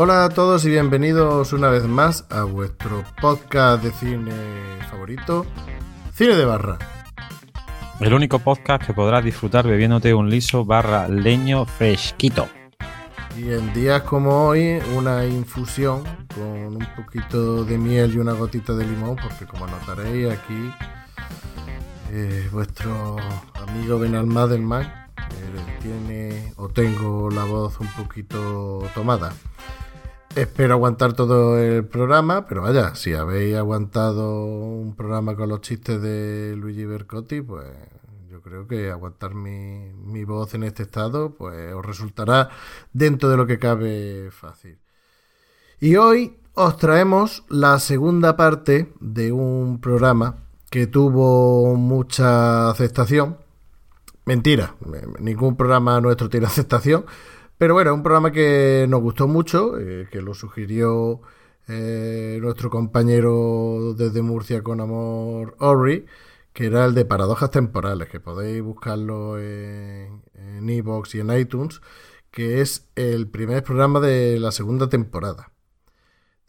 Hola a todos y bienvenidos una vez más a vuestro podcast de cine favorito, Cine de Barra. El único podcast que podrás disfrutar bebiéndote un liso barra leño fresquito. Y en días como hoy, una infusión con un poquito de miel y una gotita de limón, porque como notaréis aquí, eh, vuestro amigo Benalmadelman eh, tiene o tengo la voz un poquito tomada. Espero aguantar todo el programa, pero vaya, si habéis aguantado un programa con los chistes de Luigi Bercotti, pues yo creo que aguantar mi, mi voz en este estado, pues os resultará dentro de lo que cabe fácil. Y hoy os traemos la segunda parte de un programa que tuvo mucha aceptación. Mentira, ningún programa nuestro tiene aceptación pero bueno, un programa que nos gustó mucho, eh, que lo sugirió eh, nuestro compañero desde Murcia con Amor Ori, que era el de Paradojas Temporales, que podéis buscarlo en Evox y en iTunes, que es el primer programa de la segunda temporada.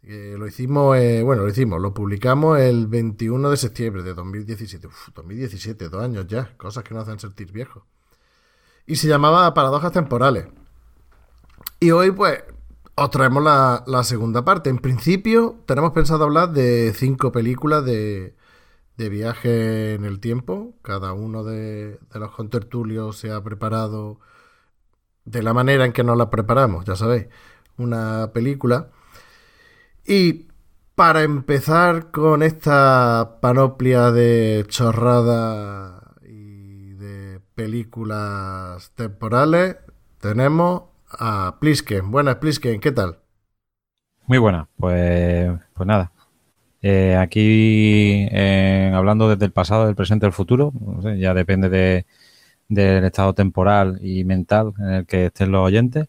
lo hicimos, eh, bueno, lo hicimos, lo publicamos el 21 de septiembre de 2017. Uf, 2017, dos años ya, cosas que nos hacen sentir viejos. Y se llamaba Paradojas Temporales. Y hoy, pues, os traemos la, segunda parte. En principio, tenemos pensado hablar de cinco películas de, viaje en el tiempo. Cada uno de, los contertulios se ha preparado de la manera en que nos la preparamos, ya sabéis, una película. Y para empezar con esta panoplia de chorrada y de películas temporales, tenemos a Plisken. Buenas, Plisken, ¿qué tal? Muy buena, pues, pues nada. Eh, aquí, hablando desde el pasado, del presente, del futuro, ya depende de, del estado temporal y mental en el que estén los oyentes,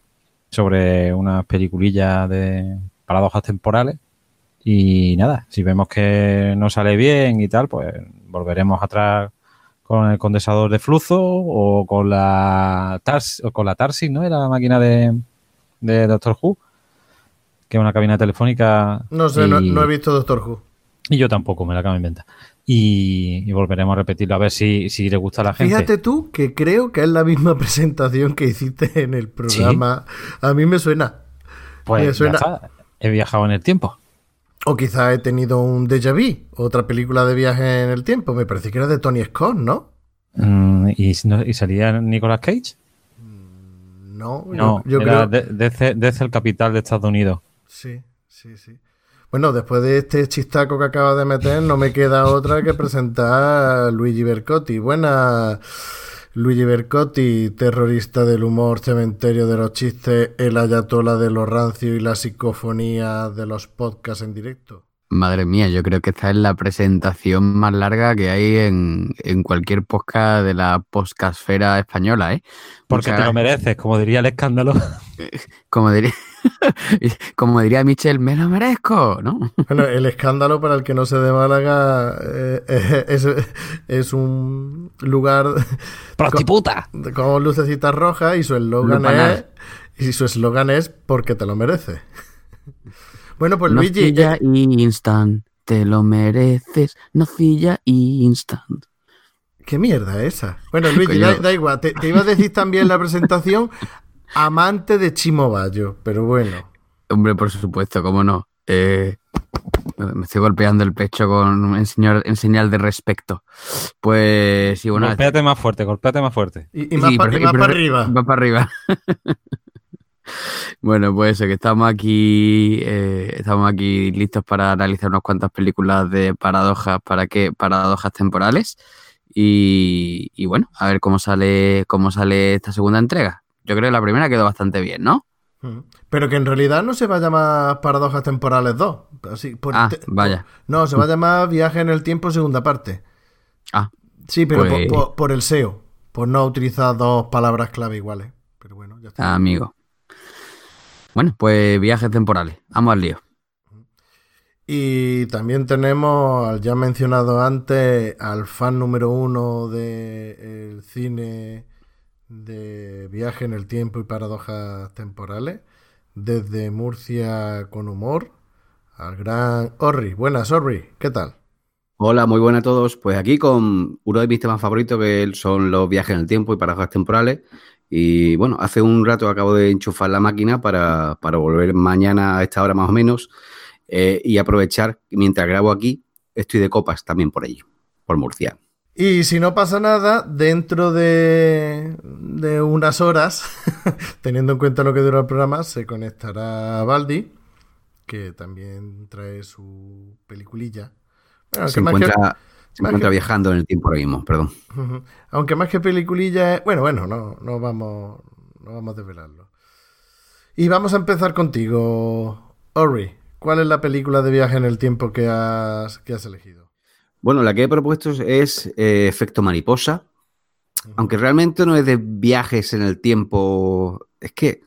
sobre unas peliculillas de paradojas temporales. Y nada, si vemos que no sale bien y tal, pues volveremos atrás con el condensador de flujo o con la Tars o con la Tarsi, ¿no? Era la máquina de, de Doctor Who, que es una cabina telefónica. No sé, no, he visto Doctor Who. Y yo tampoco, me la acabo de inventar. Y, volveremos a repetirlo a ver si, si le gusta a la gente. Fíjate tú que creo que es la misma presentación que hiciste en el programa. A mí me suena. Pues me suena. he viajado en el tiempo. O quizá he tenido un déjà vu, otra película de viaje en el tiempo. Me parece que era de Tony Scott, ¿no? Mm, ¿y, salía Nicolas Cage? Mm, no, no yo, era creo... desde, el capital de Estados Unidos. Sí, sí, sí. Bueno, después de este chistaco que acaba de meter, no me queda otra que presentar a Luigi Bercotti. Buena Luigi Bercotti, terrorista del humor, cementerio de los chistes, el ayatola de los rancios y la psicofonía de los podcasts en directo. Madre mía, yo creo que esta es la presentación más larga que hay en, cualquier podcast de la podcastfera española, ¿eh? Porque te lo mereces, como diría el escándalo. Como diría, como diría Michel, me lo merezco, ¿no? Bueno, el escándalo para el que no se de Málaga eh, es, un lugar... ¡Prostiputa! Con, con lucecitas rojas y su eslogan es... Y su eslogan es porque te lo mereces. Bueno, pues Luigi. Nocilla instant. Te lo mereces. Nocilla instant. ¿Qué mierda es esa? Bueno, Luigi, da, igual. Te, iba a decir también la presentación amante de Chimo Bayo, pero bueno. Hombre, por supuesto, cómo no. Eh, me estoy golpeando el pecho con en señal, de respeto. Pues sí, bueno. Golpéate más fuerte, golpéate más fuerte. Y, más, para arriba. Más para arriba. Bueno, pues eso, que estamos aquí, eh, estamos aquí listos para analizar unas cuantas películas de paradojas, para qué paradojas temporales. Y, y bueno, a ver cómo sale, cómo sale esta segunda entrega. Yo creo que la primera quedó bastante bien, ¿no? Mm. Pero que en realidad no se va a llamar Paradojas Temporales 2. Así, por Ah, te- vaya. No, se va a llamar Viaje en el Tiempo segunda parte. Ah, Sí, pero Pues- por, por- por el SEO. Por no utilizar dos palabras clave iguales. Pero bueno, ya está. amigo. Bueno, pues viajes temporales. Vamos al lío. Y también tenemos, al ya mencionado antes, al fan número uno del cine de viaje en el tiempo y paradojas temporales, desde Murcia con humor, al gran Orri. Buenas, Orri, ¿qué tal? Hola, muy buenas a todos. Pues aquí con uno de mis temas favoritos, que son los viajes en el tiempo y paradojas temporales. Y bueno, hace un rato acabo de enchufar la máquina para, para volver mañana a esta hora más o menos eh, y aprovechar, mientras grabo aquí, estoy de copas también por allí, por Murcia. Y si no pasa nada, dentro de, de unas horas, teniendo en cuenta lo que dura el programa, se conectará Baldi, que también trae su peliculilla. Bueno, Se que- encuentra, se encuentra que- viajando en el tiempo ahora mismo, perdón. Aunque más que peliculilla es... Bueno, bueno, no, no vamos, no vamos a desvelarlo. Y vamos a empezar contigo, Ori. ¿Cuál es la película de viaje en el tiempo que has, que has elegido? Bueno, la que he propuesto es eh, Efecto Mariposa, aunque realmente no es de viajes en el tiempo. Es que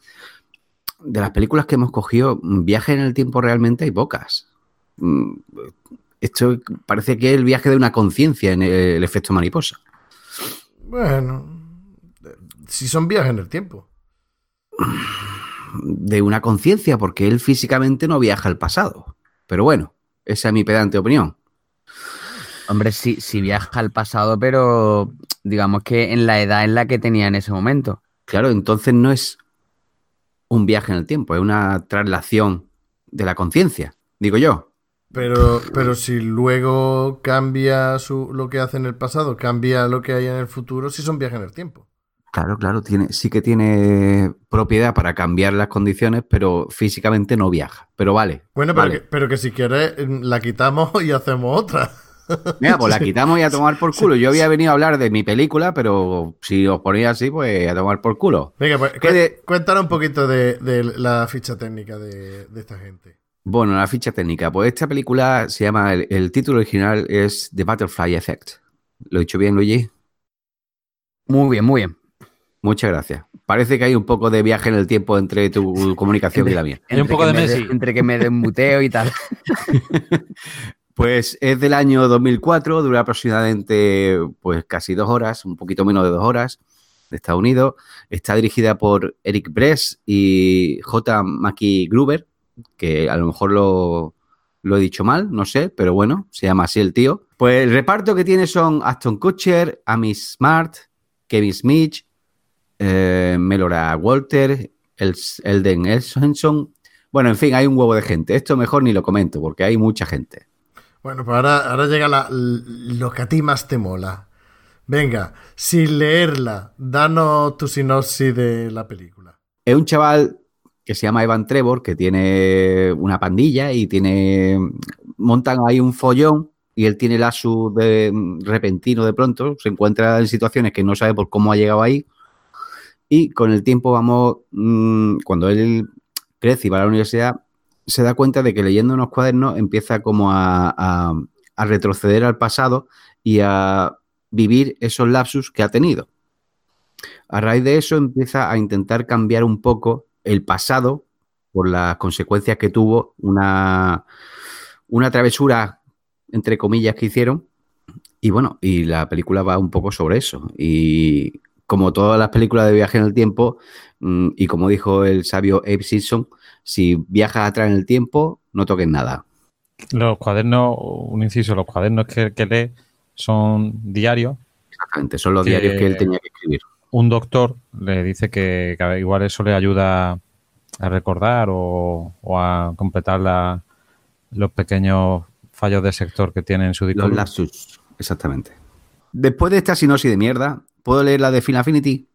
de las películas que hemos cogido, viajes en el tiempo realmente hay pocas. Mm, Esto parece que es el viaje de una conciencia en el efecto mariposa. Bueno, si son viajes en el tiempo. De una conciencia, porque él físicamente no viaja al pasado. Pero bueno, esa es mi pedante opinión. Hombre, sí, sí viaja al pasado, pero digamos que en la edad en la que tenía en ese momento. Claro, entonces no es un viaje en el tiempo, es una traslación de la conciencia, digo yo. Pero, pero si luego cambia su, lo que hace en el pasado, cambia lo que hay en el futuro, si son viajes en el tiempo. Claro, claro, tiene, sí que tiene propiedad para cambiar las condiciones, pero físicamente no viaja. Pero vale. Bueno, pero, vale. que, pero que si quieres mm, la quitamos y hacemos otra. Mira, pues la quitamos y a tomar por culo. Yo había venido a hablar de mi película, pero si os ponía así, pues a tomar por culo. Venga, pues ¿Qué de- cu- cuéntanos un poquito de, de la ficha técnica de, de esta gente. Bueno, la ficha técnica. Pues esta película se llama, el, el título original es The Butterfly Effect. ¿Lo he dicho bien, Luigi? Muy bien, muy bien. Muchas gracias. Parece que hay un poco de viaje en el tiempo entre tu comunicación y la mía. Hay un poco de me Messi. entre que me desmuteo y tal. Pues es del año 2004, dura aproximadamente pues casi dos horas, un poquito menos de dos horas, de Estados Unidos. Está dirigida por Eric Bress y J. Mackie Gruber, que a lo mejor lo, he dicho mal, no sé, pero bueno, se llama así el tío. Pues el reparto que tiene son Aston Kutcher, Amy Smart, Kevin Smith, eh, Melora Walter, El- Elden Elson. Bueno, en fin, hay un huevo de gente. Esto mejor ni lo comento porque hay mucha gente. Bueno, pues ahora, ahora llega la- lo que a ti más te mola. Venga, sin leerla, danos tu sinopsis de la película. Es un chaval que se llama Evan Trevor, que tiene una pandilla y tiene. montan ahí un follón y él tiene el asu de repentino de pronto, se encuentra en situaciones que no sabe por cómo ha llegado ahí. Y con el tiempo vamos. mm, cuando él crece y va a la universidad, se da cuenta de que leyendo unos cuadernos empieza como a, retroceder al pasado y a vivir esos lapsus que ha tenido. A raíz de eso empieza a intentar cambiar un poco el pasado por las consecuencias que tuvo una, una travesura, entre comillas, que hicieron. Y bueno, y la película va un poco sobre eso. Y como todas las películas de viaje en el tiempo, mm, y como dijo el sabio Abe Simpson, si viajas atrás en el tiempo, no toques nada. Los cuadernos, un inciso, los cuadernos que, que lee son diarios. Exactamente, son los Que- diarios que él tenía que escribir. Un doctor le dice que, que igual eso le ayuda a recordar o, o a completar la- los pequeños fallos de sector que tiene en su disco. Los lapsus, exactamente. Después de esta sinopsis de mierda, ¿puedo leer la de Final Affinity?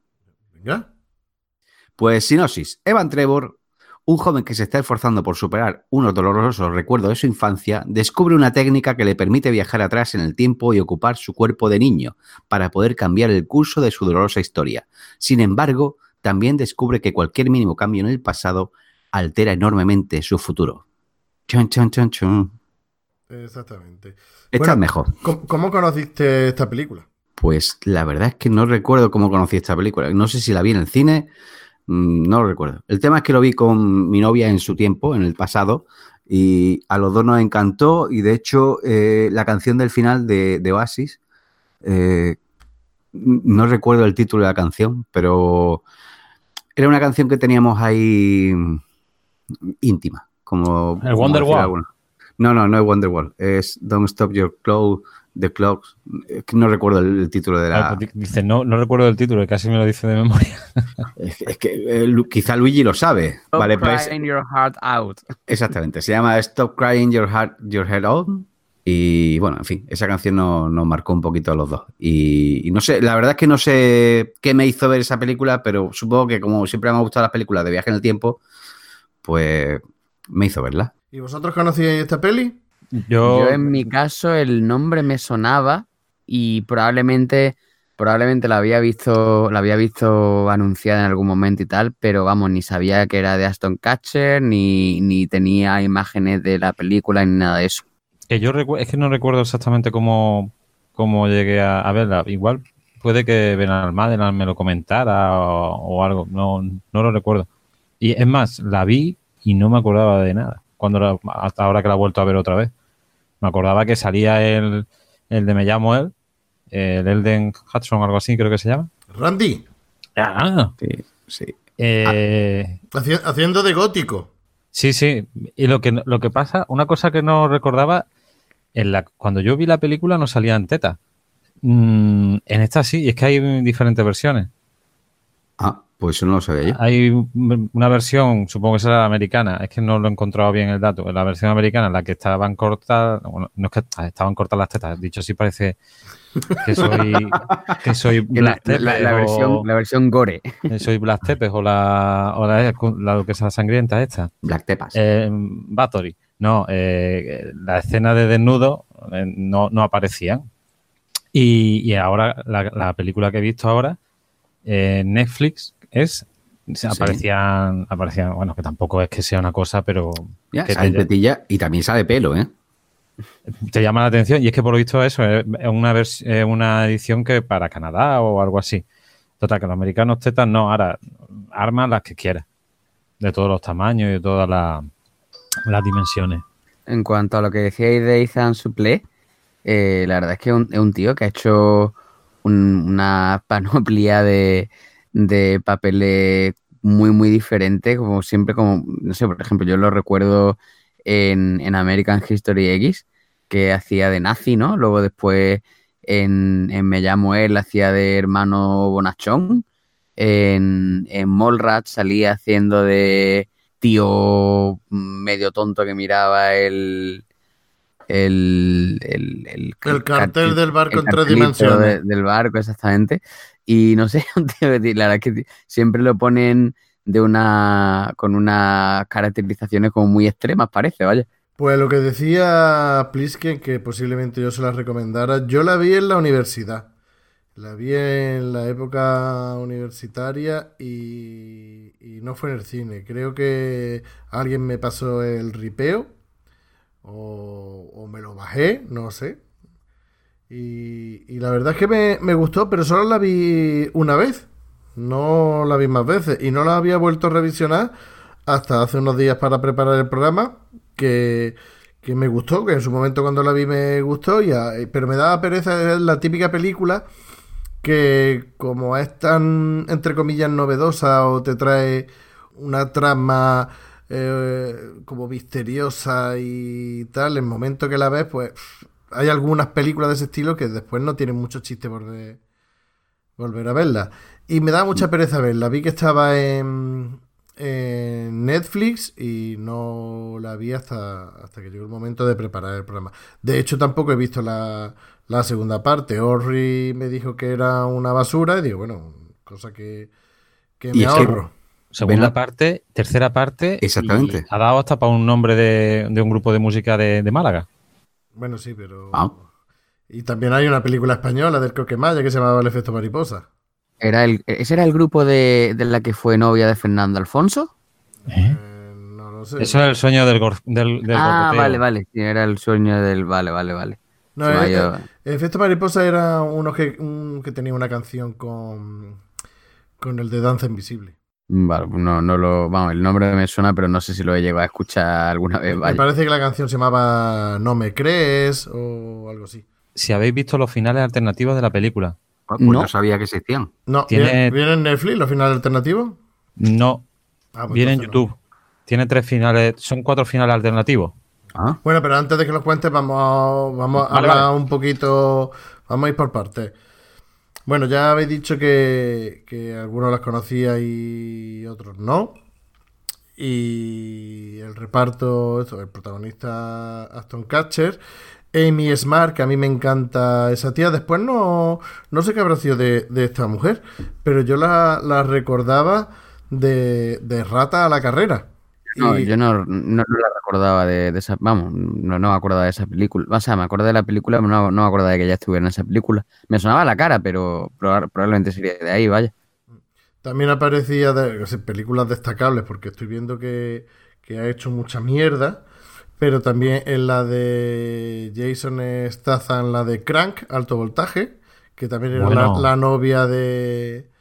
Venga. Pues sinopsis. Evan Trevor, Un joven que se está esforzando por superar unos dolorosos recuerdos de su infancia descubre una técnica que le permite viajar atrás en el tiempo y ocupar su cuerpo de niño para poder cambiar el curso de su dolorosa historia. Sin embargo, también descubre que cualquier mínimo cambio en el pasado altera enormemente su futuro. Chun, chun, chun, chun. Exactamente. Esta Bueno, es mejor. ¿Cómo, cómo conociste esta película? Pues la verdad es que no recuerdo cómo conocí esta película. No sé si la vi en el cine, no lo recuerdo. El tema es que lo vi con mi novia en su tiempo, en el pasado, y a los dos nos encantó. Y de hecho, eh, la canción del final de, de Oasis, eh, no recuerdo el título de la canción, pero era una canción que teníamos ahí mm, íntima. Como, ¿El Wonderwall? No, no, no es Wonderwall. Es Don't Stop Your Clock, The Clocks. Es que no recuerdo el, el título de la. Ah, pues di- dice, no, no recuerdo el título, casi me lo dice de memoria. Es, es que eh, quizá Luigi lo sabe. Stop vale, pues crying your heart out. exactamente. Se llama Stop Crying Your Heart Your Head On. Y bueno, en fin, esa canción nos, nos marcó un poquito a los dos. Y, y no sé, la verdad es que no sé qué me hizo ver esa película, pero supongo que como siempre me han gustado las películas de viaje en el tiempo, pues me hizo verla. ¿Y vosotros conocíais esta peli? Yo, Yo en mi caso el nombre me sonaba y probablemente probablemente la había visto la había visto anunciada en algún momento y tal, pero vamos, ni sabía que era de Aston Catcher ni, ni tenía imágenes de la película ni nada de eso. que yo recu- es que no recuerdo exactamente cómo, cómo llegué a, a verla. Igual puede que Benalmádena me lo comentara o, o algo, no, no lo recuerdo. Y es más, la vi y no me acordaba de nada. Cuando la- hasta ahora que la he vuelto a ver otra vez. Me acordaba que salía el, el de Me llamo él, el Elden Hudson, algo así creo que se llama. Randy, Ah, Sí, sí. eh, haci- haciendo de gótico. Sí, sí. Y lo que, lo que pasa, una cosa que no recordaba, en la, cuando yo vi la película no salían tetas. Mm, en esta sí, y es que hay diferentes versiones. Ah, pues eso no lo sabía yo. Hay una versión, supongo que será la americana, es que no lo he encontrado bien el dato. La versión americana, en la que estaban cortadas, bueno, no es que ah, estaban cortas las tetas, dicho así parece que soy, que soy la, Black la- la o- versión, la versión gore. soy Black Tepes o la, o la, la, que es la sangrienta esta. Black Tepas. Eh, Bathory. No, eh, la escena de desnudo eh, no, no aparecían. Y, y ahora, la, la película que he visto ahora, eh, Netflix, es. Aparecían, aparecían, bueno, que tampoco es que sea una cosa, pero Ya, que sale te, tetilla y también sale pelo, ¿eh? te llama la atención. Y es que por lo visto eso es una, una edición que para Canadá o algo así. Total, que los americanos tetas no, ahora armas las que quieras. De todos los tamaños y de todas las, las dimensiones. En cuanto a lo que decíais de Ethan Suplee, eh, la verdad es que es un, es un tío que ha hecho un- una panoplia de, de papeles muy, muy diferentes, como siempre, como, no sé, por ejemplo, yo lo recuerdo en, en American History X, que hacía de nazi, ¿no? Luego después en, en Me llamo él hacía de hermano bonachón, en, en salía haciendo de tío medio tonto que miraba el el, el, el, El cartel del barco en tres dimensiones. de- del barco, exactamente. Y no sé, la verdad es que siempre lo ponen de una con unas caracterizaciones como muy extremas, parece, vaya. Pues lo que decía Plisken, que posiblemente yo se la recomendara, yo la vi en la universidad. La vi en la época universitaria y, no fue en el cine. Creo que alguien me pasó el ripeo o me lo bajé, no sé. Y, y la verdad es que me, me gustó, pero solo la vi una vez. No la vi más veces y no la había vuelto a revisionar hasta hace unos días para preparar el programa que, que me gustó, que en su momento cuando la vi me gustó, y a- pero me daba pereza, la típica película que como es tan, entre comillas, novedosa o te trae una trama eh, como misteriosa y tal, en el momento que la ves, pues hay algunas películas de ese estilo que después no tienen mucho chiste por de- volver a verla. Y me da mucha pereza verla. Vi que estaba en, en Netflix y no la vi hasta, hasta que llegó el momento de preparar el programa. De hecho, tampoco he visto la, la segunda parte. Orri me dijo que era una basura y digo, bueno, cosa que, que me que- ahorro. segunda la- parte, tercera parte. Exactamente. y ha dado hasta para un nombre de, de un grupo de música de, de Málaga. Bueno, sí, pero. Ah. Y también hay una película española del Coquemaya que se llamaba El efecto mariposa. Era el, ¿Ese era el grupo de, de la que fue novia de Fernando Alfonso? Eh, no lo sé. Eso es el sueño del, gor- del, del ah, gorgoteo. vale, vale. Sí, era el sueño del. Vale, vale, vale. No, me eh, eh, El efecto mariposa era uno que, un- que tenía una canción con. con el de Danza Invisible. Vale, no, no lo. Vamos, el nombre me suena, pero no sé si lo he llegado a escuchar alguna vez. Me Vaya. parece que la canción se llamaba No me crees o algo así. Si habéis visto los finales alternativos de la película. Pues no, No. sabía que existían. No, Tiene- ¿viene, viene en Netflix los finales alternativos? No, Ah, pues viene en no. YouTube. Tiene tres finales, son cuatro finales alternativos. Ah, Bueno, pero antes de que los cuentes, vamos a, vamos a Vale, hablar vale. un poquito. Vamos a ir por partes. Bueno, ya habéis dicho que, que algunos las conocía y otros no. Y el reparto, esto, el protagonista Aston Catcher, Amy Smart, que a mí me encanta esa tía. Después no, no sé qué habrá sido de, de esta mujer, pero yo la, la recordaba de, de Rata a la carrera. No, Y- yo no, no, no la recordaba de, de esa. Vamos, no, no me acordaba de esa película. O sea, me acordé de la película, pero no, no me acordaba de que ella estuviera en esa película. Me sonaba la cara, pero proba- probablemente sería de ahí, vaya. También aparecía de, películas destacables, porque estoy viendo que, que ha hecho mucha mierda, pero también en la de Jason Statham, la de Crank, Alto Voltaje, que también era la novia de...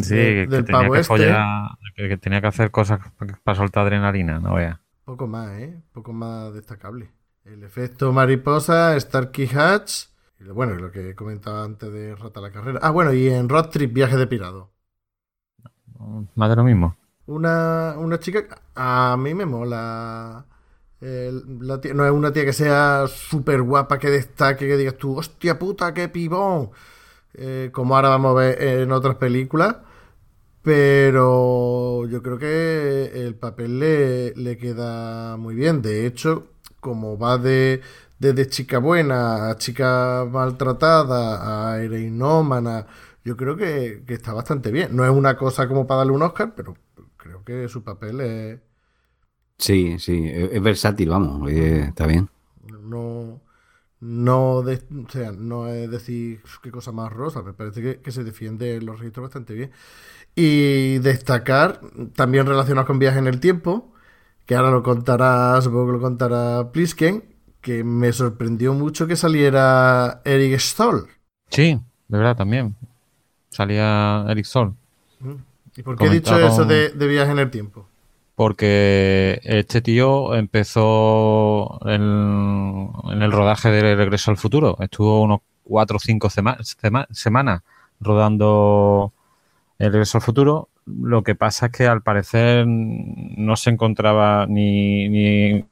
Sí, De- que, del tenía pavo que follar, que, que tenía que hacer cosas para soltar adrenalina, no veas. Poco más, ¿eh? Poco más destacable. El efecto mariposa, Starkey Hatch, y lo- bueno, lo que comentaba antes de Rata la Carrera. Ah, bueno, y en Road Trip, Viaje de Pirado. Más de lo mismo. Una, una chica, a mí me mola. El- la tía- no es una tía que sea súper guapa, que destaque, que digas tú, hostia puta, qué pibón. Eh, como ahora vamos a ver en otras películas. Pero yo creo que el papel le, le queda muy bien. De hecho, como va de desde chica buena a chica maltratada a heroinómana, yo creo que, que está bastante bien. No es una cosa como para darle un Oscar, pero creo que su papel es, sí, sí, es, es versátil, vamos, eh, está bien. no, no, de- o sea, no es decir qué cosa más rosa, me parece que, que se defiende en los registros bastante bien. Y destacar, también relacionado con viaje en el tiempo, que ahora lo contará, supongo que lo contará Plisken, que me sorprendió mucho que saliera Eric Stoll. Sí, de verdad también. Salía Eric Sol. ¿Y por qué he dicho eso de, de viaje en el tiempo? Porque este tío empezó en, el rodaje de Regreso al Futuro. Estuvo unos cuatro o cinco sema- sema- semanas rodando el Regreso al Futuro. Lo que pasa es que al parecer no se encontraba ni,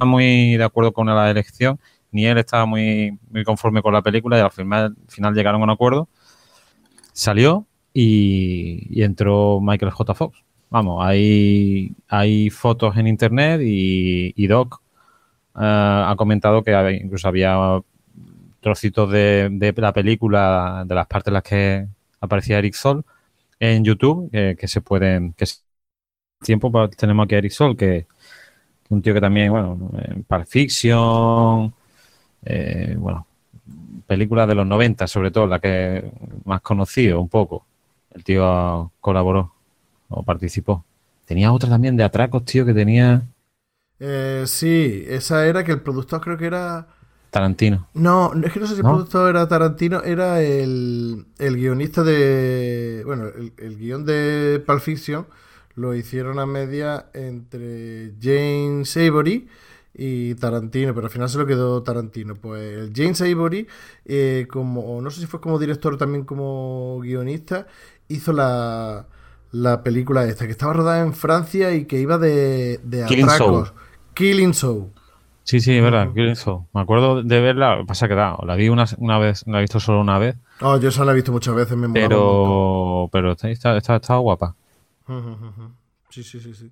muy de acuerdo con la elección, ni él estaba muy, muy conforme con la película y al final, al final llegaron a un acuerdo. Salió y entró Michael J. Fox. Vamos, hay, hay fotos en internet y, Doc eh, ha comentado que había- incluso había trocitos de, de la película, de las partes en las que aparecía Eric Sol en YouTube, que, se pueden, que tiempo pues, tenemos aquí a Eric Sol, que un tío que también, bueno, en Pulp Fiction, eh, bueno, películas de los 90 sobre todo, la que más conocido un poco. El tío colaboró o participó. Tenía otra también de atracos, tío, que tenía Eh, sí, esa era que el productor creo que era... Tarantino. No, es que no sé si el productor era Tarantino, era el, el guionista de... Bueno, el, el guion de Pulp Fiction lo hicieron a media entre James Avery y Tarantino, pero al final se lo quedó Tarantino. Pues el James Avery, eh, como, no sé si fue como director o también como guionista, hizo la, la película esta, que estaba rodada en Francia y que iba de, de Killing atracos. Soul. Killing Soul. Sí, sí, es verdad, que eso. Me acuerdo de verla, pasa que da, la vi una, una vez, la he visto solo una vez, Oh, yo esa la he visto muchas veces, me pero, pero está, está, está, está guapa. Sí, sí, sí, sí.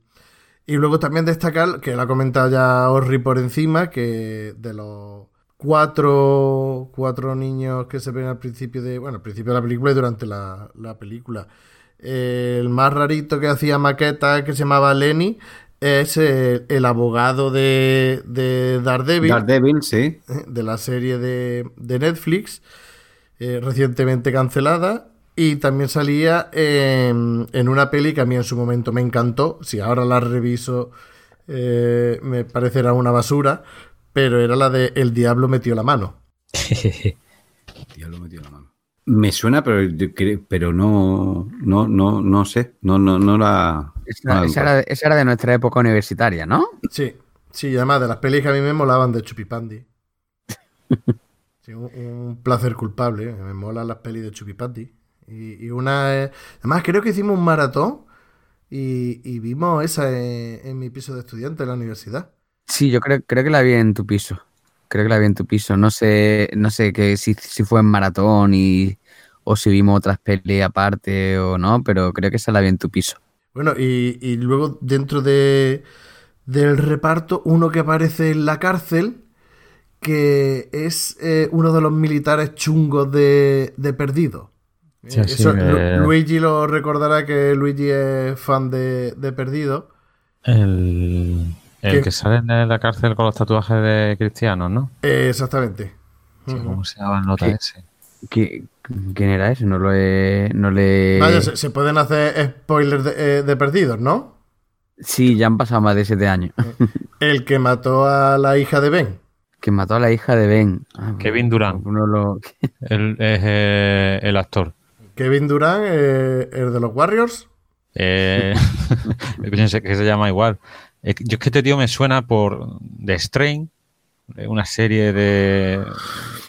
Y luego también destacar, que lo ha comentado ya Orri por encima, que de los cuatro, cuatro niños que se ven al principio de, bueno, al principio de la película y durante la, la película, eh, el más rarito que hacía maqueta que se llamaba Lenny es el, el abogado de, de Daredevil, Daredevil, sí. de la serie de, de Netflix, eh, recientemente cancelada. Y también salía en, en una peli que a mí en su momento me encantó. Si ahora la reviso, eh, me parecerá una basura. Pero era la de El Diablo metió la mano. Diablo metió la mano. Me suena, pero, pero no, no, no, no sé. No, no, no la. Esa, no la esa era, esa era de nuestra época universitaria, ¿no? Sí, sí, y además de las pelis que a mí me molaban de Chupipandi. Sí, un, un placer culpable, ¿eh? me molan las pelis de Chupipandi. Y, y una es- Además, creo que hicimos un maratón y, y vimos esa en, en mi piso de estudiante en la universidad. Sí, yo creo, creo que la vi en tu piso. Creo que la vi en tu piso. No sé, no sé que si, si fue en maratón y o si vimos otras pelis aparte o no, pero creo que esa la vi en tu piso. Bueno, y, y luego dentro de, del reparto, uno que aparece en la cárcel, que es eh, uno de los militares chungos de, de Perdido. Sí, sí, eso, Lu- eh. Luigi lo recordará que Luigi es fan de, de Perdido. El, el que sale en la cárcel con los tatuajes de cristianos, ¿no? Eh, exactamente. ¿Cómo se llama el nota ¿Qué? ese? ¿Qui- ¿Quién era ese? No lo he... No le... Vaya, se, se pueden hacer spoilers de, eh, de Perdidos, ¿no? Sí, ya han pasado más de siete años. El que mató a la hija de Ben. Que mató a la hija de Ben. Ah, Kevin Durant. uno lo- Él es eh, el actor. Kevin Durant, eh, el de los Warriors. Eh, pensé que se llama igual. Eh, Yo es que este tío me suena por The Strain, eh, una serie de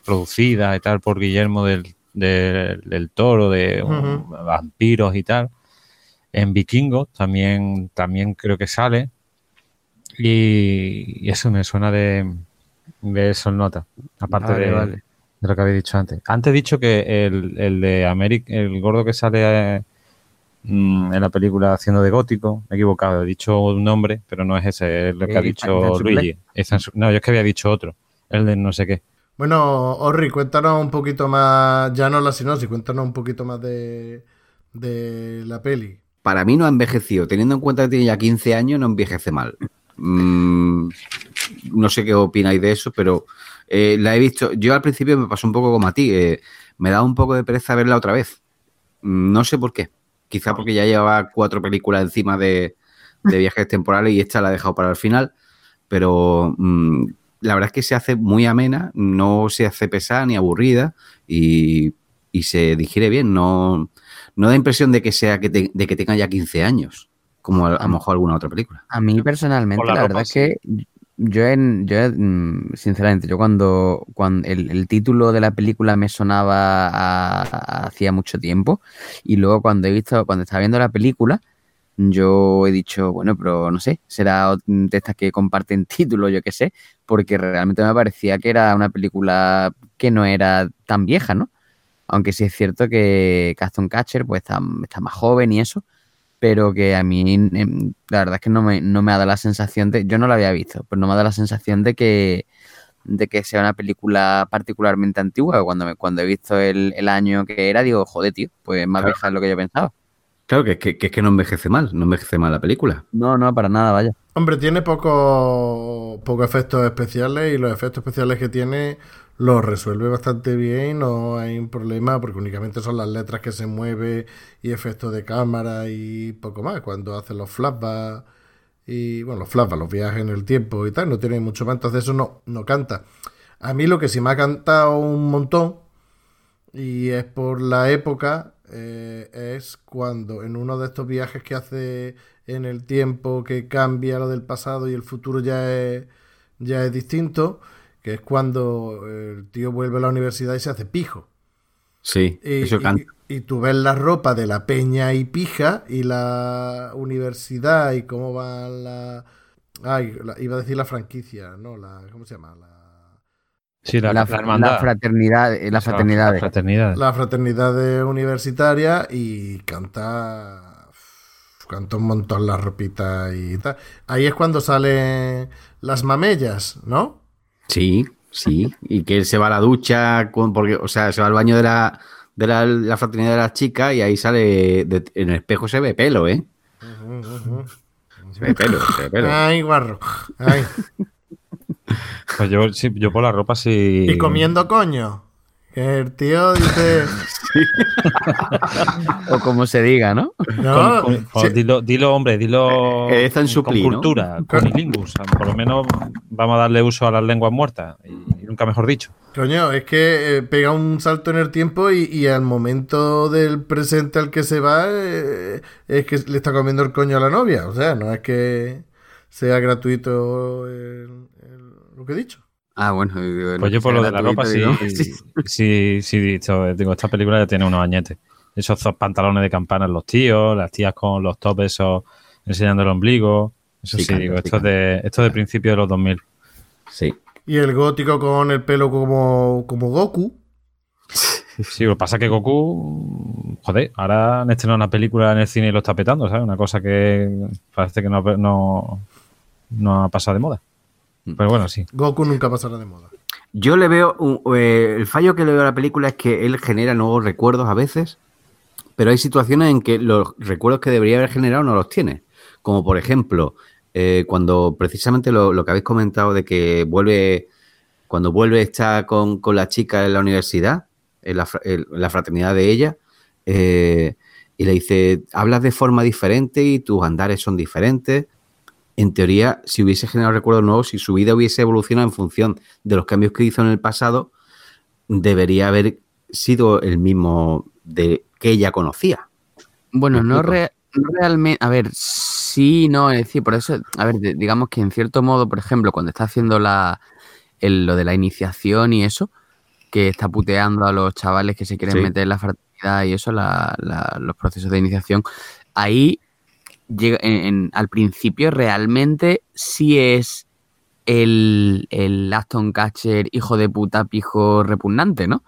producida y tal por Guillermo del, del- del Toro, de vampiros y tal. En Vikingos también, también creo que sale. Y, y eso me suena de, de esos notas. Aparte Vale, de, vale. de lo que había dicho antes. Antes he dicho que el, el de América, el gordo que sale eh, mm, en la película haciendo de gótico, me he equivocado, he dicho un nombre, pero no es ese, es lo que Eh, ha Ethan- dicho. Luigi. No, yo es que había dicho otro, el de no sé qué. Bueno, Orri, cuéntanos un poquito más, ya no la sinopsis, cuéntanos un poquito más de, de la peli. Para mí no ha envejecido. Teniendo en cuenta que tiene ya 15 años, no envejece mal. Mm, no sé qué opináis de eso, pero eh, la he visto. Yo al principio me pasó un poco como a ti. eh, me da un poco de pereza verla otra vez. Mm, No sé por qué. Quizá porque ya llevaba cuatro películas encima de, de viajes temporales y esta la he dejado para el final. Pero mm, la verdad es que se hace muy amena, no se hace pesada ni aburrida y, y se digiere bien. No, no da impresión de que sea que te- de que tenga ya 15 años, como a, a lo mejor alguna otra película. A mí personalmente, la la, verdad es que yo, en, yo mm, sinceramente, yo cuando, cuando el, el título de la película me sonaba a- hacía mucho tiempo y luego cuando he visto, cuando estaba viendo la película, yo he dicho, bueno, pero no sé, será de estas que comparten título, yo qué sé, porque realmente me parecía que era una película que no era tan vieja, ¿no? Aunque sí es cierto que Caston Catcher pues está, está más joven y eso, pero que a mí em, la verdad es que no me, no me ha dado la sensación de, yo no la había visto, pero no me ha dado la sensación de que de que sea una película particularmente antigua. Cuando me, cuando he visto el, el año que era, digo, joder, tío, pues más Claro. vieja de lo que yo pensaba. Claro, que, es que, que es que no envejece mal, no envejece mal la película. No, no, para nada, vaya. Hombre, tiene poco, poco efectos especiales y los efectos especiales que tiene los resuelve bastante bien no hay un problema porque únicamente son las letras que se mueven y efectos de cámara y poco más. Cuando hacen los flashbacks y bueno, los flashbacks, los viajes en el tiempo y tal, no tiene mucho más, entonces eso no, no canta. A mí lo que sí me ha cantado un montón y es por la época, eh, es cuando en uno de estos viajes que hace en el tiempo que cambia lo del pasado y el futuro ya es, ya es distinto, que es cuando el tío vuelve a la universidad y se hace pijo. Sí, Y, eso y- canta. y tú ves la ropa de la peña y pija y la universidad y cómo va la... Ay, la- iba a decir la franquicia, ¿no? La, ¿Cómo se llama? La, Sí, la, La, la hermandad. la fraternidad, eh, la fraternidad. la fraternidad. la fraternidad universitaria y canta canta un montón la ropita y tal. Ahí es cuando salen las mamellas, ¿no? Sí, sí. Y que él se va a la ducha, con- porque, o sea, se va al baño de la, de la, la fraternidad de las chicas y ahí sale, de- en el espejo se ve pelo, ¿eh? Se ve pelo, se ve pelo. Ay, guarro. Ay. Pues yo, sí, yo por la ropa sí. Y comiendo coño. Que el tío dice. O como se diga, ¿no? No, Con- con- con- sí, dilo, dilo, hombre, dilo Eh, en su con pli, ¿no? cultura, con bilingus. Por lo menos vamos a darle uso a las lenguas muertas. Y nunca mejor dicho. coño, es que eh, pega un salto en el tiempo y, y al momento del presente al que se va eh, es que le está comiendo el coño a la novia. O sea, no es que sea gratuito el- el- lo que he dicho. Ah, bueno. digo, Pues yo por lo de la ropa sí, digo, sí, sí, dicho, digo, esta película ya tiene unos añetes. Esos pantalones de campana en los tíos, las tías con los tops esos enseñando el ombligo. Eso sí, digo, esto es de, esto es de principio de los 2000. Sí. Y el gótico con el pelo como, como Goku. Sí, lo que pasa es que Goku, joder, ahora han estrenado una película en el cine y lo está petando, ¿sabes? Una cosa que parece que no, no, no ha pasado de moda. Pero bueno, sí. Goku nunca pasará de moda. Yo le veo, eh, el fallo que le veo a la película es que él genera nuevos recuerdos a veces, pero hay situaciones en que los recuerdos que debería haber generado no los tiene. Como por ejemplo, eh, cuando precisamente lo, lo que habéis comentado de que vuelve, cuando vuelve está con, con la chica en la universidad, en la, en la fraternidad de ella, eh, y le dice, hablas de forma diferente y tus andares son diferentes. En teoría, si hubiese generado recuerdos nuevos, si su vida hubiese evolucionado en función de los cambios que hizo en el pasado, debería haber sido el mismo de que ella conocía. Bueno, ¿Me no, explico? re- no realmente, a ver, sí, no, es decir, por eso, a ver, digamos que en cierto modo, por ejemplo, cuando está haciendo la, el- lo de la iniciación y eso, que está puteando a los chavales que se quieren Sí. meter en la fraternidad y eso, la- la- los procesos de iniciación, ahí llega, en- en- al principio realmente sí es el, el Aston Catcher hijo de puta pijo repugnante, ¿no?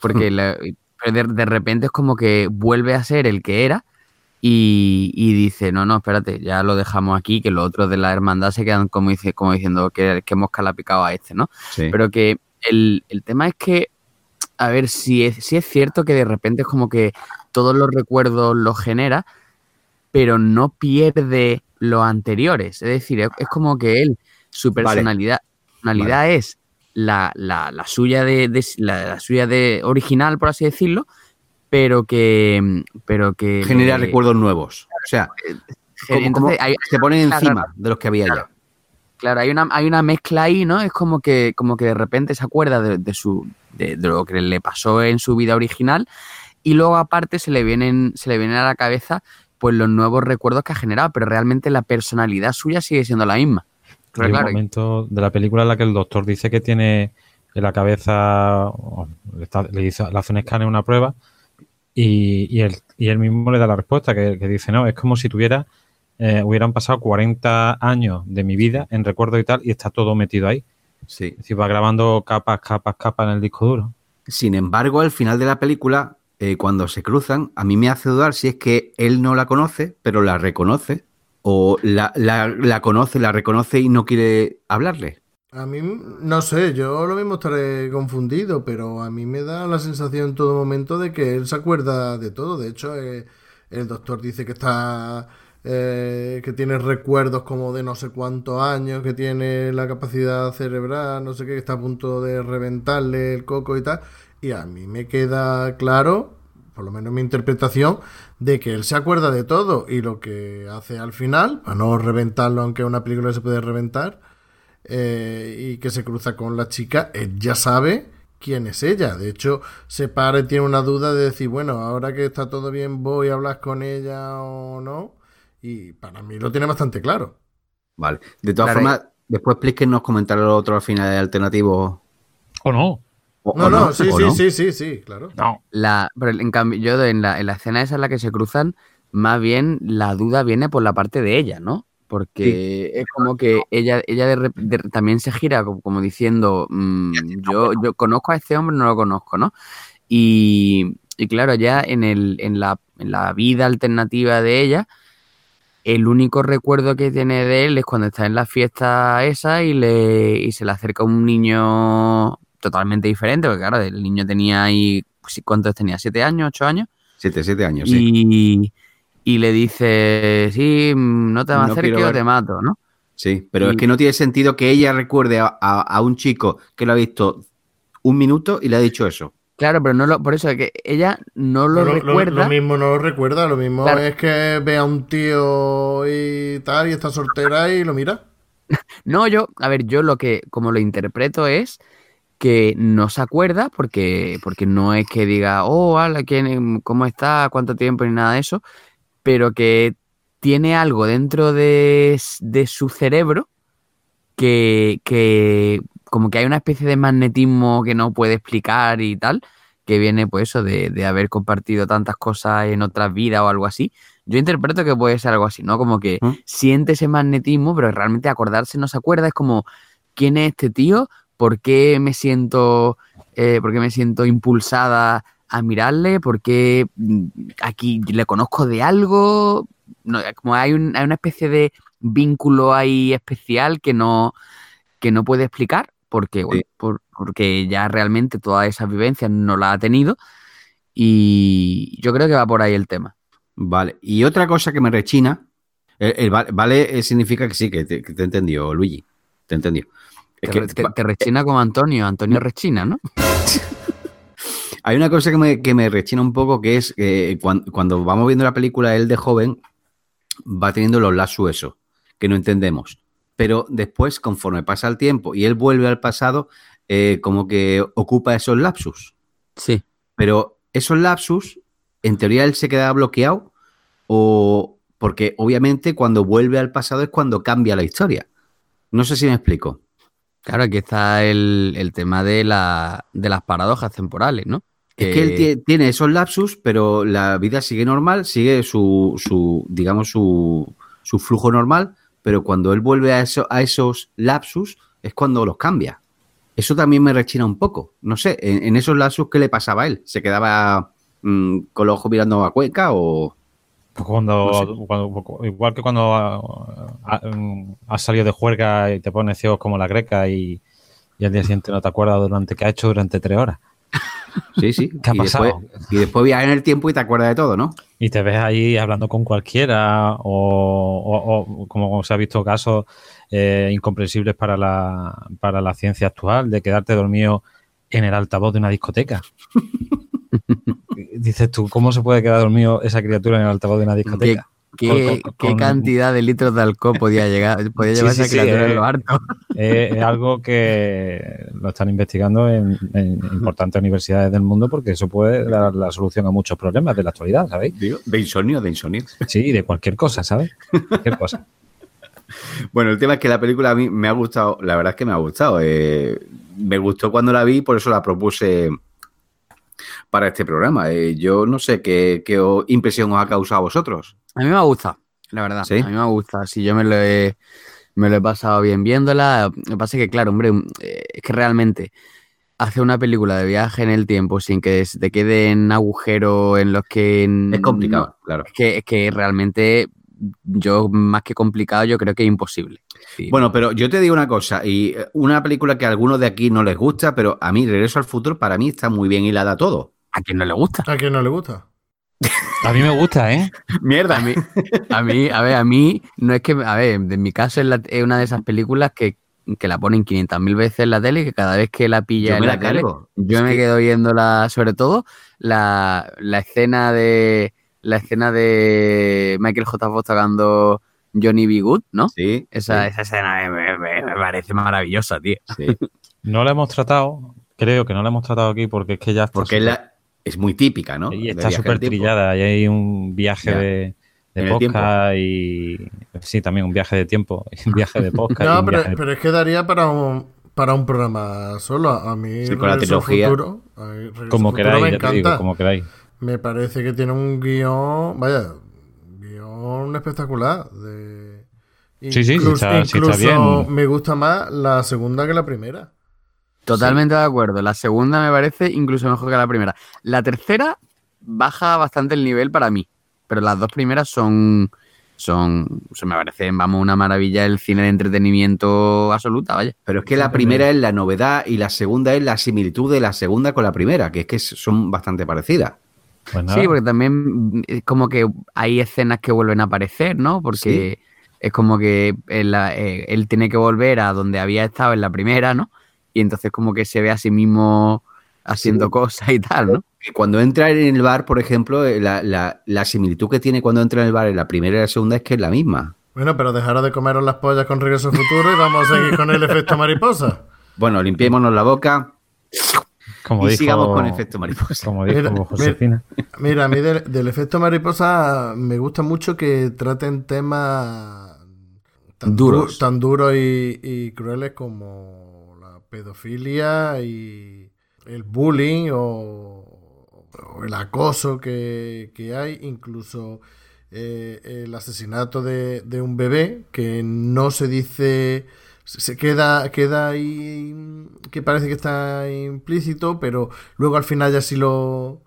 Porque la- pero de, de repente es como que vuelve a ser el que era y, y dice, no, no, espérate, ya lo dejamos aquí, que los otros de la hermandad se quedan como, dice, como diciendo que, que hemos calapicado a este, ¿no? Sí. Pero que el, el tema es que, a ver, si es, si es cierto que de repente es como que todos los recuerdos los genera, pero no pierde los anteriores. Es decir, es, es como que él, su Vale. personalidad, personalidad es la, la- la suya de, de- la, la suya de original, por así decirlo, pero que pero que Genera recuerdos nuevos. O sea, como, entonces como hay- se ponen claro, encima de los que había claro. ya. Claro, hay una, hay una mezcla ahí, ¿no? Es como que, como que de repente se acuerda de, de su, de, de lo que le pasó en su vida original y luego aparte se le vienen, se le vienen a la cabeza pues los nuevos recuerdos que ha generado, pero realmente la personalidad suya sigue siendo la misma. Pero Hay claro, un momento de la película en la que el doctor dice que tiene en la cabeza, o le, está- le hizo- le hace un escáner, una prueba, y, y él, y él mismo le da la respuesta, que, que dice, no, es como si tuviera, eh, hubieran pasado 40 años de mi vida en recuerdo y tal, y está todo metido ahí. Sí. Es decir, va grabando capas, capas, capas en el disco duro. Sin embargo, al final de la película, eh, cuando se cruzan, a mí me hace dudar si es que él no la conoce, pero la reconoce, o la, la- conoce, la reconoce y no quiere hablarle. A mí, no sé, yo lo mismo estaré confundido, pero a mí me da la sensación en todo momento de que él se acuerda de todo. De hecho, eh, el doctor dice que está, eh, que tiene recuerdos como de no sé cuántos años, que tiene la capacidad cerebral, no sé qué, que está a punto de reventarle el coco y tal. Y a mí me queda claro, por lo menos mi interpretación, de que él se acuerda de todo y lo que hace al final, para no reventarlo, aunque una película se puede reventar, eh, y que se cruza con la chica, él ya sabe quién es ella. De hecho, se para y tiene una duda de decir, bueno, ahora que está todo bien, voy a hablar con ella o no. Y para mí lo tiene bastante claro. Vale. De todas Claro, formas, después explíquenos comentarios los otros al final de alternativos. ¿O no? O- No, o no, sí, sí, no. sí, sí, sí, claro. No. La, pero en cambio, yo en la, en la escena esa en la que se cruzan, más bien la duda viene por la parte de ella, ¿no? Porque es como que ella, ella de rep- de- también se gira como, como diciendo, mm, yo, yo conozco a este hombre, no lo conozco, ¿no? Y, y claro, ya en, el, en, la, en la vida alternativa de ella, el único recuerdo que tiene de él es cuando está en la fiesta esa y, le, y se le acerca un niño totalmente diferente, porque claro, el niño tenía ahí sí, ¿cuántos tenía? ¿Siete años? ¿Ocho años? Siete, siete años, sí. Y, y le dice, sí, mm, no te No acerques quiero o ver- te mato, ¿no? Sí, pero Y- es que no tiene sentido que ella recuerde a, a- a un chico que lo ha visto un minuto y le ha dicho eso. Claro, pero no lo, por eso es que ella no lo Lo, lo- recuerda. lo mismo no lo recuerda, lo mismo Claro. es que ve a un tío y tal, y está soltera y lo mira. No, yo, a ver, yo lo que, como lo interpreto es que no se acuerda porque, porque no es que diga, oh, hola, ¿quién, ¿cómo está? ¿Cuánto tiempo? Ni nada de eso, pero que tiene algo dentro de, de su cerebro que, que como que hay una especie de magnetismo que no puede explicar y tal, que viene pues eso de, de haber compartido tantas cosas en otras vidas o algo así. Yo interpreto que puede ser algo así, ¿no? Como que siente ese magnetismo, pero realmente acordarse no se acuerda. Es como, ¿quién es este tío? ¿Por qué me siento, eh, por qué me siento impulsada a mirarle? ¿Por qué mm, aquí le conozco de algo? No, como hay, un- hay una especie de vínculo ahí especial que no, que no puede explicar, porque, bueno, por- porque ya realmente todas esas vivencias no las ha tenido. Y yo creo que va por ahí el tema. Vale. Y otra cosa que me rechina, el, el va- vale eh, significa que sí, que te, que te he entendido, Luigi. Te he entendido. Es Te, que te- te rechina como Antonio, Antonio rechina, ¿no? hay una cosa que me, que me rechina un poco, que es que cuan- cuando, vamos viendo la película, él de joven va teniendo los lapsus eso, que no entendemos. Pero después, conforme pasa el tiempo y él vuelve al pasado, eh, como que ocupa esos lapsus. Sí. Pero esos lapsus, en teoría él se queda bloqueado o porque obviamente cuando vuelve al pasado es cuando cambia la historia. No sé si me explico. Claro, aquí está el, el tema de, la, de las paradojas temporales, ¿no? Es que él tie- tiene esos lapsus, pero la vida sigue normal, sigue su, su digamos, su, su flujo normal, pero cuando él vuelve a, eso, a esos lapsus es cuando los cambia. Eso también me rechina un poco. No sé, en, en esos lapsus, ¿qué le pasaba a él? ¿Se quedaba mm, con los ojos mirando a Cuenca o...? Cuando, No cuando- igual que cuando ah, ah, mm, has salido de juerga y te pones ciego como la greca y, y al día siguiente no te acuerdas durante qué ha hecho durante tres horas. Sí, sí. ¿Qué ha y pasado? Después, y después viajas en el tiempo y te acuerdas de todo, ¿no? Y te ves ahí hablando con cualquiera o, o- o como se ha visto casos eh, incomprensibles para la, para la ciencia actual de quedarte dormido en el altavoz de una discoteca. Dices tú, ¿cómo se puede quedar dormido esa criatura en el altavoz de una discoteca? ¿Qué, Con- con- qué con- cantidad de litros de alcohol podía llegar? Podía llevar sí, esa sí, criatura eh. en lo harto. Es, es algo que lo están investigando en, en importantes universidades del mundo porque eso puede dar la solución a muchos problemas de la actualidad, ¿sabéis? De insomnio, de insomnio. Sí, de cualquier cosa, ¿sabes? Cualquier cosa. Bueno, el tema es que la película a mí me ha gustado, la verdad es que me ha gustado. eh, me gustó cuando la vi, por eso la propuse para este programa. Eh, yo no sé qué, qué impresión os ha causado a vosotros. A mí me ha gustado, la verdad. ¿Sí? A mí me ha gustado. Si yo me lo he, me lo he pasado bien viéndola. Lo que pasa es que, claro, hombre, eh, es que realmente hacer una película de viaje en el tiempo sin que se te queden agujeros en los que... Es complicado, claro. Es que, es que realmente yo, más que complicado, yo creo que es imposible. Sí. Bueno, pero yo te digo una cosa, y eh, una película que a algunos de aquí no les gusta, pero a mí, Regreso al Futuro, para mí está muy bien hilada todo. ¿A quién no le gusta? ¿A quién no le gusta? A mí me gusta, ¿eh? Mierda. A mí, a mí, a ver, a mí, no es que, a ver, en mi caso es, la- es una de esas películas que, que la ponen 500.000 veces en la tele y que cada vez que la pilla Yo en me la, la tele, yo Es me que- quedo viéndola, sobre todo la, la escena de la escena de Michael J. Fox tocando Johnny B. Good, ¿no? Sí, Esa, sí, esa escena me, me- me parece maravillosa, tío. sí. No la hemos tratado, creo que no la hemos tratado aquí porque es que ya está Porque es, súper- la- es muy típica, ¿no? y está súper trillada y hay un viaje Ya. de, de podcast y sí, también un viaje de tiempo, un viaje de podcast. No, pero, viaje de- pero es que daría para un, para un programa solo. A mí, Sí, con la trilogía. Futuro, a mí como queráis, me ya te digo, como queráis. Me parece que tiene un guion, vaya, guion espectacular. De... Sí, sí, sí Incluso- está- sí está incluso bien. me gusta más la segunda que la primera. Totalmente de acuerdo. La segunda me parece incluso mejor que la primera. La tercera baja bastante el nivel para mí, pero las dos primeras son, son, se me parecen, vamos, una maravilla el cine de entretenimiento absoluta, vaya. Pero es que la primera es la novedad y la segunda es la similitud de la segunda con la primera, que es que son bastante parecidas. Pues. Sí, porque también es como que hay escenas que vuelven a aparecer, ¿no? Porque es como que él, eh, él tiene que volver a donde había estado en la primera, ¿no? Y entonces como que se ve a sí mismo haciendo Sí. cosas y tal, ¿no? Cuando entra en el bar, por ejemplo, eh, la, la- la similitud que tiene cuando entra en el bar en la primera y la segunda es que es la misma. Bueno, pero dejaros de comeros las pollas con Regreso al Futuro y vamos a seguir con el efecto mariposa. Bueno, limpiémonos la boca Como y dijo, sigamos con efecto mariposa. Como dijo Mira, Josefina. Mira, a mí del, del efecto mariposa me gusta mucho que traten temas tan Duros. du- tan duros y, y crueles como la pedofilia y el bullying o, o el acoso que, que hay, incluso eh, el asesinato de, de un bebé que no se dice se queda, queda ahí que parece que está implícito, pero luego al final ya sí lo,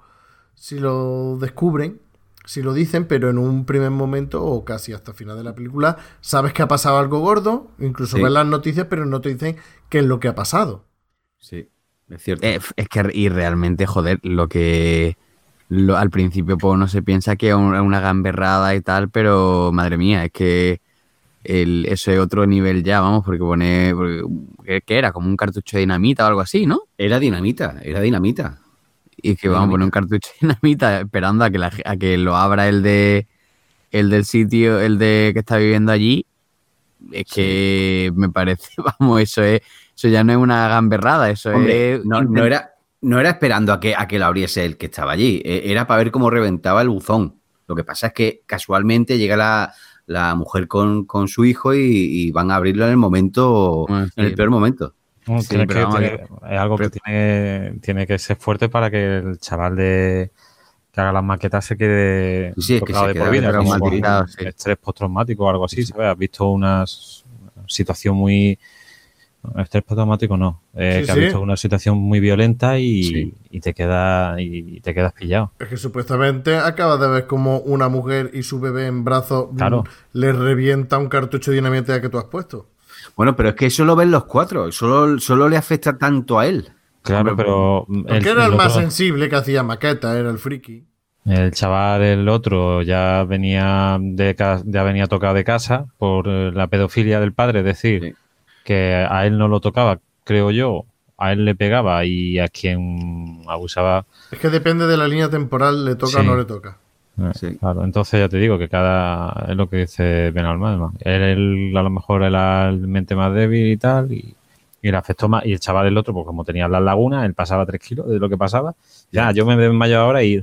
si lo descubren, si lo dicen, pero en un primer momento o casi hasta el final de la película, sabes que ha pasado algo gordo, incluso Sí. ves las noticias, pero no te dicen qué es lo que ha pasado. Sí, es cierto. Eh, es que y realmente, joder, lo que lo- al principio pues, uno se piensa que es un- una gamberrada y tal, pero madre mía, es que el, eso es otro nivel ya, vamos, porque pone, porque- ¿qué, era? Como un cartucho de dinamita o algo así, ¿no? Era dinamita, era dinamita. Y que vamos a poner un cartucho de dinamita esperando a que, la a que lo abra el de el del sitio, el de que está viviendo allí. Es que me parece, vamos, eso es, eso ya no es una gamberrada, eso Hombre, es no, no era, no era esperando a que, a que lo abriese el que estaba allí, eh, era para ver cómo reventaba el buzón. Lo que pasa es que casualmente llega la, la mujer con, con su hijo y, y van a abrirlo en el momento, Bueno, en el peor momento. No, Sí, que- tiene- es algo que tiene, tiene que ser fuerte para que el chaval de que haga las maquetas se quede Sí, es que tocado se de por vida, estrés postraumático o algo así. ¿sabes? Has visto una situación muy estrés postraumático no, eh, Sí, que has sí. visto una situación muy violenta y, Sí. y te queda y te quedas pillado. Es que supuestamente acabas de ver como una mujer y su bebé en brazos mm, Claro. le revienta un cartucho de dinamita que tú has puesto. Bueno, pero es que eso lo ven los cuatro, solo, solo le afecta tanto a él. Claro, pero Porque era el, el más otro- sensible que hacía maqueta, era el friki. El chaval, el otro, ya venía de, ya venía tocado de casa por eh, la pedofilia del padre, es decir, Sí. Que a él no lo tocaba, creo yo, a él le pegaba y a quien abusaba. Es que depende de la línea temporal, le toca o no le toca. eh, Sí. Claro, entonces ya te digo que cada es lo que dice Ben Alman. Él, él a lo mejor era el mente más débil y tal, y, y le afectó más. Y el chaval del otro, pues como tenía las lagunas, él pasaba tres kilos de lo que pasaba. Ya, yo me desmayo ahora y.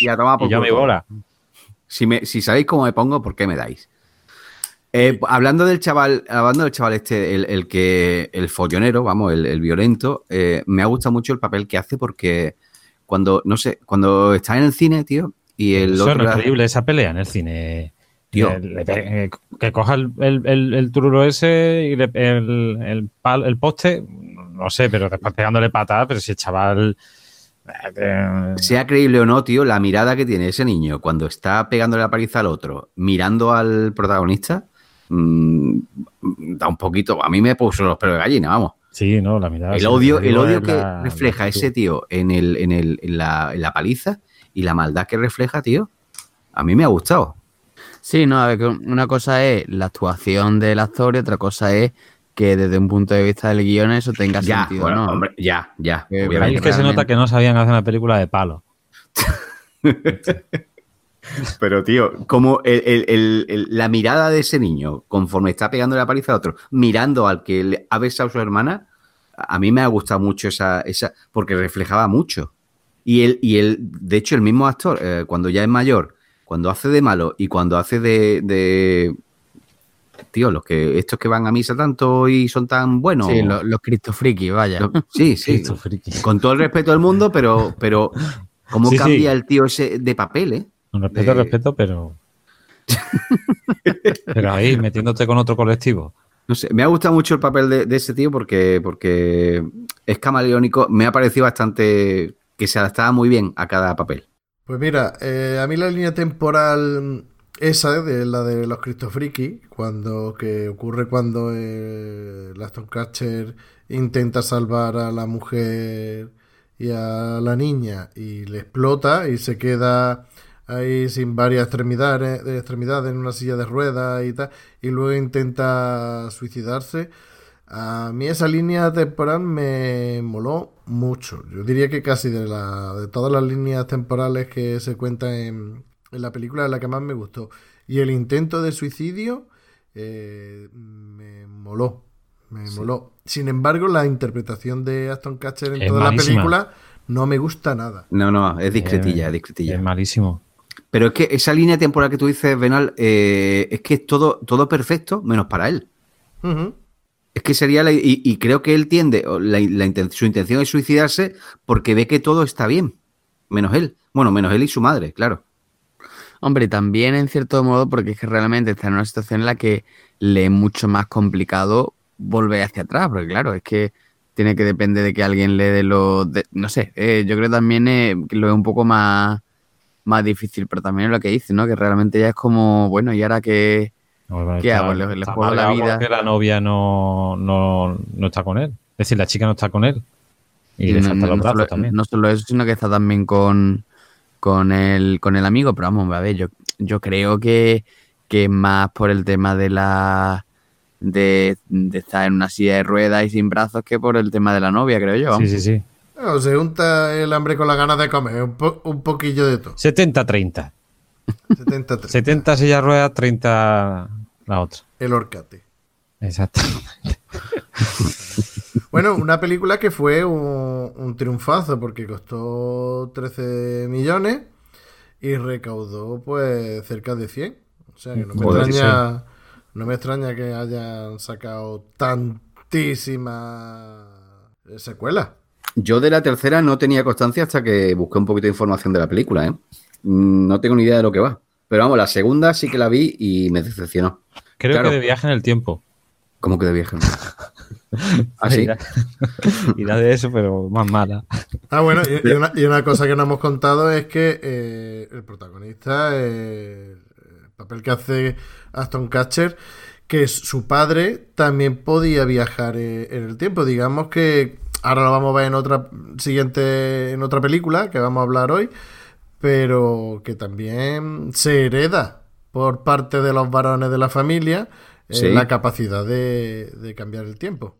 Y a tomar por y yo todo. bola. Si, me, si sabéis cómo me pongo, ¿por qué me dais? Eh, hablando del chaval, hablando del chaval este, el, el que, el follonero, vamos, el, el violento, eh, me ha gustado mucho el papel que hace porque cuando, no sé, cuando está en el cine, tío, y el Eso otro es increíble, esa pelea en el cine. Tío. Pe- eh, que coja el, el, tururo ese y le- el, el, poste, no sé, pero después pegándole patadas, pero si el chaval. eh, eh, sea creíble o no, tío, la mirada que tiene ese niño cuando está pegándole la paliza al otro, mirando al protagonista, mm, da un poquito, a mí me puso los pelos de gallina, vamos. sí, no, la mirada. El odio, el odio que la- refleja la ese tío en, el, en, el, en, la, en la paliza y la maldad que refleja, tío, a mí me ha gustado. Sí, no, a ver, que una cosa es la actuación del actor y otra cosa es que desde un punto de vista del guion eso tenga Ya, sentido, bueno, ¿no? hombre, ya, ya. Ahí obviamente. es que se nota que no sabían hacer una película de palo. Pero, tío, como el- el- el- el- la mirada de ese niño, conforme está pegando la paliza a otro, mirando al que le ha besado a su hermana, a mí me ha gustado mucho esa, esa porque reflejaba mucho. Y el, y el, de hecho, el mismo actor, eh, cuando ya es mayor, cuando hace de malo y cuando hace de, de tío, los que, estos que van a misa tanto y son tan buenos. Sí, lo- los cristofriki, vaya. Lo- sí, sí. Con todo el respeto del mundo, pero, pero cómo Sí, sí. cambia el tío ese de papel, ¿eh? Con respeto, de- respeto, pero. pero ahí, metiéndote con otro colectivo. No sé, me ha gustado mucho el papel de, de ese tío porque, porque es camaleónico. Me ha parecido bastante que se adaptaba muy bien a cada papel. Pues mira, eh, a mí la línea temporal esa de la de los Cristofriki, cuando que ocurre cuando eh, el Aston Catcher intenta salvar a la mujer y a la niña y le explota y se queda ahí sin varias extremidades, de extremidades en una silla de ruedas y tal, y luego intenta suicidarse. A mí esa línea temporal me moló mucho. Yo diría que casi de, la, de todas las líneas temporales que se cuentan en, en la película es la que más me gustó. Y el intento de suicidio eh, me moló. Me moló. Sin embargo, la interpretación de Aston Catcher en Es toda malísima. la película no me gusta nada. No, no, es discretilla, Eh, es discretilla. Es malísimo. Pero es que esa línea temporal que tú dices, Benal, eh, es que es todo, todo perfecto menos para él. Es que sería la, y, y creo que él tiende, o la, la inten- su intención es suicidarse porque ve que todo está bien, menos él. Bueno, menos él y su madre, claro. Hombre, también en cierto modo, porque es que realmente está en una situación en la que le es mucho más complicado volver hacia atrás, porque claro, es que tiene que depender de que alguien le dé los... de- no sé, eh, yo creo también eh, que lo es un poco más, más difícil, pero también es lo que dice, ¿no? Que realmente ya es como, bueno, ¿y ahora que No, bueno, ¿Qué está- hago? ¿Le- le juego la vida? Porque la novia no, no, no está con él. Es decir, la chica no está con él. Y, le no, faltan los no brazos solo, también. no solo eso, sino que está también con, con, el, con el amigo. Pero vamos, a ver, yo, yo creo que, que es más por el tema de la de, de estar en una silla de ruedas y sin brazos que por el tema de la novia, creo yo. sí, sí, sí. Bueno, se junta el hambre con las ganas de comer, un, po- un poquillo de todo. 70-30. 73. 70 sillas ruedas, 30 la otra. El Orcate. Exacto. Bueno, una película que fue un, un triunfazo porque costó 13 millones y recaudó pues cerca de 100. O sea que no me Joder, extraña, no me extraña que hayan sacado tantísimas eh, secuelas. Yo de la tercera no tenía constancia hasta que busqué un poquito de información de la película, ¿eh? Mm, No tengo ni idea de lo que va. Pero vamos, la segunda sí que la vi y me decepcionó. Creo Claro. que de viaje en el tiempo. ¿Cómo que de vieja? ¿Ah, sí? Irá, irá de eso, pero más mala. Ah, bueno, y, y una, y una cosa que no hemos contado es que eh, el protagonista, eh, el papel que hace Aston Catcher, que es su padre, también podía viajar eh, en el tiempo. Digamos que ahora lo vamos a ver en otra siguiente, en otra película que vamos a hablar hoy, pero que también se hereda por parte de los varones de la familia eh, Sí. la capacidad de, de cambiar el tiempo.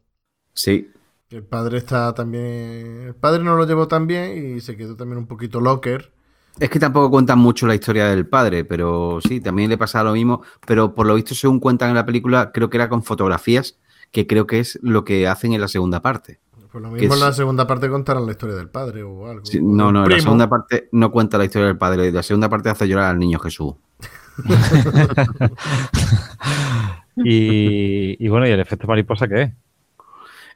Sí. El padre está también. El padre no lo llevó tan bien y se quedó también un poquito locker. Es que tampoco cuentan mucho la historia del padre, pero sí, también le pasaba lo mismo. Pero por lo visto, según cuentan en la película, creo que era con fotografías, que creo que es lo que hacen en la segunda parte. Pues lo Que mismo en la segunda parte contarán la historia del padre o algo. Sí, no, no, la segunda parte no cuenta la historia del padre. La segunda parte hace llorar al niño Jesús. Y, y bueno, ¿y el efecto mariposa qué es?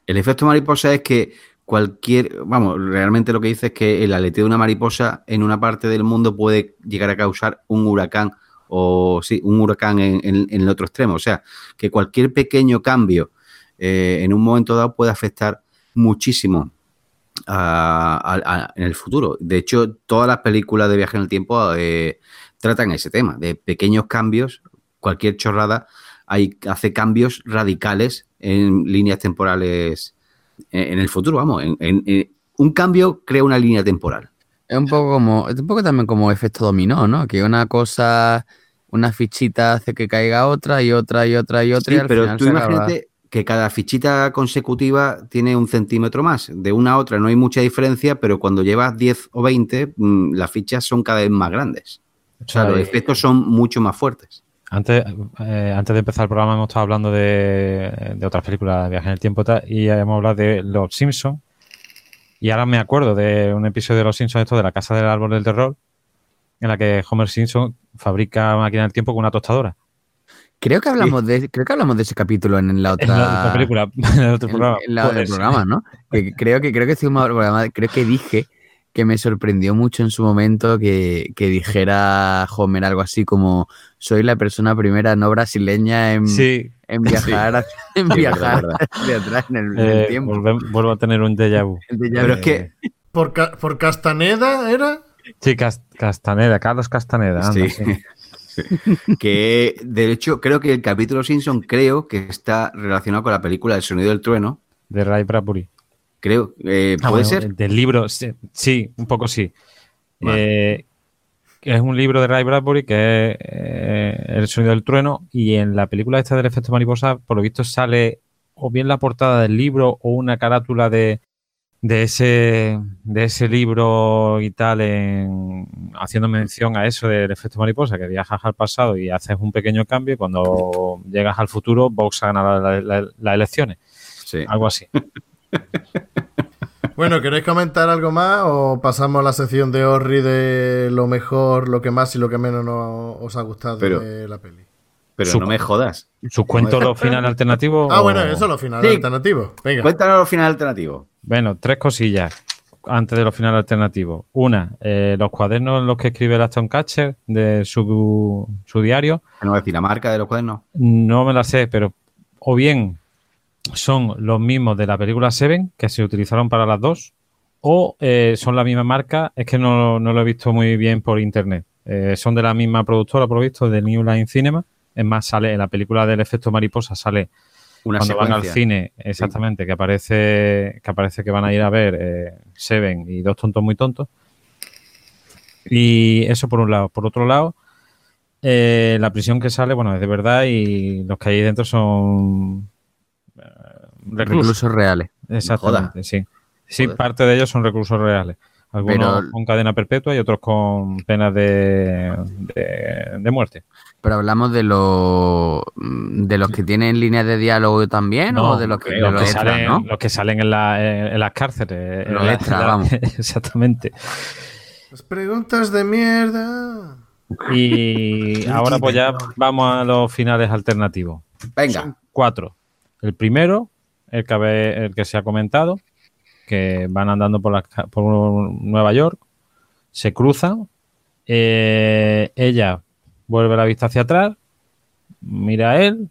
El efecto mariposa es que cualquier, vamos, realmente lo que dice es que el aleteo de una mariposa en una parte del mundo puede llegar a causar un huracán o sí, un huracán en, en- en el otro extremo. O sea, que cualquier pequeño cambio eh, en un momento dado puede afectar muchísimo a- a- a- en el futuro. De hecho, todas las películas de viaje en el tiempo eh, tratan ese tema, de pequeños cambios, cualquier chorrada hay, hace cambios radicales en líneas temporales en, en el futuro, vamos. en- un cambio crea una línea temporal. Es un poco como, es un poco también como efecto dominó, ¿no? Que una cosa, una fichita hace que caiga otra y otra y otra y otra. y Sí, al pero final tú imagínate que cada fichita consecutiva tiene un centímetro más. De una a otra no hay mucha diferencia, pero cuando llevas 10 o 20, mm, las fichas son cada vez más grandes. O sea, los efectos son mucho más fuertes. Antes, eh, antes de empezar el programa hemos estado hablando de, de otras películas de viaje en el tiempo y tal, y hemos hablado de Los Simpsons. Y ahora me acuerdo de un episodio de Los Simpsons, esto de la Casa del Árbol del Terror, en la que Homer Simpson fabrica máquina del tiempo con una tostadora. Creo que hablamos de, creo que hablamos de ese capítulo en, la En otra, la otra película, en el otro en- programa. en la ser. programa, ¿no? Que creo que creo que hicimos un programa, creo que dije que me sorprendió mucho en su momento que, que dijera Homer algo así como soy la persona primera no brasileña en, Sí, en viajar, a- en Sí, viajar hacia atrás en el, en el eh, tiempo. volve- vuelvo a tener un déjà vu. Pero es que ¿Por, por Castaneda era? Sí, Cas- Castaneda, Carlos Castaneda. anda, Sí. sí. Que de hecho creo que el capítulo Simpson creo que está relacionado con la película El sonido del trueno. De Ray Bradbury. Creo, eh, Ah, puede bueno, ser. Del libro, sí, sí, un poco sí. Vale. Eh, es un libro de Ray Bradbury que es eh, El sonido del trueno y en la película esta del efecto mariposa, por lo visto sale o bien la portada del libro o una carátula de, de ese de ese libro y tal en, haciendo mención a eso del efecto mariposa, que viajas al pasado y haces un pequeño cambio y cuando llegas al futuro Vox gana la- la- la- las elecciones, Sí. algo así. Bueno, ¿queréis comentar algo más o pasamos a la sección de Orri de lo mejor, lo que más y lo que menos nos, os ha gustado Pero- de la peli? Pero Su- no me jodas. ¿Sus cuentos los finales alternativos? Ah, o- bueno, eso es lo final Sí. alternativo. Venga. Cuéntanos los finales alternativos. Bueno, tres cosillas antes de los finales alternativos. Una, eh, los cuadernos en los que escribe el Aston Catcher de su, su diario. Que no voy a decir la marca de los cuadernos. No me la sé, pero o bien son los mismos de la película Seven, que se utilizaron para las dos, o eh, son la misma marca, es que no, no lo he visto muy bien por internet. Eh, son de la misma productora, por lo visto, de New Line Cinema. Es más, sale en la película del efecto mariposa, sale Una cuando van al cine, exactamente, que aparece que aparece que van a ir a ver eh, Seven y dos tontos muy tontos. Y eso por un lado. Por otro lado, eh, la prisión que sale, bueno, es de verdad y los que hay dentro son eh, reclusos. Reclusos reales. Exactamente, sí. Sí, Joder. parte de ellos son reclusos reales. Algunos Pero- con cadena perpetua y otros con penas de, de, de muerte. Pero hablamos de los de los que tienen líneas de diálogo también o de los que, de los, los que extras, salen, ¿no? los que salen en, la- en- en las cárceles. Los En la- extras, en la- vamos. Exactamente. Las preguntas de mierda. Y ahora pues ya vamos a los finales alternativos. Venga. Cuatro. El primero, el que, habe- el que se ha comentado, que van andando por, por Nueva York, se cruzan, eh, ella vuelve la vista hacia atrás, mira a él,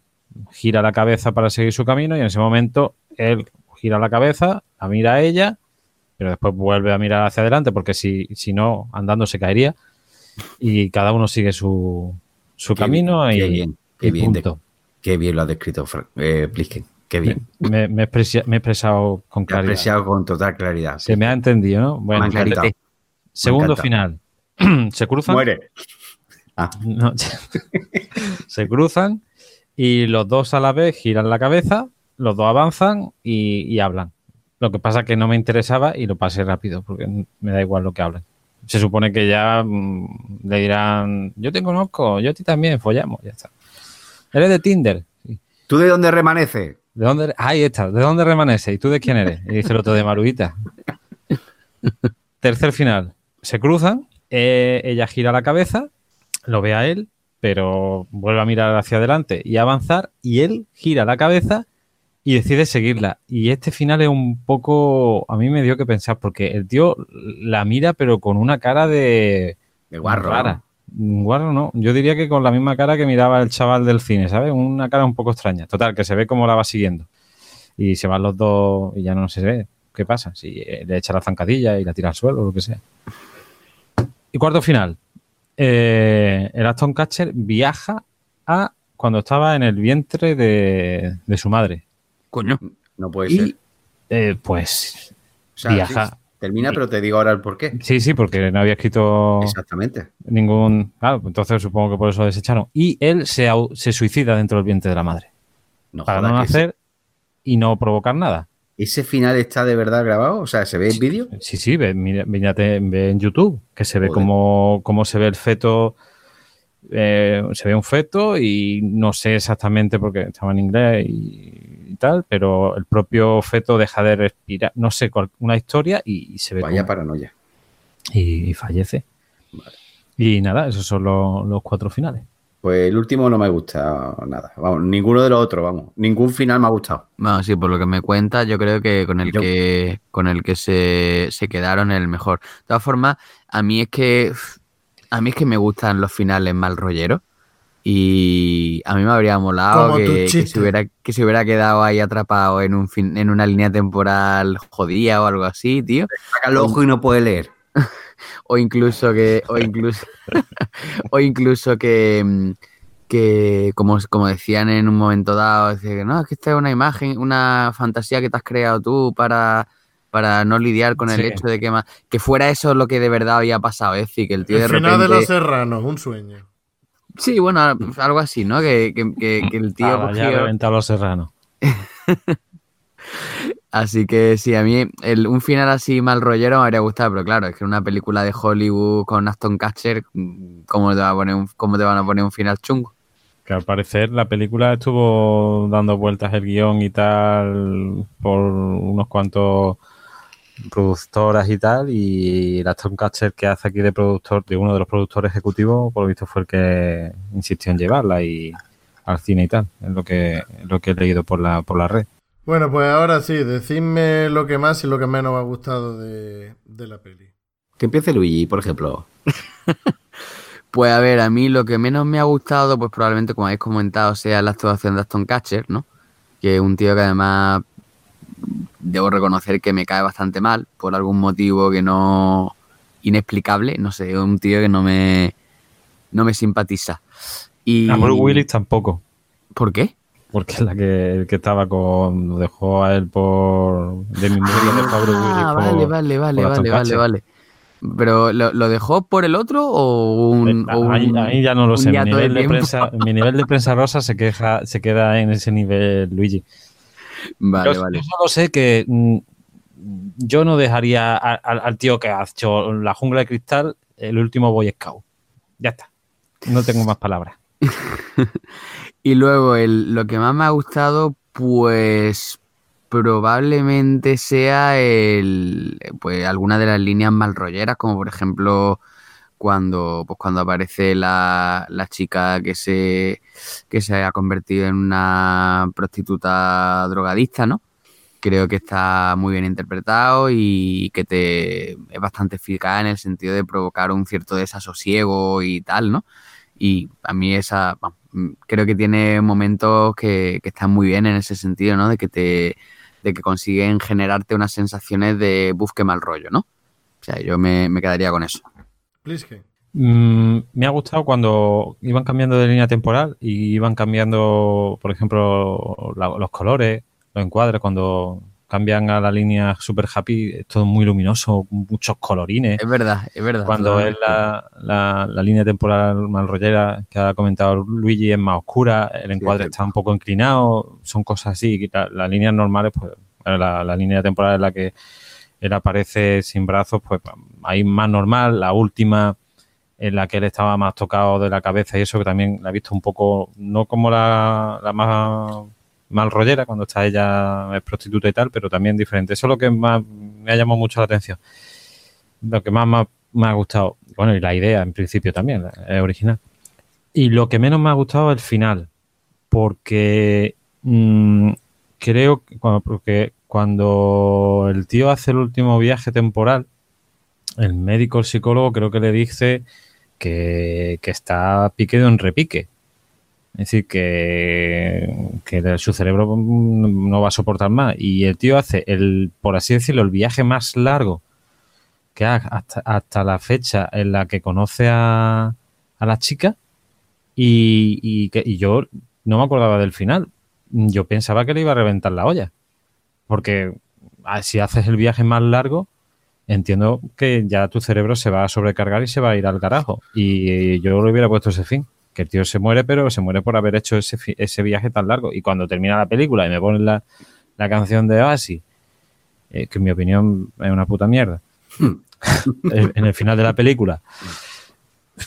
gira la cabeza para seguir su camino y en ese momento él gira la cabeza, la mira a ella, pero después vuelve a mirar hacia adelante porque si, si no, andando se caería y cada uno sigue su, su Qué camino bien, y, qué bien, qué y bien de-. Qué bien lo ha descrito Fra- eh, Plisken. Qué bien. Me, me he me he expresado con Te ha claridad. apreciado con total claridad. Se me ha entendido, ¿no? Bueno, Me clarité. segundo final. se cruzan. Muere. Ah, No, se cruzan y los dos a la vez giran la cabeza, los dos avanzan y, y hablan. Lo que pasa es que no me interesaba y lo pasé rápido porque me da igual lo que hablen. Se supone que ya mm, le dirán, yo te conozco, yo a ti también, follamos, ya está. Eres de Tinder. Sí. ¿Tú de dónde remaneces? ¿De dónde? Ahí está. ¿De dónde remaneces? ¿Y tú de quién eres? Y dice el otro de Maruita. Tercer final. Se cruzan. eh, ella gira la cabeza, lo ve a él, pero vuelve a mirar hacia adelante y avanzar. Y él gira la cabeza y decide seguirla. Y este final es un poco. A mí me dio que pensar, porque el tío la mira, pero con una cara de. De guarro. rara. Guarro no. Yo diría que con la misma cara que miraba el chaval del cine, ¿sabes? Una cara un poco extraña. Total, que se ve cómo la va siguiendo. Y se van los dos y ya no se ve. ¿Qué pasa? Si le echa la zancadilla y la tira al suelo o lo que sea. Y cuarto final. Eh, el Aston Catcher viaja a cuando estaba en el vientre de, de su madre. Coño. No puede Y ser. eh, pues O sea, viaja. sí, termina, pero te digo ahora el porqué. Sí, sí, porque no había escrito Exactamente. ningún. Claro, entonces supongo que por eso desecharon. Y él se, se suicida dentro del vientre de la madre. No para no nacer y no provocar nada. ¿Ese final está de verdad grabado? O sea, ¿se ve en vídeo? Sí, sí, ve, mira- mírate, ve en YouTube, que se ve cómo, cómo se ve el feto. eh, se ve un feto y no sé exactamente porque estaba en inglés y, y tal, pero el propio feto deja de respirar, no sé, cual- una historia y, y se ve Vaya paranoia. y, y fallece. Y nada, esos son los, los cuatro finales. Pues el último no me gusta nada. Vamos, ninguno de los otros, vamos. Ningún final me ha gustado. Bueno, sí, por lo que me cuenta, yo creo que con el Yo- que con el que se, se quedaron el mejor. De todas formas, a mí es que a mí es que me gustan los finales mal rolleros. Y a mí me habría molado que, se hubiera, que se hubiera quedado ahí atrapado en un fin, en una línea temporal jodida o algo así, tío. Saca el ojo y no puede leer. O incluso que, o incluso, o incluso que, que como, como decían en un momento dado, decía que no, es que esta es una imagen, una fantasía que te has creado tú para, para no lidiar con el Sí. hecho de que más, que fuera eso lo que de verdad había pasado, es decir, que el tío El de final repente... de Los Serranos, un sueño. Sí, bueno, algo así, ¿no? Que, que- que- que el tío ya ha cogió- reventado los serranos. Así que sí, a mí el- un final así mal rollero me habría gustado, pero claro, es que una película de Hollywood con Aston Catcher, ¿cómo te, va a poner cómo te van a poner un final chungo? Que al parecer la película estuvo dando vueltas el guion y tal por unos cuantos productoras y tal y el Aston Catcher que hace aquí de productor de uno de los productores ejecutivos por lo visto fue el que insistió en llevarla y al cine y tal es lo que lo que he leído por la por la red Bueno, pues ahora sí, decidme lo que más y lo que menos me ha gustado de, de la peli. Que empiece Luigi, por ejemplo. Pues a ver, a mí lo que menos me ha gustado, pues probablemente como habéis comentado, sea la actuación de Aston Catcher, ¿no? Que es un tío que además debo reconocer que me cae bastante mal por algún motivo que no inexplicable, no sé, es un tío que no me no me simpatiza. Y a Bruce Willis tampoco ¿Por qué? Porque es la que el que estaba con lo dejó a él por de mi mujer lo dejó a Bruce Willis Ah, vale, vale, vale, vale, vale, vale. Pero ¿lo, lo dejó por el otro o un, Eh, o un- ahí, ahí ya no lo sé. Mi de nivel de, prensa, mi nivel de prensa rosa se queja, se queda en ese nivel, Luigi. Vale, yo, vale. yo solo sé que mm, yo no dejaría a- al tío que ha hecho la jungla de cristal el último Boy Scout. Ya está. No tengo más palabras. Y luego el, lo que más me ha gustado, pues probablemente sea el pues alguna de las líneas mal rolleras, como por ejemplo cuando pues cuando aparece la, la chica que se que se ha convertido en una prostituta drogadista, ¿no? Creo que está muy bien interpretado y que te es bastante eficaz en el sentido de provocar un cierto desasosiego y tal, ¿no? Y a mí esa, mm, creo que tiene momentos que, que están muy bien en ese sentido, ¿no? De que te, de que consiguen generarte unas sensaciones de buf, qué mal rollo, ¿no? O sea, yo me, me quedaría con eso. Mm, me ha gustado cuando iban cambiando de línea temporal y iban cambiando, por ejemplo, la- los colores, los encuadres, cuando cambian a la línea Super Happy, es todo muy luminoso, muchos colorines. Es verdad, es verdad. Cuando es la, la- la línea temporal mal rollera que ha comentado Luigi es más oscura, el encuadre está un poco inclinado, son cosas así. la- Las líneas normales, pues la, la línea temporal en la que él aparece sin brazos, pues ahí más normal. La última en la que él estaba más tocado de la cabeza y eso que también la he visto un poco, no como la, la más mal rollera cuando está ella es prostituta y tal, pero también diferente. Eso es lo que más me ha llamado mucho la atención. Lo que más me ha, me ha gustado, bueno, y la idea en principio también, es original. Y lo que menos me ha gustado es el final, porque mm, creo que cuando, porque cuando el tío hace el último viaje temporal, el médico, el psicólogo, creo que le dice que, que está pique de un repique. Es decir, que, que su cerebro no va a soportar más. Y el tío hace, el, por así decirlo, el viaje más largo que ha hasta, hasta la fecha en la que conoce a, a la chica. Y, y y yo no me acordaba del final. Yo pensaba que le iba a reventar la olla. Porque ah, si haces el viaje más largo, entiendo que ya tu cerebro se va a sobrecargar y se va a ir al carajo. Y yo le hubiera puesto ese fin. Que el tío se muere, pero se muere por haber hecho ese, ese viaje tan largo. Y cuando termina la película y me ponen la, la canción de Oasis, eh, que en mi opinión es una puta mierda, eh, en el final de la película,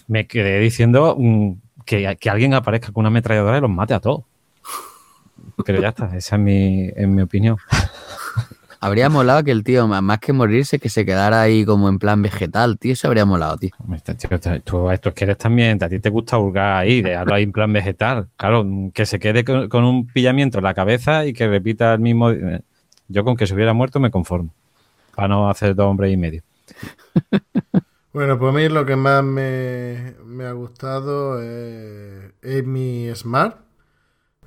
me quedé diciendo mm, que, que alguien aparezca con una ametralladora y los mate a todos. Pero ya está, esa es mi, es mi opinión. Habría molado que el tío, más que morirse, que se quedara ahí como en plan vegetal, tío. Eso habría molado, tío. Este este- Tú a estos quieres también, a ti te gusta hurgar ahí, dejarlo ahí en plan vegetal. Claro, que se quede con, con un pillamiento en la cabeza y que repita el mismo. eh, Yo con que se hubiera muerto me conformo. Para no hacer dos hombres y medio. Bueno, pues a mí lo que más me, me ha gustado es Amy Smart.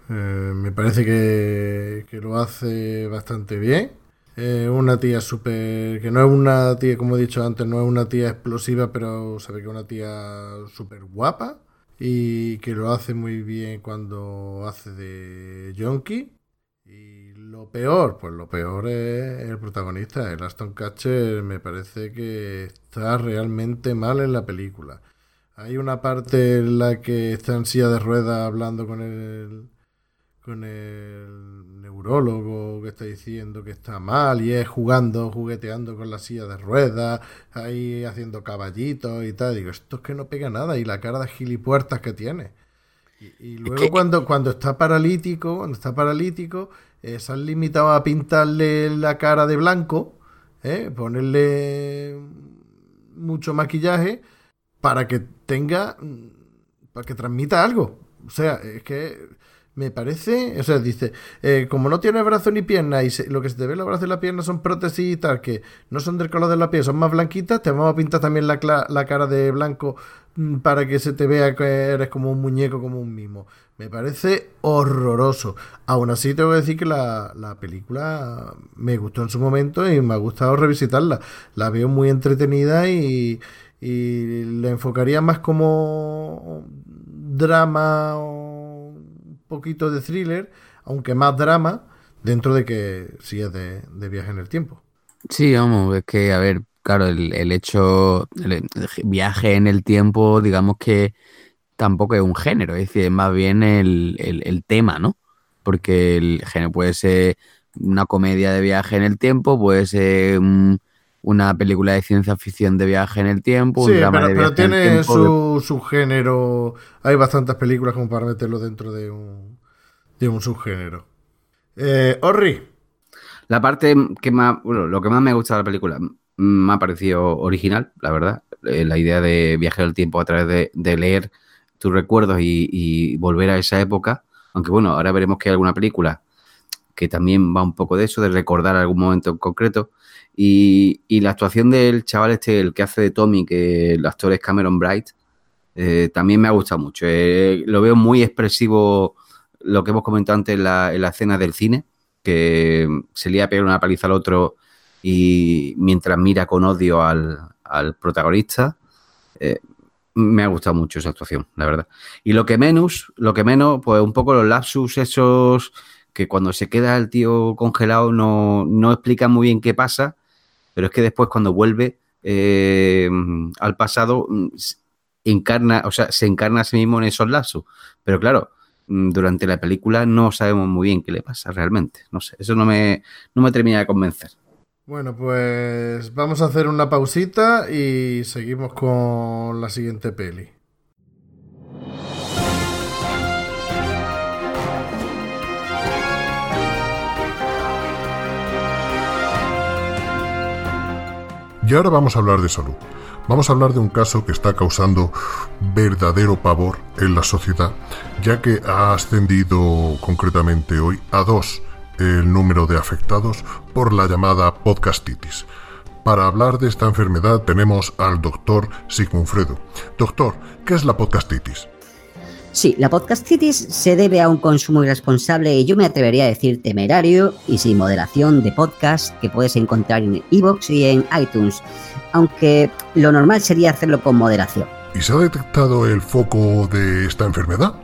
Eh, me parece que, que lo hace bastante bien. Eh, una tía súper. que no es una tía, como he dicho antes, no es una tía explosiva, pero sabe que es una tía súper guapa y que lo hace muy bien cuando hace de Yonki. Y lo peor, pues lo peor es el protagonista, el Aston Catcher, me parece que está realmente mal en la película. Hay una parte en la que está en silla de ruedas hablando con el con el neurólogo que está diciendo que está mal y es jugando, jugueteando con la silla de ruedas, ahí haciendo caballitos y tal. Digo, esto es que no pega nada y la cara de gilipuertas que tiene. Y, luego cuando, cuando está paralítico, cuando está paralítico, eh, se han limitado a pintarle la cara de blanco, eh, ponerle mucho maquillaje para que tenga, para que transmita algo. O sea, es que me parece, o sea, dice, eh, como no tiene brazo ni pierna y lo que se te ve los brazos y la pierna son prótesis y tal, que no son del color de la piel, son más blanquitas, te vamos a pintar también la, la cara de blanco mm, para que se te vea que eres como un muñeco, como un mimo. Me parece horroroso. Aún así, tengo que decir que la, la película me gustó en su momento y me ha gustado revisitarla. La veo muy entretenida y, y la enfocaría más como drama o poquito de thriller, aunque más drama, dentro de que sí es de, viaje en el tiempo. Sí, vamos, es que, a ver, claro, el, el hecho, el, viaje en el tiempo, digamos que tampoco es un género, es decir, es más bien el, el tema, ¿no? Porque el género puede ser una comedia de viaje en el tiempo, puede ser una película de ciencia ficción de viaje en el tiempo, un drama pero, de viaje tiene en el tiempo. Su, su género. Hay bastantes películas como para meterlo dentro de un, de un subgénero. Eh, Orri. La parte que más, bueno, lo que más me gusta de la película me ha parecido original, la verdad. Eh, la idea de viajar el tiempo a través de, leer tus recuerdos y, y, volver a esa época. Aunque bueno, ahora veremos que hay alguna película que también va un poco de eso, de recordar algún momento en concreto. Y, la actuación del chaval este, el que hace de Tommy, que el actor es Cameron Bright, eh, también me ha gustado mucho. Eh, lo veo muy expresivo lo que hemos comentado antes en la, escena del cine, que se le a pegar una paliza al otro y mientras mira con odio al, protagonista. Eh, me ha gustado mucho esa actuación, la verdad. Y lo que menos, lo que menos, pues un poco los lapsus esos que cuando se queda el tío congelado no, no explica muy bien qué pasa pero es que después cuando vuelve eh, al pasado mm, encarna, o sea, se encarna a sí mismo en esos lazos. Pero claro, mm, durante la película no sabemos muy bien qué le pasa realmente. No sé, eso no me, no me termina de convencer. Bueno, pues vamos a hacer una pausita y seguimos con la siguiente peli. Y ahora vamos a hablar de salud. Vamos a hablar de un caso que está causando verdadero pavor en la sociedad, ya que ha ascendido concretamente hoy a dos el número de afectados por la llamada podcastitis. Para hablar de esta enfermedad tenemos al doctor Sigmunfredo. Doctor, ¿qué es la podcastitis? Sí, la podcastitis se debe a un consumo irresponsable y yo me atrevería a decir temerario y sin moderación de podcast que puedes encontrar en iVoox y en iTunes, aunque lo normal sería hacerlo con moderación. ¿Y se ha detectado el foco de esta enfermedad?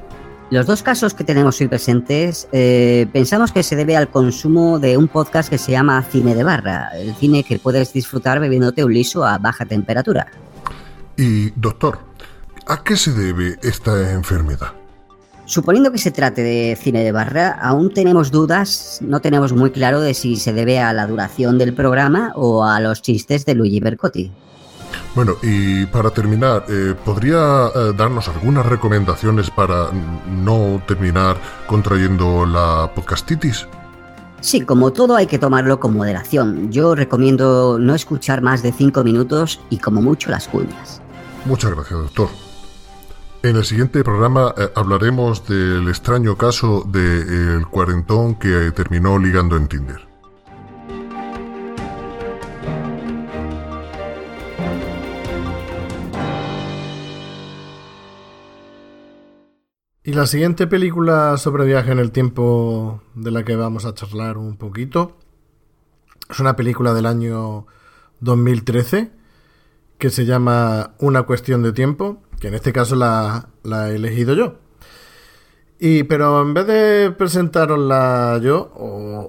Los dos casos que tenemos hoy presentes eh, pensamos que se debe al consumo de un podcast que se llama Cine de Barra, el cine que puedes disfrutar bebiéndote un liso a baja temperatura. Y, doctor, ¿A qué se debe esta enfermedad? Suponiendo que se trate de cine de barra, aún tenemos dudas, no tenemos muy claro de si se debe a la duración del programa o a los chistes de Luigi Bercotti. Bueno, y para terminar, eh, ¿podría eh, darnos algunas recomendaciones para no terminar contrayendo la podcastitis? Sí, como todo hay que tomarlo con moderación. Yo recomiendo no escuchar más de 5 minutos y como mucho las cuñas. Muchas gracias, doctor. En el siguiente programa eh, hablaremos del extraño caso del cuarentón que terminó ligando en Tinder. Y la siguiente película sobre viaje en el tiempo de la que vamos a charlar un poquito Es una película del año 2013 que se llama Una cuestión de tiempo, que en este caso la, he elegido yo. Y pero en vez de presentarosla yo,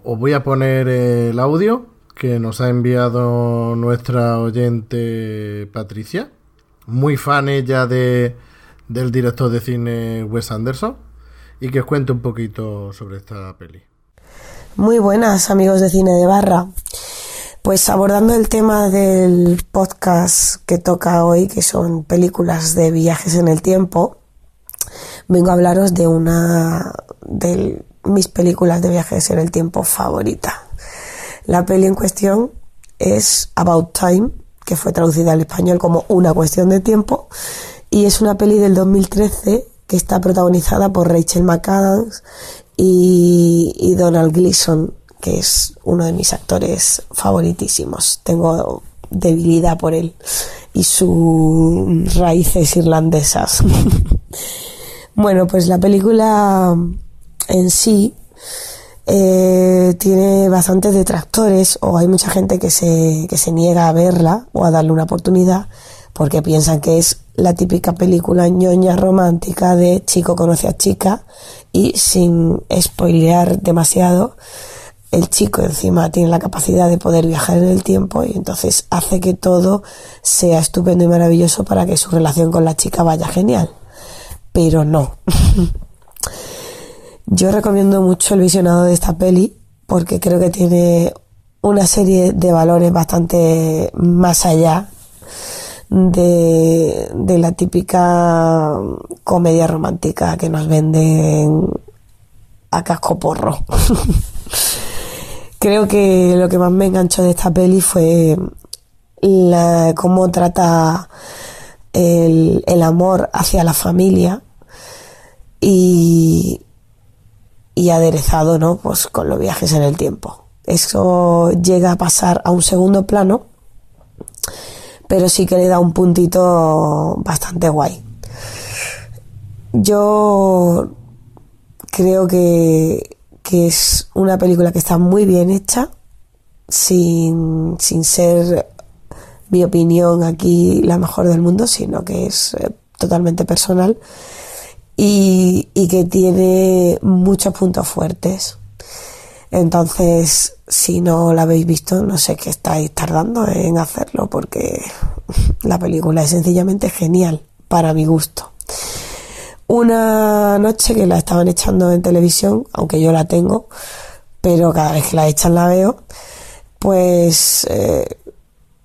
os voy a poner el audio que nos ha enviado nuestra oyente Patricia, muy fan ella de, del director de cine Wes Anderson, y que os cuente un poquito sobre esta peli. Muy buenas amigos de Cine de Barra. Pues abordando el tema del podcast que toca hoy, que son películas de viajes en el tiempo, vengo a hablaros de una de mis películas de viajes en el tiempo favorita. La peli en cuestión es About Time, que fue traducida al español como Una cuestión de tiempo, y es una peli del 2013 que está protagonizada por Rachel McAdams y, y Donald Gleason, que es uno de mis actores favoritísimos. Tengo debilidad por él y sus raíces irlandesas. bueno, pues la película en sí eh, tiene bastantes detractores o hay mucha gente que se, que se niega a verla o a darle una oportunidad porque piensan que es la típica película ñoña romántica de chico conoce a chica y sin spoilear demasiado el chico encima tiene la capacidad de poder viajar en el tiempo y entonces hace que todo sea estupendo y maravilloso para que su relación con la chica vaya genial. Pero no. Yo recomiendo mucho el visionado de esta peli porque creo que tiene una serie de valores bastante más allá de, de la típica comedia romántica que nos venden a casco porro. creo que lo que más me enganchó de esta peli fue la, cómo trata el, amor hacia la familia y, y aderezado, ¿no? Pues con los viajes en el tiempo. Eso llega a pasar a un segundo plano, pero sí que le da un puntito bastante guay. Yo creo que, que es una película que está muy bien hecha, sin, sin ser mi opinión aquí la mejor del mundo, sino que es eh, totalmente personal y, y que tiene muchos puntos fuertes. Entonces, si no la habéis visto, no sé qué estáis tardando en hacerlo, porque la película es sencillamente genial, para mi gusto. Una noche que la estaban echando en televisión, aunque yo la tengo, pero cada vez que la echan la veo, pues eh,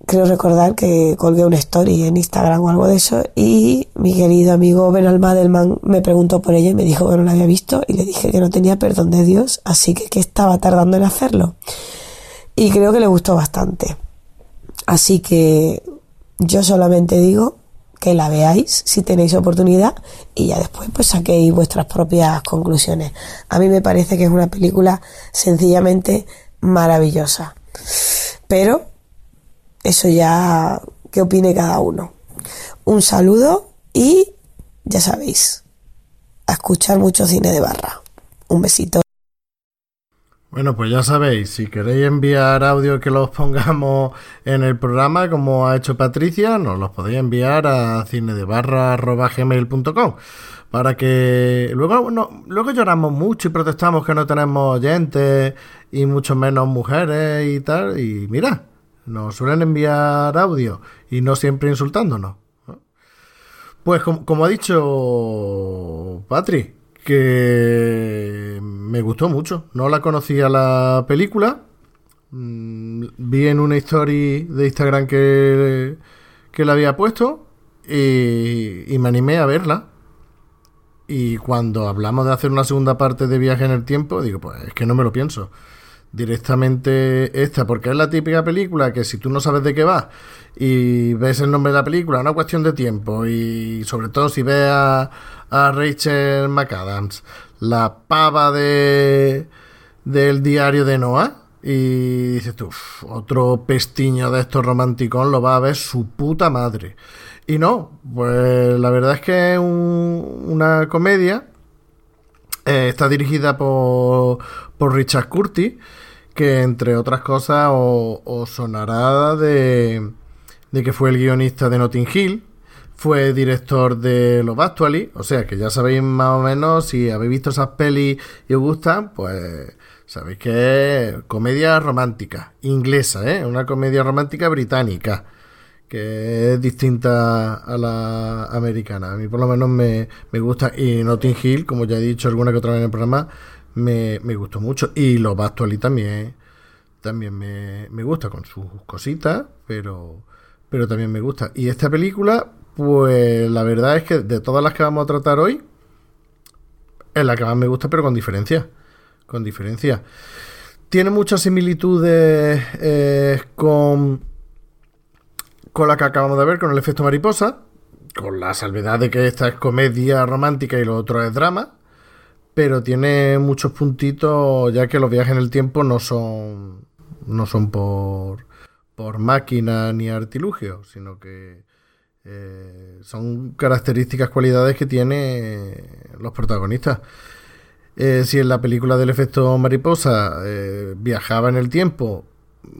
creo recordar que colgué una story en Instagram o algo de eso y mi querido amigo Ben Almadelman me preguntó por ella y me dijo que no la había visto y le dije que no tenía perdón de Dios, así que que estaba tardando en hacerlo. Y creo que le gustó bastante. Así que yo solamente digo que la veáis si tenéis oportunidad y ya después pues saquéis vuestras propias conclusiones. A mí me parece que es una película sencillamente maravillosa. Pero eso ya que opine cada uno. Un saludo y ya sabéis, a escuchar mucho cine de barra. Un besito. Bueno, pues ya sabéis, si queréis enviar audio que los pongamos en el programa, como ha hecho Patricia, nos los podéis enviar a cinedebarra.gmail.com para que luego no, luego lloramos mucho y protestamos que no tenemos oyentes y mucho menos mujeres y tal. Y mira, nos suelen enviar audio y no siempre insultándonos. Pues como, como ha dicho Patri, que me gustó mucho. No la conocía la película. Mm, Vi en una story de Instagram que, que la había puesto y, y me animé a verla. Y cuando hablamos de hacer una segunda parte de viaje en el tiempo, digo, pues es que no me lo pienso. Directamente esta, porque es la típica película que si tú no sabes de qué va y ves el nombre de la película, una cuestión de tiempo, y sobre todo si ves a, a Rachel McAdams, la pava de del diario de Noah, y dices tú, "Uf, otro pestiño de estos romanticos lo va a ver su puta madre. Y no, pues la verdad es que es un- una comedia. eh, está dirigida por, por Richard Curtis, que entre otras cosas os, sonará de, de que fue el guionista de Notting Hill, fue director de Love Actually, o sea que ya sabéis más o menos si habéis visto esas pelis y os gustan, pues sabéis que es comedia romántica, inglesa, ¿eh? Una comedia romántica británica, que es distinta a la americana. A mí por lo menos me, gusta, y Notting Hill, como ya he dicho alguna que otra vez en el programa, me, gustó mucho. Y Love Actually también, también me, me gusta, con sus cositas, pero, pero también me gusta. Y esta película pues la verdad es que de todas las que vamos a tratar hoy, es la que más me gusta, pero con diferencia. Con diferencia. Tiene muchas similitudes eh, con, con la que acabamos de ver, con el efecto mariposa. Con la salvedad de que esta es comedia romántica y lo otro es drama. Pero tiene muchos puntitos, ya que los viajes en el tiempo no son. no son por. por máquina ni artilugio, sino que eh, son características, cualidades que tienen los protagonistas. Eh, si en la película del efecto mariposa eh, viajaba en el tiempo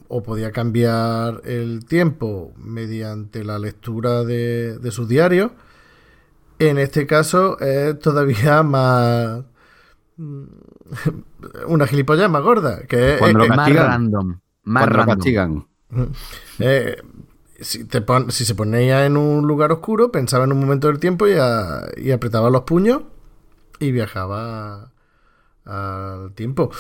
o podía cambiar el tiempo mediante la lectura de, de sus diarios, en este caso es todavía más una gilipollas más gorda, que es, más random, más random si, te si se ponía en un lugar oscuro, pensaba en un momento del tiempo y, y apretaba los puños y viajaba al tiempo.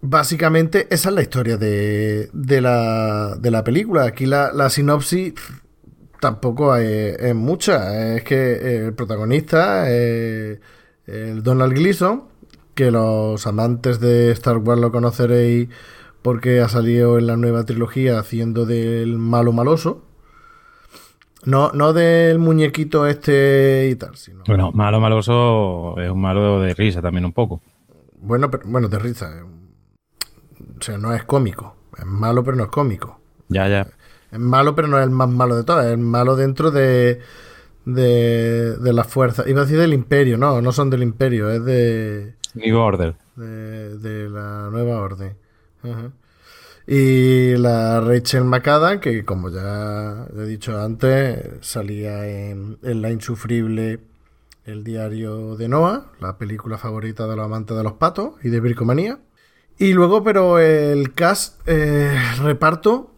Básicamente, esa es la historia de, de, la, de la película. Aquí la, la sinopsis tampoco es, mucha. Es que el protagonista es el Donald Gleason, que los amantes de Star Wars lo conoceréis porque ha salido en la nueva trilogía haciendo del malo maloso. No, no del muñequito este y tal, sino... Bueno, malo maloso es un malo de risa también un poco. Bueno, pero, bueno, de risa. O sea, no es cómico. Es malo, pero no es cómico. Ya, ya. Es malo, pero no es el más malo de todas. Es malo dentro de, de, de la fuerza. Iba a decir del imperio, no, no son del imperio, es de... New Order. De, de la nueva orden. Y la Rachel McAdams, que como ya he dicho antes, salía en, La Insufrible, el diario de Noah, la película favorita de los amantes de los patos y de Bricomanía. Y luego, pero el cast, eh, reparto,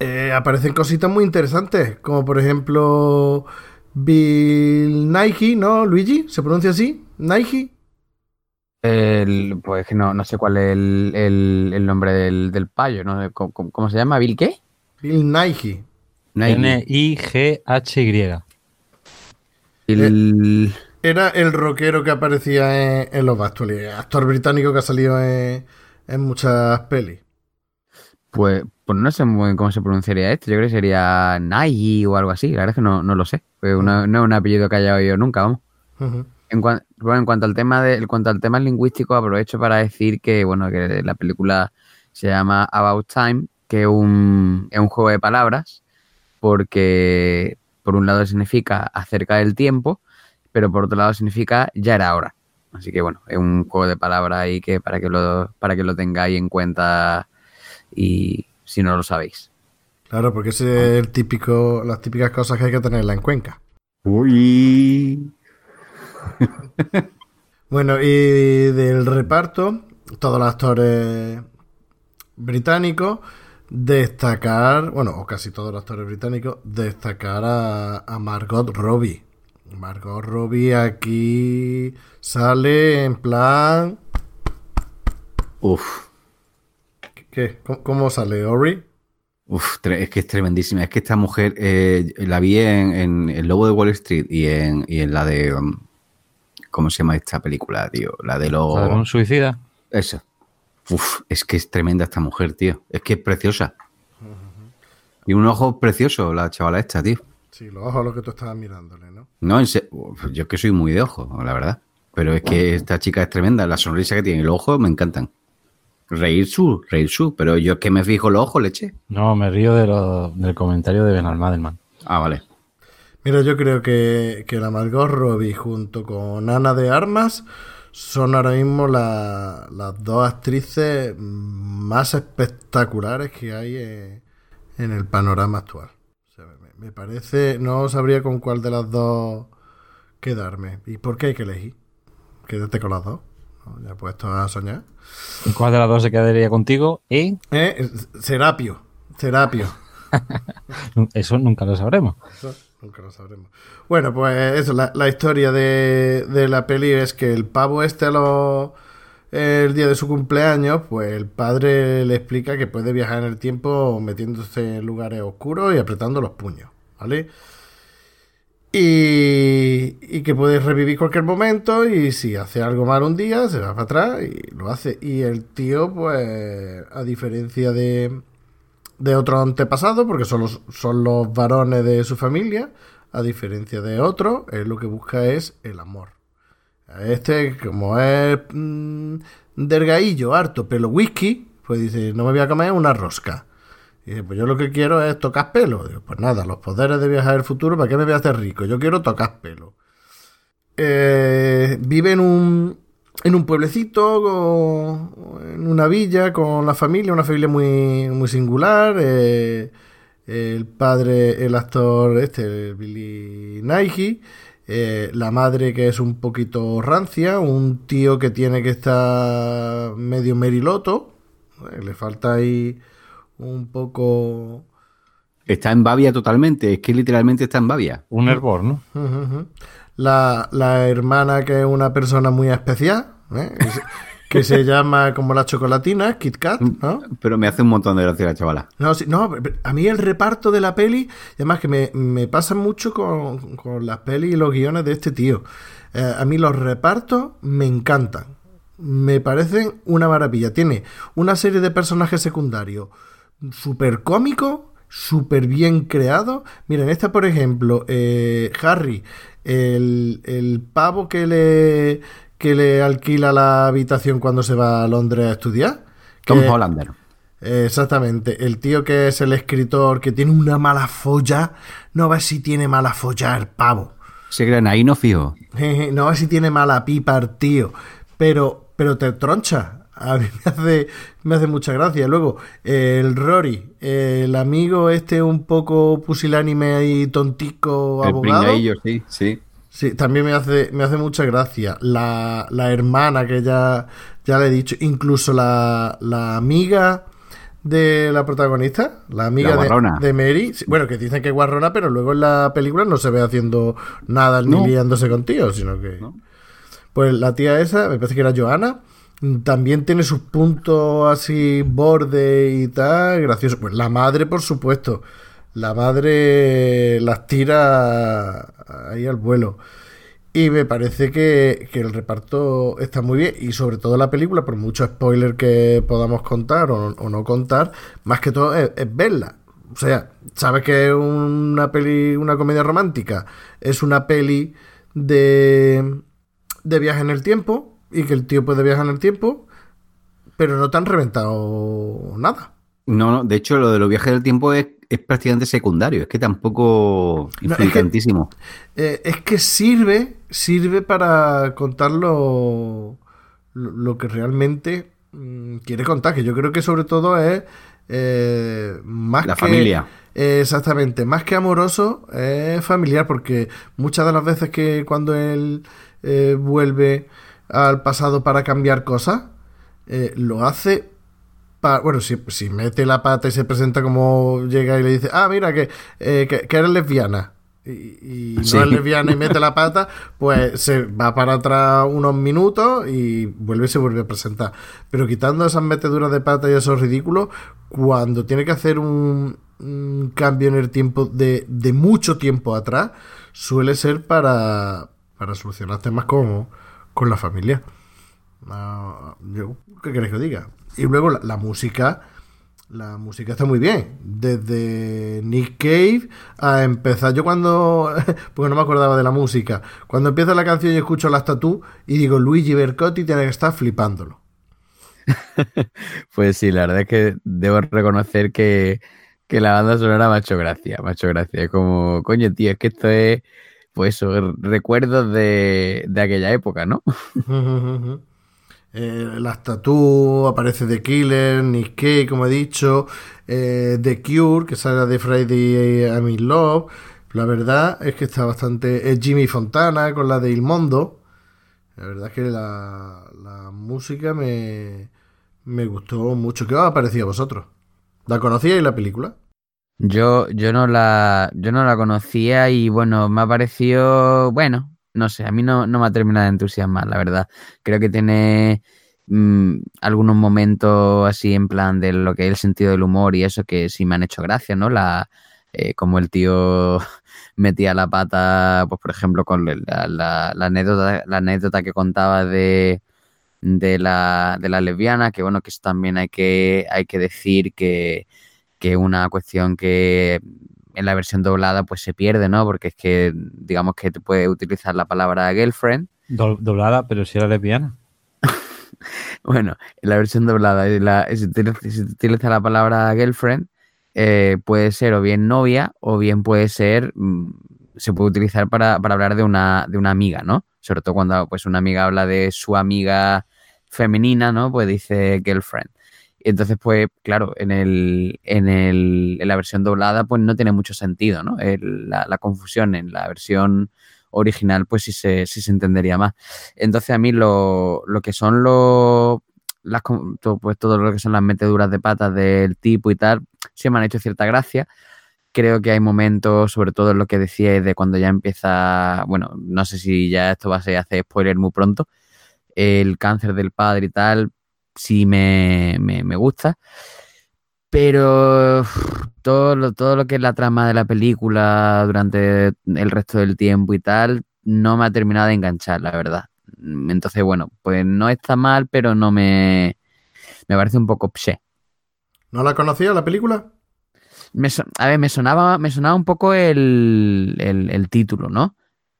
eh, aparecen cositas muy interesantes, como por ejemplo Bill Nike, ¿no? Luigi, ¿se pronuncia así? Nike. El, pues no, no sé cuál es el, nombre del, del payo, ¿no? ¿Cómo, se llama? ¿Bill qué? Bill Nighy. N-I-G-H-Y. El... Eh, era el rockero que aparecía en, los Bastoli, actor británico que ha salido en, muchas pelis. Pues, pues no sé muy bien cómo se pronunciaría esto. Yo creo que sería Nighy o algo así. La verdad es que no, lo sé. No es un apellido que haya oído nunca, vamos. En, bueno, en cuanto al tema de, en cuanto al tema lingüístico, aprovecho para decir que bueno, que la película se llama About Time, que es un, es un juego de palabras, porque por un lado significa acerca del tiempo, pero por otro lado significa ya era hora. Así que bueno, es un juego de palabras ahí que para que lo, para que lo tengáis en cuenta y si no lo sabéis. Claro, porque es el típico, las típicas cosas que hay que tenerla en Cuenca. Uy. bueno, y del reparto, todos los actores británicos, destacar, bueno, o casi todos los actores británicos, destacar a, Margot Robbie. Margot Robbie aquí sale en plan... Uf. ¿Qué? ¿Cómo, sale, Ori? Uf, es que es tremendísima. Es que esta mujer eh, la vi en, El Lobo de Wall Street y en, y en la de um, ¿Cómo se llama esta película, tío? La de los. un suicida? Eso. Uf, es que es tremenda esta mujer, tío. Es que es preciosa. Y un ojo precioso, la chavala esta, tío. Sí, los ojos a los que tú estabas mirándole, ¿no? No, en yo es que soy muy de ojo, la verdad. Pero es que esta chica es tremenda. La sonrisa que tiene y los ojos me encantan. Reír su, reír su. Pero yo es que me fijo los ojos, leche. No, me río de del comentario de Ben Almadelman. Ah, vale. Mira, yo creo que, que la Margot Robbie junto con Ana de Armas son ahora mismo la- las dos actrices más espectaculares que hay en, en el panorama actual. O sea, me, me parece, no sabría con cuál de las dos quedarme. ¿Y por qué hay que elegir? Quédate con las dos. ¿no? Ya puesto a soñar. ¿Cuál de las dos se quedaría contigo? Y Eh, Serapio. Serapio. eso nunca lo sabremos. Eso nunca lo sabremos. Bueno, pues eso, la, la historia de, de la peli es que el pavo este a los el día de su cumpleaños, pues el padre le explica que puede viajar en el tiempo metiéndose en lugares oscuros y apretando los puños, ¿vale? Y, que puede revivir cualquier momento y si hace algo mal un día, se va para atrás y lo hace. Y el tío, pues, a diferencia de, de otros antepasados, porque son los, son los varones de su familia, a diferencia de otros, él lo que busca es el amor. Este, como es mm, delgadillo, harto, pelo whisky, pues dice, no me voy a comer una rosca. Y dice, pues yo lo que quiero es tocar pelo. Digo, pues nada, los poderes de viajar al futuro, ¿para qué me voy a hacer rico? Yo quiero tocar pelo. Eh, vive en un, en un pueblecito, en una villa, con la familia, una familia muy, muy singular. eh, el padre, el actor este, Billy Nighy, eh, la madre que es un poquito rancia, un tío que tiene que estar medio meriloto, eh, le falta ahí un poco... Está en Bavia totalmente, es que literalmente está en Bavia. Un hervor, ¿no? La, la hermana que es una persona muy especial, ¿eh? que, se, que se llama como la chocolatina, Kit Kat, ¿no? Pero me hace un montón de gracia la chavala. No, sí, no, pero a mí el reparto de la peli, además que me, me pasa mucho con, con las pelis y los guiones de este tío. Eh, a mí los repartos me encantan. Me parecen una maravilla. Tiene una serie de personajes secundarios súper cómicos, súper bien creados. Miren, esta, por ejemplo, eh, Harry, el, el pavo que le, que le alquila la habitación cuando se va a Londres a estudiar. Tom que- Hollander. Exactamente, el tío que es el escritor que tiene una mala folla, no ves si tiene mala folla el pavo. Ese gran ahí no fijo. No ves si tiene mala pipa el tío, pero, pero te troncha. A mí me hace, me hace mucha gracia. Luego, el Rory, el amigo este un poco pusilánime y tontico El abogado. pringaillo, sí, sí. Sí, también me hace, me hace mucha gracia. La, la hermana que ya, ya le he dicho, incluso la, la amiga de la protagonista, la amiga La de, de Mary, bueno, que dicen que es guarrona, pero luego en la película no se ve haciendo nada ni liándose con tíos, sino que... No. Pues la tía esa, me parece que era Joana, también tiene sus puntos así borde y tal, gracioso. Pues la madre, por supuesto. La madre las tira ahí al vuelo. Y me parece que, que el reparto está muy bien. Y sobre todo la película, por mucho spoiler que podamos contar o, no contar, más que todo es, es verla. O sea, sabes que es una peli, una comedia romántica. Es una peli de, de viaje en el tiempo. Y que el tío puede viajar en el tiempo. Pero no te han reventado nada. No, no, de hecho lo de los viajes del tiempo es, es prácticamente secundario, es que tampoco No, es que-. Eh, es que sirve, sirve para contar lo, lo, que realmente mm, quiere contar, que yo creo que sobre todo es eh, más La que... familia. eh, exactamente, más que amoroso, es familiar, porque muchas de las veces que cuando él eh, vuelve al pasado para cambiar cosas, eh, lo hace bueno, si, si mete la pata y se presenta como llega y le dice, ah, mira, que, eh, que, que eres lesbiana. Y, y Sí. no es lesbiana y mete la pata, pues se va para atrás unos minutos y vuelve y se vuelve a presentar. Pero quitando esas meteduras de pata y esos ridículos, cuando tiene que hacer un, un cambio en el tiempo de, de mucho tiempo atrás, suele ser para, para solucionar temas como con la familia. Yo, ¿Qué queréis que diga? Y luego la, la música, la música está muy bien. Desde Nick Cave a empezar. Yo cuando, porque no me acordaba de la música, cuando empieza la canción y escucho las tatú y digo Luigi Bercotti tiene que estar flipándolo. Pues sí, la verdad es que debo reconocer que, que la banda sonora me ha hecho gracia, me gracia. Como, coño, tío, es que esto es pues eso, recuerdos de, de aquella época, ¿no? Eh, las aparece The Killer, Nick Cave, como he dicho, eh, The Cure, que sale de Friday I'm in Love. La verdad es que está bastante. Es Jimmy Fontana con la de Il Mondo. La verdad es que la, la música me, me gustó mucho. ¿Qué os ha parecido a vosotros? ¿La conocíais la película? Yo, yo no la, yo no la conocía y bueno, me ha parecido, bueno, no sé, a mí no, no me ha terminado de entusiasmar, la verdad. Creo que tiene mm, algunos momentos así en plan de lo que es el sentido del humor y eso que sí me han hecho gracia, ¿no? La, eh, como el tío metía la pata, pues por ejemplo, con la, la, la anécdota, la anécdota que contaba de, de, la, de la lesbiana, que bueno, que eso también hay que, hay que decir que, que una cuestión que en la versión doblada pues se pierde, ¿no? Porque es que digamos que te puede utilizar la palabra girlfriend. Do- doblada, pero si era lesbiana. Bueno, en la versión doblada la- si utiliza, si utiliza la palabra girlfriend, eh, puede ser o bien novia o bien puede ser, mm, se puede utilizar para, para hablar de una, de una amiga, ¿no? Sobre todo cuando pues una amiga habla de su amiga femenina, ¿no? Pues dice girlfriend. Entonces, pues, claro, en, el, en, el, en la versión doblada, pues no tiene mucho sentido, ¿no? La, confusión en la versión original, pues sí se, sí se entendería más. Entonces, a mí lo, lo que son los. Las, pues todo lo que son las meteduras de patas del tipo y tal, sí me han hecho cierta gracia. Creo que hay momentos, sobre todo en lo que decíais de cuando ya empieza, bueno, no sé si ya esto va a ser spoiler muy pronto, el cáncer del padre y tal, sí me, me, me gusta. Pero todo lo, todo lo que es la trama de la película durante el resto del tiempo y tal, no me ha terminado de enganchar, la verdad. Entonces, bueno, pues no está mal, pero no me. Me parece un poco pse. ¿No la conocía la película? Me a ver, me sonaba, me sonaba un poco el, el- el título, ¿no?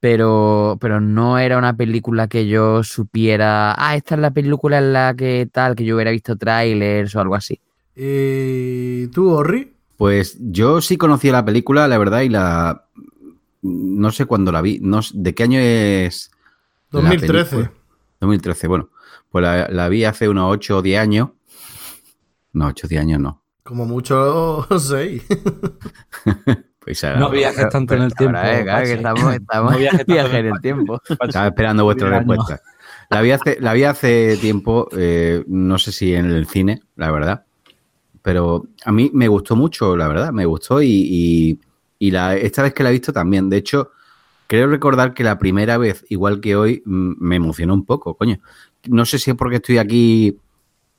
Pero, pero no era una película que yo supiera. Ah, esta es la película en la que tal, que yo hubiera visto trailers o algo así. ¿Y tú, Orri? Pues yo sí conocía la película, la verdad, y la. No sé cuándo la vi. No, sé- ¿De qué año es? la 2013. película? 2013, bueno. Pues la, la vi hace unos 8 o 10 años. No, 8 o 10 años no. Como mucho seis. Pues ahora- No viajes tanto en el tiempo. Ahora, eh, que estamos, estamos No viajes viaje en el tiempo. Estaba esperando vuestra respuesta. La vi hace, la vi hace tiempo, eh, no sé si en el cine, la verdad. Pero a mí me gustó mucho, la verdad. Me gustó y, y- y la, esta vez que la he visto también. De hecho, creo recordar que la primera vez, igual que hoy, mm, me emocionó un poco, coño. No sé si es porque estoy aquí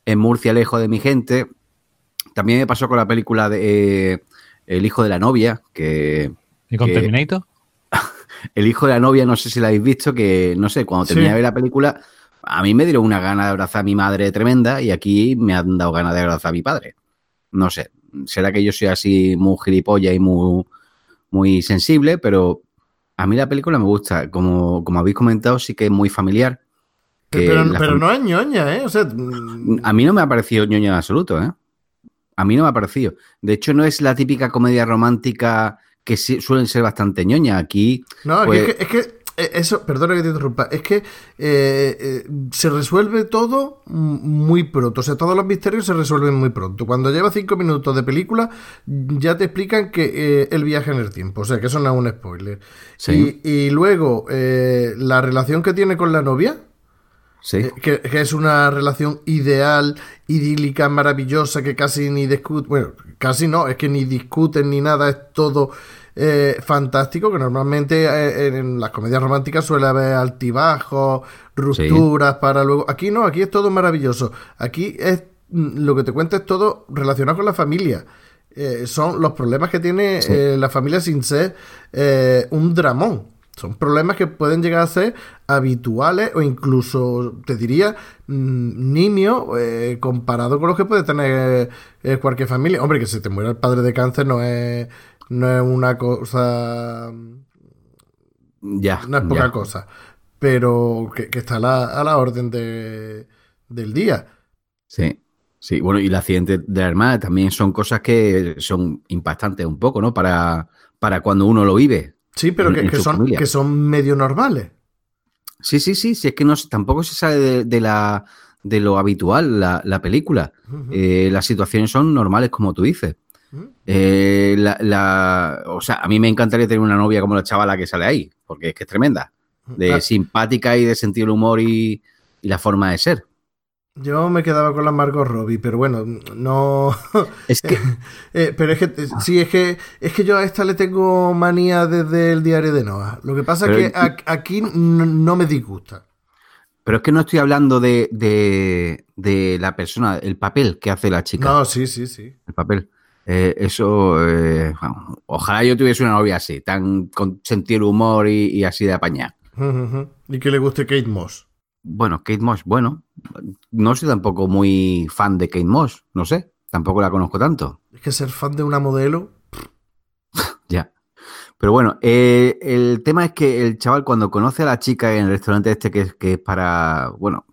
en Murcia, lejos de mi gente. También me pasó con la película de eh, El hijo de la novia, que ¿Y con que- Terminator? el hijo de la novia, no sé si la habéis visto, que no sé, cuando terminé Sí. de ver la película, a mí me dieron una gana de abrazar a mi madre tremenda y aquí me han dado ganas de abrazar a mi padre. No sé, será que yo soy así muy gilipollas y muy, muy sensible, pero a mí la película me gusta. Como, como habéis comentado, sí que es muy familiar. que Pero, la pero fam- no es ñoña, ¿eh? O sea, A mí no me ha parecido ñoño en absoluto, ¿eh? A mí no me ha parecido. De hecho, no es la típica comedia romántica que suelen ser bastante ñoña. Aquí No, aquí Pues- es que, es que, eh, eso, perdona que te interrumpa, es que eh, eh, se resuelve todo muy pronto, o sea, todos los misterios se resuelven muy pronto. Cuando lleva cinco minutos de película, ya te explican que eh, el viaje en el tiempo, o sea, que eso no es un spoiler. Sí. Y, y luego, eh, la relación que tiene con la novia, sí. eh, que, que es una relación ideal, idílica, maravillosa, que casi ni discuten, bueno, casi no, es que ni discuten ni nada, es todo eh, fantástico, que normalmente eh, en las comedias románticas suele haber altibajos, rupturas para luego... Aquí no, aquí es todo maravilloso. Aquí es mm, lo que te cuenta es todo relacionado con la familia. Eh, son los problemas que tiene Sí. la familia sin ser un dramón. Son problemas que pueden llegar a ser habituales o incluso, te diría, mm, nimios eh, comparado con los que puede tener eh, cualquier familia. Hombre, que se te muera el padre de cáncer no es, no es una cosa... Ya. No es poca ya. cosa. Pero que, que está a la, a la orden de, del día. Sí. Sí, bueno, y el accidente de la hermana también son cosas que son impactantes un poco, ¿no? Para, para cuando uno lo vive. Sí, pero en- que, en que son, que son medio normales. Sí, sí, sí, sí, es que no, tampoco se sale de, de la, de lo habitual la, la película. Eh, las situaciones son normales, como tú dices. Eh, la, la- o sea, a mí me encantaría tener una novia como la chavala que sale ahí, porque es que es tremenda. De simpática y de sentir el humor y, y la forma de ser. Yo me quedaba con la Margot Robbie, pero bueno, no. Es que, Eh, pero es que eh, sí, es que es que yo a esta le tengo manía desde el diario de Noah. Lo que pasa Pero- es que aquí no, no me disgusta. pero es que no estoy hablando de, de, de la persona, el papel que hace la chica. No, sí, sí, sí. El papel. Eh, eso, eh, bueno, ojalá yo tuviese una novia así, tan con sentido del humor y, y así de apañar. Y que le guste Kate Moss. Bueno, Kate Moss, bueno, no soy tampoco muy fan de Kate Moss, no sé, tampoco la conozco tanto, Es que ser fan de una modelo. ya. Pero bueno, eh, el tema es que el chaval cuando conoce a la chica en el restaurante este que es, que es para, bueno,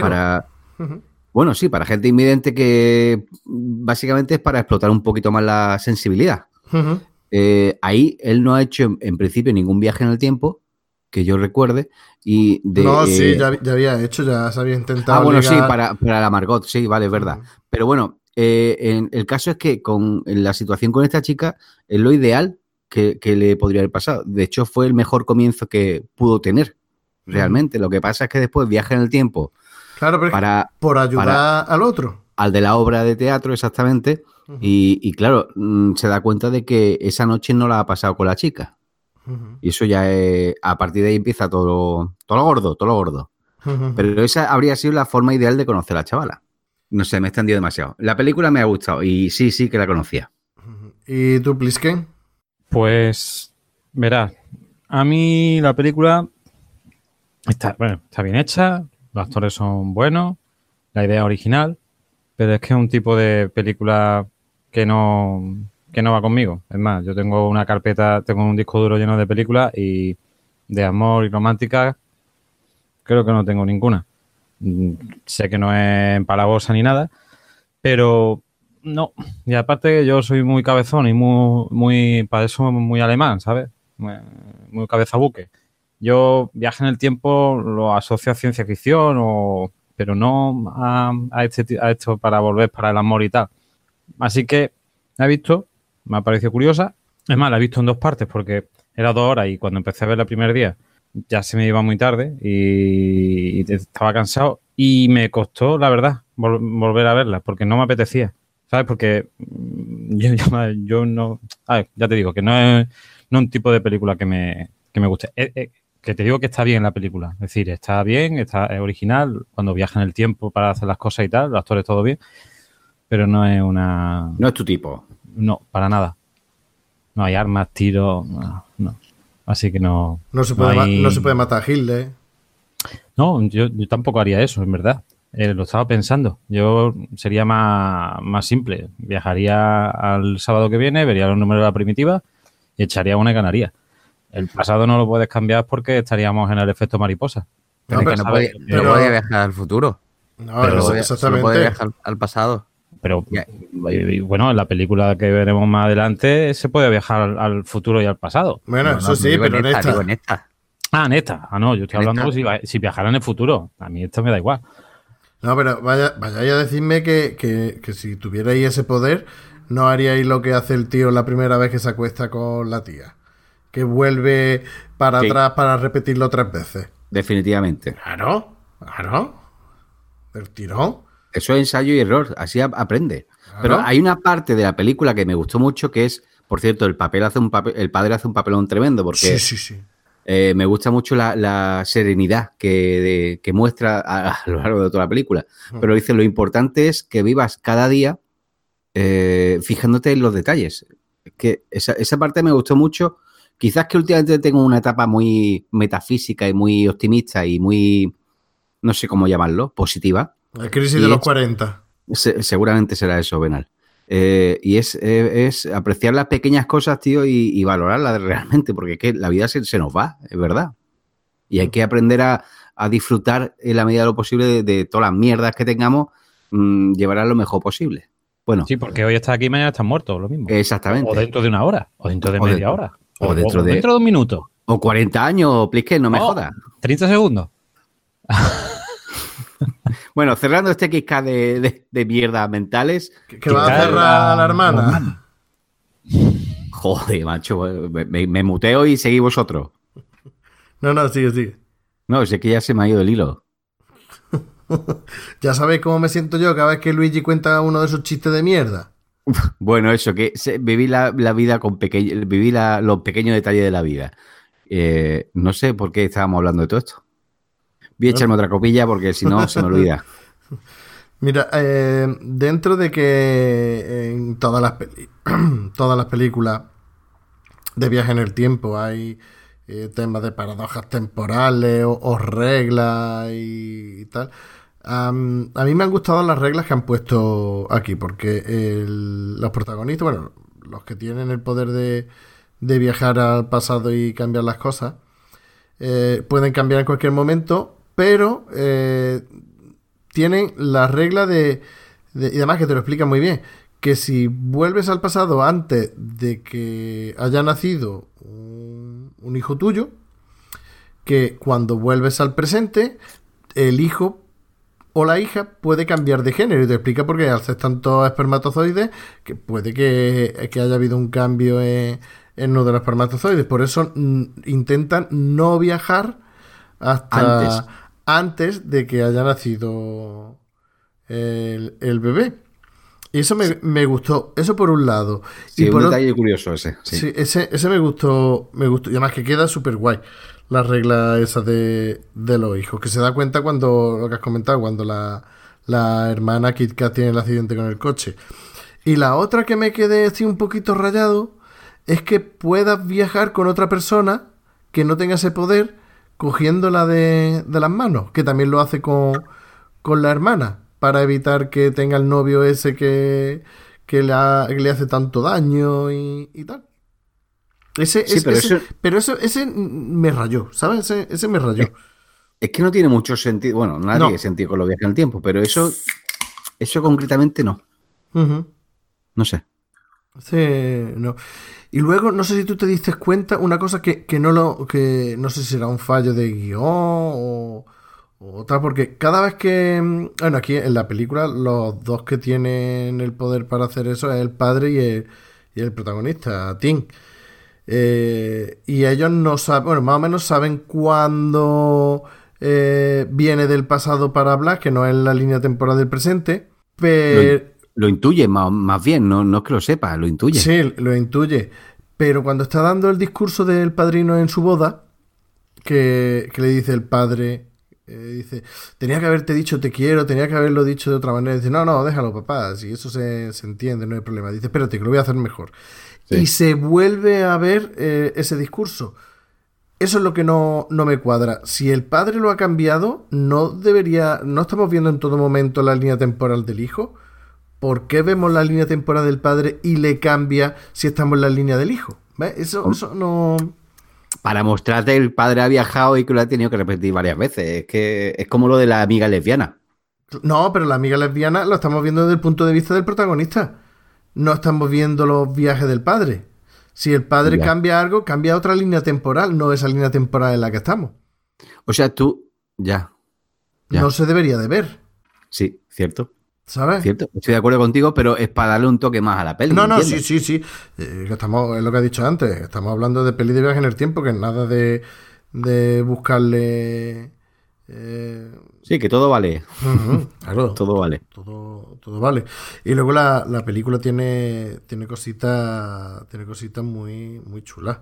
para, Ujú. bueno, sí, para gente invidente que básicamente es para explotar un poquito más la sensibilidad. Eh, ahí él no ha hecho en, en principio ningún viaje en el tiempo que yo recuerde y de no, eh, sí, ya, ya había hecho, ya se había intentado. ah bueno sí para, para la Margot sí vale es verdad. Pero bueno eh, en- el caso es que con la situación con esta chica es lo ideal que, que le podría haber pasado. De hecho fue el mejor comienzo que pudo tener realmente. Lo que pasa es que después viaja en el tiempo Claro, pero para por ayudar para- al otro. al de la obra de teatro exactamente y, y claro mm, se da cuenta de que esa noche no la ha pasado con la chica Y eso ya es, a partir de ahí empieza todo, todo lo gordo, todo lo gordo. Pero esa habría sido la forma ideal de conocer a la chavala. No sé, me he extendido demasiado. La película me ha gustado y sí, sí que la conocía. ¿Y tú, Plisken? Pues, verás, a mí la película está, bueno, está bien hecha, los actores son buenos, la idea es original, pero es que es un tipo de película que no, que no va conmigo. Es más, yo tengo una carpeta, tengo un disco duro lleno de películas y de amor y romántica creo que no tengo ninguna. Mm, Sé que no es empalagosa ni nada, pero no. Y aparte yo soy muy cabezón y muy, muy para eso muy alemán, ¿sabes? Muy, cabeza buque. Yo viaje en el tiempo lo asocio a ciencia ficción, o, pero no a, a este, a esto para volver para el amor y tal. Así que he visto, me ha parecido curiosa. Es más, la he visto en dos partes porque era dos horas y cuando empecé a ver el primer día ya se me iba muy tarde y, estaba cansado y me costó, la verdad, vol- volver a verla porque no me apetecía. ¿Sabes? Porque mm, yo, yo- yo no... ya te digo, que no es, no es un tipo de película que me, que me guste. Eh, eh, que te digo que está bien la película. Es decir, está bien, está es original, cuando viaja en el tiempo para hacer las cosas y tal, los actores todo bien, pero no es una... No es tu tipo. No, para nada. No hay armas, tiros, no. no. Así que no... No se puede, no hay- no se puede matar a Hitler. no, yo, yo tampoco haría eso, en verdad. Eh, lo estaba pensando. Yo sería más, más simple. Viajaría al sábado que viene, vería los números de la primitiva y echaría una y ganaría. El pasado no lo puedes cambiar porque estaríamos en el efecto mariposa. Pero No, que no podía, pero- no podía viajar al futuro. No, Pero- Solo exactamente. viajar al pasado. Pero bueno, en la película que veremos más adelante se puede viajar al, al futuro y al pasado. Bueno, No, eso no, sí, pero en esta. digo en esta. Ah, en esta. Ah, no, yo estoy hablando si, si viajara en el futuro. A mí esto me da igual. No, pero vaya, vayáis a decirme que, que, que si tuvierais ese poder, no haríais lo que hace el tío la primera vez que se acuesta con la tía. Que vuelve para Sí. atrás para repetirlo tres veces. Definitivamente. Claro, claro. Del tirón. Eso es ensayo y error, así ap- aprende. Claro. Pero hay una parte de la película que me gustó mucho que es, por cierto, el papel hace un papel, el padre hace un papelón tremendo porque Sí, sí, sí. eh, me gusta mucho la, la serenidad que, de- que muestra a, a lo largo de toda la película. Mm. Pero dice, lo importante es que vivas cada día eh, fijándote en los detalles. Que esa, esa parte me gustó mucho. Quizás que últimamente tengo una etapa muy metafísica y muy optimista y muy, no sé cómo llamarlo, positiva. La crisis Y de los es- 40. Se- seguramente será eso, Benal. Eh, y es, eh, es apreciar las pequeñas cosas, tío, y, y valorarlas realmente, porque es que la vida se, se nos va, es verdad. Y hay que aprender a, a disfrutar en la medida de lo posible de, de todas las mierdas que tengamos, mm, llevarlas lo mejor posible. Bueno, Sí, porque hoy estás aquí y mañana estás muerto, lo mismo. exactamente. O dentro de una hora, o dentro de O media hora. O dentro de, dentro de un minuto. o 40 años, Plisken, no me Oh. jodas. 30 segundos. Bueno, cerrando este XK de, de, de mierdas mentales. Que, que va a cerrar la- a la hermana. Joder, macho, me, me- me muteo y seguís vosotros. No, no, sigue, sigue. No, sé que ya se me ha ido el hilo. Ya sabéis cómo me siento yo cada vez que Luigi cuenta uno de esos chistes de mierda. Bueno, eso, que se- viví la, la vida con pequeño, viví la- los pequeños detalles de la vida. Eh, no sé por qué estábamos hablando de todo esto. Voy a echarme otra copilla porque si no se me olvida. Mira, eh, dentro de que en todas las, peli- todas las películas de viaje en el tiempo hay eh, temas de paradojas temporales o, reglas y, tal, a mí me han gustado las reglas que han puesto aquí, porque los protagonistas, bueno, los que tienen el poder de, de viajar al pasado y cambiar las cosas, eh, pueden cambiar en cualquier momento, pero eh, tienen la regla de, Y además que te lo explica muy bien. Que si vuelves al pasado antes de que haya nacido un, un hijo tuyo, que cuando vuelves al presente, el hijo o la hija puede cambiar de género. Y te explica por qué ser tantos espermatozoides, que puede que, que haya habido un cambio en, en uno de los espermatozoides. Por eso mm, intentan no viajar hasta Antes. Antes de que haya nacido el, el bebé. Y eso me, me gustó. Eso por un lado. Sí, y un por otro- detalle curioso ese. Sí. Sí, ese, ese me gustó, me gustó. Y además que queda súper guay la regla esa de, de los hijos. Que se da cuenta cuando, lo que has comentado, cuando la, la hermana Kit Kat tiene el accidente con el coche. Y la otra que me quedé así un poquito rayado es que puedas viajar con otra persona que no tenga ese poder cogiéndola de, de las manos, que también lo hace con, con la hermana, para evitar que tenga el novio ese que, que, le, ha- que le hace tanto daño y, y tal. Ese, Sí, pero ese- pero eso, ese me rayó, ¿sabes? Ese, ese me rayó. Es que no tiene mucho sentido. Bueno, nadie No. tiene sentido con los viajes en el tiempo, pero eso, eso concretamente no. No sé. Sí, no. Y luego, no sé si tú te diste cuenta, una cosa que, que no lo, que no sé si será un fallo de guion o, o tal, porque cada vez que, mm, bueno, aquí en la película, los dos que tienen el poder para hacer eso es el padre y el, y el protagonista, Tim. Eh, y ellos no saben, bueno, más o menos saben cuándo eh, viene del pasado para hablar, que no es la línea temporal del presente, pero... Lo intuye más, más bien, no, no es que lo sepa, lo intuye. Sí, lo intuye. Pero cuando está dando el discurso del padrino en su boda, que, que le dice el padre, eh, dice, tenía que haberte dicho te quiero, tenía que haberlo dicho de otra manera. Dice, no, no, déjalo, papá, si eso se, se entiende, no hay problema. Dice, espérate, que lo voy a hacer mejor. Sí. Y se vuelve a ver eh, ese discurso. Eso es lo que no, no me cuadra. Si el padre lo ha cambiado, no debería, no estamos viendo en todo momento la línea temporal del hijo. ¿Por qué vemos la línea temporal del padre y le cambia si estamos en la línea del hijo? ¿Ves? Eso, eso no. Para mostrarte que el padre ha viajado y que lo ha tenido que repetir varias veces. Es que es como lo de la amiga lesbiana. No, pero la amiga lesbiana lo estamos viendo desde el punto de vista del protagonista. No estamos viendo los viajes del padre. Si el padre Ya. cambia algo, cambia otra línea temporal, no esa línea temporal en la que estamos. O sea, tú, ya, Ya. No se debería de ver, sí, cierto, ¿sabes? cierto. Estoy de acuerdo contigo, pero es para darle un toque más a la peli. No, no, sí, ¿entiendes? sí, sí. Eh, estamos, es lo que he dicho antes. Estamos hablando de peli de viaje en el tiempo, que es nada de, de buscarle. eh, Sí, que todo vale, claro, todo vale. todo, todo vale. Y luego la, la película tiene, tiene cositas, tiene cositas muy, muy chulas.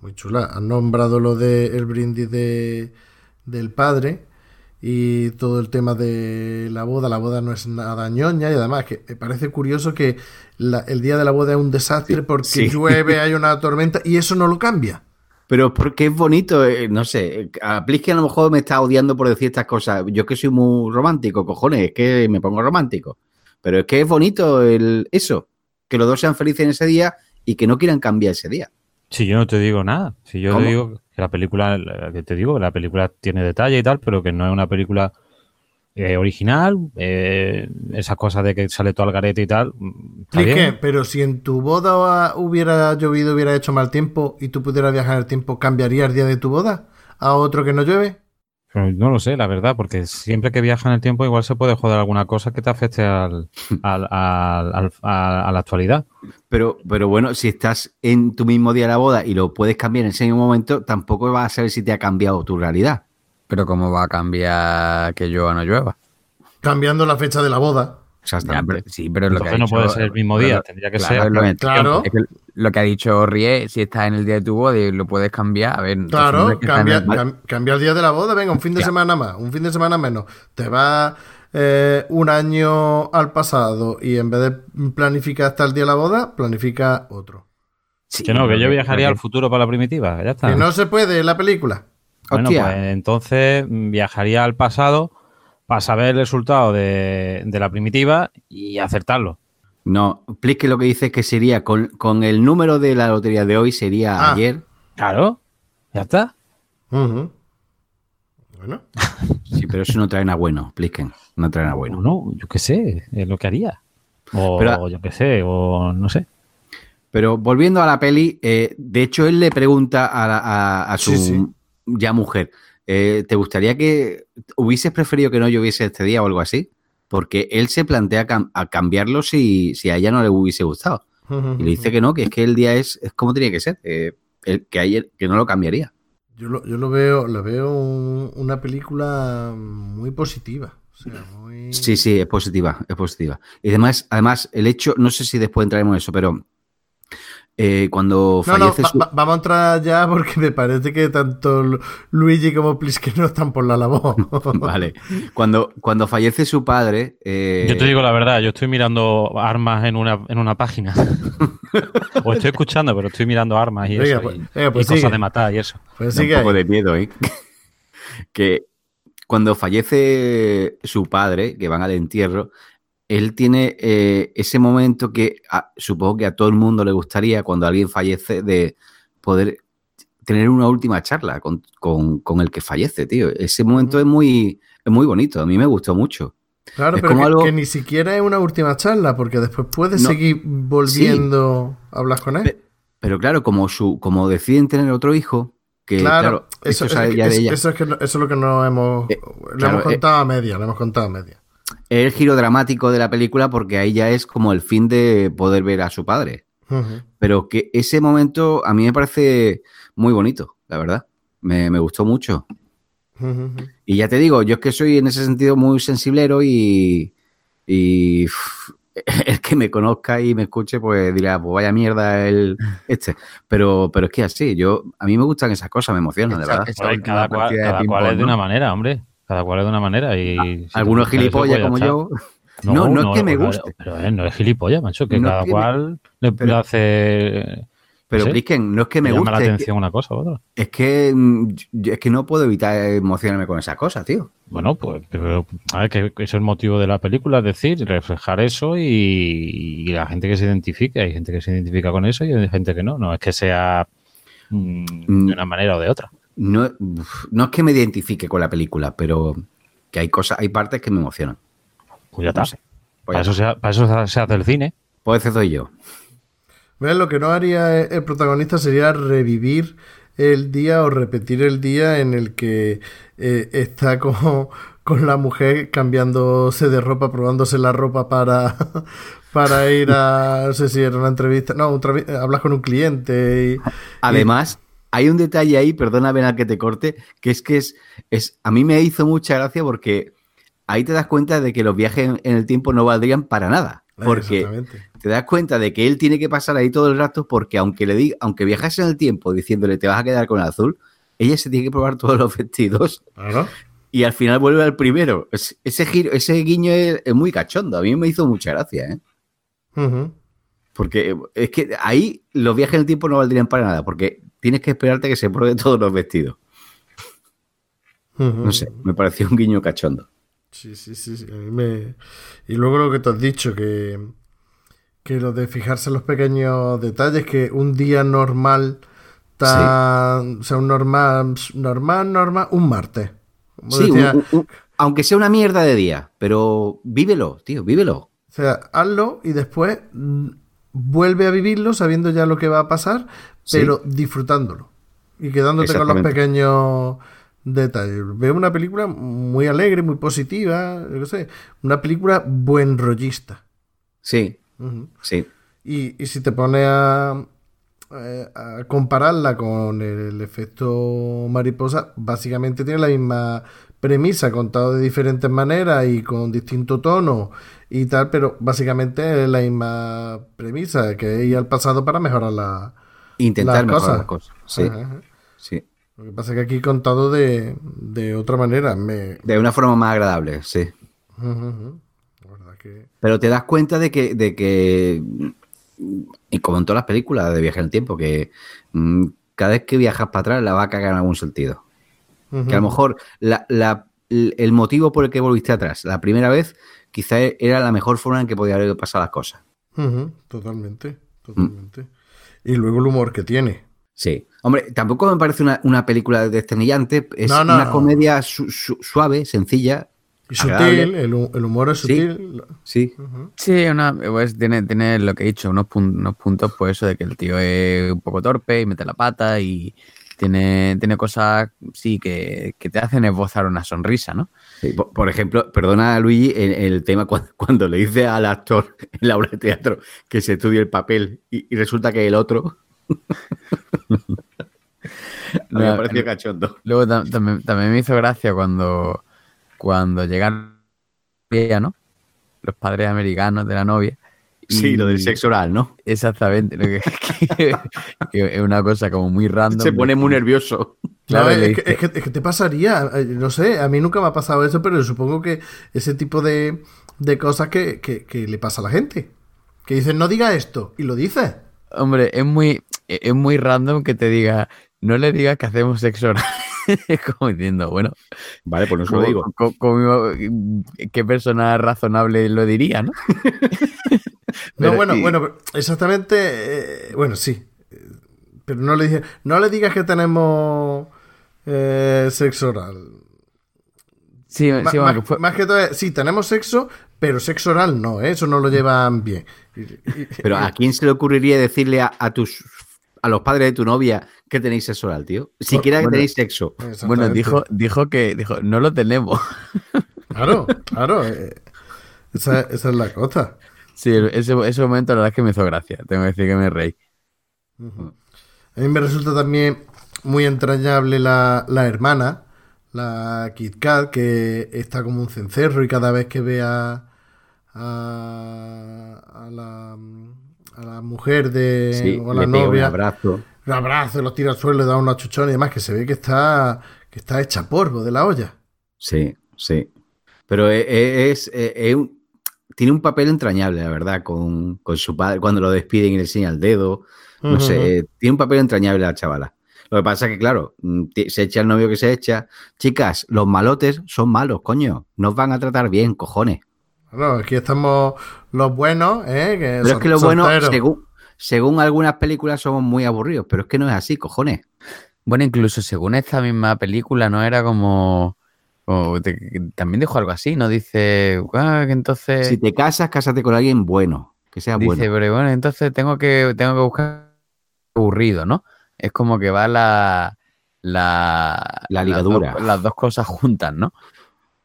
Muy chulas. Han nombrado lo de el brindis de, del padre y todo el tema de la boda. La boda no es nada ñoña y además que me parece curioso que la- el día de la boda es un desastre porque sí. llueve, hay una tormenta y eso no lo cambia. Pero porque es bonito, eh, no sé. eh, A Plisken a lo mejor me está odiando por decir estas cosas. Yo que soy muy romántico, cojones, es que me pongo romántico. Pero es que es bonito el, eso, que los dos sean felices en ese día y que no quieran cambiar ese día. Si yo no te digo nada, si yo ¿Cómo? te digo que la película, la que te digo, la película tiene detalle y tal, pero que no es una película eh, original, eh, esas cosas de que sale todo al garete y tal. mm. Pero si en tu boda hubiera llovido, hubiera hecho mal tiempo y tú pudieras viajar en el tiempo, ¿cambiaría el día de tu boda a otro que no llueve? No lo sé, la verdad, porque siempre que viaja en el tiempo igual se puede joder alguna cosa que te afecte al, al- al- a la actualidad. Pero, pero bueno, si estás en tu mismo día de la boda y lo puedes cambiar en ese mismo momento, tampoco vas a saber si te ha cambiado tu realidad. Pero ¿cómo va a cambiar que llueva o no llueva? Cambiando la fecha de la boda. Ya, Exactamente. pero- sí, pero lo que ha Entonces no dicho- puede ser el mismo día, pero- tendría que claro, ser. es lo, Claro. es que lo que ha dicho Rie, si estás en el día de tu boda y lo puedes cambiar, a ver. Claro, está cambia, el- cam- cambia el día de la boda, venga, un fin de Ya. semana más, un fin de semana menos. Te vas eh, un año al pasado y en vez de planificar hasta el día de la boda, planifica otro. Sí, Que no, que yo viajaría al futuro para la primitiva, ya está. Que no se puede en la película. Bueno, Hostia. pues entonces mm, viajaría al pasado para saber el resultado de, de la primitiva y acertarlo. No, Pliske lo que dice es que sería con, con el número de la lotería de hoy sería Ah. ayer. Claro, ya está. Bueno, Sí, pero eso no trae nada bueno, Plisken. No trae nada bueno. Bueno, yo qué sé, es lo que haría. O Pero- yo qué sé, o no sé. Pero volviendo a la peli, eh, de hecho él le pregunta a, a- a su Sí, sí. ya mujer, eh, ¿te gustaría que hubieses preferido que no lloviese este día o algo así? Porque él se plantea cam- a cambiarlo si, si a ella no le hubiese gustado. Y le dice que no, que es que el día es, es como tenía que ser, eh, el- que, ayer, que no lo cambiaría. yo lo, yo lo veo, lo veo un- una película muy positiva. O sea, muy... Sí, sí, es positiva, es positiva. Y además, además, el hecho, no sé si después entraremos en eso, pero eh, cuando No, no, fallece va- su- va- vamos a entrar ya porque me parece que tanto Lu- Luigi como Pliske no están por la labor. Vale. Cuando, cuando fallece su padre. eh, Yo te digo la verdad, yo estoy mirando armas en una, en una página. o estoy escuchando, pero estoy mirando armas y Venga, eso. pues- y, venga, pues y cosas de matar y eso. Pues un poco ahí. de miedo, ¿eh? que cuando fallece su padre, que van al entierro, él tiene eh, ese momento que a- supongo que a todo el mundo le gustaría cuando alguien fallece de poder tener una última charla con, con- con el que fallece, tío. Ese momento es muy, es muy bonito, a mí me gustó mucho. Claro, Es pero como que, algo- que ni siquiera es una última charla, porque después puedes No. seguir volviendo a hablar con él. Pe- Pero claro, como, su, como deciden tener otro hijo, que claro, claro, eso, es, ya de es- ella. eso es que no- eso es lo que no hemos, Eh, le claro, hemos contado a media, le hemos contado a media. Es el giro dramático de la película porque ahí ya es como el fin de poder ver a su padre. Pero que ese momento a mí me parece muy bonito, la verdad. Me, me gustó mucho. Y ya te digo, yo es que soy en ese sentido muy sensiblero y, y uf, el que me conozca y me escuche, pues dirá, pues vaya mierda el este. Pero, pero es que así, yo, a mí me gustan esas cosas, me emocionan, de verdad. cada cual, de es de una manera, hombre. Cada cual es de una manera. Y Algunos eso, gilipollas pues como yo. No, no es que me guste. Pero, eh, no es gilipollas, macho, que No es cada me- cual le, pero- hace. Pero. Plisken, no es que me le llama la guste, es que, atención una cosa u otra. es que, mm, es que no puedo evitar emocionarme con esas cosas, tío. Bueno, pues pero, a ver, que es el motivo de la película, es decir, reflejar eso y, y la gente que se identifique. Hay gente que se identifica con eso y hay gente que no. No es que sea mm, Mm. de una manera o de otra. No, no es que me identifique con la película, pero que hay cosas, hay partes que me emocionan. Pues ya está. No sé. Pues para, eso se, ha- para eso se hace el cine. Pues ese soy yo. ¿Ves? Lo que no haría el protagonista sería revivir el día o repetir el día en el que eh, está con, con la mujer cambiándose de ropa, probándose la ropa para, para ir a, no sé si era una entrevista, no, un hablas con un cliente y... Además, hay un detalle ahí, perdona Benal que te corte, que es que es, es, a mí me hizo mucha gracia porque ahí te das cuenta de que los viajes en, en el tiempo no valdrían para nada. Porque Exactamente. te das cuenta de que él tiene que pasar ahí todo el rato porque aunque le diga, aunque viajase en el tiempo diciéndole te vas a quedar con el azul, ella se tiene que probar todos los vestidos y al final vuelve al primero. Es- ese giro, ese guiño es, es muy cachondo. A mí me hizo mucha gracia, ¿eh? Porque es que ahí los viajes en el tiempo no valdrían para nada, porque tienes que esperarte que se pruebe todos los vestidos. No sé, me pareció un guiño cachondo. Sí, sí, sí, sí, a mí me... Y luego lo que te has dicho, que, que lo de fijarse en los pequeños detalles, que un día normal, tan, o sea, un normal, normal, normal, un martes. Sí, decía, un- un- Aunque sea una mierda de día, pero vívelo, tío, vívelo. O sea, hazlo y después mm, vuelve a vivirlo sabiendo ya lo que va a pasar, Sí. pero disfrutándolo. Y quedándote con los pequeños detalles. Veo una película muy alegre, muy positiva, yo qué sé. Una película buen rollista. Sí, sí. Y, y si te pones a, eh, a compararla con el efecto mariposa, básicamente tiene la misma premisa, contado de diferentes maneras y con distinto tono y tal, pero básicamente es la misma premisa, que es ir al pasado para mejorar la, Intentar las mejorar cosas. las cosas. Sí, Ajá, ajá. sí. Lo que pasa es que aquí contado de, de otra manera. Me... De una forma más agradable, sí. La que... Pero te das cuenta de que, de que y como en todas las películas de viaje en el tiempo, que mm, cada vez que viajas para atrás la va a cagar en algún sentido. Que a lo mejor la- la- el motivo por el que volviste atrás la primera vez quizá era la mejor forma en que podía haber pasado las cosas. Totalmente, totalmente. Y luego el humor que tiene. Sí. Hombre, tampoco me parece una, una película desternillante. Es No, no, una no. comedia su- su- suave, sencilla. Y sutil, el, el humor es Sí. sutil. Sí. Sí, una, pues tiene, tiene lo que he dicho, unos, pun- unos puntos, pues eso de que el tío es un poco torpe y mete la pata y tiene, tiene cosas, sí, que, que te hacen esbozar una sonrisa, ¿no? Sí, Por, por ejemplo, perdona Luigi, el, el tema cuando, cuando le dice al actor en la obra de teatro que se estudie el papel y, y resulta que el otro. me No, pareció en- cachondo. Luego tam- también, también me hizo gracia cuando, cuando llegan ¿no? los padres americanos de la novia. Sí, y- lo del sexo oral, ¿no? Exactamente, lo que, que- que es una cosa como muy random. Se pone muy nervioso. Claro, es, que, dice- es que- es que te pasaría, eh, no sé, a mí nunca me ha pasado eso, pero supongo que ese tipo de, de cosas que, que- que le pasa a la gente. Que dicen, no diga esto, y lo dice. Hombre, es muy, es muy random que te diga, no le digas que hacemos sexo oral. Como diciendo, bueno, Vale, pues no se lo ¿cómo- digo. ¿qué persona razonable lo diría, no? No, bueno, y- bueno, pero exactamente, eh, bueno, sí. Pero no le dije, no le digas que tenemos eh, sexo oral. Sí, Ma- sí, bueno, más, que fue- más que todo, sí, tenemos sexo, pero sexo oral no, ¿eh? eso no lo llevan bien. Pero ¿a quién se le ocurriría decirle a, a tus a los padres de tu novia que tenéis sexo oral, tío? Siquiera que Bueno. tenéis sexo. bueno, dijo, dijo que, dijo, no lo tenemos. Claro, claro. eh, esa, esa es la cosa. Sí, ese, ese momento la verdad es que me hizo gracia, tengo que decir que me reí. A mí me resulta también muy entrañable la, la hermana, la Kit Kat, que está como un cencerro y cada vez que ve a, a, a la, a la mujer de Sí, o a la le pega un novia, abrazo. lo abraza, lo tira al suelo, le da una chuchón y demás, que se ve que está, que está hecha polvo de la olla. Sí, sí. Pero e- e- es, e- es un- tiene un papel entrañable, la verdad, con, con su padre, cuando lo despiden y le enseña el dedo. No sé, tiene un papel entrañable la chavala. Lo que pasa es que, claro, mm, se echa el novio que se echa. Chicas, los malotes son malos, coño. Nos van a tratar bien, cojones. Bueno, aquí estamos los buenos, ¿eh? Que Pero es que lo bueno, solteros. según, según algunas películas, somos muy aburridos, pero es que no es así, cojones. Bueno, incluso según esta misma película, ¿no? Era como... como te- también dijo algo así, ¿no? Dice, "Ah, que entonces... Si te casas, cásate con alguien bueno, que sea Dice, bueno. pero bueno, entonces tengo que, tengo que buscar aburrido, ¿no? Es como que va la... La, La las ligadura. dos- Las dos cosas juntas, ¿no?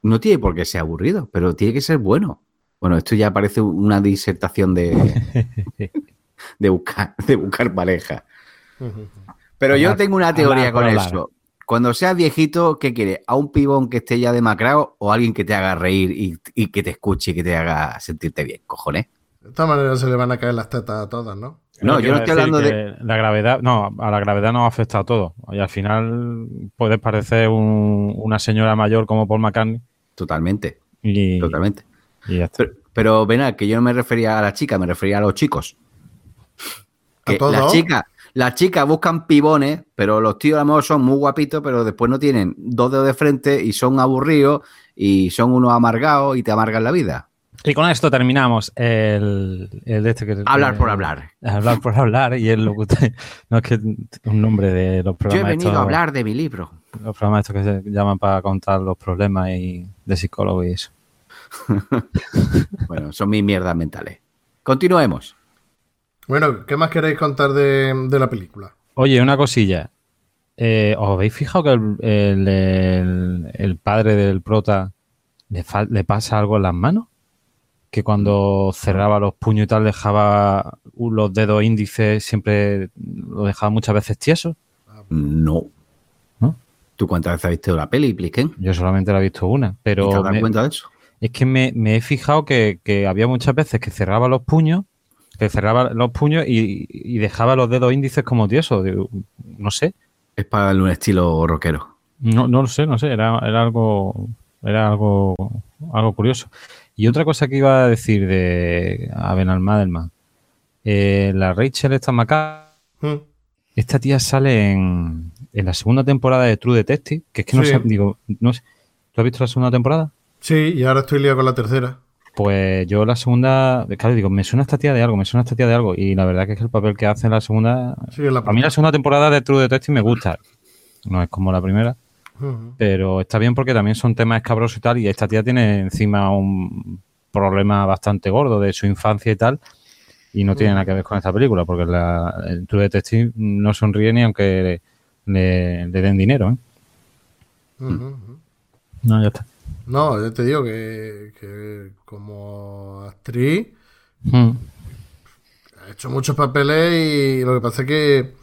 No tiene por qué ser aburrido, pero tiene que ser bueno. Bueno, esto ya parece una disertación de, de, buscar, de buscar pareja. Pero yo tengo una teoría con eso. Cuando seas viejito, ¿qué quieres? ¿A un pibón que esté ya demacrado o alguien que te haga reír y, y que te escuche y que te haga sentirte bien? Cojones. De esta manera se le van a caer las tetas a todas, ¿no? No, yo quiero no estoy decir hablando de. que La gravedad, no, a la gravedad nos afecta a todos. Y al final puedes parecer un- una señora mayor como Paul McCartney Totalmente, y, totalmente. y ya está. Pero, pero ven, a que yo no me refería a la chica, me refería a los chicos. ¿A Que todos? las chicas, las chicas buscan pibones, pero los tíos a lo mejor son muy guapitos, pero después no tienen dos dedos de frente y son aburridos y son unos amargados y te amargan la vida. Y con esto terminamos el, el de este que Hablar eh, por hablar. Hablar por hablar y es lo que usted, no es que un nombre de los Yo he programas venido estos, a hablar de mi libro. los programas estos que se llaman para contar los problemas y de psicólogo y eso. Bueno, son mis mierdas mentales. Continuemos. Bueno, ¿qué más queréis contar de, de la película? Oye, una cosilla. Eh, ¿Os habéis fijado que el, el- el- el padre del prota le, fal- le pasa algo en las manos? Que cuando cerraba los puños y tal dejaba los dedos índices, siempre lo dejaba muchas veces tieso. No. ¿No? ¿Tú cuántas veces has visto la peli, Pliquen? Yo solamente la he visto una, ¿Y te pero has dado me- cuenta de eso? es que me, me he fijado que, que había muchas veces que cerraba los puños, que cerraba los puños y, y dejaba los dedos índices como tiesos. Digo, No sé. Es para darle un estilo rockero. No, no lo sé, no sé, era, era algo, era algo, algo curioso. Y otra cosa que iba a decir de Avenal Madelman, eh, la Rachel esta Maca, Hmm. esta tía sale en, en la segunda temporada de True Detective, que es que no Sí. sé, digo, no sé, ¿tú has visto la segunda temporada? Sí, y ahora estoy liado con la tercera. Pues yo la segunda, claro, digo, me suena esta tía de algo, me suena esta tía de algo, y la verdad que es el papel que hace en la segunda, Sí, en la a mí la segunda temporada de True Detective me gusta, no es como la primera, pero está bien porque también son temas escabrosos y tal, y esta tía tiene encima un problema bastante gordo de su infancia y tal, y no tiene nada que ver con esta película, porque la, el True Detective no sonríe ni aunque le, le- le den dinero, ¿eh? No, ya está. No, yo te digo que, que como actriz Mm. ha hecho muchos papeles y lo que pasa es que,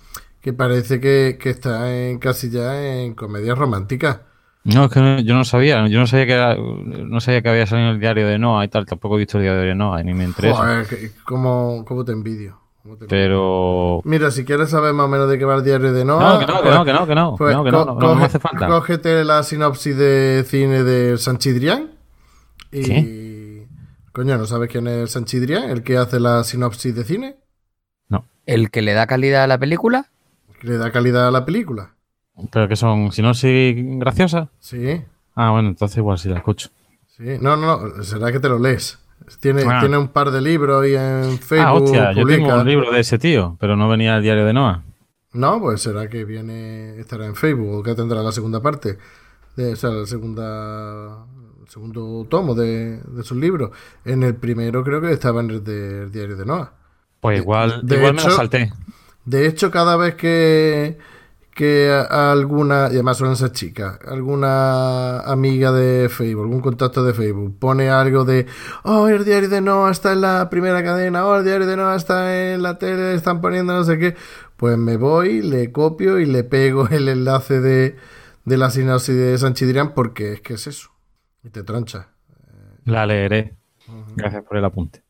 que parece que, que está en casi ya en comedias románticas. No, es que no- yo no sabía, yo no sabía que era- no sabía que había salido el diario de Noah y tal, tampoco he visto el diario de Noah, ni me interesa. Joder, ¿cómo, cómo te envidio? Pero Mira, si quieres saber más o menos de qué va el diario de no, Noah... que no, que pues- no, que no, que no, pues no, que no, no, no hace falta. Cógete la sinopsis de cine de Sanchidrián y... ¿Qué? Coño, ¿no sabes quién es Sanchidrián? El que hace la sinopsis de cine, El que le da calidad a la película, que le da calidad a la película. Pero que son, si no, sí, graciosas. Sí, Ah, bueno, entonces igual sí la escucho. sí. No, no, no, será que te lo lees. Tiene, Ah. tiene un par de libros y en Facebook ah, hostia, yo tengo publica. un libro de ese tío, pero no venía el diario de Noah. No, pues será que viene, estará en Facebook, o que tendrá la segunda parte, de, o sea, la segunda, el segundo tomo de, de sus libros. En el primero creo que estaba en el del diario de Noah. Pues igual, de igual me hecho- la salté. De hecho, cada vez que, que a- alguna, y además suelen ser chicas, alguna amiga de Facebook, algún contacto de Facebook, pone algo de, oh, el diario de Noah está en la primera cadena, oh, el diario de Noah está en la tele, están poniendo no sé qué, pues me voy, le copio y le pego el enlace de, de la sinopsis de Sanchidrián porque es que es eso, y te troncha. La leeré. Gracias por el apunte.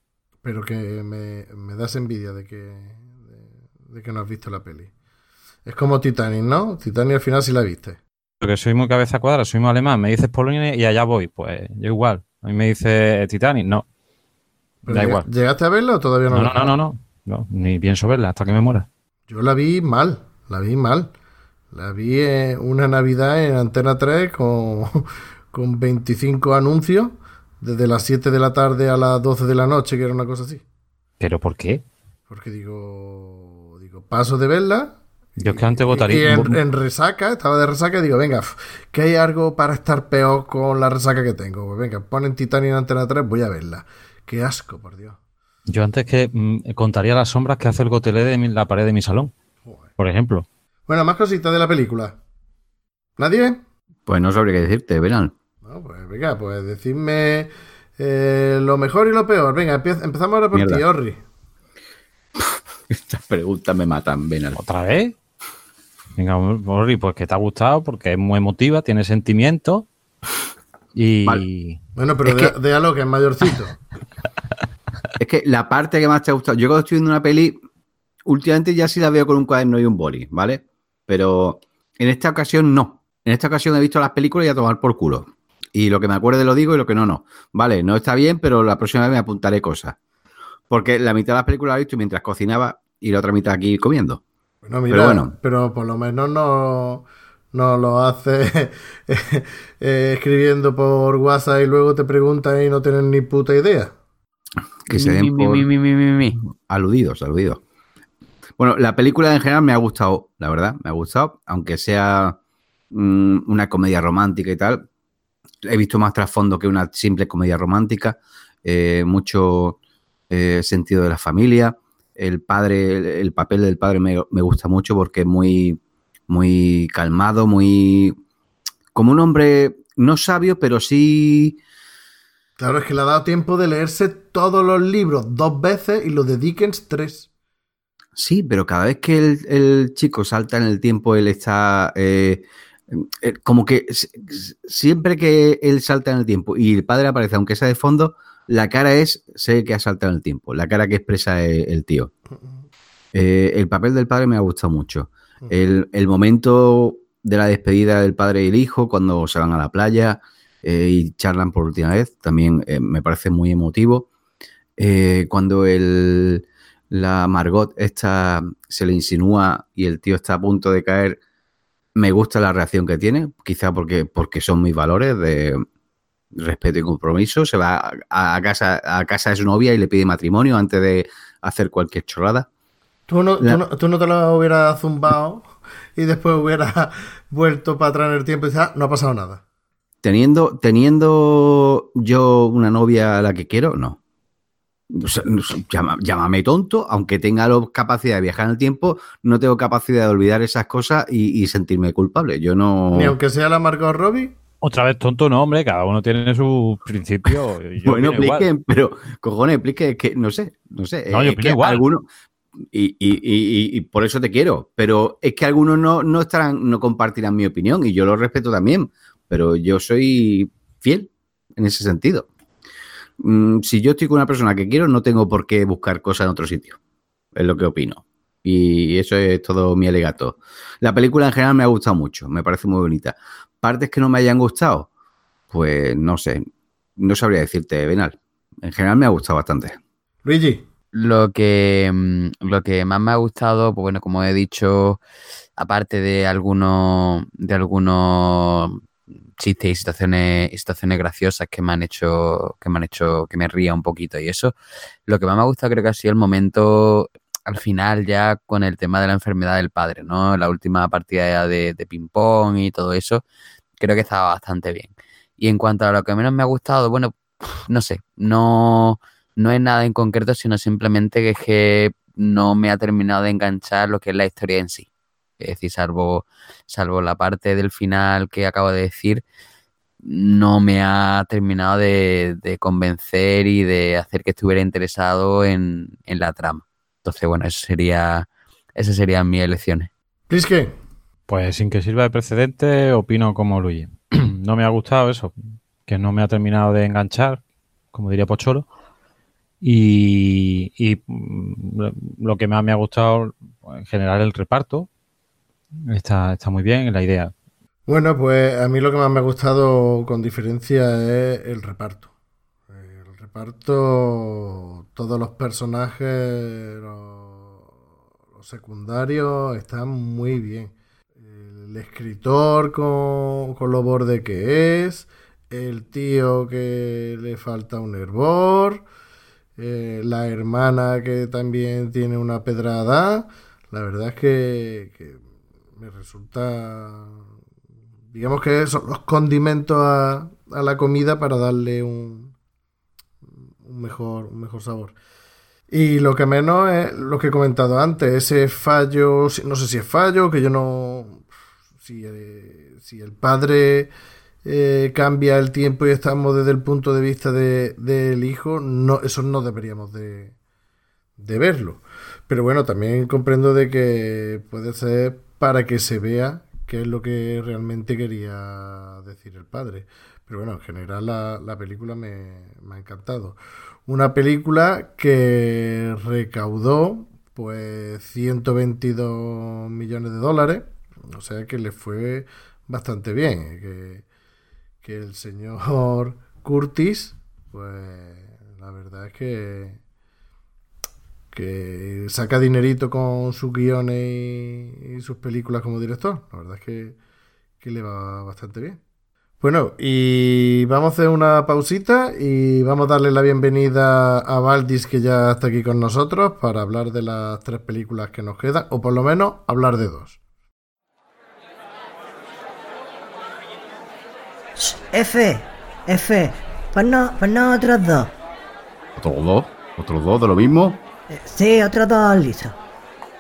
Pero que me, me das envidia de que, de, de que no has visto la peli. Es como Titanic, ¿no? Titanic al final sí la viste. Porque soy muy cabeza cuadra, soy muy alemán. Me dices Polonia y allá voy. Pues yo igual. A mí me dice Titanic, no. Pero Da igual. ¿Llegaste a verla o todavía no? No, la no, no, no, no. No, Ni pienso verla hasta que me muera. Yo la vi mal, la vi mal. La vi una Navidad en Antena 3 con, con 25 anuncios, desde las 7 de la tarde a las 12 de la noche, que era una cosa así. ¿Pero por qué? Porque digo, digo paso de verla. Yo es que antes Y votaría. en, en resaca, estaba de resaca y digo, venga, que hay algo para estar peor con la resaca que tengo. Pues venga, ponen Titanic en Antena 3, voy a verla. Qué asco, por Dios. Yo antes que mm, contaría las sombras que hace el gotelé de mi- la pared de mi salón. Por ejemplo. Bueno, más cositas de la película. ¿Nadie? Pues no sabría qué decirte, verán. No, pues venga, pues decidme eh, lo mejor y lo peor. Venga, empezamos ahora por Mierda. ti, Orri. Estas preguntas me matan, Benal. ¿Otra vez? Venga, Borri, pues que te ha gustado porque es muy emotiva, tiene sentimientos. Y. Vale. Bueno, pero de, que- déjalo, que es mayorcito. Es que la parte que más te ha gustado, yo cuando estoy viendo una peli, últimamente ya sí la veo con un cuaderno y un boli, ¿vale? Pero en esta ocasión no. En esta ocasión he visto las películas y a tomar por culo. Y lo que me acuerde lo digo y lo que no, no. Vale, no está bien, pero la próxima vez me apuntaré cosas. Porque la mitad de las películas la he visto mientras cocinaba y la otra mitad aquí comiendo. Bueno, mira, Pero pero, bueno. por lo menos no, no lo haces eh, escribiendo por WhatsApp y luego te preguntan y no tienen ni puta idea. Que se den por mi, mi, mi, mi, mi. aludidos, aludidos. Bueno, la película en general me ha gustado, la verdad, me ha gustado, aunque sea mm, una comedia romántica y tal. He visto más trasfondo que una simple comedia romántica, eh, mucho eh, sentido de la familia. El padre, el, el papel del padre me, me gusta mucho porque es muy, muy calmado, muy como un hombre no sabio, pero sí Claro, es que le ha dado tiempo de leerse todos los libros dos veces y los de Dickens tres. Sí, pero cada vez que el, el chico salta en el tiempo, él está eh, eh, como que siempre que él salta en el tiempo y el padre aparece, aunque sea de fondo, la cara es sé que ha saltado el tiempo, la cara que expresa el, el tío. Eh, el papel del padre me ha gustado mucho. El, el momento de la despedida del padre y el hijo, cuando se van a la playa eh, y charlan por última vez, también eh, me parece muy emotivo. Cuando el, la Margot esta se le insinúa y el tío está a punto de caer, me gusta la reacción que tiene, quizá porque, porque son mis valores de respeto y compromiso. Se va a, a casa, a casa de su novia y le pide matrimonio antes de hacer cualquier chorrada. Tú no, La- tú, no, tú no te lo hubieras zumbado y después hubieras vuelto para atrás en el tiempo y dices, ah, no ha pasado nada. Teniendo, teniendo yo una novia a la que quiero, no. O sea, llámame tonto, aunque tenga la capacidad de viajar en el tiempo, no tengo capacidad de olvidar esas cosas y, y sentirme culpable. Yo no. Ni aunque sea la Margot Robbie. Otra vez tonto, no, hombre, cada uno tiene y yo bueno, expliquen, pero cojones, explique que no sé, no sé. No, yo que igual. algunos- y, y- y- y- y por eso te quiero, pero es que algunos no, no estarán, no compartirán mi opinión y yo lo respeto también, pero yo soy fiel en ese sentido. Mm, si yo estoy con una persona que quiero, no tengo por qué buscar cosas en otro sitio. Es lo que opino. Y eso es todo mi alegato. La película en general me ha gustado mucho, me parece muy bonita. Partes que no me hayan gustado, pues no sé, no sabría decirte, Benal. En general me ha gustado bastante. Luigi, Lo que, mm, lo que más me ha gustado, pues bueno, como he dicho, aparte de algunos, de algunos chistes y situaciones, y situaciones graciosas que me han hecho, que me han hecho que me ría un poquito y eso, lo que más me ha gustado creo que ha sido el momento al final ya con el tema de la enfermedad del padre, ¿no? La última partida de, de ping pong y todo eso, creo que estaba bastante bien. Y en cuanto a lo que menos me ha gustado, bueno, no sé, no, no es nada en concreto, sino simplemente que es que no me ha terminado de enganchar lo que es la historia en sí. Es decir, salvo, salvo la parte del final que acabo de decir, no me ha terminado de, de convencer y de hacer que estuviera interesado en la trama. Entonces, bueno, eso sería, esas serían mis elecciones. Pliske, Pues sin que sirva de precedente, opino como Luis. no me ha gustado eso, que no me ha terminado de enganchar, como diría Pocholo. Y, y, mm, lo que más me ha gustado, pues, en general, el reparto. Está, está muy bien la idea. Bueno, pues a mí lo que más me ha gustado con diferencia es el reparto. Reparto, todos los personajes, los, secundarios están muy bien. El escritor con, con lo borde que es, el tío que le falta un hervor, eh, la hermana que también tiene una pedrada. La verdad es que, me resulta digamos que son los condimentos a, la comida para darle un mejor, mejor sabor. Y lo que menos es lo que he comentado antes, ese fallo, no sé si es fallo, que yo no... Si, eh, si el padre eh, cambia el tiempo y estamos desde el punto de vista de- del hijo, no, eso no deberíamos de, de verlo. Pero bueno, también comprendo de que puede ser para que se vea qué es lo que realmente quería decir el padre. Pero bueno, en general la, la película me, me ha encantado. Una película que recaudó pues 122 millones de dólares, o sea que le fue bastante bien. Que, que el señor Curtis, pues la verdad es que que saca dinerito con sus guiones y, y sus películas como director. La verdad es que, que le va bastante bien. Bueno, y vamos a hacer una pausita y vamos a darle la bienvenida a Valdis que ya está aquí con nosotros para hablar de las tres películas que nos quedan, o por lo menos hablar de dos. F, F, pues no, pues no otros dos. ¿Otros dos? ¿Otros dos de lo mismo? Eh, Sí, otros dos lisos.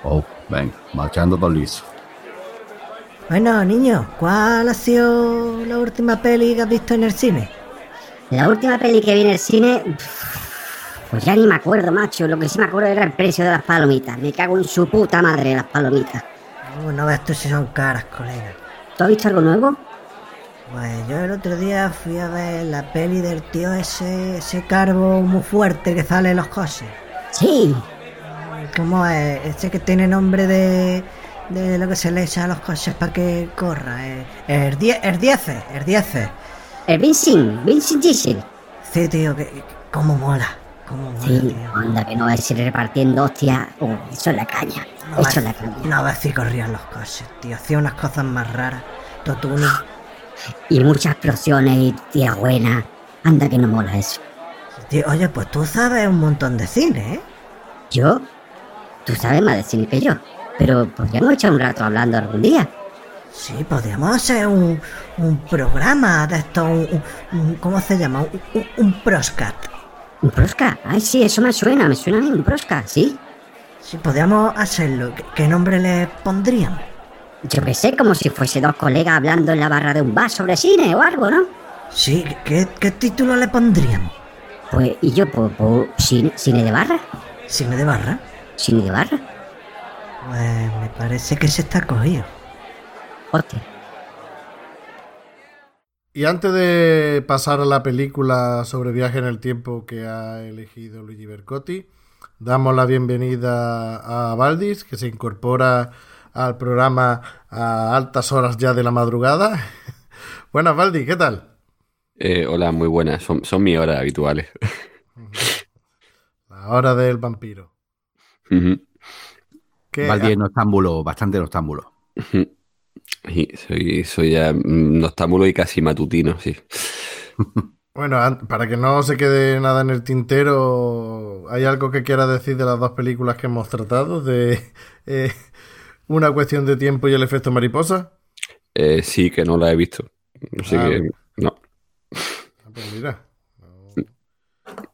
Oh, venga, marchando dos lisos. Bueno, niño, ¿cuál ha sido la última peli que has visto en el cine? La última peli que vi en el cine. Pues ya ni me acuerdo, macho. Lo que sí me acuerdo era el precio de las palomitas. Me cago en su puta madre las palomitas. Uh, no ves tú si son caras, colega. ¿Tú has visto algo nuevo? Pues yo el otro día fui a ver la peli del tío ese, ese carbo muy fuerte que sale en los coches. Sí. ¿Cómo es? Ese que tiene nombre de, de lo que se le echa a los coches para que corra. eh. El 10, el 10, el 10. El Vincent, Vincent Diesel. Sí, tío, que, que- cómo mola. Cómo mola, Sí, tío. anda que no va a ir repartiendo hostia. Uh, eso es la caña. No Eso es la caña. no ves si corrían los coches, tío. Hacía unas cosas más raras. Totuni. Y muchas explosiones y tía buena. Anda que no mola eso. Tío, oye, pues tú sabes un montón de cine, ¿eh? ¿Yo? Tú sabes más de cine que yo. Pero podríamos echar un rato hablando algún día. Sí, podríamos hacer un, un programa de esto, un, ¿cómo se llama? Un, un, un proscat. ¿Un prosca? Ay, sí, eso me suena, me suena a mí, un prosca, sí. Sí, podríamos hacerlo. ¿Qué, qué nombre le pondríamos? Yo que sé, como si fuese dos colegas hablando en la barra de un bar sobre cine o algo, ¿no? Sí, ¿qué, qué título le pondríamos? Pues, y yo, pues, pues, cine, cine de barra, ¿Cine de barra? cine de barra. Pues me parece que se está cogido. Hostia. Y antes de pasar a la película sobre viaje en el tiempo que ha elegido Luigi Bercotti, damos la bienvenida a Valdis, que se incorpora al programa a altas horas ya de la madrugada. Buenas, Valdis, ¿qué tal? Eh, hola, muy buenas. Son, son mis horas habituales. La hora del vampiro. Ujú, ¿Qué- Valdi es noctámbulo, bastante noctámbulo. Sí, soy, soy ya mm, noctámbulo y casi matutino, sí. Bueno, para que no se quede nada en el tintero, ¿hay algo que quiera decir de las dos películas que hemos tratado? De eh, una cuestión de tiempo y el efecto mariposa. Eh, sí, que no la he visto. Así Ah. que no. Ah, Pues mira,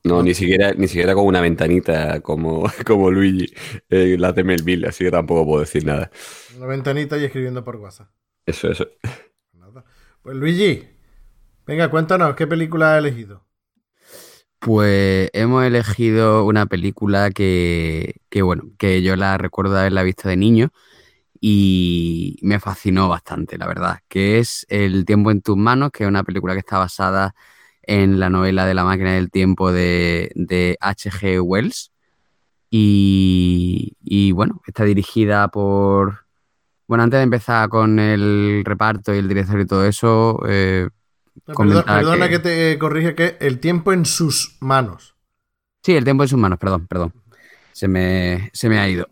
No, ni siquiera, ni siquiera con una ventanita como, como Luigi en la de Melville, así que tampoco puedo decir nada. una ventanita y escribiendo por WhatsApp. Eso, eso. Nada. Pues Luigi, venga, cuéntanos, ¿qué película has elegido? Pues hemos elegido una película que, que, bueno, que yo la recuerdo haberla visto de niño y me fascinó bastante, la verdad, que es El tiempo en tus manos, que es una película que está basada en la novela de la máquina del tiempo de, de H.G. Wells. Y, y, bueno, está dirigida por... Bueno, antes de empezar con el reparto y el director y todo eso, eh, perdona, perdona que- que... te corrige que el tiempo en sus manos. Sí, el tiempo en sus manos, perdón, perdón. Se me, se me ha ido.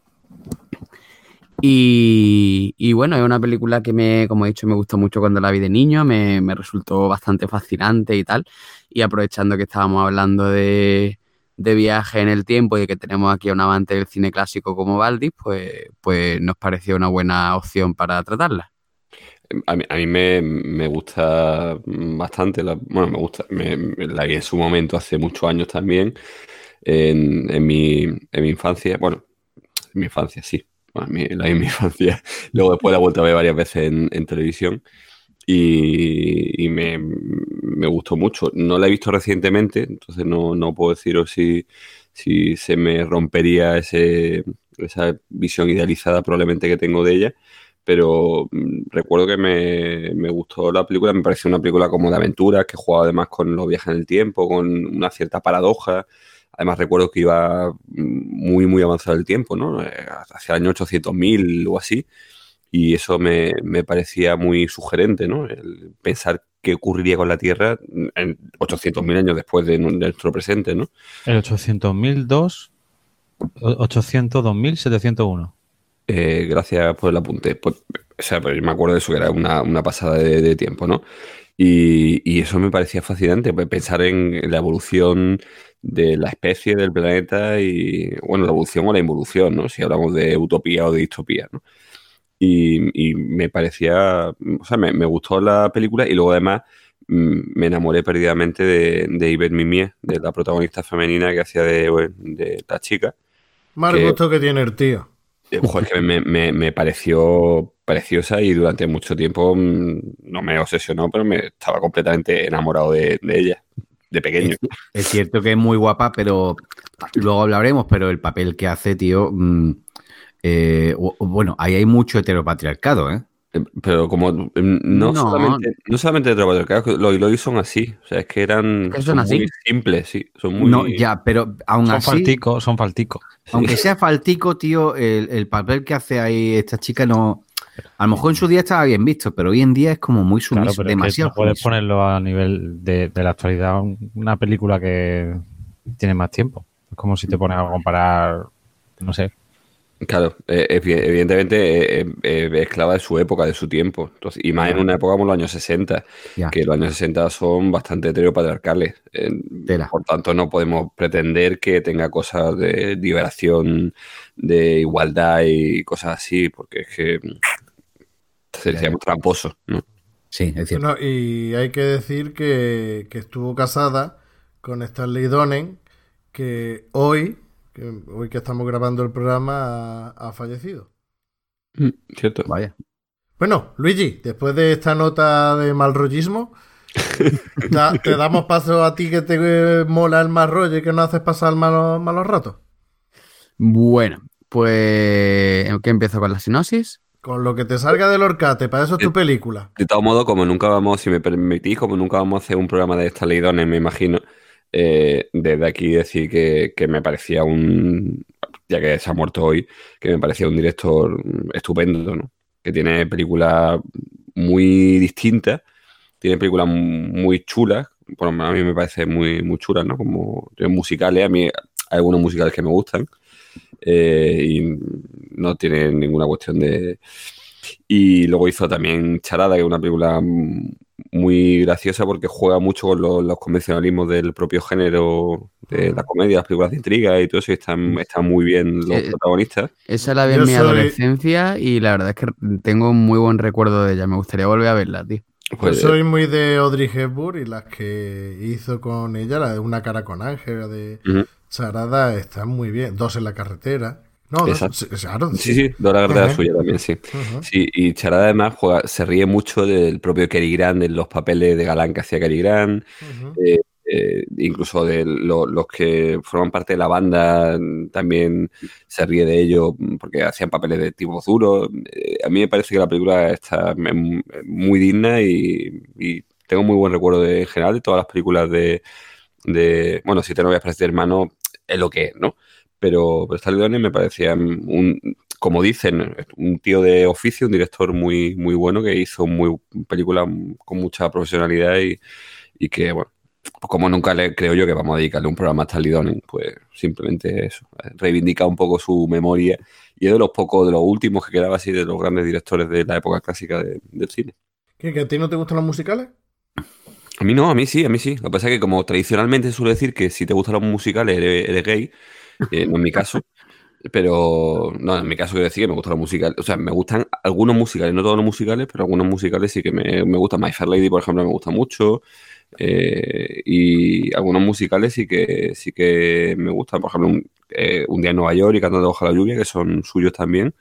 Y, bueno, es una película que me, como he dicho, me gustó mucho cuando la vi de niño, me, resultó bastante fascinante y tal. Y aprovechando que estábamos hablando de, de viaje en el tiempo y que tenemos aquí a un amante del cine clásico como Valdis, pues, pues nos pareció una buena opción para tratarla. A mí, a mí me, me gusta bastante, la- bueno, me gusta, me- la vi en su momento hace muchos años también, en, en mi, en mi infancia, bueno, en mi infancia, sí, bueno, en mi- la mi infancia, luego después la he vuelto a ver varias veces en, televisión y, y me, me gustó mucho. No la he visto recientemente, entonces no, no puedo deciros si, si se me rompería ese, esa visión idealizada probablemente que tengo de ella pero mm, recuerdo que me, me gustó la película, me pareció una película como de aventuras, que jugaba además con los viajes en el tiempo, con una cierta paradoja. Además recuerdo que iba muy, muy avanzado el tiempo, ¿no? Eh, Hacia el año 800.000 o así. Y eso me, me parecía muy sugerente, ¿no? El pensar qué ocurriría con la Tierra en 800.000 años después de, nu- de nuestro presente, ¿no? El 800.002, 802.701. Eh, gracias por el apunte. Pues, o sea, pues me acuerdo de eso, que era una, una pasada de, de tiempo, ¿no? Y, y eso me parecía fascinante, pues, pensar en, en la evolución de la especie, del planeta y, bueno, la evolución o la involución, ¿no? Si hablamos de utopía o de distopía, ¿no? Y, y me parecía, o sea, me, me gustó la película y luego además mm, me enamoré perdidamente de, de Yvette Mimier, de la protagonista femenina que hacía de, de la chica. Más Que- gusto que tiene el tío. Eh, Joder, que me, me- me pareció preciosa y durante mucho tiempo mm, no me obsesionó, pero me estaba completamente enamorado de, de ella, de pequeño. Es, es cierto que es muy guapa, pero luego hablaremos, pero el papel que hace, tío, mm, eh, bueno, ahí hay mucho heteropatriarcado, ¿eh? Eh, Pero como mm, no, No. solamente, no solamente trabajo, los Eloy son así, o sea, es que eran que son son así. muy simples, sí, son muy No, ya, pero aún Son así, falticos, son falticos. aunque sea faltico, tío, el, el papel que hace ahí esta chica no... A lo mejor en su día estaba bien visto, pero hoy en día es como muy Claro, sumiso, pero es que demasiado no puedes ponerlo a nivel de, de la actualidad, un- una película que tiene más tiempo. Es como si te pones a comparar, no sé, Claro, eh, evi- evidentemente eh, eh, eh, es esclava de su época, de su tiempo. Entonces, y más en una época como los años 60, Ya. que los años 60 son bastante heteropatriarcales. Eh, por tanto, no podemos pretender que tenga cosas de liberación, de igualdad y cosas así, porque es que mm, seríamos tramposos, ¿no? Sí, es cierto. Bueno, y hay que decir que, que estuvo casada con Stanley Donen, que hoy, que hoy que estamos grabando el programa, ha, ha fallecido. ¿Cierto? Vaya. Bueno, Luigi, después de esta nota de mal rollismo, da- te damos paso a ti que te mola el mal rollo y que no haces pasar malos, malos ratos. Bueno, pues ¿qué empiezo con la sinopsis? Con lo que te salga del horcate, para eso es tu película. De todo modo, como nunca vamos, si me permitís, como nunca vamos a hacer un programa de esta Donen, me imagino, eh, desde aquí decir que, que me parecía un, ya que se ha muerto hoy, que me parecía un director estupendo, ¿no? Que tiene películas muy distintas, tiene películas muy chulas, por lo menos a mí me parece muy, muy chulas, ¿no? Como musicales, a mí hay algunos musicales que me gustan, eh, y no tiene ninguna cuestión de... Y luego hizo también Charada, que es una película mm, muy graciosa porque juega mucho con los, los convencionalismos del propio género de la comedia, las películas de intriga y todo eso, y están, están muy bien los Eh, protagonistas. Esa la vi Yo en mi soy- adolescencia y la verdad es que tengo un muy buen recuerdo de ella. Me gustaría volver a verla, tío. Pues, Yo soy muy de Audrey Hepburn y las que hizo con ella, la de Una cara con Ángel, de. Charada, están muy bien. Dos en la carretera. No, dos, Exacto. sí, Sí, sí, Dora Garda Ajá. es suya también, sí. Sí, y Charada además juega, se ríe mucho del propio Cary Grant, de los papeles de galán que hacía Cary Grant, Ujú. eh, incluso de lo- los que forman parte de la banda también se ríe de ellos mm, porque hacían papeles de tipo duro. Eh, a mí me parece que la película está muy digna y, y tengo muy buen recuerdo de, en general de todas las películas de, de bueno, si te no voy a hermano, es lo que es, ¿no? Pero, pero Stanley Donen me parecía un, como dicen, un tío de oficio, un director muy, muy bueno que hizo muy películas con mucha profesionalidad y, y que, bueno, pues como nunca le creo yo que vamos a dedicarle un programa a Stanley Donen, pues simplemente eso, reivindica un poco su memoria y es de los pocos, de los últimos que quedaba así de los grandes directores de la época clásica de- del cine. ¿Qué, ¿Que a ti no te gustan los musicales? A mí no, a mí sí, a mí sí. Lo que pasa es que como tradicionalmente se suele decir que si te gustan los musicales eres, eres gay, eh, no es mi caso, pero no, en mi caso quiero decir que me gustan los musicales. O sea, me gustan algunos musicales, no todos los musicales, pero algunos musicales sí que me, me gustan. My Fair Lady, por ejemplo, me gusta mucho. eh, y algunos musicales sí que sí que me gustan. Por ejemplo, un, eh, Un día en Nueva York y Cantando bajo la lluvia, que son suyos también,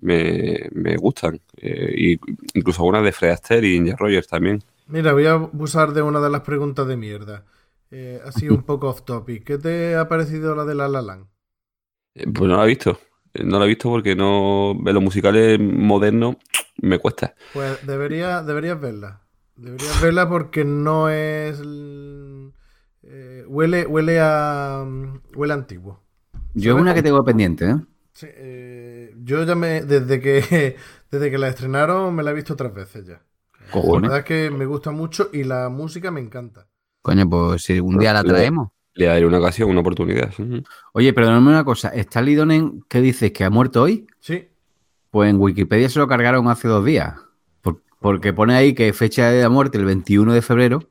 me, me gustan. Eh, y incluso algunas de Fred Astaire y Ginger Rogers también. Mira, voy a abusar de una de las preguntas de mierda. Eh, ha sido un poco off topic. ¿Qué te ha parecido la de La La Land? Eh, Pues no la he visto. Eh, No la he visto porque no ve los musicales modernos me cuesta. Pues debería, deberías verla. Deberías verla porque no es... eh, huele, huele a... Huele a antiguo. Yo una que tengo pendiente, ¿eh? Sí, eh, yo ya me... Desde que, desde que la estrenaron me la he visto otras veces ya. La verdad es que me gusta mucho y la música me encanta. Coño, pues si un día la traemos. Le daré una ocasión, una oportunidad. Oye, perdóname una cosa. ¿Stanley Donen, qué dices? ¿Que ha muerto hoy? Sí, Pues en Wikipedia se lo cargaron hace dos días. Por- porque pone ahí que fecha de la muerte el 21 de febrero.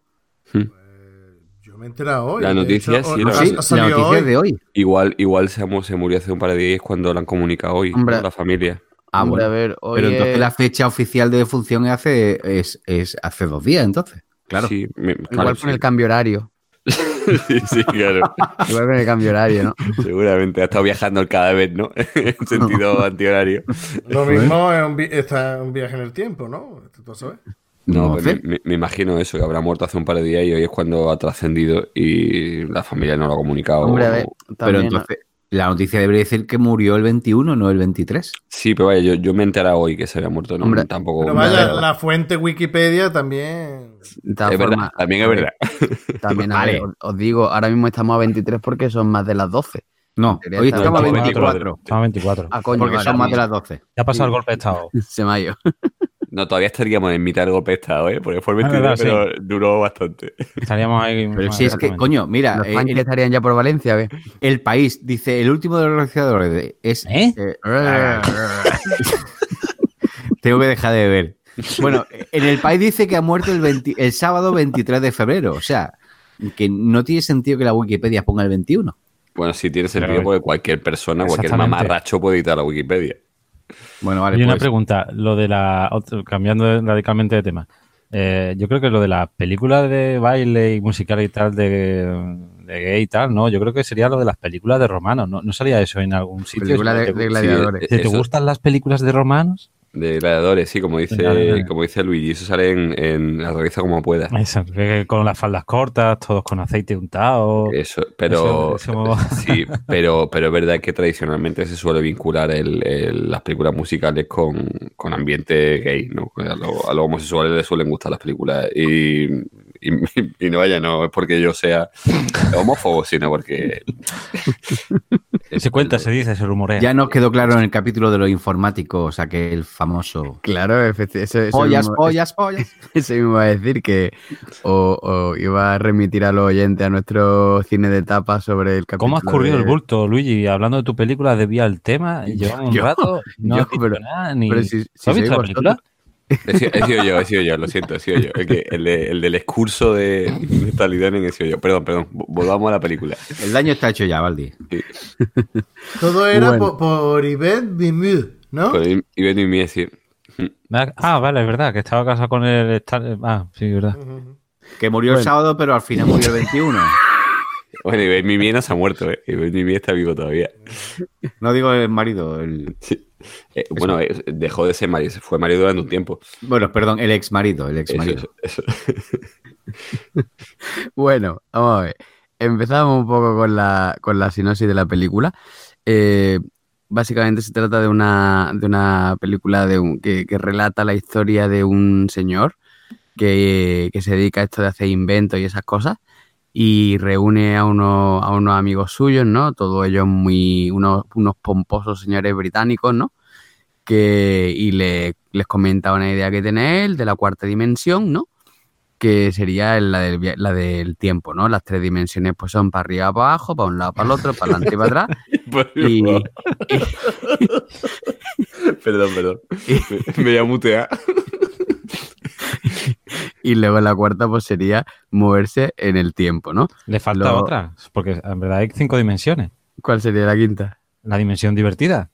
Yo me he enterado hoy. La noticia hecho, sí o- la- ha- Sí, ha la noticia hoy. es de hoy. Igual, igual se, mu- se murió hace un par de días cuando lo han comunicado hoy, Hombre. ¿no? la familia. Ah, Hombre, bueno. a ver, hoy Pero entonces es- la fecha oficial de defunción es hace, es, es hace dos días, entonces. Claro. Sí, me- igual claro, con el cambio horario. sí, sí, claro. Igual con el cambio horario, ¿no? Seguramente ha estado viajando el cadáver, ¿no? en sentido antihorario. Lo mismo es un, vi- está un viaje en el tiempo, ¿no? Tú sabes. No, No pues sé. me, me- me imagino eso, que habrá muerto hace un par de días y hoy es cuando ha trascendido y la familia no lo ha comunicado. Hombre, a ver, Pero también, entonces, la noticia debería decir que murió el 21, no el 23. Sí, pero vaya, yo, yo me he enterado hoy que se había muerto, ¿no? Hombre, Tampoco. Pero vaya, la fuente Wikipedia también. Es verdad, también es verdad. También, Vale. ver, os, digo, ahora mismo estamos a 23 porque son más de las 12. No, hoy estamos a 24. 24. Estamos a 24. Ah, coño, Porque vale, son más de las 12. Ya ha pasado el golpe de Estado. Se me ha ido. No, todavía estaríamos en mitad del golpe de Estado, ¿eh? Porque fue el Ah, 23, verdad, pero duró bastante. Estaríamos ahí. Pero más si es que, coño, mira, Los eh, estarían ya por Valencia, ¿ves? el país dice, el último de los realizadores es... ¿Eh? eh, tengo que dejar de ver. Bueno, en el país dice que ha muerto el, 20 el sábado 23 de febrero. O sea, que no tiene sentido que la Wikipedia ponga el 21. Bueno, sí tiene sentido porque cualquier persona, cualquier mamarracho puede editar la Wikipedia. Bueno, vale, y una pues, pregunta, lo de la. otro- cambiando radicalmente de tema. Eh, yo creo que lo de las películas de baile y musical y tal de, de gay y tal, no, yo creo que sería lo de las películas de romanos. ¿No, no salía eso en algún sitio? Película de, ¿Te, de sí, gladiadores. ¿te- te eso- gustan las películas de romanos? De gladiadores, sí, como dice, como dice Luigi, eso sale en, en la revista como pueda. Eso, con las faldas cortas, todos con aceite untado. Eso, pero Eso- eso- sí, pero, pero es verdad que tradicionalmente se suele vincular el- el- las películas musicales con, con ambiente gay, ¿no? A, lo- a los homosexuales les suelen gustar las películas y, y, y no vaya, no es porque yo sea homófobo, sino porque se cuenta, se dice, se rumorea. ya nos quedó claro en el capítulo de los informáticos, aquel famoso... Claro, efectivamente. Pollas, mismo- pollas, pollas. Eso mismo iba a decir que o, o iba a remitir a los oyentes a nuestro cine de tapa sobre el capítulo. ¿Cómo has corrido de- el bulto, Luigi? Hablando de tu película, desvía el tema y llevamos un Yo- rato. No yo, has dicho pero- nada, ni... pero si- ¿Tú si has visto la película? He sido, he sido yo, he sido yo, lo siento, he sido yo. Es que el, de- el del excurso de, de Talidonen he sido yo. Perdón, perdón, volvamos a la película. El daño está hecho ya, Valdi. Todo era Bueno. por, por Yvette Bimud, ¿no? Pero y, y ven y me decir, Ah, vale, es verdad, que estaba casado con el... Star- Ah, sí, verdad. Ujú. Que murió el sábado, pero al final murió el 21. bueno, y Ben Mimi no se ha muerto, ¿eh? Y Ben Mimi está vivo todavía. No digo el marido, el... Sí. Eh, bueno, eh, dejó de ser marido, fue marido durante un tiempo. Bueno, perdón, el ex marido, el ex Eso, marido. eso, eso. Bueno, vamos a ver. Empezamos un poco con la, con la sinopsis de la película. Eh, básicamente se trata de una, de una película de un, que, que relata la historia de un señor que, que se dedica a esto de hacer inventos y esas cosas y reúne a unos, a unos amigos suyos, ¿no? Todos ellos muy, unos, unos pomposos señores británicos, ¿no? Que, y le- les comenta una idea que tiene él de la cuarta dimensión, ¿no? que sería la del, la del tiempo, ¿no? Las tres dimensiones pues son para arriba, para abajo, para un lado, para el otro, para adelante y para atrás. Y, perdón, perdón. Me, me voy a mutear. y luego la cuarta pues sería moverse en el tiempo, ¿no? Le falta otra, porque en verdad hay cinco dimensiones. ¿Cuál sería la quinta? La dimensión divertida,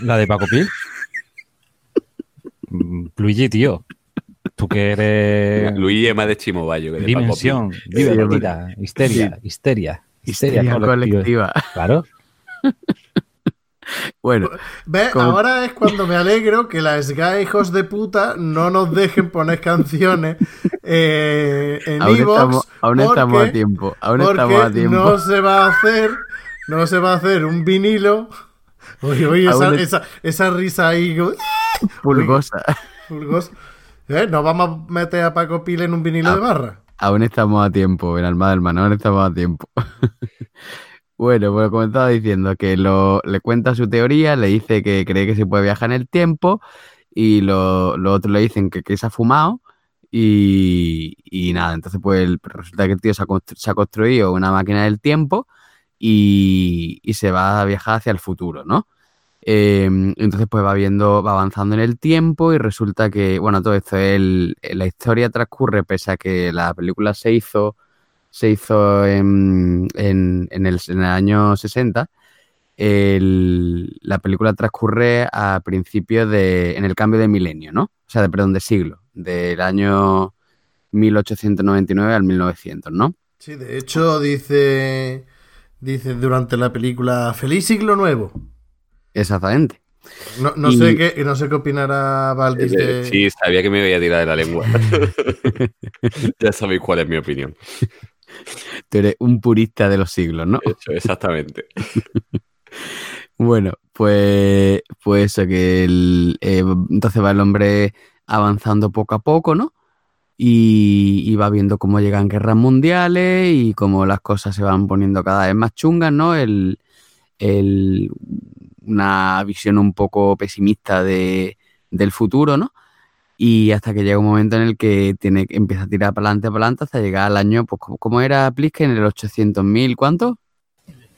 la de Paco Pil. Luigi, tío, tú que eres Luigi es más de Chimobayo que de Paco dimensión divertida, histeria, histeria, histeria, Histeria colectiva. colectiva. Claro, Bueno, ¿Ves? Como- Ahora es cuando me alegro que las GAE hijos de puta no nos dejen poner canciones eh, en aún, estamos, aún estamos a tiempo. Aún porque estamos a tiempo. no se va a hacer, no se va a hacer un vinilo. Oye, oye, esa, es- esa, esa risa ahí, Pulgosa. fulgos. ¿Eh? ¿Nos vamos a meter a Paco Pil en un vinilo Ah. de barra? Aún estamos a tiempo, en Alma del Mar, aún estamos a tiempo. bueno, pues como estaba diciendo, que lo, le cuenta su teoría, le dice que cree que se puede viajar en el tiempo y lo- los otros le dicen que, que se ha fumado y, y nada, entonces pues resulta que el tío se ha, construido una máquina del tiempo y, y se va a viajar hacia el futuro, ¿no? Eh, entonces, pues va viendo, va avanzando en el tiempo y resulta que, bueno, todo esto, el, la historia transcurre pese a que la película se hizo, se hizo en, en- en el, en el año 60. el- la película transcurre a principios de, en el cambio de milenio, ¿no? O sea, de, perdón, de siglo, del año 1899 al 1900, ¿no? Sí, de hecho dice, dice durante la película Feliz siglo nuevo. Exactamente. No, no Y- sé qué, no sé qué opinará Valdis de... Sí, sabía que me iba a tirar de la lengua. ya sabéis cuál es mi opinión. Tú eres un purista de los siglos, ¿no? Eso, exactamente. Bueno, pues, pues eso, que el, eh, entonces va el hombre avanzando poco a poco, ¿no? Y, y va viendo cómo llegan guerras mundiales y cómo las cosas se van poniendo cada vez más chungas, ¿no? El, el- una visión un poco pesimista de, del futuro, ¿no? Y hasta que llega un momento en el que tiene, empieza a tirar para adelante, para adelante, hasta llegar al año, pues, ¿cómo- ¿cómo era Plisken? ¿En el 800.000? ¿Cuánto?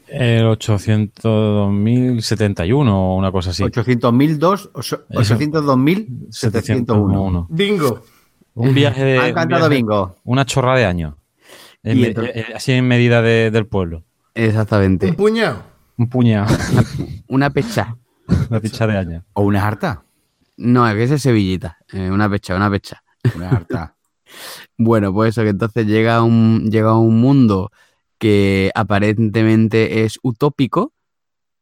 El 800.071 o una cosa así. 800.002, 802.701. 701. Bingo. Un viaje de. Ha un encantado viaje- bingo. Una chorra de años. Eh, así en medida de- del pueblo. Exactamente. Un puñado. Un puñado. Una pecha. Una picha de años. O una harta. No, es que ese es Sevillita. eh, una pecha, una pecha. Una harta. Bueno, pues eso, que entonces llega a un, llega un mundo que aparentemente es utópico,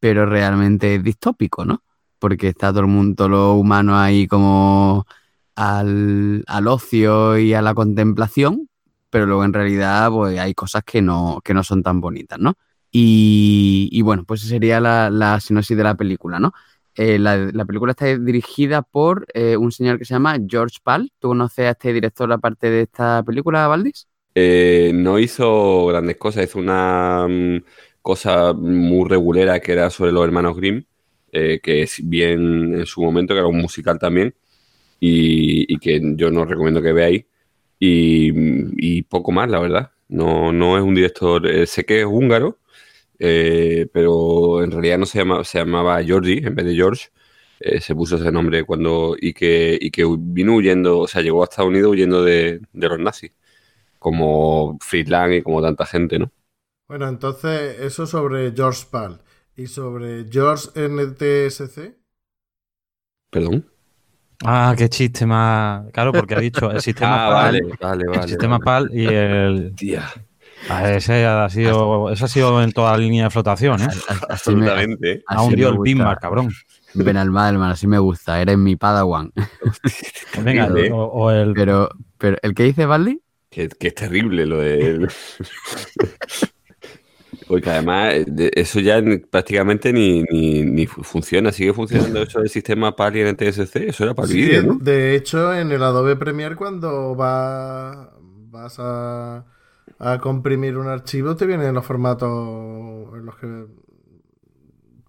pero realmente es distópico, ¿no? Porque está todo el mundo, todos los humanos ahí como al, al ocio y a la contemplación, pero luego en realidad pues hay cosas que no, que no son tan bonitas, ¿no? Y, y bueno, pues esa sería la, la sinopsis de la película, ¿no? Eh, la, la película está dirigida por eh, un señor que se llama George Pal. ¿Tú conoces a este director aparte de esta película, Valdis? Eh, no hizo grandes cosas, hizo una mm, cosa muy regulera que era sobre los hermanos Grimm, eh, que es bien en su momento, que era un musical también, y, que yo no recomiendo que veáis. Y, poco más, la verdad. No, no es un director, sé que es húngaro, eh, pero en realidad no se llama, se llamaba Georgie en vez de George. eh, se puso ese nombre cuando y que, y que vino huyendo, o sea, llegó a Estados Unidos huyendo de, de los nazis como Friedland y como tanta gente, ¿no? Bueno, entonces eso sobre George Pal. Y sobre George NTSC. Perdón. Ah, qué chiste más. Claro, porque ha dicho el sistema Ah, PAL. vale, vale, el vale. sistema PAL y el. Tía, Ah, ese ha sido, eso ha sido en toda la línea de flotación, ¿eh? Absolutamente. Ha hundido el. Bismarck, cabrón. Ben Almadelman, así me gusta. Eres mi padawan. Venga, ¿eh? o, o el. Pero, pero ¿el que dice Valdi? Que, que es terrible lo de... Porque además de- eso ya prácticamente ni, ni, ni fu- funciona. Sigue funcionando eso del sistema PAL y NTSC. Eso era para el Sí, vídeo, ¿no? de hecho, en el Adobe Premiere, cuando va, vas a, a comprimir un archivo, te vienen los formatos en los que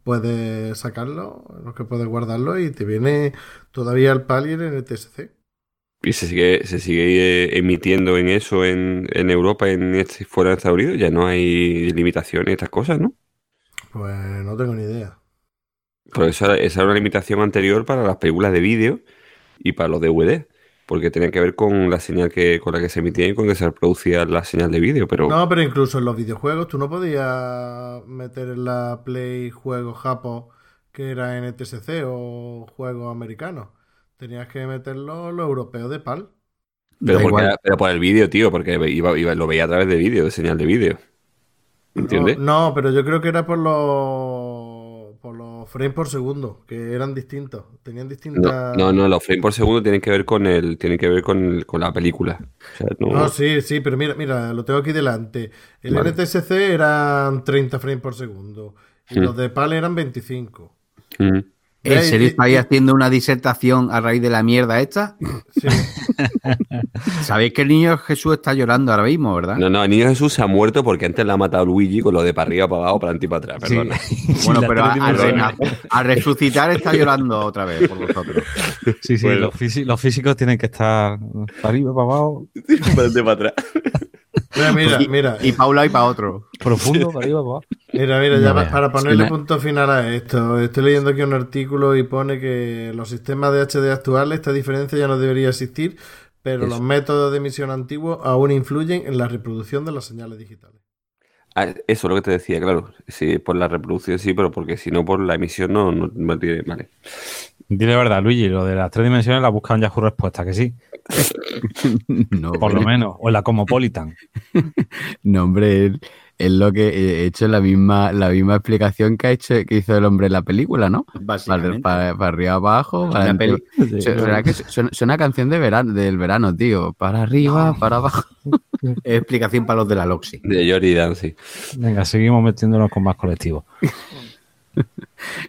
puedes sacarlo, en los que puedes guardarlo, y te viene todavía el PAL y el NTSC. Y se sigue, se sigue eh, emitiendo en eso en, en Europa, en este, fuera de Estados Unidos. Ya no hay limitaciones estas cosas, ¿no? Pues no tengo ni idea. Pero esa, esa era una limitación anterior para las películas de vídeo y para los DVD. Porque tenía que ver con la señal que, con la que se emitía y con que se reproducía la señal de vídeo. Pero No, pero incluso en los videojuegos tú no podías meter en la Play juegos japo que era NTSC o juegos americanos. Tenías que meterlo los europeos de PAL. Pero, porque pero por el vídeo, tío, porque iba, iba- lo veía a través de vídeo, de señal de vídeo. ¿Entiendes? No, no, pero yo creo que era por los por los frames por segundo, que eran distintos. Tenían distintas. no, no, los frames por segundo tienen que ver con el, tienen que ver con, el- con la película. O sea, no- No, sí, sí, pero mira, mira, lo tengo aquí delante. El Vale. NTSC eran 30 frames por segundo y Sí. los de PAL eran 25. Mm. ¿En Ey, serio estáis haciendo una disertación a raíz de la mierda esta? Sí. Sabéis que el niño Jesús está llorando ahora mismo, ¿verdad? No, no, el niño Jesús se ha muerto porque antes la ha matado Luigi con lo de para arriba, para abajo, para adelante y para atrás. Perdona. Bueno, pero a, tele a dimensional. rena- a resucitar está llorando otra vez por vosotros. Sí, sí, Bueno. los, físi- los físicos tienen que estar para arriba, para abajo, para adelante y para atrás. Mira, mira, Y- mira. Y para un lado y para otro. profundo, para arriba, para abajo. Mira, mira, ya No para ponerle punto final a esto, estoy leyendo aquí un artículo y pone que los sistemas de HD actuales, esta diferencia ya no debería existir, pero Eso. los métodos de emisión antiguos aún influyen en la reproducción de las señales digitales. Ah, eso es lo que te decía, claro. Sí, por la reproducción sí, pero porque si no por la emisión no, no, no tiene. Vale. Dile la verdad, Luigi, lo de las tres dimensiones la buscan Yahoo Respuesta, que sí, no, por lo menos, o en la Cosmopolitan. No, hombre, es- es lo que he hecho la misma, la misma explicación que ha hecho, que hizo el hombre en la película, ¿no? Para, Básicamente. para- para arriba, abajo, para La adelante. peli- Su- ¿Será que suena, suena canción de verano, del verano, tío? Para arriba, para abajo. Es explicación para los de la Loxi. De Jory Dancy. Venga, seguimos metiéndonos con más colectivos.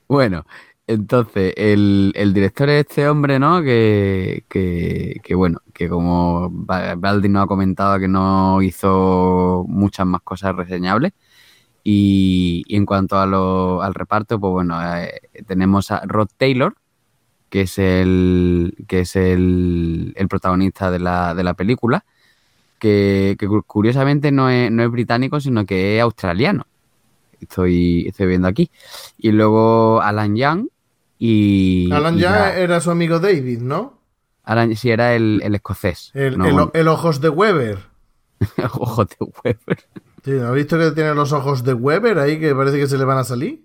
Bueno, entonces, el, el director es este hombre, ¿no? Que, que, que, bueno, que como Ba- Baldi nos ha comentado que no hizo muchas más cosas reseñables. Y, en cuanto a lo- al reparto, pues bueno, eh, tenemos a Rod Taylor, que es el, que es el, protagonista de la, de la película, que, que cu- curiosamente no es, no es británico, sino que es australiano. Estoy, estoy viendo aquí. Y luego Alan Young y... Alan y ya la- era su amigo David, ¿no? Alan, sí, era el, el escocés. El, No, el- bueno, el ojos de Weber. ojo de Weber. Sí, ¿no ¿Has visto que tiene los ojos de Weber ahí que parece que se le van a salir?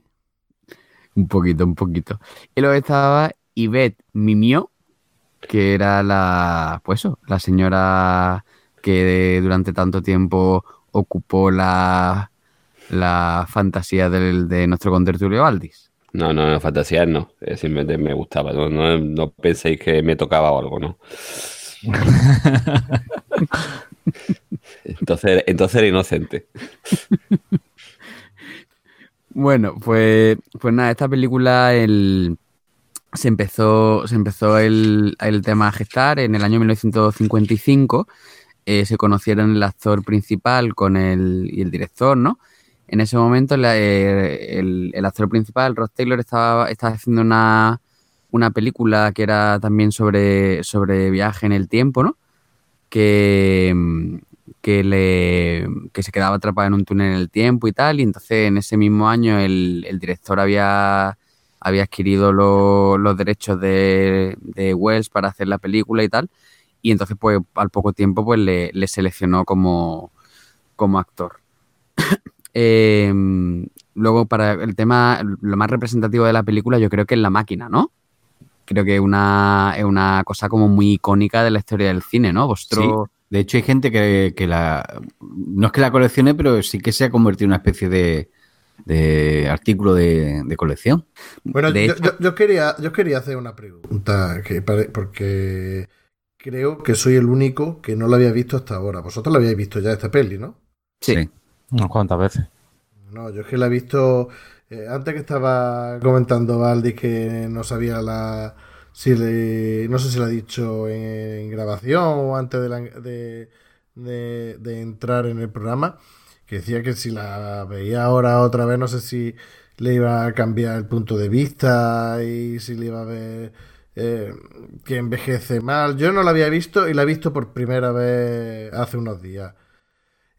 Un poquito, un poquito. Y luego estaba Yvette Mimio, que era la, pues eso, la señora que durante tanto tiempo ocupó la, la fantasía del, de nuestro contertulio Aldis. No, no, no, fantasías no. Simplemente me gustaba. No, no, no penséis que me tocaba o algo, ¿no? Entonces, entonces era inocente. Bueno, pues, pues nada, esta película el, se empezó, se empezó el, el tema a gestar en el año 1955. eh, se conocieron el actor principal con el, y el director, ¿no? En ese momento eh, el, actor principal, Ross Taylor, estaba, estaba haciendo una, una película que era también sobre, sobre viaje en el tiempo, ¿no? Que, que, le, que se quedaba atrapado en un túnel en el tiempo y tal, y entonces en ese mismo año el, el director había, había adquirido lo- los derechos de, de Wells para hacer la película y tal, y entonces pues al poco tiempo pues le, le seleccionó como, como actor. Eh, luego para el tema, lo más representativo de la película yo creo que es la máquina, ¿no? Creo que es una, es una cosa como muy icónica de la historia del cine, ¿no? Vosotros... De hecho, hay gente que, que la. No es que la coleccione, pero sí que se ha convertido en una especie de, de artículo de, de colección. Bueno, De yo, hecho- yo- yo quería, yo quería hacer una pregunta, que pare- porque creo que soy el único que no la había visto hasta ahora. Vosotros la habíais visto ya esta peli, ¿no? Sí. Unas cuantas veces. No, yo es que la he visto eh, antes que estaba comentando Valdi que no sabía la si le, no sé si lo ha dicho en, grabación o antes de, la- de entrar en el programa que decía que si la veía ahora otra vez no sé si le iba a cambiar el punto de vista y si le iba a ver eh, que envejece mal. Yo no la había visto y la he visto por primera vez hace unos días.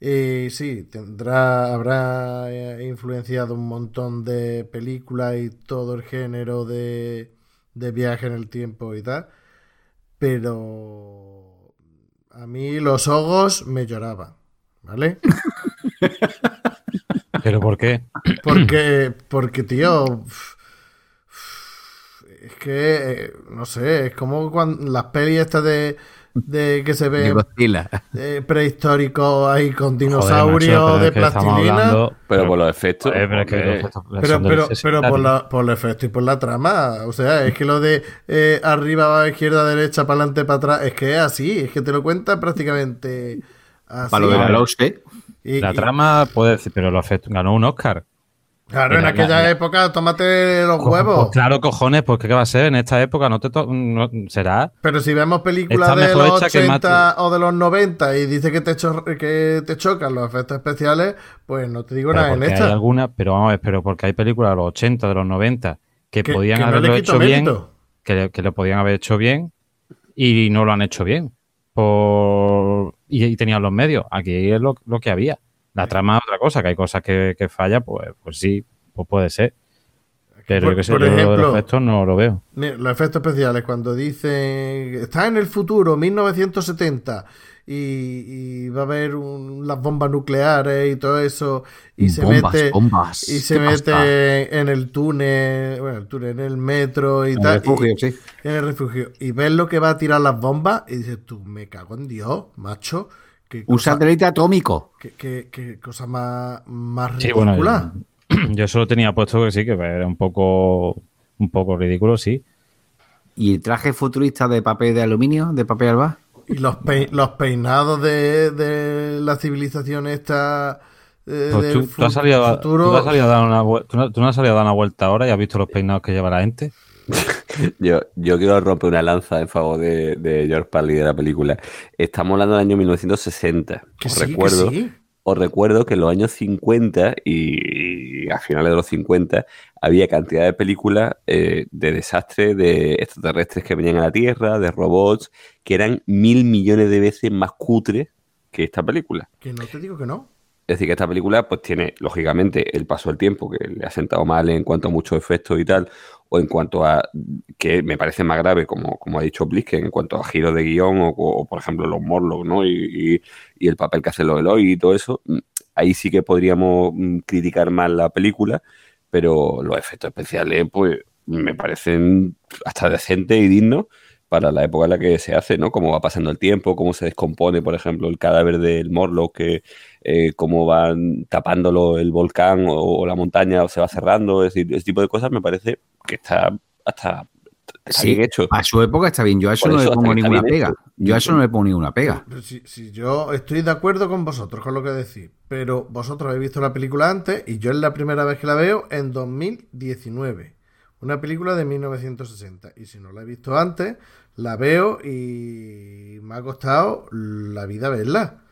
Y sí, tendrá, habrá eh, influenciado un montón de películas y todo el género de, de viaje en el tiempo y tal. Pero a mí los ojos me lloraban, ¿vale? ¿Pero por qué? Porque, porque tío, es que, eh, no sé, es como cuando las pelis estas de, de que se eh, prehistóricos ahí con Joder, dinosaurios macho, pero de plastilina. hablando- Pero por los efectos. Joder, pero es que hombre, los efectos Pero, pero, 60, pero por, la, por el efecto y por la trama. O sea, es que lo de eh, arriba, a izquierda, derecha, para adelante, para atrás, es que es así. Es que te lo cuentan prácticamente así. Para lo de la. Y- La y- trama puede decir, pero los efectos ganó un Oscar. Claro, en aquella la- época, tómate los Co- huevos. pues claro, cojones, porque ¿qué va a ser? En esta época no te no- será. Pero si vemos películas de los hecha que 80 o de los 90 y dice que te, cho- que te chocan los efectos especiales, pues no te digo Pero nada en porque hay esta. algunas, pero vamos a ver, pero porque hay películas de los 80, de los 90 que, Que- podían que haberlo hecho bien, que, que lo podían haber hecho bien y no lo han hecho bien. Por... Y, y tenían los medios. Aquí es lo, lo que había. La trama es otra cosa, que hay cosas que, que falla, pues, pues sí, pues puede ser. Pero Por- yo que sé, por yo ejemplo- los efectos no lo veo. Mira, los efectos especiales, cuando dicen está en el futuro, 1970, y, y va a haber un- las bombas nucleares y todo eso, y se Bombas, mete, bombas. y se ¿Qué mete pasa? en el túnel, bueno, el túnel, en el metro y En el tal. refugio, y- sí. En el refugio. Y ves lo que va a tirar las bombas y dices, tú, me cago en Dios, macho. Qué Un cosa, satélite atómico. qué, qué- qué cosa más, más Sí, bueno, ridícula. Yo solo tenía puesto que sí, que era un poco, un poco ridículo, sí. ¿Y el traje futurista de papel de aluminio, de papel alba? Y los, pei- los peinados de, de la civilización esta. eh, Pues del tú, tú has fu- salido, a- futuro. tú has salido a dar una, vuel- tú no, tú no has salido a dar una vuelta ahora y has visto los peinados que lleva la gente. Yo, yo quiero romper una lanza en favor de, de George Parley de la película. Estamos hablando del año 1960. Que Os sí, que recuerdo, sí. os recuerdo que en los años 50 y, y a finales de los 50 había cantidad de películas eh, de desastres de extraterrestres que venían a la Tierra, de robots, que eran mil millones de veces más cutres que esta película. Que no te digo que no. Es decir, que esta película pues tiene, lógicamente, el paso del tiempo, que le ha sentado mal en cuanto a muchos efectos y tal, o en cuanto a, que me parece más grave, como, como ha dicho Blisken, en cuanto a giros de guion, o, por ejemplo los Morlocks, ¿no? Y, y- y el papel que hace los Eloy y todo eso, mm, ahí sí que podríamos mm, criticar más la película, pero los efectos especiales, pues, me parecen hasta decentes y dignos para la época en la que se hace, ¿no? Cómo va pasando el tiempo, cómo se descompone, por ejemplo, el cadáver del Morlock, que eh, cómo van tapándolo el volcán o, o la montaña o se va cerrando, es decir, ese tipo de cosas me parece que está hasta está Sí, bien hecho. A su época está bien. Yo a eso no le pongo ninguna pega. hecho. Yo a eso no le pongo ninguna pega. Si, si yo estoy de acuerdo con vosotros con lo que decís, pero vosotros habéis visto la película antes y yo es la primera vez que la veo en 2019. Una película de 1960. Y si no la he visto antes, la veo y me ha costado la vida verla.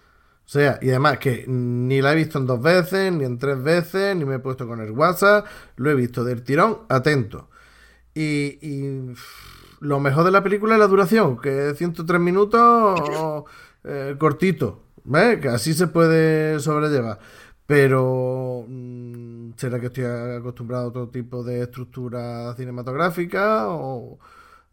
O sea, y además que ni la he visto en dos veces, ni en tres veces, ni me he puesto con el WhatsApp, lo he visto del tirón, atento. Y, lo mejor de la película es la duración, que es 103 minutos eh, cortito, ¿ves? Que así se puede sobrellevar. Pero mm, será que estoy acostumbrado a otro tipo de estructura cinematográfica o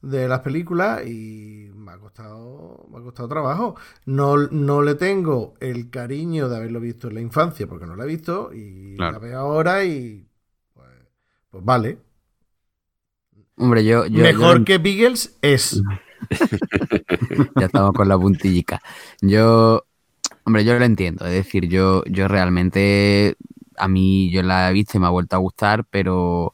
de las películas y me ha costado, me ha costado trabajo. No, no le tengo el cariño de haberlo visto en la infancia porque no la he visto y Claro. la veo ahora y pues, pues vale. Hombre, yo, yo, Mejor yo- que Beagles es. ya estamos con la puntillica. Yo, hombre, yo lo entiendo. Es decir, yo, yo realmente, a mí yo la he visto y me ha vuelto a gustar, pero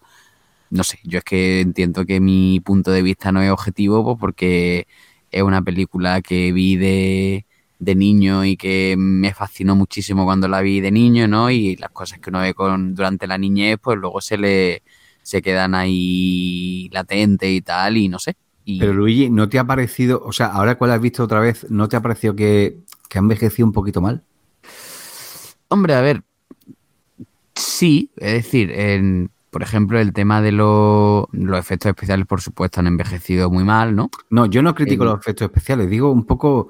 no sé, yo es que entiendo que mi punto de vista no es objetivo, pues porque es una película que vi de, de niño y que me fascinó muchísimo cuando la vi de niño, ¿no? Y las cosas que uno ve con, durante la niñez, pues luego se le se quedan ahí latentes y tal, y no sé. Y, Pero Luigi, ¿no te ha parecido, o sea, ahora que la has visto otra vez, ¿no te ha parecido que, que ha envejecido un poquito mal? Hombre, a ver, sí, es decir, en, por ejemplo, el tema de lo- los efectos especiales, por supuesto, han envejecido muy mal, ¿no? No, yo no critico El- los efectos especiales, digo un poco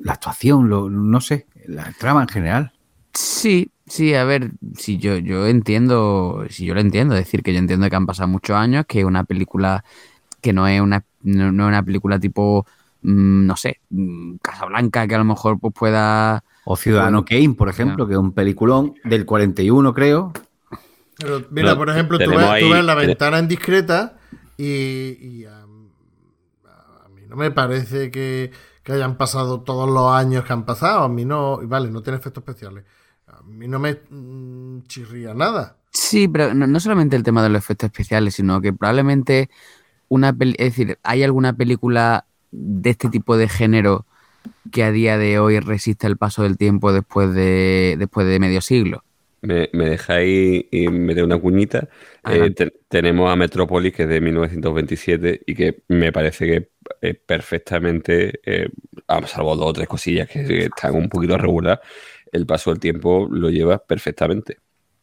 la actuación, lo, no sé, la trama en general. Sí, sí, a ver, si yo, yo entiendo, si yo lo entiendo, es decir, que yo entiendo que han pasado muchos años, que una película que no es una, no, no es una película tipo, mm, no sé, mm, Casablanca, que a lo mejor pues pueda... O Ciudadano Kane, por ejemplo, que es un peliculón del 41, creo. Pero, mira, No, por ejemplo, tú ves, tú ahí- ves la ventana indiscreta y, y a, a mí no me parece que, que hayan pasado todos los años que han pasado. A mí no, y vale, no tiene efectos especiales. A mí no me mm, chirría nada. Sí, pero no, no solamente el tema de los efectos especiales, sino que probablemente una peli- es decir, ¿hay alguna película de este tipo de género que a día de hoy resista el paso del tiempo después de después de medio siglo? Me, me dejáis y meter una cuñita. Eh, te- tenemos a Metrópolis, que es de 1927, y que me parece que eh, perfectamente, eh, a salvo dos o tres cosillas que están un poquito regular, el paso del tiempo lo lleva perfectamente.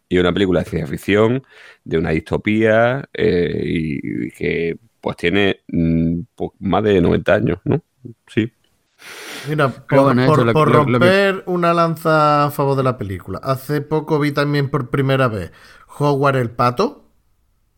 Y una película de ciencia ficción, de una distopía, eh, y, y que pues tiene mm, más de 90 años, ¿no? Sí. Mira, por, Pero bueno, eso por- lo- por lo- lo que- romper una lanza a favor de la película. Hace poco vi también por primera vez Howard el Pato,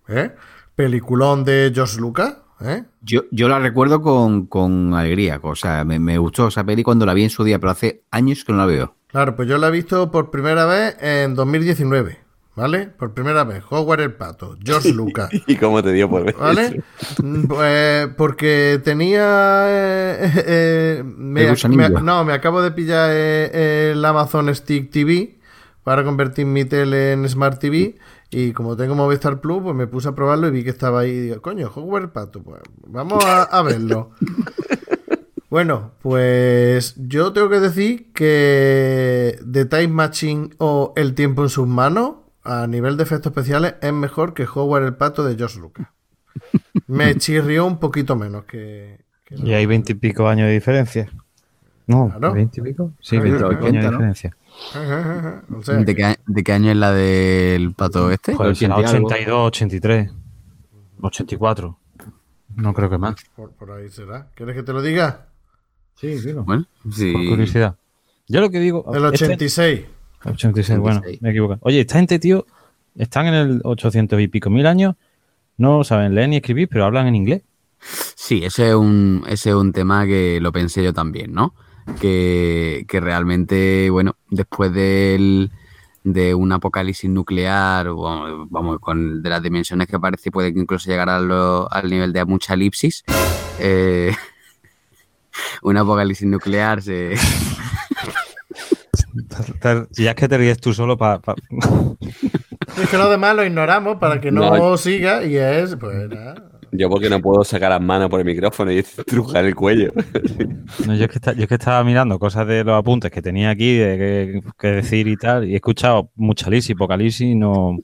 ¿eh? peliculón de Josh Lucas. ¿eh? Yo, yo la recuerdo con, con alegría. O sea, me, me gustó esa peli cuando la vi en su día, pero hace años que no la veo. Claro, pues yo la he visto por primera vez en 2019, ¿vale? Por primera vez, Howard el Pato, George Lucas. ¿Y cómo te dio por ver ¿Vale? Mm, Pues porque tenía. eh, eh, me- El gusanillo. me- no, me acabo de pillar eh, el Amazon Stick TV para convertir mi tele en Smart TV. Y como tengo Movistar Plus, pues me puse a probarlo y vi que estaba ahí. Y digo, coño, Hogwarts Pato, pues vamos a, a verlo. Bueno, pues yo tengo que decir que The Time Machine o El Tiempo en sus manos, a nivel de efectos especiales, es mejor que Howard el Pato de Josh Lucas. Me chirrió un poquito menos que. que Y hay veintipico años de diferencia. No, Claro. veintipico. Sí, Claro, veintipico 80, años de ¿no? diferencia. O sea, ¿De qué, de qué año es la del pato este? Joder, será 80 y algo. 82, 83, 84. No creo que más. por, por ahí será. ¿Quieres que te lo diga? Sí, claro. Bueno, sí. Por curiosidad. Yo lo que digo. Del este- 86. 86, bueno, 86. me he equivocado. Oye, esta gente, tío, están en el 800 y pico mil años, no saben leer ni escribir, pero hablan en inglés. Sí, ese es un, ese es un tema que lo pensé yo también, ¿no? Que, que realmente, bueno, después del, de un apocalipsis nuclear, o, vamos, con de las dimensiones que parece, puede que incluso llegar a lo- al nivel de mucha elipsis. eh, un apocalipsis nuclear se, ya es que te ríes tú solo para... Es que lo demás lo ignoramos para que no, No. siga y es, pues nada. Yo porque no puedo sacar las manos por el micrófono y estrujar el cuello. No, yo, es que está- yo es que estaba mirando cosas de los apuntes que tenía aquí, de qué qué decir y tal, y he escuchado mucha lisis, apocalipsis, y no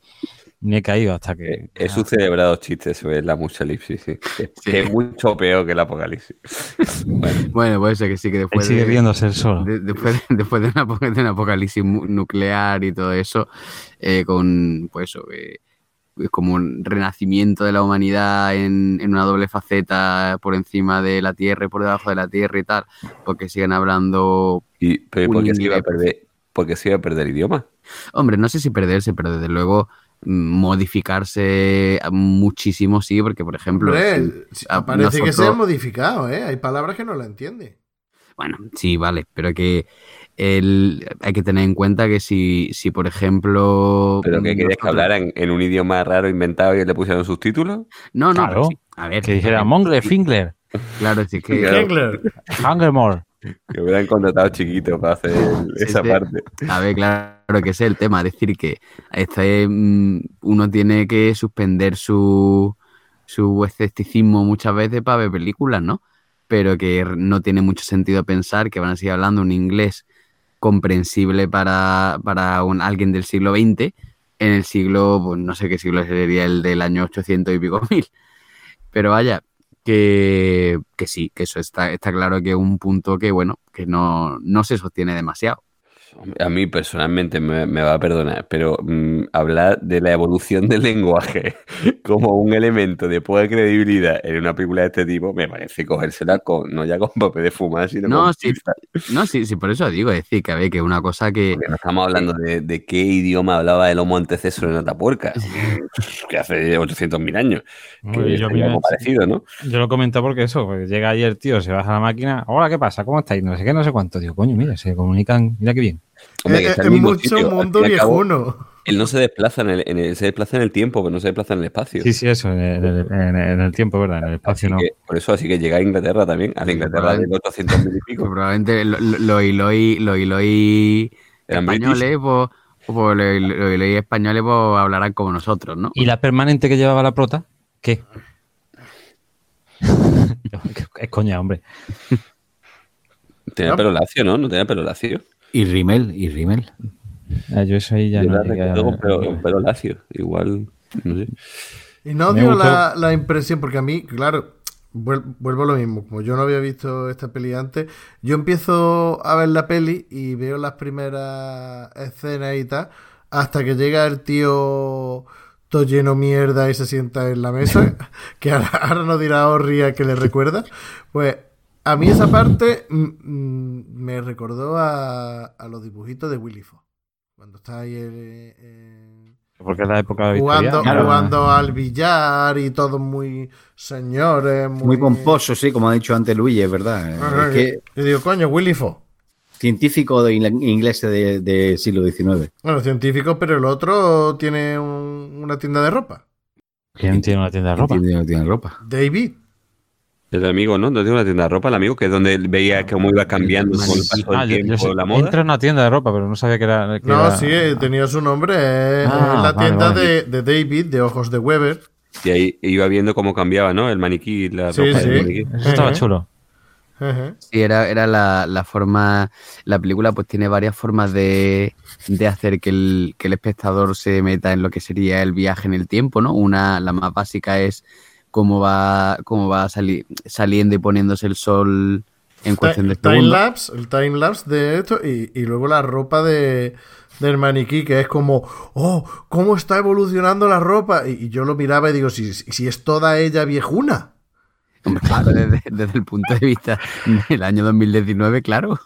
ni he caído hasta que... He celebrado chistes sobre la mucha elipsis, sí. Que- Que es mucho peor que el apocalipsis. Bueno, Bueno, puede ser que sí, que Él después sigue de, riéndose él solo. de- después, de, después de, un de un apocalipsis nuclear y todo eso, eh, con pues eso, eh, es como un renacimiento de la humanidad en, en una doble faceta por encima de la Tierra y por debajo de la Tierra y tal, porque siguen hablando, y, pero Un ¿por qué se iba a perder? Porque se iba a perder el idioma. hombre, no sé si perderse, pero desde luego modificarse muchísimo sí, porque por ejemplo, Hombre, si- si- a- parece que se ha modificado, ¿eh? Hay palabras que no la entiende. Bueno, sí, vale, pero que el, hay que tener en cuenta que si, si por ejemplo... ¿Pero que querías que hablaran en un idioma raro inventado y le pusieron subtítulos? No, no, Claro. sí. A ver, Que dijera Mongle, Fingler, Claro, sí que... Kengler. Hungermore. Que hubieran contratado chiquito para hacer Sí, esa sí. parte. A ver, claro que ese es el tema. Es decir, que este, uno tiene que suspender su, su escepticismo muchas veces para ver películas, ¿no? Pero que no tiene mucho sentido pensar que van a seguir hablando un inglés comprensible para, para un, alguien del siglo XX en el siglo, pues no sé qué siglo sería el del año 800 y pico mil. Pero vaya, que, que sí, que eso está, está claro que es un punto que, bueno, que no, no se sostiene demasiado. A mí personalmente me, me va a perdonar, pero mm, hablar de la evolución del lenguaje como un elemento de poca credibilidad en una película de este tipo me parece cogérsela con, no ya con papel de fumar, sino No, con sí. No, sí, sí, por eso digo, es decir, que a ver, que una cosa que... Porque no estamos hablando de, de qué idioma hablaba el homo antecesor en Atapuerca, que hace 800.000 años. Que Oye, yo, mira, algo parecido, ¿no? yo lo comento porque eso, porque llega el tío, se baja la máquina, hola, ¿qué pasa? ¿Cómo estáis? No sé qué, no sé cuánto. Digo, coño, mira, se comunican, mira qué bien. Hombre, que está es en el mismo mucho sitio, mundo viejuno. Él no se desplaza en el, en el- se desplaza en el tiempo, pero no se desplaza en el espacio. Sí, sí, eso, en el, en el- en el tiempo, ¿verdad? En el espacio Así no. que, por eso, así que llega a Inglaterra también, a la Inglaterra de los 800 mil y pico. probablemente lo- lo- los Iloy Eran españoles, pues, pues los españoles pues, hablarán como nosotros, ¿no? ¿Y la permanente que llevaba la prota? ¿Qué? es coña, hombre. Tenía No. pelo lacio, ¿no? No tenía pelo lacio. Y Rimmel, y Rimmel. Ah, Yo eso ahí ya Yo no la llegué a- recuerdo con pelo lacio. Igual, no sé. Y no Me dio la, la impresión, porque a mí, claro, vuel- vuelvo a lo mismo. Como yo no había visto esta peli antes, yo empiezo a ver la peli y veo las primeras escenas y tal, hasta que llega el tío todo lleno mierda y se sienta en la mesa, que ahora, ahora no dirá Orria que le recuerda. Pues a mí esa parte me recordó a, a los dibujitos de Willy Fox. Cuando está ahí eh, eh, Porque es la época jugando, victoriana. jugando al billar y todos muy señores. Muy, Muy pomposo, sí, como ha dicho antes Luis, es verdad. Ajá, Es que Yo digo, coño, Willy Fox. científico de ingl- inglés de- del siglo XIX. Bueno, científico, pero el otro tiene un- una tienda de ropa. ¿Quién tiene una tienda de ropa? Tiene, tiene ropa. David. El amigo, ¿no? No tiene una tienda de ropa, el amigo, que es donde él veía cómo iba cambiando con el paso Ah, del yo- yo tiempo sé, la moda. Entra en una tienda de ropa, pero no sabía que era. que No, era- sí, eh, tenía su nombre. Es Ah, la vale, tienda vale. De, de David, de Ojos de Weber. Y ahí iba viendo cómo cambiaba, ¿no? El maniquí, la Sí, ropa sí. del maniquí. Eso estaba chulo. Sí, era, era la, la forma, la película pues tiene varias formas de, de hacer que el, que el espectador se meta en lo que sería el viaje en el tiempo, ¿no? Una, la más básica es cómo va, cómo va sali- saliendo y poniéndose el sol en cuestión de Ti- time segundos. lapse, el time lapse de esto y, y luego la ropa de, del maniquí que es como, oh, cómo está evolucionando la ropa. Y, y yo lo miraba y digo, si, si es toda ella viejuna. Hombre, claro, desde, desde el punto de vista del año 2019, claro.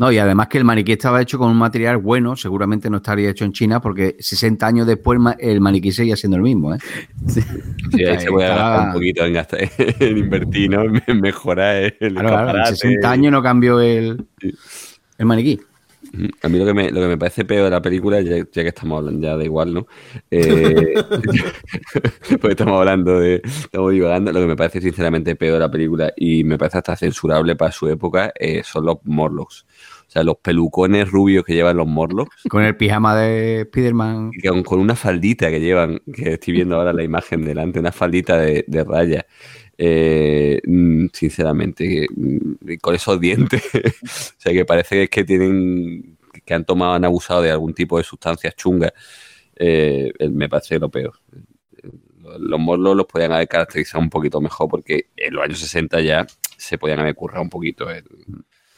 No, y además que el maniquí estaba hecho con un material bueno, seguramente no estaría hecho en China, porque 60 años después el maniquí seguía siendo el mismo, ¿eh? Sí, ahí se puede Estaba- gastar un poquito en, gastar, en invertir, ¿no? En mejorar el Claro, claro, en escaparate. 60 años no cambió el, el maniquí. Ujú. A mí lo que me, lo que me parece peor de la película, ya, ya que estamos hablando ya da igual, ¿no? Eh, pues estamos hablando de, estamos divagando, lo que me parece sinceramente peor de la película y me parece hasta censurable para su época eh, son los Morlocks. O sea, los pelucones rubios que llevan los Morlocks, Con el pijama de Spiderman. y con, con una faldita que llevan, que estoy viendo ahora la imagen delante, una faldita de, de raya. Eh, mm, sinceramente, mm, con esos dientes, o sea, que parece que es que tienen, que han tomado, han abusado de algún tipo de sustancias chungas, eh, me parece lo peor. Los morlos los podían haber caracterizado un poquito mejor porque en los años 60 ya se podían haber currado un poquito. el-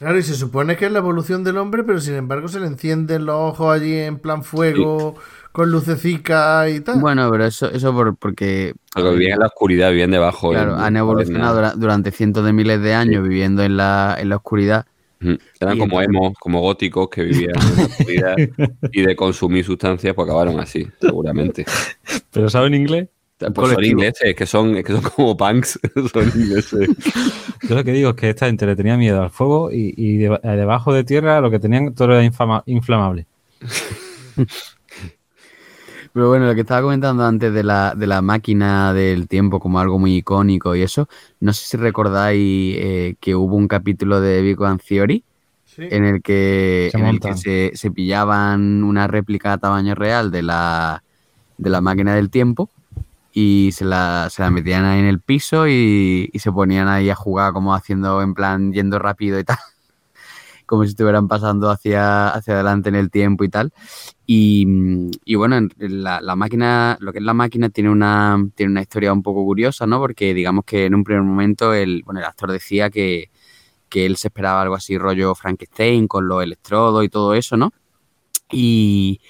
Claro, y se supone que es la evolución del hombre, pero sin embargo se le encienden los ojos allí en plan fuego, con lucecica y tal. Bueno, pero eso, eso por, porque porque vivían en la oscuridad, vivían debajo. claro, han evolucionado dura- durante cientos de miles de años viviendo en la, en la oscuridad. Eran Y como entonces- emos, como góticos que vivían en la oscuridad y de consumir sustancias, pues acabaron así, seguramente. ¿Pero saben inglés? Pues son ingleses, es que son, es que son como punks, son ingleses. Yo lo que digo es que esta gente le tenía miedo al fuego y, y de- debajo de tierra lo que tenían todo era infama- inflamable. Pero bueno, lo que estaba comentando antes de la, de la máquina del tiempo como algo muy icónico y eso, no sé si recordáis eh, que hubo un capítulo de Big Bang Theory Sí. en el que, Se en el montan. que se, se pillaban una réplica a tamaño real de la, de la máquina del tiempo y se la, se la metían ahí en el piso y, y se ponían ahí a jugar como haciendo en plan yendo rápido y tal. Como si estuvieran pasando hacia, hacia adelante en el tiempo y tal. Y, mm, y bueno, en- la, la máquina, lo que es la máquina tiene una, tiene una historia un poco curiosa, ¿no? Porque digamos que en un primer momento el, bueno, el actor decía que, que él se esperaba algo así rollo Frankenstein con los electrodos y todo eso, ¿no? Y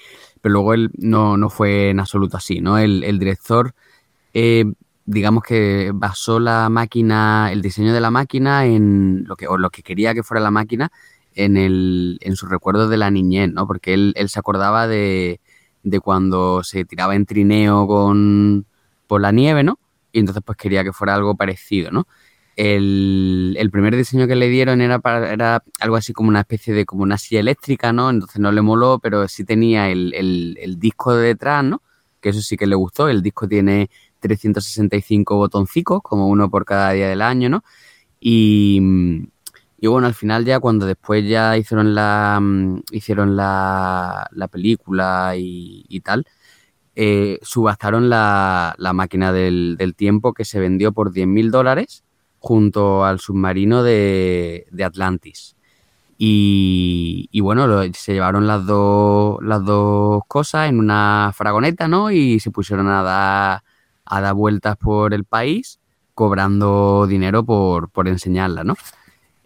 pero luego él no, no fue en absoluto así, ¿no? El, el director, eh, digamos que basó la máquina, el diseño de la máquina en lo que, o lo que quería que fuera la máquina en, el, en sus recuerdos de la niñez, ¿no? Porque él, él se acordaba de, de cuando se tiraba en trineo con, por la nieve, ¿no? Y entonces pues quería que fuera algo parecido, ¿no? El, el primer diseño que le dieron era, para, era algo así como una especie de como una silla eléctrica, ¿no? Entonces no le moló, pero sí tenía el, el, el disco de detrás, ¿no? Que eso sí que le gustó. El disco tiene 365 botoncicos, como uno por cada día del año, ¿no? Y, y bueno, al final ya cuando después ya hicieron la, mm, hicieron la, la película y, y tal, eh, subastaron la, la máquina del, del tiempo que se vendió por 10.000 dólares junto al submarino de, de Atlantis. Y, y bueno, se llevaron las dos, las dos cosas en una fragoneta, ¿no? Y se pusieron a dar, a dar vueltas por el país cobrando dinero por, por enseñarla, ¿no?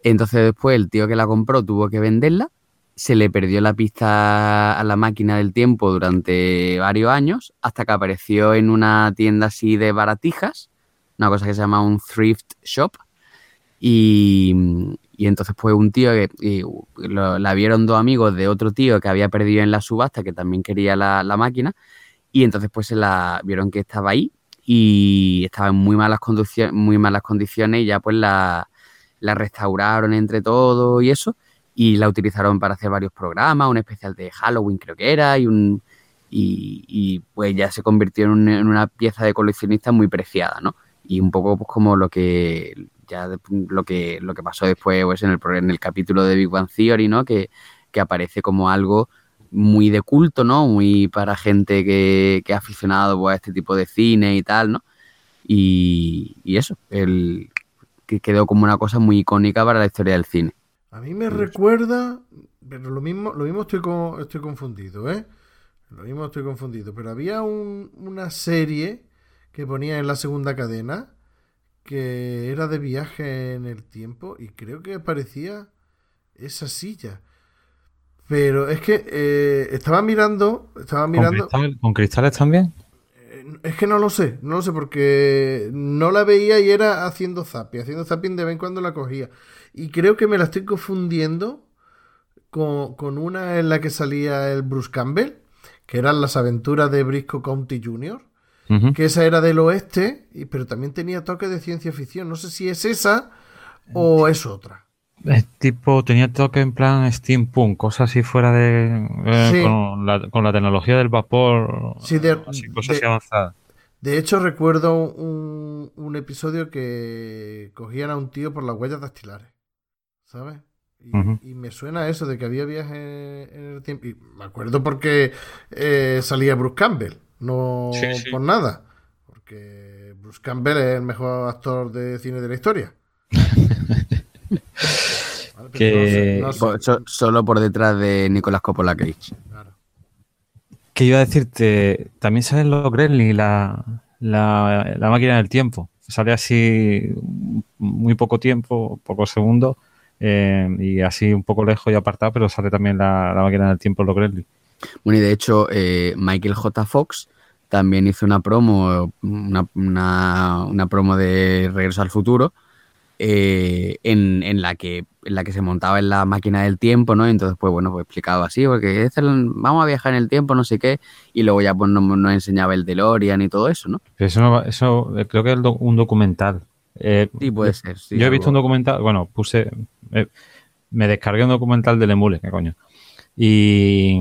Entonces después el tío que la compró tuvo que venderla, se le perdió la pista a la máquina del tiempo durante varios años, hasta que apareció en una tienda así de baratijas, una cosa que se llama un thrift shop, Y, y entonces pues un tío que y la vieron dos amigos de otro tío que había perdido en la subasta, que también quería la, la máquina, y entonces pues se la vieron que estaba ahí y estaba en muy malas condiciones, muy malas condiciones y ya pues la, la restauraron entre todos y eso, y la utilizaron para hacer varios programas, un especial de Halloween creo que era, y un y, y, pues ya se convirtió en, un- en una pieza de coleccionista muy preciada, ¿no? Y un poco pues como lo que ya lo que lo que pasó después pues, en el en el capítulo de Big Bang Theory, ¿no? Que, que aparece como algo muy de culto, ¿no? Muy para gente que, que ha aficionado pues, a este tipo de cine y tal, ¿no? Y, y eso, el, que quedó como una cosa muy icónica para la historia del cine. A mí me recuerda, pero lo mismo, lo mismo estoy, estoy confundido, ¿eh? Lo mismo estoy confundido, pero había un- una serie que ponía en la segunda cadena que era de viaje en el tiempo y creo que aparecía esa silla. Pero es que eh, estaba mirando, estaba ¿Con, mirando, cristal- con cristales también? eh, es que no lo sé, no lo sé porque no la veía y era haciendo zapping, haciendo zapping de vez en cuando la cogía. Y creo que me la estoy confundiendo con, con una en la que salía el Bruce Campbell, que eran las aventuras de Briscoe County Jr., que esa era del oeste, y, pero también tenía toque de ciencia ficción. No sé si es esa o es otra. Es tipo, tenía toque en plan steampunk, cosas así fuera de... eh, Sí. con, la, con la tecnología del vapor, Sí, de- así, cosas de- así avanzadas. De hecho, recuerdo un, un episodio que cogían a un tío por las huellas dactilares, ¿sabes? Y, me suena eso de que había viajes en el tiempo. Y me acuerdo porque eh, salía Bruce Campbell, no Sí, sí. por nada. Porque Bruce Campbell es el mejor actor de cine de la historia. Que- no sé, no Po- sé, so- solo por detrás de Nicolas Coppola Cage. claro. Que iba a decirte, también salen los Gremlins, la, la, la máquina del tiempo. Sale así muy poco tiempo, pocos segundos, eh, y así un poco lejos y apartado, pero sale también la, la máquina del tiempo, los Gremlins. Bueno, y de hecho, eh, Michael J. Fox también hizo una promo, una, una- una promo de Regreso al Futuro, eh, en, en la que, en la que se montaba en la máquina del tiempo, ¿no? Entonces, pues bueno, pues explicaba así, porque vamos a viajar en el tiempo, no sé qué, y luego ya pues nos, nos enseñaba el DeLorean y todo eso, ¿no? Pero eso, no eso eh, creo que es un documental. Eh, Sí, puede ser. sí, yo he visto un documental, bueno, puse, eh, me descargué un documental del Emule, qué coño. Y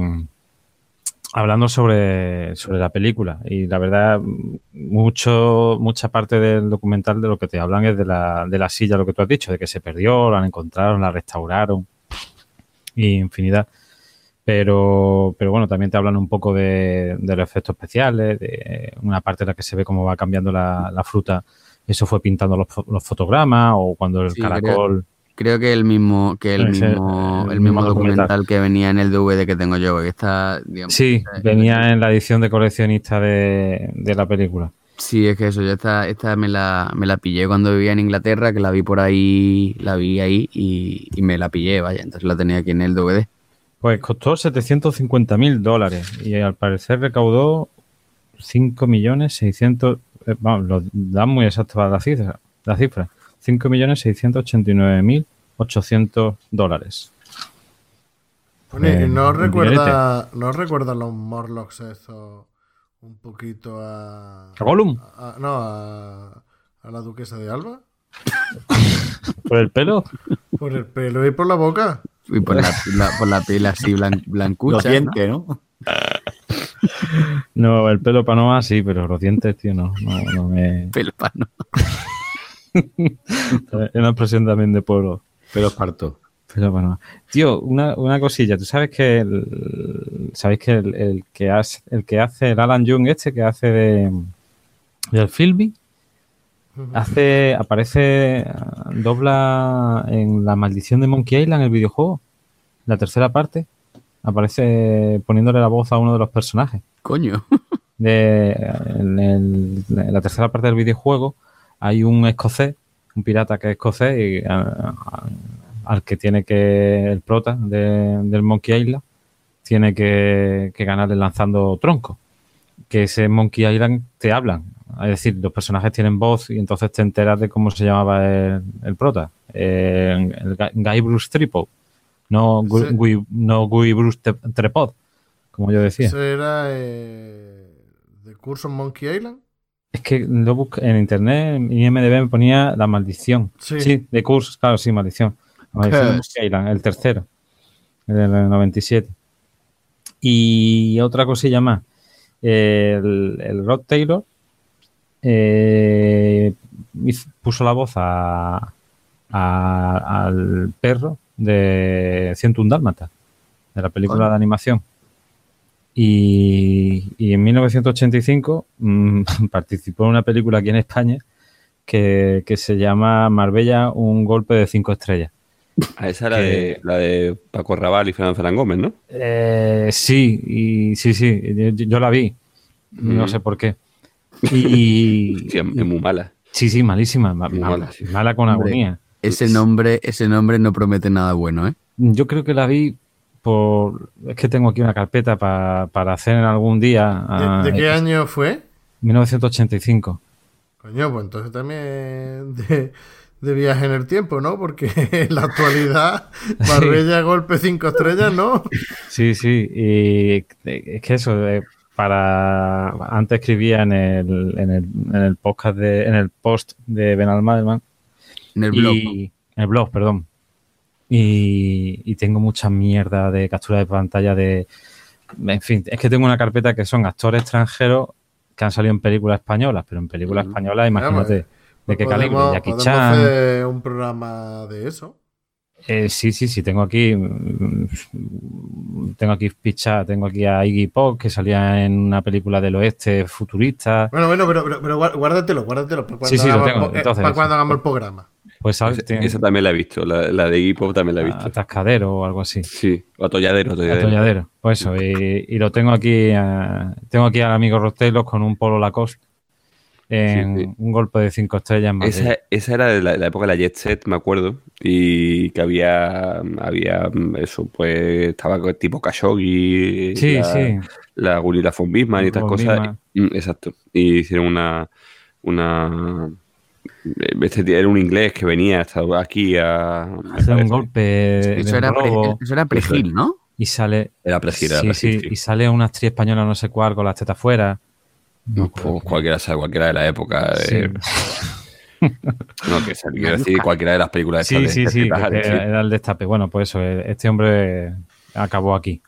hablando sobre, sobre la película. Y la verdad, mucho, mucha parte del documental de lo que te hablan es de la, de la silla, lo que tú has dicho, de que se perdió, la encontraron, la restauraron y infinidad. Pero, pero bueno, también te hablan un poco de, de los efectos especiales, de una parte en la que se ve cómo va cambiando la, la fruta. Eso fue pintando los, los fotogramas o cuando el Sí, caracol. Creo que el mismo, que el mismo, el el mismo documental. documental. que venía en el DVD que tengo yo, que está, digamos, Sí, eh, venía en la edición de coleccionista de, de la película. Sí, es que eso, yo esta, esta me la, me la pillé cuando vivía en Inglaterra, que la vi por ahí, la vi ahí y, y me la pillé, vaya, entonces la tenía aquí en el DVD. Pues costó 750 mil dólares y al parecer recaudó 5 millones 600, eh, vamos, lo dan muy exacto la cifra, la cifra, 5 millones 689 mil 800 dólares. Pone, Eh, ¿no, recuerda, ¿No recuerda los Morlocks eso un poquito a... ¿A Gollum? a- no, a, a la duquesa de Alba? ¿Por el pelo? Por el pelo y por la boca. Y por la, la- por la piel así blan, blancucha. Los ¿no? dientes, ¿no? No, el pelo para no sí, pero los dientes, tío, no, no, no me... Pelo pa' no. Es una expresión también de pueblo. Pero parto. Pero bueno, tío, una, una cosilla. Tú sabes que el, sabéis que el, el que hace el que hace el Alan Young este que hace de del Philby hace aparece dobla en la maldición de Monkey Island el videojuego la tercera parte aparece poniéndole la voz a uno de los personajes Coño. de en, el- en la tercera parte del videojuego hay un escocés, un pirata que es escocés y a- a- al que tiene que el prota de- del Monkey Island tiene que, que ganarle lanzando troncos. Que ese Monkey Island te hablan. Es decir, los personajes tienen voz y entonces te enteras de cómo se llamaba el, el prota. eh, el Guy Bruce Tripod, no Sí. Guy, no Guy Bruce Trepod, como yo decía. Eso era eh, The Curse Monkey Island. Es que lo busqué en internet, en IMDB me ponía La Maldición. Sí. Sí, de Curse, claro, sí, Maldición. La Maldición de Island, el tercero, el del 97. Y otra cosilla más. El, el Rod Taylor eh, puso la voz a, a- al perro de 101 Dálmata, de la película de animación. Y, y en 1985 mm, participó en una película aquí en España que, que se llama Marbella, un golpe de cinco estrellas. Ah, esa era Que- de, la de Paco Raval y Fernando Fernández Gómez, ¿no? Eh, sí, y sí, sí, yo, yo la vi, no Mm. sé por qué. Y, Sí, es es muy mala. sí, sí, malísima, ma- mala, sí. mala con Hombre. agonía. Ese nombre, ese nombre no promete nada bueno, ¿eh? Yo creo que la vi por... Es que tengo aquí una carpeta pa- para hacer en algún día. ¿De, ah, de qué año fue? 1985. Coño, pues entonces también de, de viaje en el tiempo, ¿no? Porque en la actualidad, Marbella golpe 5 estrellas, ¿no? Sí, sí, y es que eso, eh, para... Antes escribía en el, en el, en el podcast de... En el post de Ben En el blog. Y, en el blog, perdón. Y, y tengo mucha mierda de captura de pantalla de... En fin, es que tengo una carpeta que son actores extranjeros que han salido en películas españolas, pero en películas españolas, imagínate, de Pues qué calibre, Jackie Chan. hacer un programa de eso. Eh, sí, sí, sí, tengo aquí. Tengo aquí ficha, tengo aquí a Iggy Pop, que salía en una película del oeste futurista. Bueno, bueno, pero, pero, pero guár- guárdatelo, guárdatelo para cuando, Sí, hagamos, eh, cuando hagamos el programa. Pues ¿sabes? Esa, esa también la he visto. La, la de Iggy Pop también la he visto. atascadero o algo así. Sí, o atolladero, atolladero. Atolladero. Pues eso, y, y lo tengo aquí. eh, tengo aquí al amigo Rostelos con un polo Lacoste en Sí, sí. un golpe de cinco estrellas en. Esa, esa era de la, la época de la Jet Set, me acuerdo. Y que había, había eso, pues estaba tipo Khashoggi, Sí, la, sí. la Gulila von Bismarck y estas cosas. Bismarck. Mm, Exacto. Y hicieron una. una este tío era un inglés que venía hasta aquí a. me Hace un golpe Eso era, pre- robo eso era Pregil, ¿no? y sale. Era Sí, sí, y sale una actriz española, no sé cuál, con las tetas fuera. No, pues cualquiera sabe, cualquiera de la época. Sí. eh, no, que quiero decir, cualquiera de las películas Sí, sí, de- sí, de- era, era el destape. Bueno, pues eso, eh, este hombre acabó aquí.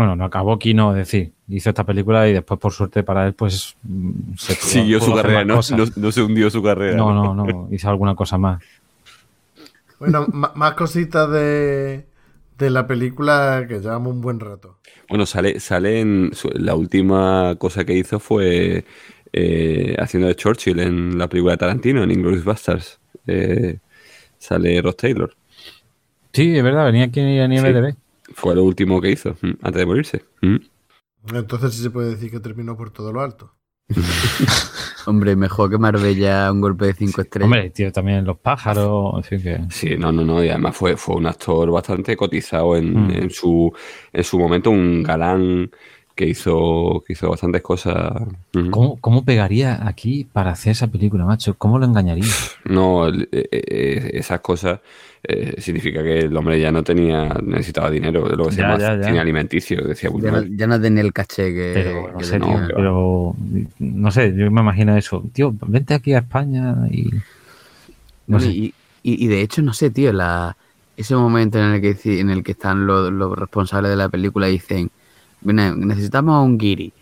Bueno, no acabó aquí, no, es decir, hizo esta película y después, por suerte para él, pues mm, se Siguió su carrera, no, no, no se hundió su carrera. No, no, no, hizo alguna cosa más. Bueno, más cositas de, de la película que llevamos un buen rato. Bueno, sale, sale en. La última cosa que hizo fue eh, haciendo de Churchill en la película de Tarantino, en Inglourious Basterds. Eh, sale Ross Taylor. Sí, es verdad, venía aquí a nivel de Fue lo último que hizo mm, antes de morirse. Mm. Entonces sí se puede decir que terminó por todo lo alto. Hombre, mejor que Marbella un golpe de cinco estrellas. Hombre, tío, también los pájaros, en fin, que... Sí, no, no, no. Y además fue, fue un actor bastante cotizado en, Mm. en su, en su momento, un galán que hizo, que hizo bastantes cosas. ¿Cómo, ¿Cómo pegaría aquí para hacer esa película, macho? ¿Cómo lo engañaría? No, el- eh, eh, esas cosas eh, significa que el hombre ya no tenía, necesitaba dinero, de lo que se Ya, llama ya, ya. cine alimenticio, decía ya, ya no tenía el caché que, Pero, no que sé, tenía. tío, pero... No sé, yo me imagino eso. Tío, vente aquí a España y... No sé. y, y- de hecho, no sé, tío, la, ese momento en el que, en el que están los, los responsables de la película y dicen, "Mira, necesitamos un guiri.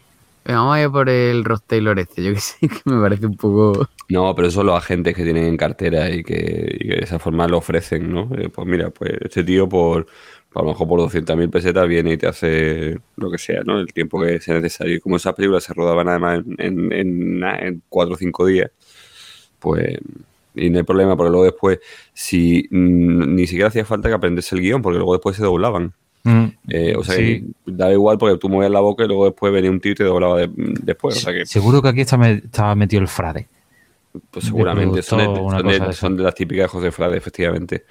Venga, vamos a ir por el Ross Taylor este. Yo que sé, que me parece un poco... No, pero eso los agentes que tienen en cartera y que, de esa forma lo ofrecen, ¿no? Eh, pues mira, pues este tío por, a lo mejor por 200.000 pesetas viene y te hace lo que sea, ¿no? El tiempo que sea necesario. Y como esas películas se rodaban además en, en, en, nada, en cuatro o cinco días, pues... Y no hay problema, porque luego después, si mm, ni siquiera hacía falta que aprendiese el guion, porque luego después se doblaban. Mm, Eh, o sea, Sí. que daba igual porque tú movías la boca y luego después venía un tío y te doblaba de- después. O sea que Seguro que aquí está me- estaba metido el frade. Pues seguramente son de, son son las típicas de José Frade, efectivamente.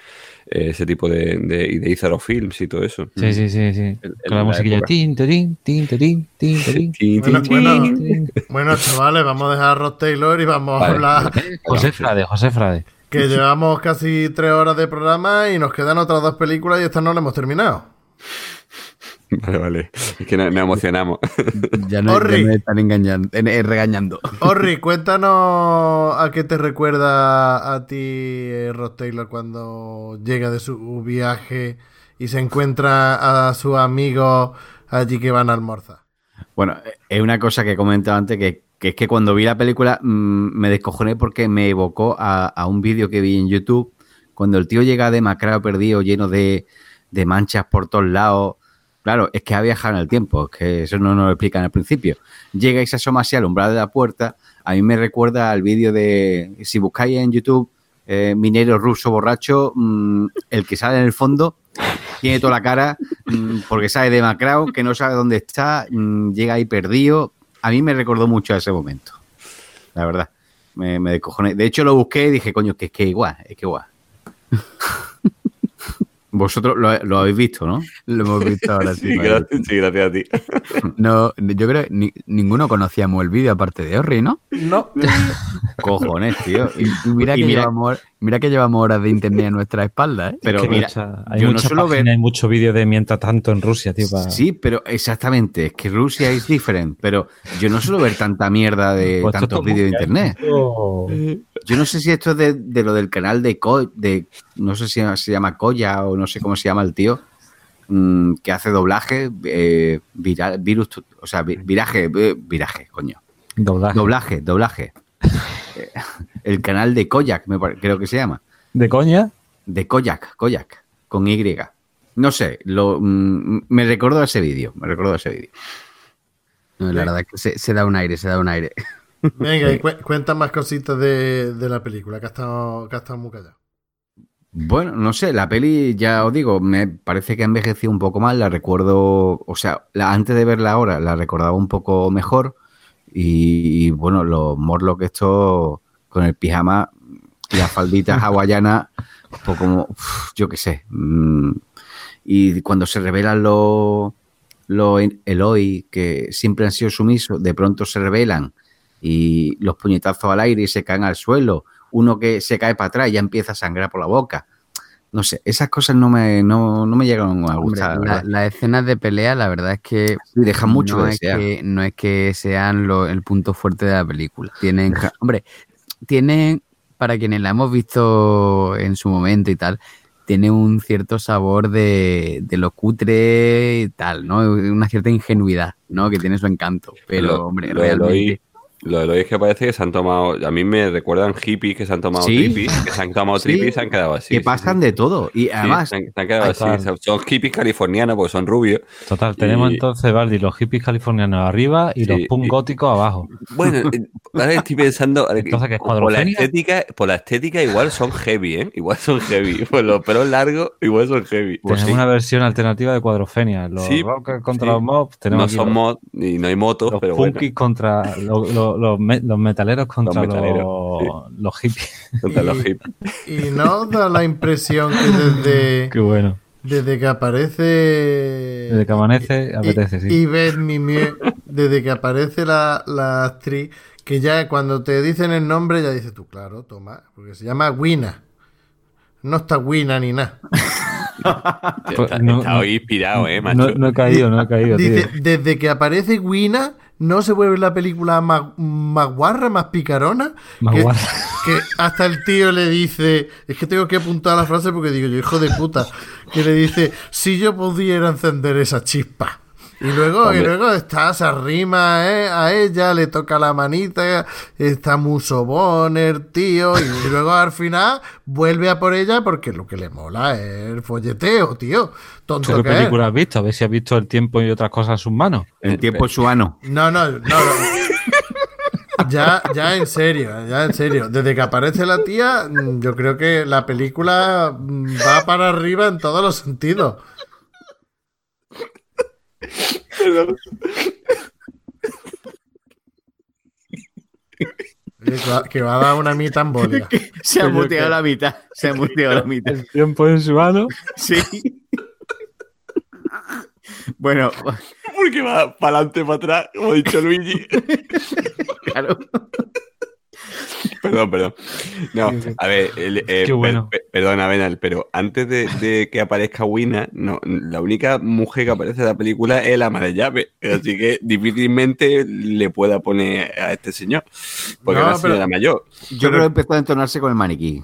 Eh, ese tipo de, de, y de Izaro Films y todo eso. Sí, sí, sí, sí. En Con la la musiquilla. Tin, Bueno, chavales, vamos a dejar a Rod Taylor y vamos a Vale. hablar. José Frade, José Frade. Que llevamos casi tres horas de programa y nos quedan otras dos películas y esta no la hemos terminado. Vale, vale. Es que nos, emocionamos. Ya no, Orri. ya están engañando, eh, regañando. Orri, cuéntanos a qué te recuerda a ti eh, Rod Taylor cuando llega de su viaje y se encuentra a sus amigos allí que van a almorzar. Bueno, es una cosa que he comentado antes, que, que es que cuando vi la película mm, me descojoné porque me evocó a, a un vídeo que vi en YouTube, cuando el tío llega demacrado, perdido, lleno de, de manchas por todos lados. Claro, es que ha viajado en el tiempo, es que eso no nos lo explican al principio. Llega y se asoma así al umbral de la puerta. A mí me recuerda al vídeo de, si buscáis en YouTube, eh, minero ruso borracho, mm, el que sale en el fondo, tiene toda la cara, mm, porque sale demacrado, que no sabe dónde está, mm, llega ahí perdido. A mí me recordó mucho a ese momento, la verdad. Me, me. De hecho, lo busqué y dije, coño, que es que igual, es que igual. Vosotros lo, lo habéis visto, ¿no? Lo hemos visto ahora sí. Sí, gracias, sí, gracias a ti. No, yo creo que ni- ninguno conocíamos el vídeo aparte de Orri, ¿no? No. Cojones, tío. Y, y mira, Y que mira- llevamos, mira que llevamos horas de internet a nuestra espalda, ¿eh? Pero Que mira, mucha- hay yo no páginas, ver- hay muchos vídeos de mientras tanto en Rusia, tío. para- Sí, pero exactamente, es que Rusia es diferente, pero yo no suelo ver tanta mierda de Pues tantos vídeos de internet. Oh. Yo no sé si esto es de, de lo del canal de, Co- de no sé si se llama Koya o no sé cómo se llama el tío, mm, que hace doblaje, eh, viral, virus, o sea, vi- viraje, eh, viraje, coño. Doblaje. Doblaje, doblaje. Eh, el canal de Koyak, me creo que se llama. ¿De coña? De Koyak, Koyak, con Y. No sé, lo, mm, me recuerdo ese vídeo, me recuerdo ese vídeo. No, la verdad es que se, se da un aire, se da un aire. Venga, y cu- cuenta más cositas de, de la película, que ha estado, que ha estado muy callado. Bueno, no sé, la peli, ya os digo, me parece que ha envejecido un poco mal, la recuerdo, o sea, la, antes de verla ahora la recordaba un poco mejor y, bueno, lo morlo que esto con el pijama y las falditas hawaianas, pues como, uf, yo qué sé, mm, y cuando se revelan los los Eloy, que siempre han sido sumisos, de pronto se revelan y los puñetazos al aire y se caen al suelo, uno que se cae para atrás y ya empieza a sangrar por la boca. No sé, esas cosas no me, no, no me llegan a gustar. la- las escenas de pelea, la verdad es que Sí, dejan mucho no, de es desear. que, no es que sean lo- el punto fuerte de la película. Tienen, hombre, tienen, para quienes la hemos visto en su momento y tal, tiene un cierto sabor de, de lo cutre y tal, ¿no? Una cierta ingenuidad, ¿no? Que tiene su encanto. Pero, Lo- hombre, lo realmente. Lo de es que parece que se han tomado. A mí me recuerdan hippies que se han tomado Sí. que se han tomado Sí. y se han quedado así. que pasan de todo. Y además, se han, se han quedado así. Son- hippies californianos porque son rubios. Total, tenemos Y- entonces, Valdi, los hippies californianos arriba y los punk góticos abajo. Bueno, eh, ahora estoy pensando. Entonces, ¿qué por la estética, por la estética igual son heavy, ¿eh? Igual son heavy. Por los pelos largos, igual son heavy. tenemos una versión alternativa de cuadrofenia. Los Sí, rockers contra los mobs, tenemos No son los- mod y no hay motos, los pero bueno. contra los, los- los me- los metaleros contra los, metaleros, los hippies. Contra los hippies. Y no da la impresión que desde, Qué bueno. desde que aparece. Desde que amanece, apetece, sí. Y ves Mimie, desde que aparece la, la actriz, que ya cuando te dicen el nombre, ya dices tú, claro, toma, porque se llama Wina. No está Wina ni nada. Pues, Está, no- está no- hoy inspirado, ¿eh, macho? No, no he caído, no he caído, tío. Desde que aparece Wina, no se vuelve la película más, más guarra, más picarona. Más que, guarra. que hasta el tío le dice, es que tengo que apuntar la frase porque digo yo, hijo de puta, que le dice, si yo pudiera encender esa chispa. Y luego, y luego está, se arrima eh, a ella, le toca la manita, está muy sobón el tío, y, y luego al final vuelve a por ella porque lo que le mola es el folleteo, tío. ¿Tú Tonto qué que es. película has visto? A ver si has visto el tiempo y otras cosas en sus manos. el tiempo es su ano. No, no, no, no. Ya, ya en serio, ya en serio. Desde que aparece la tía, mm, yo creo que la película va para arriba en todos los sentidos. Eh, que va- Que va a dar una mitad embolia. Se ha Coño, muteado que- la mitad. Se ha muteado la mitad. El tiempo en su mano. Sí. Bueno, Porque va para adelante, para atrás, como ha dicho Luigi. claro. Perdón, perdón. No, a ver, el- eh, Qué bueno. per- per- perdona, Benal, pero antes de, de que aparezca Wina, no, la única mujer que aparece en la película es la madre llave. Así que difícilmente le pueda poner a este señor. Porque No, pero- señora mayor. Yo creo que empezó a entonarse con el maniquí.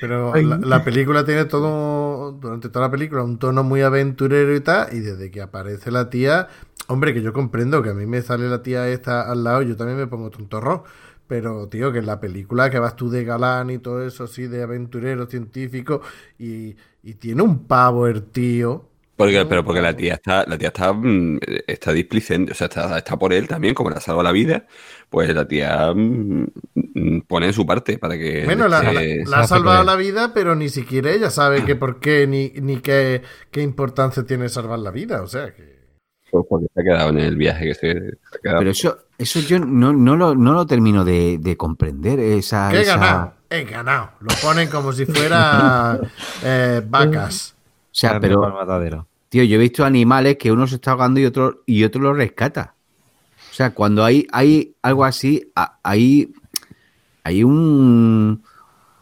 Pero la, la película tiene todo, durante toda la película, un tono muy aventurero y tal, y desde que aparece la tía, hombre, que yo comprendo que a mí me sale la tía esta al lado, yo también me pongo tontorrón, pero tío, que en la película que vas tú de galán y todo eso, así, de aventurero científico, y, y tiene un pavo el tío. Porque, pero porque la tía está, la tía está, mm, está displicente, o sea, está, está por él también, como le ha salvado la vida, pues la tía mm, mm, pone en su parte para que Bueno, la, la- se la ha salvado la vida, pero ni siquiera ella sabe que por qué ni, ni qué, qué importancia tiene salvar la vida, o sea que... porque se ha quedado en el viaje que se, se ha quedado. Pero eso, eso yo no, no, lo, no lo termino de, de comprender. Esa, Que he esa- ganado, he ganado. Lo ponen como si fuera eh, vacas. O sea, pero, matadero. tío, yo he visto animales que uno se está ahogando y otro, y otro lo rescata. O sea, cuando hay, hay algo así, hay, hay un.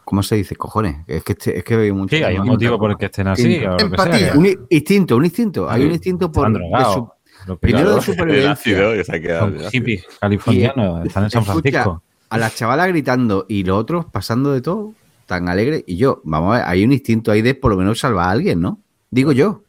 ¿Cómo se dice? Cojones. Es que, este- es que mucho. Sí, hay un motivo por el que estén así. o lo que Empatía. sea. Un instinto, un instinto. Hay un instinto por. Su- Los Primero de el supervivencia. ácido que se ha quedado. Son hippies californianos, están en San Escucha, Francisco. a la chavala gritando y los otros pasando de todo, tan alegre. Y yo, vamos a ver, hay un instinto ahí de por lo menos salvar a alguien, ¿no? Digo yo.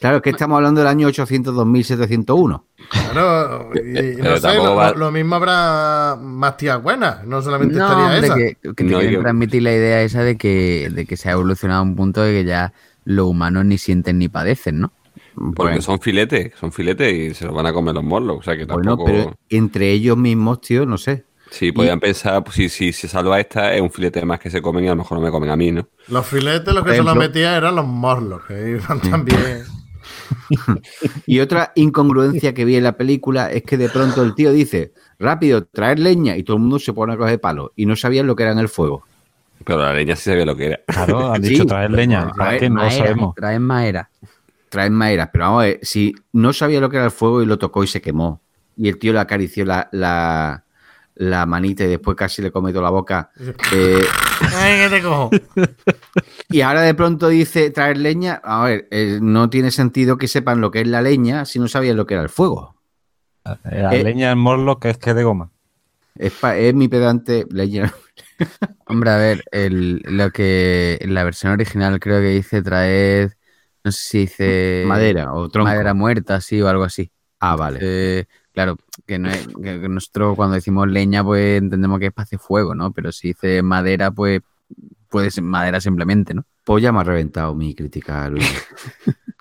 Claro, es que estamos hablando del año 800, 2701. Claro, y, no sé, lo, va- lo mismo habrá más tías buenas, no solamente No, estaría hombre, esa. que, que te No, quieren yo- transmitir la idea esa de que, de que se ha evolucionado a un punto de que ya los humanos ni sienten ni padecen, ¿no? Porque Bueno. son filetes, son filetes y se los van a comer los morlos. O sea que Bueno, tampoco. pero entre ellos mismos, tío, no sé. Sí, podían pensar, pues, si, si se salva esta, es un filete más que se comen y a lo mejor no me comen a mí, ¿no? Los filetes, los Por que se los metían eran los morlos, que iban también. Y otra incongruencia que vi en la película es que de pronto el tío dice, rápido, traer leña, y todo el mundo se pone a coger palo. Y no sabían lo que era en el fuego. Pero la leña sí sabía lo que era. Claro, han Sí. dicho traer leña. Traer ¿Para qué? No sabemos. Traen madera. Traen madera. Pero vamos a ver, si no sabía lo que era el fuego y lo tocó y se quemó, y el tío le acarició la, la, la manita y después casi le come toda la boca. eh, ¡Ay, te cojo! y ahora de pronto dice traer leña. A ver, eh, no tiene sentido que sepan lo que es la leña si no sabían lo que era el fuego. La Eh, leña en morlo que es que de goma. Es, pa- es mi pedante leña. Hombre, a ver, el, lo que en la versión original creo que dice traer, no sé si dice Madera o tronco. madera muerta, sí, o algo así. Ah, vale. Eh, claro, que, no es, que nosotros cuando decimos leña, pues entendemos que es para hacer fuego, ¿no? Pero si dice madera, pues puede ser madera simplemente, ¿no? Pues ya me ha reventado mi crítica, Luis.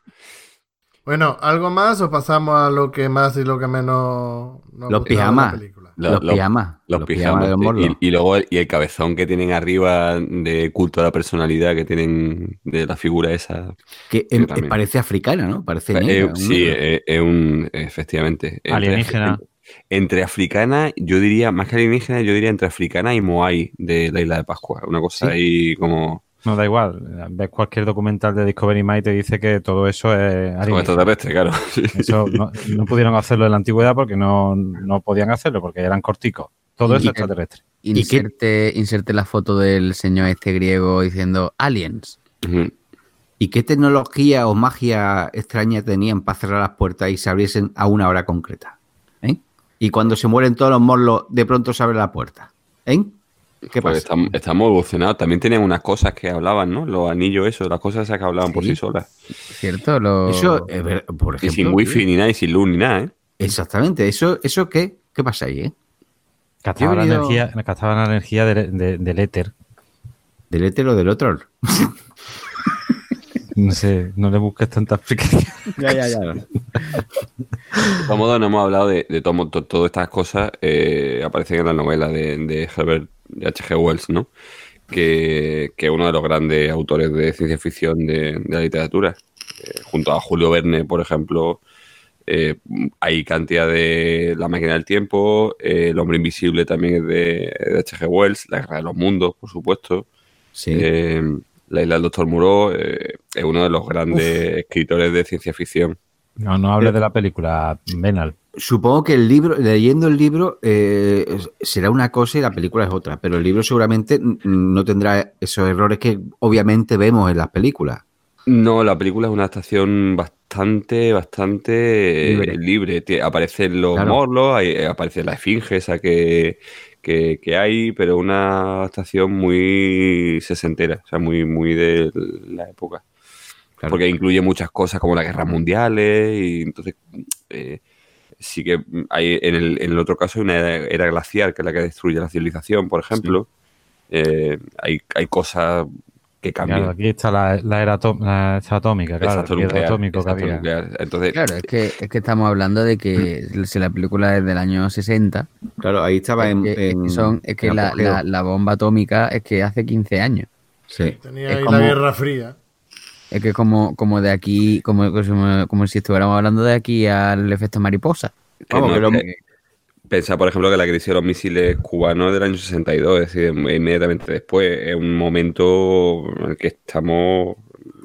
Bueno, ¿algo más o pasamos a lo que más y lo que menos nos Los gustaba pijamas. los lo- pijamas. Los, pijamas. de los y, y luego el, y el cabezón que tienen arriba de culto a la personalidad que tienen de la figura esa. Que em- también. parece africana, ¿no? Parece Eh, negra, un sí, es es un. Efectivamente. Entre- Alienígena. Entre africana, yo diría, más que alienígena, yo diría entre africana y moai de la isla de Pascua. Una cosa Sí. ahí como. No da igual. Ves cualquier documental de Discovery My y te dice que todo eso es como extraterrestre, claro. Eso no, no pudieron hacerlo en la antigüedad porque no, no podían hacerlo, porque eran corticos. Todo eso Y- es extraterrestre. qué- Inserte, inserte la foto del señor este griego diciendo aliens. ¿Y qué tecnología o magia extraña tenían para cerrar las puertas y se abriesen a una hora concreta? ¿Eh? Y cuando se mueren todos los morlos, de pronto se abre la puerta. ¿Eh? ¿Qué Pues pasa? estamos, estamos evolucionados. También tenían unas cosas que hablaban, ¿no? Los anillos, eso, las cosas esas que hablaban por Sí. solas. ¿Cierto? Lo- Eso, eh, ver- por Y ejemplo. sin wifi ni nada, y sin luz ni nada, ¿eh? Exactamente. ¿Eso, eso qué? ¿Qué pasa ahí, eh? He la venido- energía, gastaban la energía de- de- del éter. ¿Del éter o del otro? No sé, no le busques tanta explicación. ya, ya, ya. De todos modos, no hemos hablado de, de todo- todas estas cosas, eh, aparecen en la novela de, de Herbert de H.G. Wells, ¿no? Que, que es uno de los grandes autores de ciencia ficción de, de la literatura. Eh, junto a Julio Verne, por ejemplo, eh, hay cantidad de La máquina del tiempo, eh, El hombre invisible también es de, de H.G. Wells, La guerra de los mundos, por supuesto. Sí. La isla del Doctor eh, es uno de los grandes escritores de ciencia ficción. No, no hables de la película, Benal. Supongo que el libro, leyendo el libro, eh, será una cosa y la película es otra, pero el libro seguramente no tendrá esos errores que obviamente vemos en las películas. No, la película es una adaptación bastante, bastante eh, Libre. Aparecen los Claro. morlos, hay- eh, aparece la esfinge esa que, que, que hay, pero una adaptación muy sesentera, o sea, muy, muy de la época. Claro. Porque incluye muchas cosas como las guerras mundiales y entonces eh, sí que hay en el, en el otro caso hay una era, era glacial que es la que destruye la civilización, por ejemplo. Eh, hay, hay cosas que cambian. Claro, aquí está la, la era atom- la esta atómica, claro, Exacto, el nuclear, atómico que había. nuclear. Entonces, Claro, es que, es que estamos hablando de que si la película es del año 60, Claro, ahí estaba es en, que, es que en- son, es que la, la- la bomba atómica es que hace 15 años. Sí. Tenía Es ahí como- la Guerra Fría. Es que como, como de aquí, como, como, como si estuviéramos hablando de aquí al efecto mariposa. Vamos, no- que lo- que- Pensar, por ejemplo, que la crisis de los misiles cubanos del año 62, es decir, inmediatamente después, es un momento en el que estamos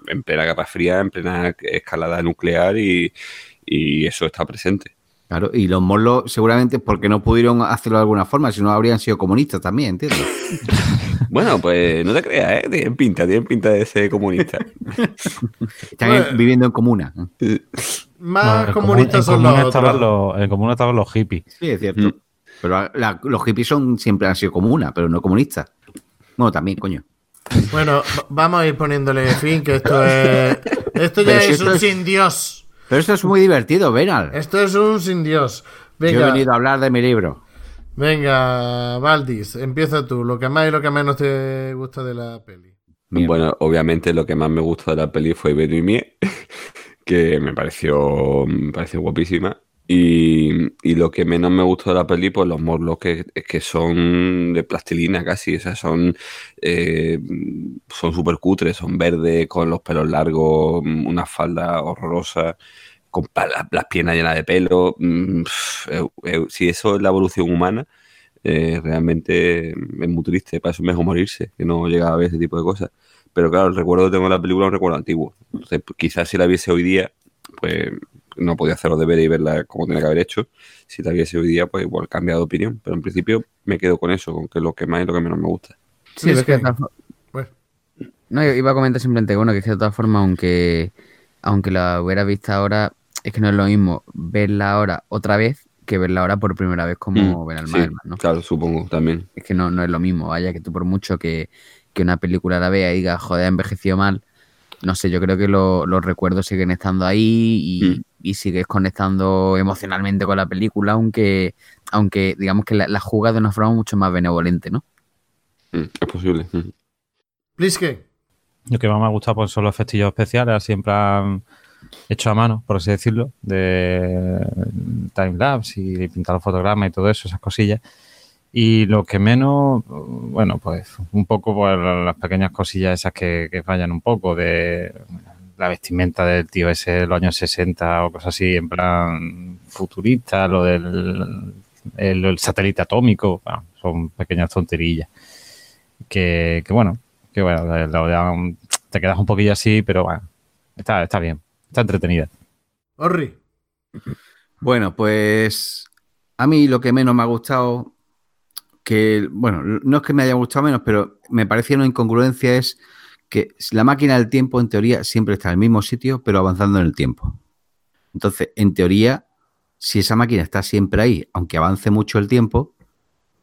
en plena capa fría, en plena escalada nuclear y, y eso está presente. Claro, y los morlos seguramente porque no pudieron hacerlo de alguna forma, si no habrían sido comunistas también, ¿entiendes? Bueno, pues no te creas, ¿eh? Tienen pinta, tienen pinta de ser comunista. Están Bueno. viviendo en comuna. Más No, en comunistas son los estaban los- En común estaban los hippies. Sí, es cierto. Mm. Pero la- los hippies son, siempre han sido comuna, pero no comunistas. Bueno, también, coño. Bueno, va- vamos a ir poniéndole fin, que esto es. Esto ya Pero si es esto un es- sin Dios. Pero esto es muy divertido, Benal. Esto es un sin Dios. Yo he Venga, venido a hablar de mi libro. venga, Valdis, empieza tú. Lo que más y lo que menos te gusta de la peli. Mierda. Bueno, obviamente lo que más me gustó de la peli fue Beno y Mie, que me pareció, me pareció guapísima. Y, y lo que menos me gustó de la peli, pues los morlos que, que son de plastilina casi, o sea, son eh, son súper cutres, son verdes, con los pelos largos, una falda horrorosa, con las piernas llenas de pelo. mm, si eso es la evolución humana, eh, realmente es muy triste, para eso es mejor morirse, que no llega a ver ese tipo de cosas. Pero claro, el recuerdo que tengo de la película es un recuerdo antiguo. Entonces, quizás si la viese hoy día, pues no podía hacer los deberes y verla como tenía que haber hecho. Si la viese hoy día, pues igual cambia de opinión. Pero en principio me quedo con eso, con que lo que más y lo que menos me gusta. Sí, es es que. No, iba a comentar simplemente bueno, que es que de todas formas, aunque, aunque la hubiera visto ahora, es que no es lo mismo verla ahora otra vez que verla ahora por primera vez como Mm, ver al sí, ¿no? Claro, supongo también. Es que no, no es lo mismo, vaya, que tú por mucho que, que una película la vea y diga, joder, ha envejecido mal, no sé, yo creo que lo- los recuerdos siguen estando ahí y, Mm. Y sigues conectando emocionalmente con la película, aunque, aunque digamos que la, la juega de una forma mucho más benevolente, ¿no? Mm, es posible. Mm. Pliske. Lo que más me ha gustado pues, son los festillos especiales, siempre han hecho a mano, por así decirlo, de timelapse y pintar los fotogramas y todo eso, esas cosillas. Y lo que menos, bueno, pues un poco pues, las pequeñas cosillas esas que, que fallan un poco, de la vestimenta del tío ese de los años 60 o cosas así, en plan futurista, lo del el, el satélite atómico, bueno, son pequeñas tonterillas. Que, que bueno, que bueno, la- la- la- te quedas un poquillo así, pero bueno, está, está bien, está entretenida. Orri. Bueno, pues a mí lo que menos me ha gustado, que, bueno, no es que me haya gustado menos, pero me parecía una incongruencia es que la máquina del tiempo en teoría siempre está en el mismo sitio, pero avanzando en el tiempo. Entonces, en teoría, si esa máquina está siempre ahí, aunque avance mucho el tiempo,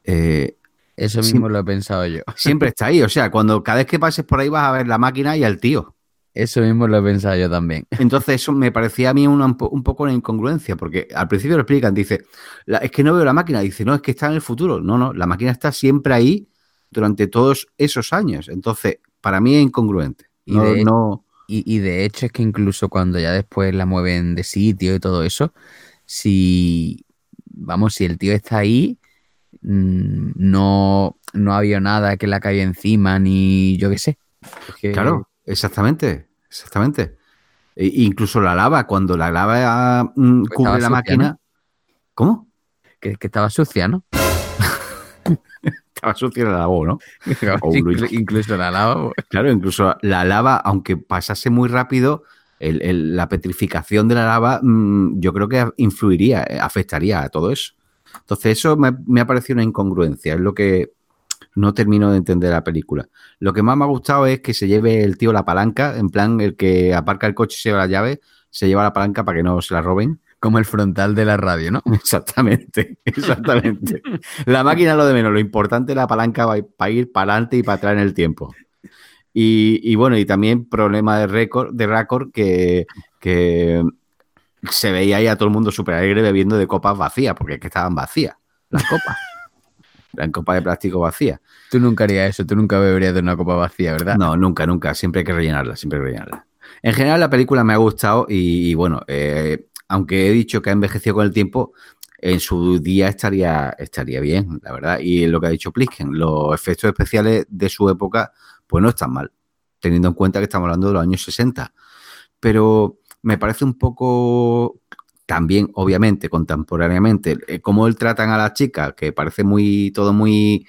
eh, Eso mismo lo he pensado yo. siempre está ahí. O sea, cuando cada vez que pases por ahí vas a ver la máquina y al tío. Eso mismo lo he pensado yo también. Entonces eso me parecía a mí una- un, po- un poco una incongruencia, porque al principio lo explican, dice, "La- es que no veo la máquina, dice, no, es que está en el futuro. No, no, la máquina está siempre ahí durante todos esos años. Entonces, para mí es incongruente. Y No, de- no- Y, y de hecho es que incluso cuando ya después la mueven de sitio y todo eso, si, vamos, si el tío está ahí, mm, no, no había nada que la caiga encima, ni yo qué sé. Claro, exactamente, exactamente. E- incluso la lava, cuando la lava mm, Pues cubre la sucia, máquina. ¿no? ¿Cómo? Que, que estaba sucia, ¿no? Sucia la lavó, ¿no? Luis. incluso la lava. Claro, incluso la lava, aunque pasase muy rápido, el- el- la petrificación de la lava mm, yo creo que influiría, eh, afectaría a todo eso. Entonces eso me, me ha parecido una incongruencia, es lo que no termino de entender la película. Lo que más me ha gustado es que se lleve el tío la palanca, en plan el que aparca el coche y se lleva la llave, se lleva la palanca para que no se la roben. Como el frontal de la radio, ¿no? Exactamente, exactamente. La máquina es lo de menos, lo importante es la palanca para ir para adelante y para atrás en el tiempo. Y, y bueno, y también problema de récord, de récord que, que se veía ahí a todo el mundo súper alegre bebiendo de copas vacías, porque es que estaban vacías las copas. Eran copas de plástico vacías. Tú nunca harías eso, tú nunca beberías de una copa vacía, ¿verdad? No, nunca, nunca. Siempre hay que rellenarla, siempre hay que rellenarla. En general, la película me ha gustado y, y bueno, eh, aunque he dicho que ha envejecido con el tiempo, en su día estaría, estaría bien, la verdad. Y lo que ha dicho Plisken, los efectos especiales de su época, pues no están mal, teniendo en cuenta que estamos hablando de los años 60. Pero me parece un poco también, obviamente, contemporáneamente, eh, cómo él tratan a la chica, que parece muy, todo muy,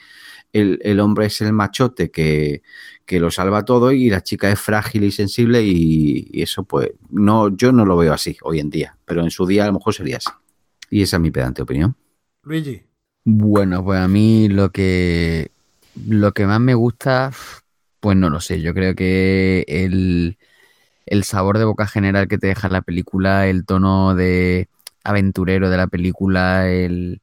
el, el hombre es el machote que, que lo salva todo y la chica es frágil y sensible y, y eso pues no, yo no lo veo así hoy en día, pero en su día a lo mejor sería así. Y esa es mi pedante opinión. Luigi. Bueno, pues a mí lo que lo que más me gusta, pues no lo sé. Yo creo que el, el sabor de boca general que te deja la película, el tono de aventurero de la película, el,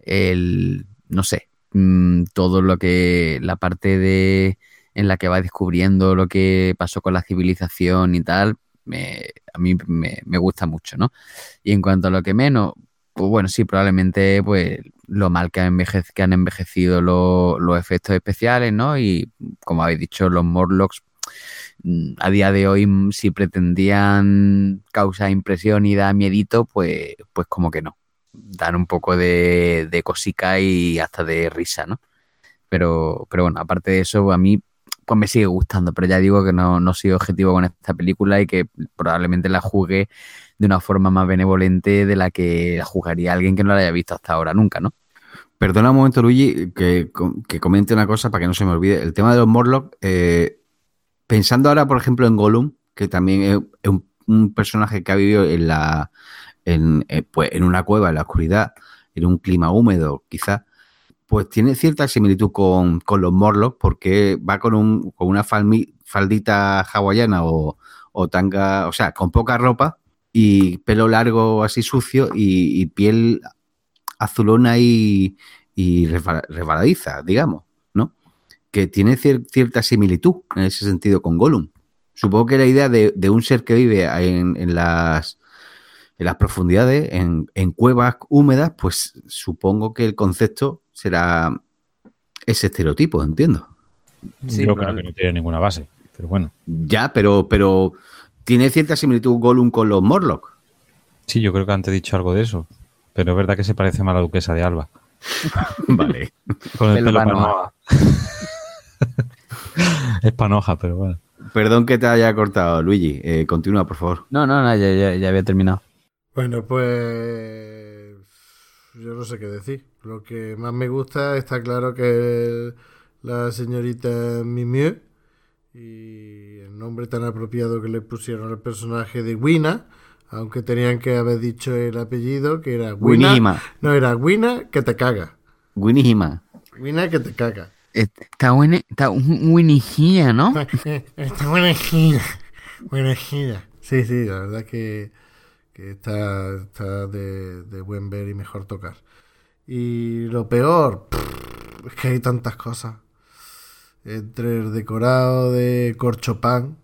el no sé, mm, todo lo que la parte de en la que va descubriendo lo que pasó con la civilización y tal, me, a mí me, me gusta mucho, ¿no? Y en cuanto a lo que menos, pues bueno, sí, probablemente pues lo mal que, que han envejecido lo- los efectos especiales, ¿no? Y como habéis dicho, los Morlocks mm, a día de hoy, mm, si pretendían causar impresión y dar miedito, pues, pues como que no. Dan un poco de, de cosica y hasta de risa, ¿no? Pero, pero bueno, aparte de eso, a mí pues me sigue gustando, pero ya digo que no, no soy objetivo con esta película y que probablemente la jugué de una forma más benevolente de la que la jugaría alguien que no la haya visto hasta ahora nunca, ¿no? Perdona un momento, Luigi, que, que comente una cosa para que no se me olvide. El tema de los Morlock, eh, pensando ahora, por ejemplo, en Gollum, que también es, un personaje que ha vivido en la en, eh, pues, en una cueva, en la oscuridad, en un clima húmedo, quizás, pues tiene cierta similitud con, con los Morlock, porque va con, un, con una faldita hawaiana o, o tanga, o sea, con poca ropa y pelo largo así sucio y, piel azulona y, y resbala- resbaladiza, digamos, ¿no? Que tiene cier- cierta similitud en ese sentido con Gollum. Supongo que la idea de, de un ser que vive en, en las, en las profundidades, en, en cuevas húmedas, pues supongo que el concepto será ese estereotipo, entiendo. Sí, Yo creo que no tiene ninguna base, pero bueno. Ya, pero, pero tiene cierta similitud Gollum con los Morlock. Sí, yo creo que antes he dicho algo de eso, pero es verdad que se parece más a la duquesa de Alba. Vale. Con el Pelo panoja. panoja. es panoja, pero bueno. Perdón que te haya cortado, Luigi. Eh, continúa, por favor. No, no, no, ya, ya, ya había terminado. Bueno, pues yo no sé qué decir. Lo que más me gusta está claro que es la señorita Mimieux y el nombre tan apropiado que le pusieron al personaje de Wina, aunque tenían que haber dicho el apellido que era Wina. Winihima. No, era Wina que te caga. Winihima. Wina que te caga. Está buena, está ¿no? Está. Buena gira. Sí, sí, la verdad que, que está, está de, de buen ver y mejor tocar. Y lo peor, es que hay tantas cosas. Entre el decorado de corchopán.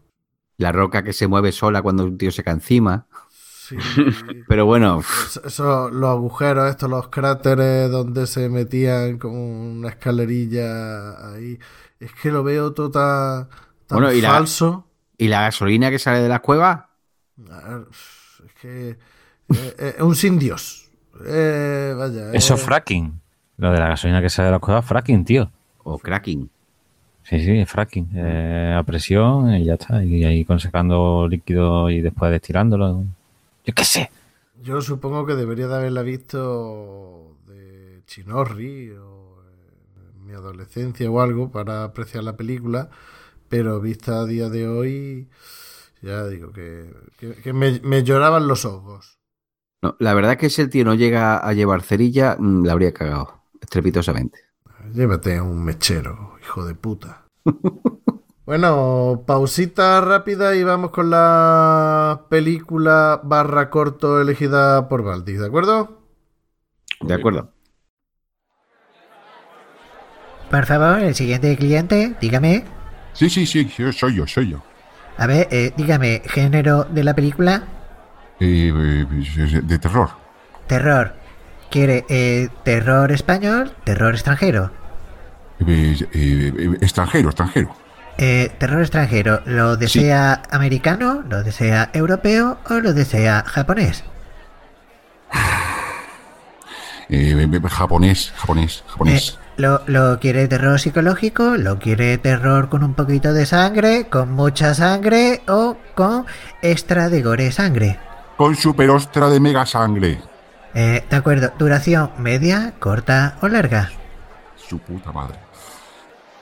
La roca que se mueve sola cuando un tío se cae encima. Sí. Pero bueno, Eso- eso, los agujeros, estos, los cráteres donde se metían con una escalerilla ahí. Es que lo veo todo tan, tan Bueno, y la- falso. ¿y la gasolina que sale de la cueva? Ah, Es que eh, eh, es un sin Dios. Eh, vaya. Eso eh, es fracking. Lo de la gasolina que sale de las cuevas, fracking, tío. O cracking. Sí, sí, es fracking. Eh, a presión y ya está. Y ahí consecando líquido y después destilándolo. Yo qué sé. Yo supongo que debería de haberla visto de Chinorri o en mi adolescencia o algo para apreciar la película, pero vista a día de hoy, Ya digo que, que- que me, me lloraban los ojos. No, la verdad que si el tío no llega a llevar cerilla, mm, la habría cagado estrepitosamente. Llévate a un mechero, hijo de puta. bueno, pausita rápida y vamos con la película barra corto elegida por Valdis, ¿de acuerdo? De acuerdo. Por favor, el siguiente cliente, dígame. Sí, sí, sí, sí, soy yo, soy yo. A ver, eh, dígame, género de la película, Eh, de terror. terror. ¿Quiere eh, terror español, terror extranjero? Eh, extranjero, extranjero. Eh, terror extranjero, ¿lo desea americano, lo desea europeo o lo desea japonés? Eh, eh, japonés, japonés, japonés. ¿lo, ¿Lo quiere terror psicológico? ¿Lo quiere terror con un poquito de sangre, con mucha sangre o con extra de gore sangre? Con super ostra de mega sangre. Eh, de acuerdo, duración media, corta o larga. Su puta madre.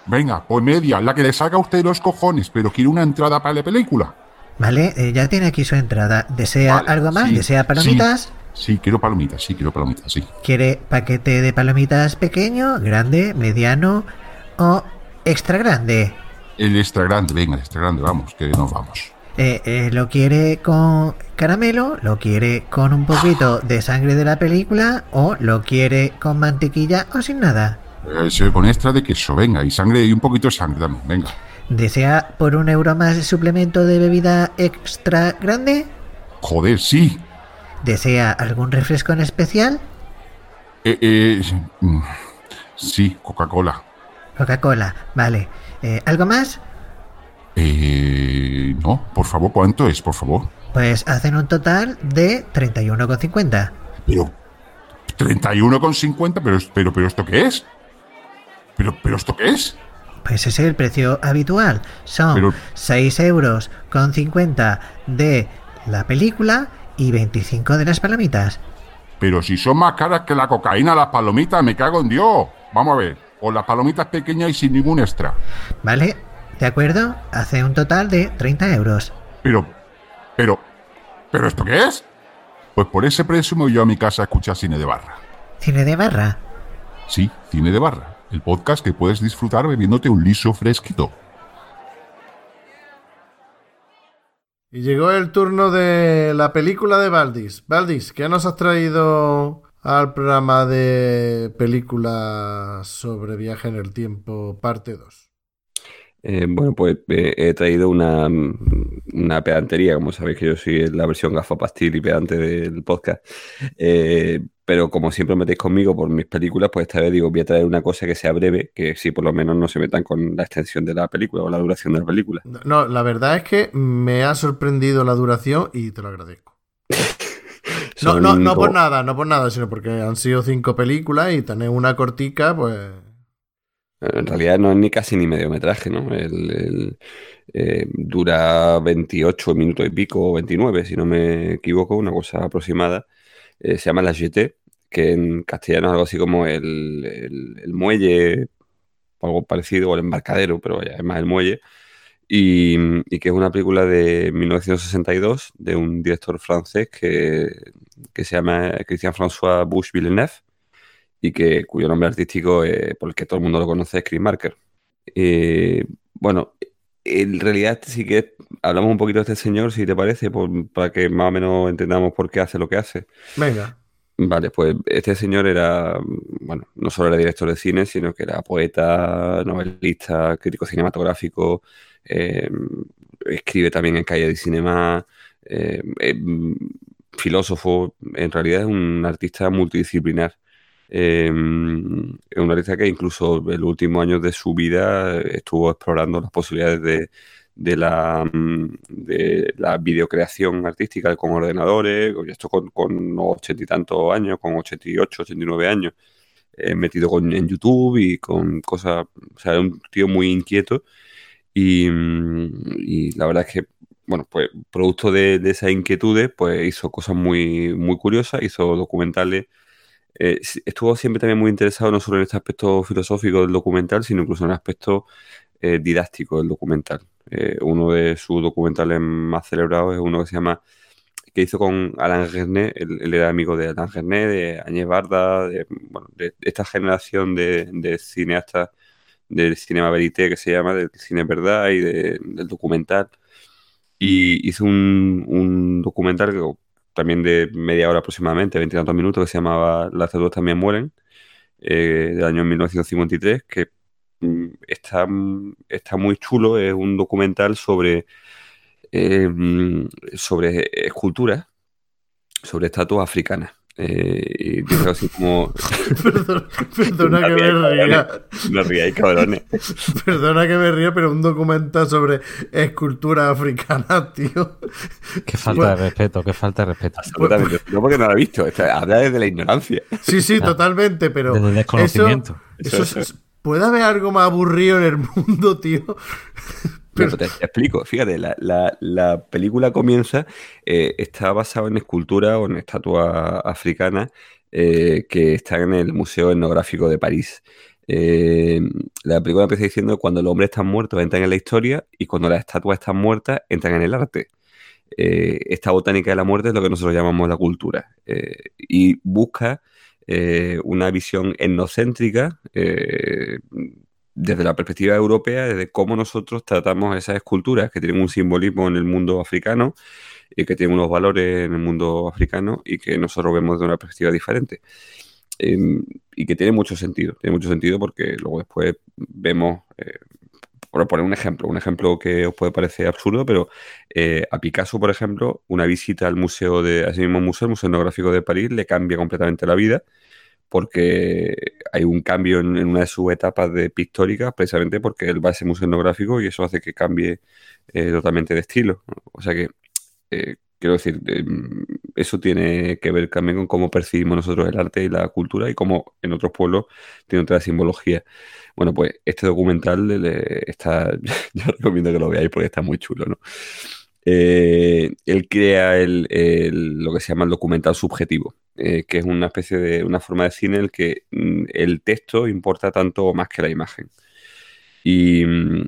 Venga, pues media, la que le saca a usted los cojones, pero quiere una entrada para la película. Vale, eh, ya tiene aquí su entrada. ¿Desea Vale, algo más? sí, ¿Desea palomitas? Sí, quiero palomitas, sí, quiero palomitas, sí. ¿Quiere paquete de palomitas pequeño, grande, mediano o extra grande? El extra grande, venga, el extra grande, vamos, que nos vamos. Eh, eh, ¿Lo quiere con caramelo? ¿Lo quiere con un poquito de sangre de la película? ¿O lo quiere con mantequilla o sin nada? Eh, se con extra de queso, venga, y sangre y un poquito de sangre también, venga. ¿Desea por un euro más de suplemento de bebida extra grande? Joder, sí. ¿Desea algún refresco en especial? Eh, eh, mm, sí, Coca-Cola. Coca-Cola, vale. Eh, ¿Algo más? Eh, no, por favor, ¿cuánto es, por favor? Pues hacen un total de 31,50. Pero, 31,50, pero, pero, pero, ¿esto qué es? Pero, pero, ¿esto qué es? Pues ese es el precio habitual. Son Pero- 6 euros con 50 de la película y 25 de las palomitas. Pero si son más caras que la cocaína, las palomitas, me cago en Dios. Vamos a ver, o las palomitas pequeñas y sin ningún extra. ¿Vale? ¿De acuerdo? Hace un total de 30 euros. Pero, pero, ¿pero esto qué es? Pues por ese precio me voy yo a mi casa a escuchar cine de barra. Cine de barra. Sí, cine de barra. El podcast que puedes disfrutar bebiéndote un liso fresquito. Y llegó el turno de la película de Valdis. Valdis, ¿qué nos has traído al programa de películas sobre viaje en el tiempo, parte 2? Eh, bueno, pues eh, he traído una, una pedantería, como sabéis que yo soy la versión gafapastil y pedante del podcast. Eh, pero como siempre metéis conmigo por mis películas, pues esta vez digo, voy a traer una cosa que sea breve, que sí por lo menos no se metan con la extensión de la película o la duración de la película. No, la verdad es que me ha sorprendido la duración y te lo agradezco. No, no, no por nada, no por nada, sino porque han sido cinco películas y tener una cortica, pues... En realidad no es ni casi ni mediometraje, ¿no? El, eh, dura 28 minutos y pico o 29, si no me equivoco, una cosa aproximada. Eh, se llama La Jetée, que en castellano es algo así como el, el- el muelle, algo parecido, o el embarcadero, pero vaya, es más el muelle. Y, que es una película de 1962 de un director francés que, que se llama Christian-François Bush Villeneuve y que, cuyo nombre artístico, eh, por el que todo el mundo lo conoce, es Chris Marker. Eh, bueno, en realidad sí que hablamos un poquito de este señor, si te parece, por- para que más o menos entendamos por qué hace lo que hace. Venga. Vale, pues este señor era, bueno, no solo era director de cine, sino que era poeta, novelista, crítico cinematográfico, eh, escribe también en Calle de Cinema, eh, eh, filósofo, en realidad es un artista multidisciplinar. Eh, es un artista que incluso en los últimos años de su vida estuvo explorando las posibilidades de, de la, mm, de la videocreación artística con ordenadores, esto con, con ochenta y tantos años, con 88, 89 años, eh, metido con- en YouTube y con cosas, o sea, es un tío muy inquieto y, mm, y la verdad es que, bueno, pues producto de, de esas inquietudes, pues hizo cosas muy, muy curiosas, hizo documentales. Eh, estuvo siempre también muy interesado no solo en este aspecto filosófico del documental, sino incluso en el aspecto eh, didáctico del documental. Eh, uno de sus documentales más celebrados es uno que se llama que hizo con Alain Resnais, él, era amigo de Alain Resnais, de Agnès Barda, de, bueno, de esta generación de, de cineastas del cinema verité que se llama, del cine verdad y del documental. Y hizo un, un documental que, también de media hora aproximadamente, 20 tantos minutos, que se llamaba Las estatuas también mueren, eh, del año 1953, que mm, está, está muy chulo, es un documental sobre, eh, mm, sobre esculturas, sobre estatuas africanas. Eh, y dice así como. Perdona, que me ría. No ríais, cabrones. Perdona que me ría, pero un documental sobre escultura africana, tío. Qué falta de respeto, qué falta de respeto. Absolutamente. No porque no lo ha visto. Habla desde la ignorancia. Sí, sí, totalmente, pero. Desde el desconocimiento. Eso, eso, ¿Puede haber algo más aburrido en el mundo, tío? Pero te, explico, fíjate, la, película comienza, eh, está basada en escultura o en estatua africana eh, que están en el Museo Etnográfico de París. Eh, la película empieza diciendo que cuando los hombres están muertos entran en la historia y cuando las estatuas están muertas entran en el arte. esta botánica de la muerte es lo que nosotros llamamos la cultura y busca una visión etnocéntrica desde la perspectiva europea, desde cómo nosotros tratamos esas esculturas que tienen un simbolismo en el mundo africano y que tienen unos valores en el mundo africano y que nosotros vemos de una perspectiva diferente. Em, y que tiene mucho sentido, tiene mucho sentido porque luego después vemos, eh, por poner un ejemplo, un ejemplo que os puede parecer absurdo, pero eh, a Picasso, por ejemplo, una visita al museo de, a ese mismo museo, el Museo Etnográfico de París, le cambia completamente la vida porque hay un cambio en, una de sus etapas de pictóricas, precisamente porque él va a ese museo etnográfico y eso hace que cambie eh, totalmente de estilo. O sea que, eh, quiero decir, eh, eso tiene que ver también con cómo percibimos nosotros el arte y la cultura y cómo en otros pueblos tiene otra simbología. Bueno, pues este documental está, yo recomiendo que lo veáis porque está muy chulo, ¿no? Él crea el, lo que se llama el documental subjetivo. Eh, que es una especie de una forma de cine en el que mm, el texto importa tanto más que la imagen. Y, mm,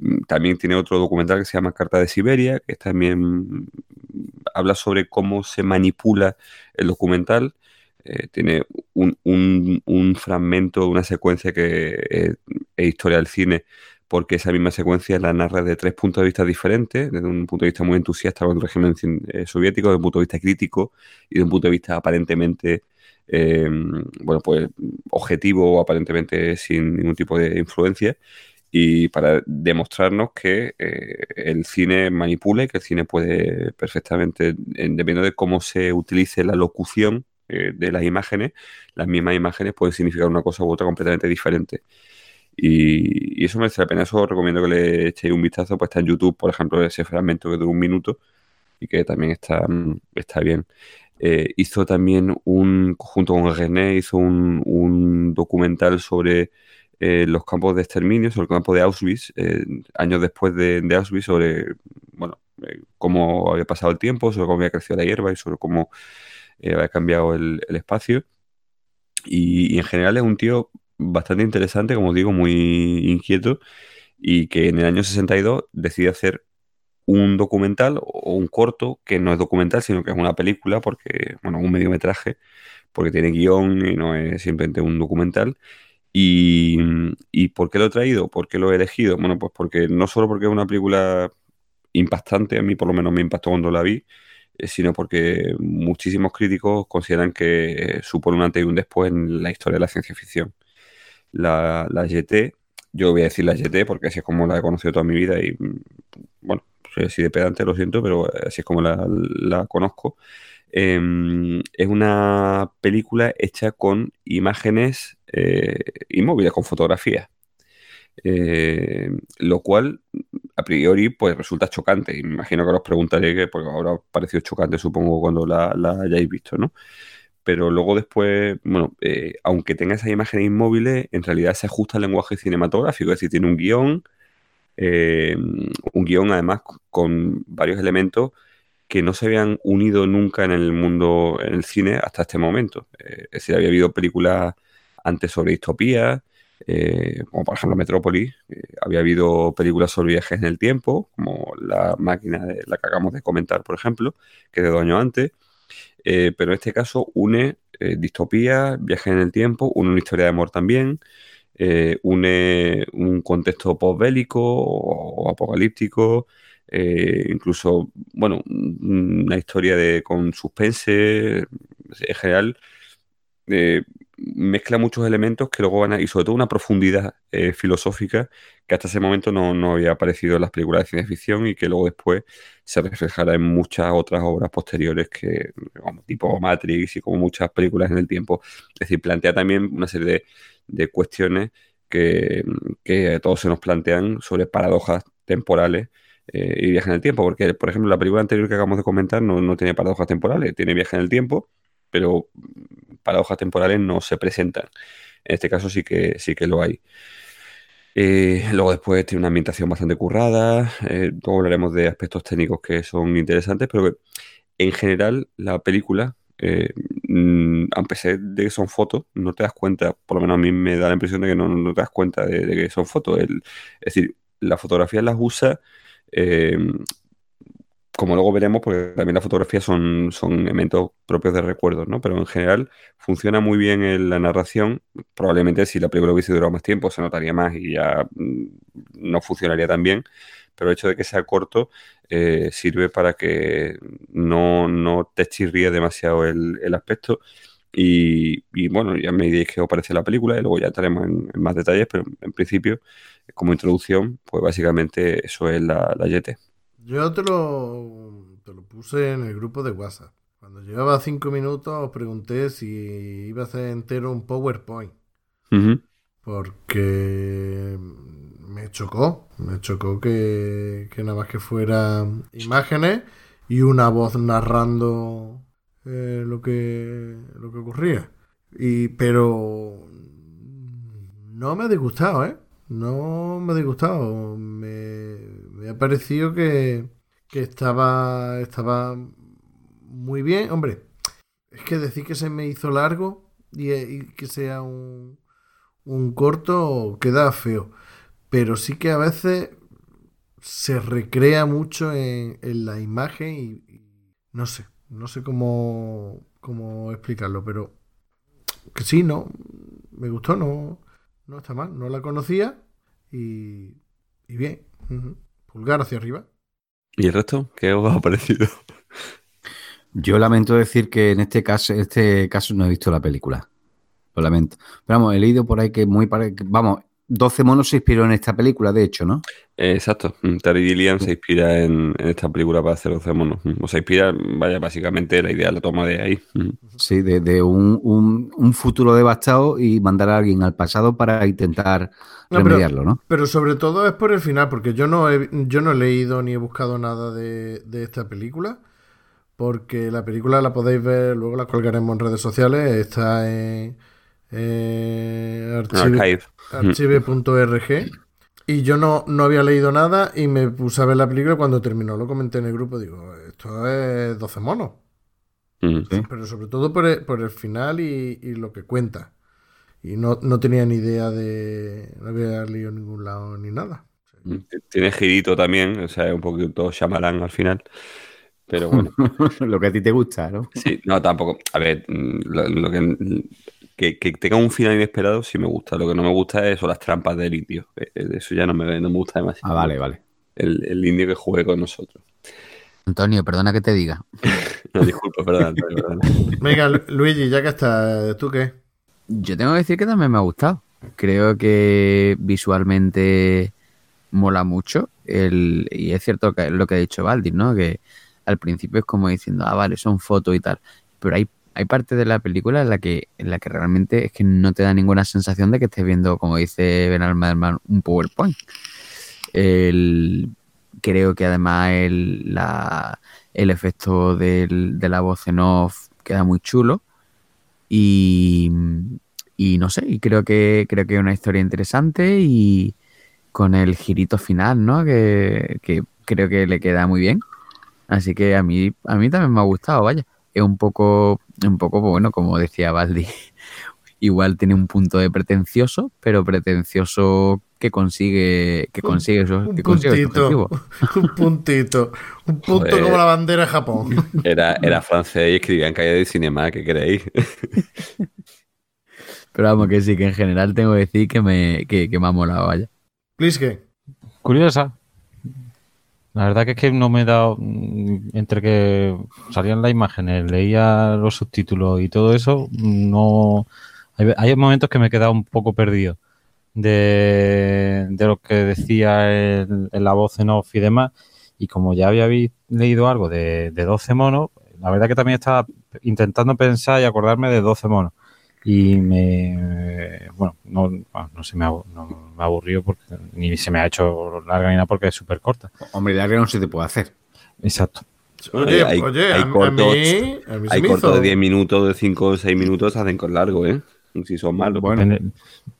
mm, también tiene otro documental que se llama Carta de Siberia, que también habla sobre cómo se manipula el documental. Eh, tiene un, un, fragmento, una secuencia que es historia del cine porque esa misma secuencia la narra de tres puntos de vista diferentes, desde un punto de vista muy entusiasta con el régimen eh, soviético, desde un punto de vista crítico y desde un punto de vista aparentemente, em, bueno, pues objetivo o aparentemente sin ningún tipo de influencia, y para demostrarnos que eh, el cine manipula y que el cine puede perfectamente, dependiendo de cómo se utilice la locución eh, de las imágenes, las mismas imágenes pueden significar una cosa u otra completamente diferente. Y, eso merece la pena. Eso os recomiendo que le echéis un vistazo. Pues está en YouTube, por ejemplo, ese fragmento que dura un minuto y que también está, mm, está bien. Eh, hizo también un, junto con René, hizo un, documental sobre eh, los campos de exterminio, sobre el campo de Auschwitz, eh, años después de, Auschwitz, sobre bueno, cómo había pasado el tiempo, sobre cómo había crecido la hierba y sobre cómo había cambiado el, espacio. y, en general es un tío bastante interesante, como digo, muy inquieto, y que en el año 62 decide hacer un documental o un corto que no es documental, sino que es una película, porque, bueno, un mediometraje, porque tiene guion y no es simplemente un documental. Y, ¿Y por qué lo he traído? ¿Por qué lo he elegido? Bueno, pues porque no solo porque es una película impactante, a mí por lo menos me impactó cuando la vi, eh, sino porque muchísimos críticos consideran que supone un antes y un después en la historia de la ciencia ficción la, la. Yo voy a decir la GT porque así es como la he conocido toda mi vida y, mm, bueno, soy así de pedante, lo siento, pero así es como la, conozco. Em, es una película hecha con imágenes eh, inmóviles, con fotografías. Eh, lo cual a priori pues resulta chocante imagino que os preguntaré que porque ahora ha parecido chocante supongo cuando la, la hayáis visto ¿no? Pero luego después, bueno, eh, aunque tenga esas imágenes inmóviles, en realidad se ajusta al lenguaje cinematográfico, es decir, tiene un guion, eh, un guion además con varios elementos que no se habían unido nunca en el mundo, en el cine hasta este momento. Eh, es decir, había habido películas antes sobre distopía, eh, como por ejemplo Metrópolis, eh, había habido películas sobre viajes en el tiempo, como La máquina de la que acabamos de comentar, por ejemplo, que de dos años antes, eh, pero en este caso une eh, distopía, viajes en el tiempo, une una historia de amor también, eh, une un contexto postbélico o, o apocalíptico, eh, incluso, bueno, una historia de, con suspense, en general, eh, mezcla muchos elementos que luego van a, y sobre todo una profundidad eh, filosófica que hasta ese momento no, no había aparecido en las películas de ciencia ficción y que luego después se reflejará en muchas otras obras posteriores que, tipo Matrix y como muchas películas en el tiempo. Es decir, plantea también una serie de, de cuestiones que, que todos se nos plantean sobre paradojas temporales eh, y viajes en el tiempo, porque, por ejemplo, la película anterior que acabamos de comentar no, no tiene paradojas temporales, tiene viaje en el tiempo, pero paradojas temporales no se presentan. En este caso sí que, sí que lo hay. Eh, luego después tiene una ambientación bastante currada. eh, luego hablaremos de aspectos técnicos que son interesantes, pero en general la película, eh, mm, a pesar de que son fotos, no te das cuenta, por lo menos a mí me da la impresión de que no, no te das cuenta de, que son fotos. Es decir, la fotografía las usa eh, como luego veremos, porque también las fotografías son, elementos propios de recuerdos, ¿no? Pero en general funciona muy bien en la narración. Probablemente si la película hubiese durado más tiempo se notaría más y ya mm, no funcionaría tan bien. Pero el hecho de que sea corto eh, sirve para que no, no te chirríe demasiado el, el aspecto. Y, bueno, ya me diréis qué os parece la película y luego ya entraremos en, en más detalles, pero en principio, como introducción, pues básicamente eso es la, la Yete. Yo te lo, te lo puse en el grupo de WhatsApp. Cuando llevaba cinco minutos os pregunté si iba a hacer entero un PowerPoint. Porque me chocó. Me chocó que, que nada más que fueran imágenes y una voz narrando eh, lo que lo que ocurría. Y, pero no me ha disgustado, ¿eh? No me ha disgustado. Me, me ha parecido que, que estaba, estaba muy bien. Hombre, es que decir que se me hizo largo y, y que sea un, un corto queda feo. Pero sí que a veces se recrea mucho en, la imagen y, no sé, no sé cómo, cómo explicarlo, pero que sí, no, me gustó, no, no está mal, no la conocía y, bien. Pulgar hacia arriba. ¿Y el resto? ¿Qué os ha parecido? Yo lamento decir que en este caso, este caso no he visto la película. Lo lamento. Pero vamos, he leído por ahí que muy pare... Vamos, 12 monos se inspiró en esta película, de hecho, ¿no? Eh, exacto. Mm, Terry Gilliam se inspira en, en esta película para hacer 12 monos. Mm, O se inspira, vaya, básicamente la idea la toma de ahí. Mm. Sí, de, de un, un- un futuro devastado y mandar a alguien al pasado para intentar No, pero- remediarlo, ¿no? Pero sobre todo es por el final, porque yo no he, yo no he leído ni he buscado nada de, de esta película, porque la película la podéis ver, luego la colgaremos en redes sociales, está en, Archive. archive.org y yo no, no había leído nada y me puse a ver la película cuando terminó lo comenté en el grupo, digo, esto es 12 monos, Mm. pero sobre todo por el, por el final y, y lo que cuenta. Y no, no tenía ni idea de... No había leído en ningún lado ni nada. Mm. Tiene girito también, o sea, es un poquito Shyamalan al final. Pero bueno, Lo que a ti te gusta, ¿no? sí, no, tampoco. A ver, mm, lo, lo que, que, que tenga un final inesperado sí me gusta. Lo que no me gusta es son las trampas del indio. Eh, eh, Eso ya no me, no me gusta demasiado. Ah, vale, vale. El, el indio que juegue con nosotros. Antonio, perdona que te diga. No, disculpa, perdón. Venga, Lu- Luigi, ya que está, ¿tú qué? Yo tengo que decir que también me ha gustado. Creo que visualmente mola mucho. El, y es cierto que lo que ha dicho Baldi, ¿no? Que al principio es como diciendo, ah, vale, son fotos y tal. Pero hay, hay parte de la película en la que en la que realmente es que no te da ninguna sensación de que estés viendo, como dice Ben Alman, un PowerPoint. El, creo que además el, la, el efecto de la voz en off queda muy chulo. Y, y no sé, y creo que creo que es una historia interesante y con el girito final, ¿no? Que, que creo que le queda muy bien. Así que a mí, a mí también me ha gustado, vaya. Es un poco, un poco, bueno, como decía Baldi, igual tiene un punto de pretencioso, pero pretencioso que consigue que consigue eso, Un que consigue puntito. Un puntito. Un punto Joder. como la bandera de Japón. Era, era francés y escribía en calle de cinema, ¿qué queréis? Pero vamos, que sí, que en general tengo que decir que me, que, que me ha molado, vaya. Pliske. Curiosa. La verdad que es que no me he dado. mm, Entre que salían las imágenes, leía los subtítulos y todo eso, no. Hay, hay momentos que me he quedado un poco perdido de, de lo que decía el- la voz en off y demás. Y como ya había leído algo de, de 12 monos, la verdad que también estaba intentando pensar y acordarme de 12 monos. Y me. Bueno, no, ah, no se me, no me aburrió porque ni se me ha hecho larga ni nada porque es súper corta. Hombre, larga no se te puede hacer. Exacto. Oye, hay, oye, hay a, a cortos, mí, a mí se hay me cortos hizo- de 10 minutos, de 5 o 6 minutos, hacen con largo, ¿eh? Si son malos. Bueno. Ten-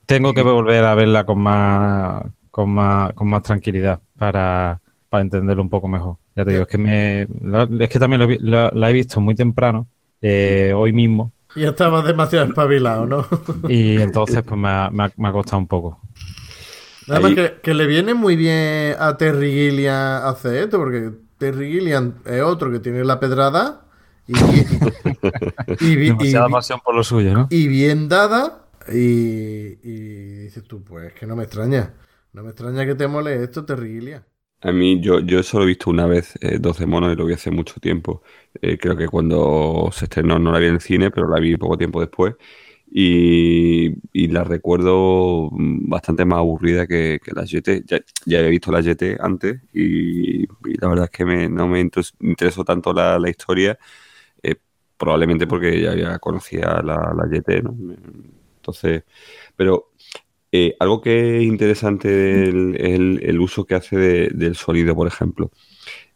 Tengo que volver a verla con más, con más, con más tranquilidad para, para entenderlo un poco mejor. Ya te digo, es que me, es que también lo la, la he visto muy temprano, eh, hoy mismo, Ya estabas demasiado espabilado, ¿no? y entonces pues me ha, me ha- me ha costado un poco. Nada más que, que le viene muy bien a Terry Gilliam hacer esto, porque Terry Gilliam es otro que tiene la pedrada y, y, y- y- Demasiada pasión por lo suyo, ¿no? y bien dada. Y, y dices tú, pues que no me extraña. No me extraña que te mole esto, Terry Gilliam. A mí, yo, yo solo he visto una vez eh, 12 monos y lo vi hace mucho tiempo. Eh, creo que cuando se estrenó no la vi en el cine, pero la vi poco tiempo después. Y, la recuerdo mm, bastante más aburrida que, que la GT. Ya, ya había visto la GT antes y, la verdad es que me- no me inter- interesó tanto la, historia, eh, probablemente porque ya había conocía la, la ¿no? Entonces, pero eh, algo que es interesante el, el- el uso que hace de- del sonido, por ejemplo.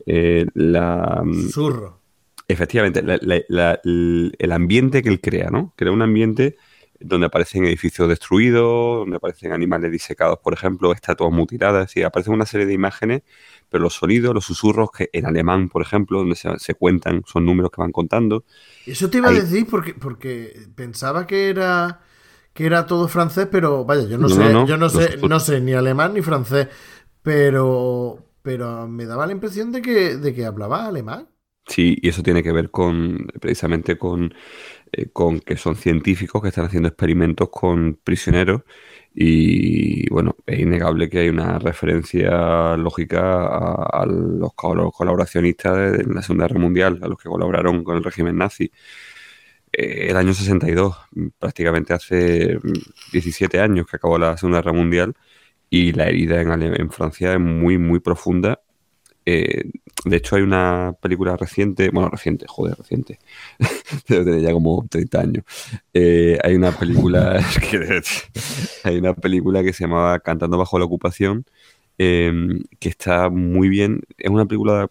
Eh, la, mm, Zurro. efectivamente, la- el el ambiente que él crea, ¿no? Crea un ambiente donde aparecen edificios destruidos, donde aparecen animales disecados, por ejemplo, estatuas mutiladas, es decir, aparecen una serie de imágenes, pero los sonidos, los susurros, que en alemán, por ejemplo, donde se, se cuentan, son números que van contando. Eso te iba Ahí. a decir porque, porque pensaba que era que era todo francés, pero vaya, yo no, No, sé, no, yo no sé, no sé ni alemán ni francés, pero pero me daba la impresión de que, de que hablaba alemán. Sí, y eso tiene que ver con, precisamente con, eh, con que son científicos que están haciendo experimentos con prisioneros y, bueno, es innegable que hay una referencia lógica a, a los col- colaboracionistas de, de la Segunda Guerra Mundial, a los que colaboraron con el régimen nazi. Eh, el año 62, prácticamente hace mm, 17 años que acabó la Segunda Guerra Mundial y la herida en, Francia es muy, muy profunda. Eh, de hecho, hay una película reciente, bueno, reciente, joder, reciente, ya como 30 años. Eh, hay una película, que- hay una película que se llamaba Cantando bajo la ocupación, eh, que está muy bien. Es una película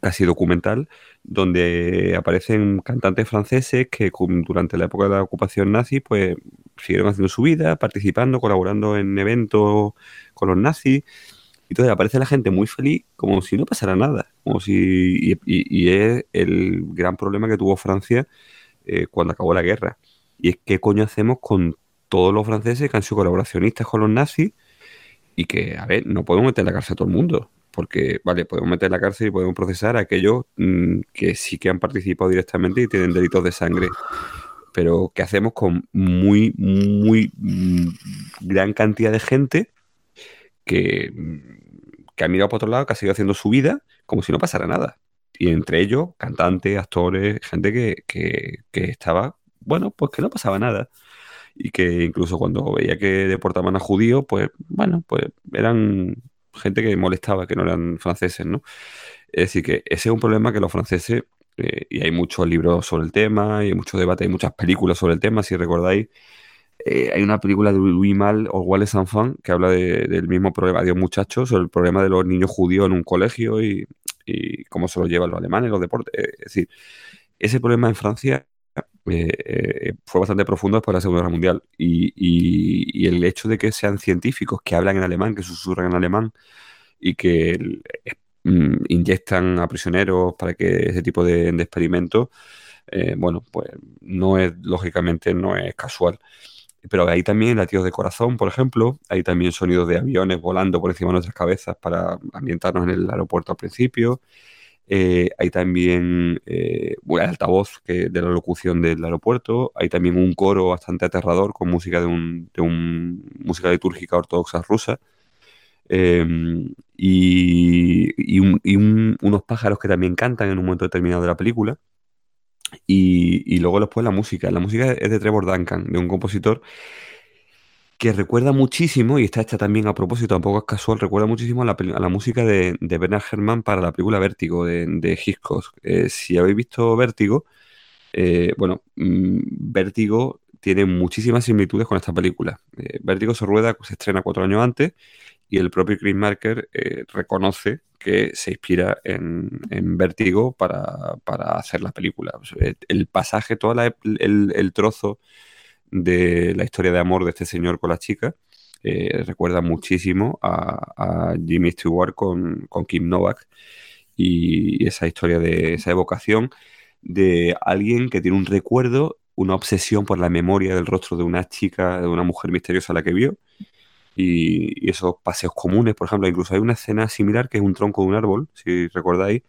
casi documental donde aparecen cantantes franceses que durante la época de la ocupación nazi, pues siguieron haciendo su vida, participando, colaborando en eventos con los nazis. Y entonces aparece la gente muy feliz, como si no pasara nada. Como si, y, es el gran problema que tuvo Francia eh, cuando acabó la guerra. Y es qué coño hacemos con todos los franceses que han sido colaboracionistas con los nazis y que, a ver, no podemos meter la cárcel a todo el mundo. Porque, vale, podemos meter la cárcel y podemos procesar a aquellos mm, que sí que han participado directamente y tienen delitos de sangre. Pero, ¿qué hacemos con muy, muy mm, gran cantidad de gente que, mm, que ha mirado para otro lado, que ha seguido haciendo su vida como si no pasara nada? Y entre ellos, cantantes, actores, gente que, que, que estaba, bueno, pues que no pasaba nada. Y que incluso cuando veía que deportaban a judíos, pues, bueno, pues eran gente que molestaba, que no eran franceses, ¿no? Es decir, que ese es un problema que los franceses, eh, y hay muchos libros sobre el tema, y hay mucho debate, hay muchas películas sobre el tema, si recordáis. Eh, hay una película de Louis Mal, Orwell les Enfants, que habla de- del mismo problema, de un muchacho, sobre el problema de los niños judíos en un colegio y, y cómo se los llevan los alemanes, los deportes. Eh, Es decir, ese problema en Francia eh, eh, fue bastante profundo después de la Segunda Guerra Mundial. Y, el hecho de que sean científicos que hablan en alemán, que susurran en alemán y que eh, mm, inyectan a prisioneros para que ese tipo de, experimentos, bueno, pues no es, lógicamente, no es casual. Pero hay también latidos de corazón, por ejemplo, hay también sonidos de aviones volando por encima de nuestras cabezas para ambientarnos en el aeropuerto al principio. Eh, hay también eh, altavoz de la locución del aeropuerto. Hay también un coro bastante aterrador con música de un, de un música litúrgica ortodoxa rusa. Em, y, y un- y un- unos pájaros que también cantan en un momento determinado de la película. Y, y luego después la música. La música es de Trevor Duncan, de un compositor que recuerda muchísimo, y está hecha también a propósito, tampoco es casual, recuerda muchísimo a la, a la música de, de Bernard Herrmann para la película Vértigo de, de Hitchcock. Eh, si habéis visto Vértigo, eh, bueno, mm, Vértigo tiene muchísimas similitudes con esta película. Eh, Vértigo se rueda, se estrena cuatro años antes y el propio Chris Marker eh, reconoce que se inspira en, en Vértigo para, para hacer la película. El pasaje, todo el, el trozo de la historia de amor de este señor con la chica eh, recuerda muchísimo a, Jimmy Stewart con, con Kim Novak y esa historia de esa evocación de alguien que tiene un recuerdo, una obsesión por la memoria del rostro de una chica, de una mujer misteriosa la que vio. Y, y esos paseos comunes, por ejemplo, incluso hay una escena similar que es un tronco de un árbol, si recordáis,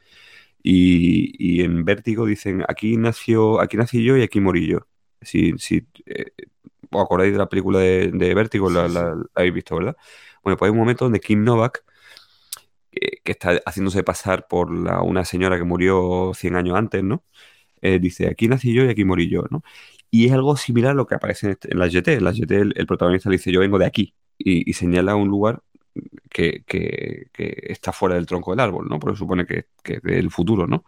y, y en Vértigo dicen, aquí nació, aquí nací yo y aquí morí yo. Si, si eh, os acordáis de la película de, de Vértigo, la, Sí, la- la habéis visto, ¿verdad? Bueno, pues hay un momento donde Kim Novak, eh, que está haciéndose pasar por la- una señora que murió 100 años antes, ¿no? Eh, dice, aquí nací yo y aquí morí yo, ¿no? Y es algo similar a lo que aparece en, este- en la GT. En la GT el, el protagonista le dice, yo vengo de aquí, y, y señala un lugar que, que- que está fuera del tronco del árbol, ¿no? Porque supone que, que es del futuro, ¿no?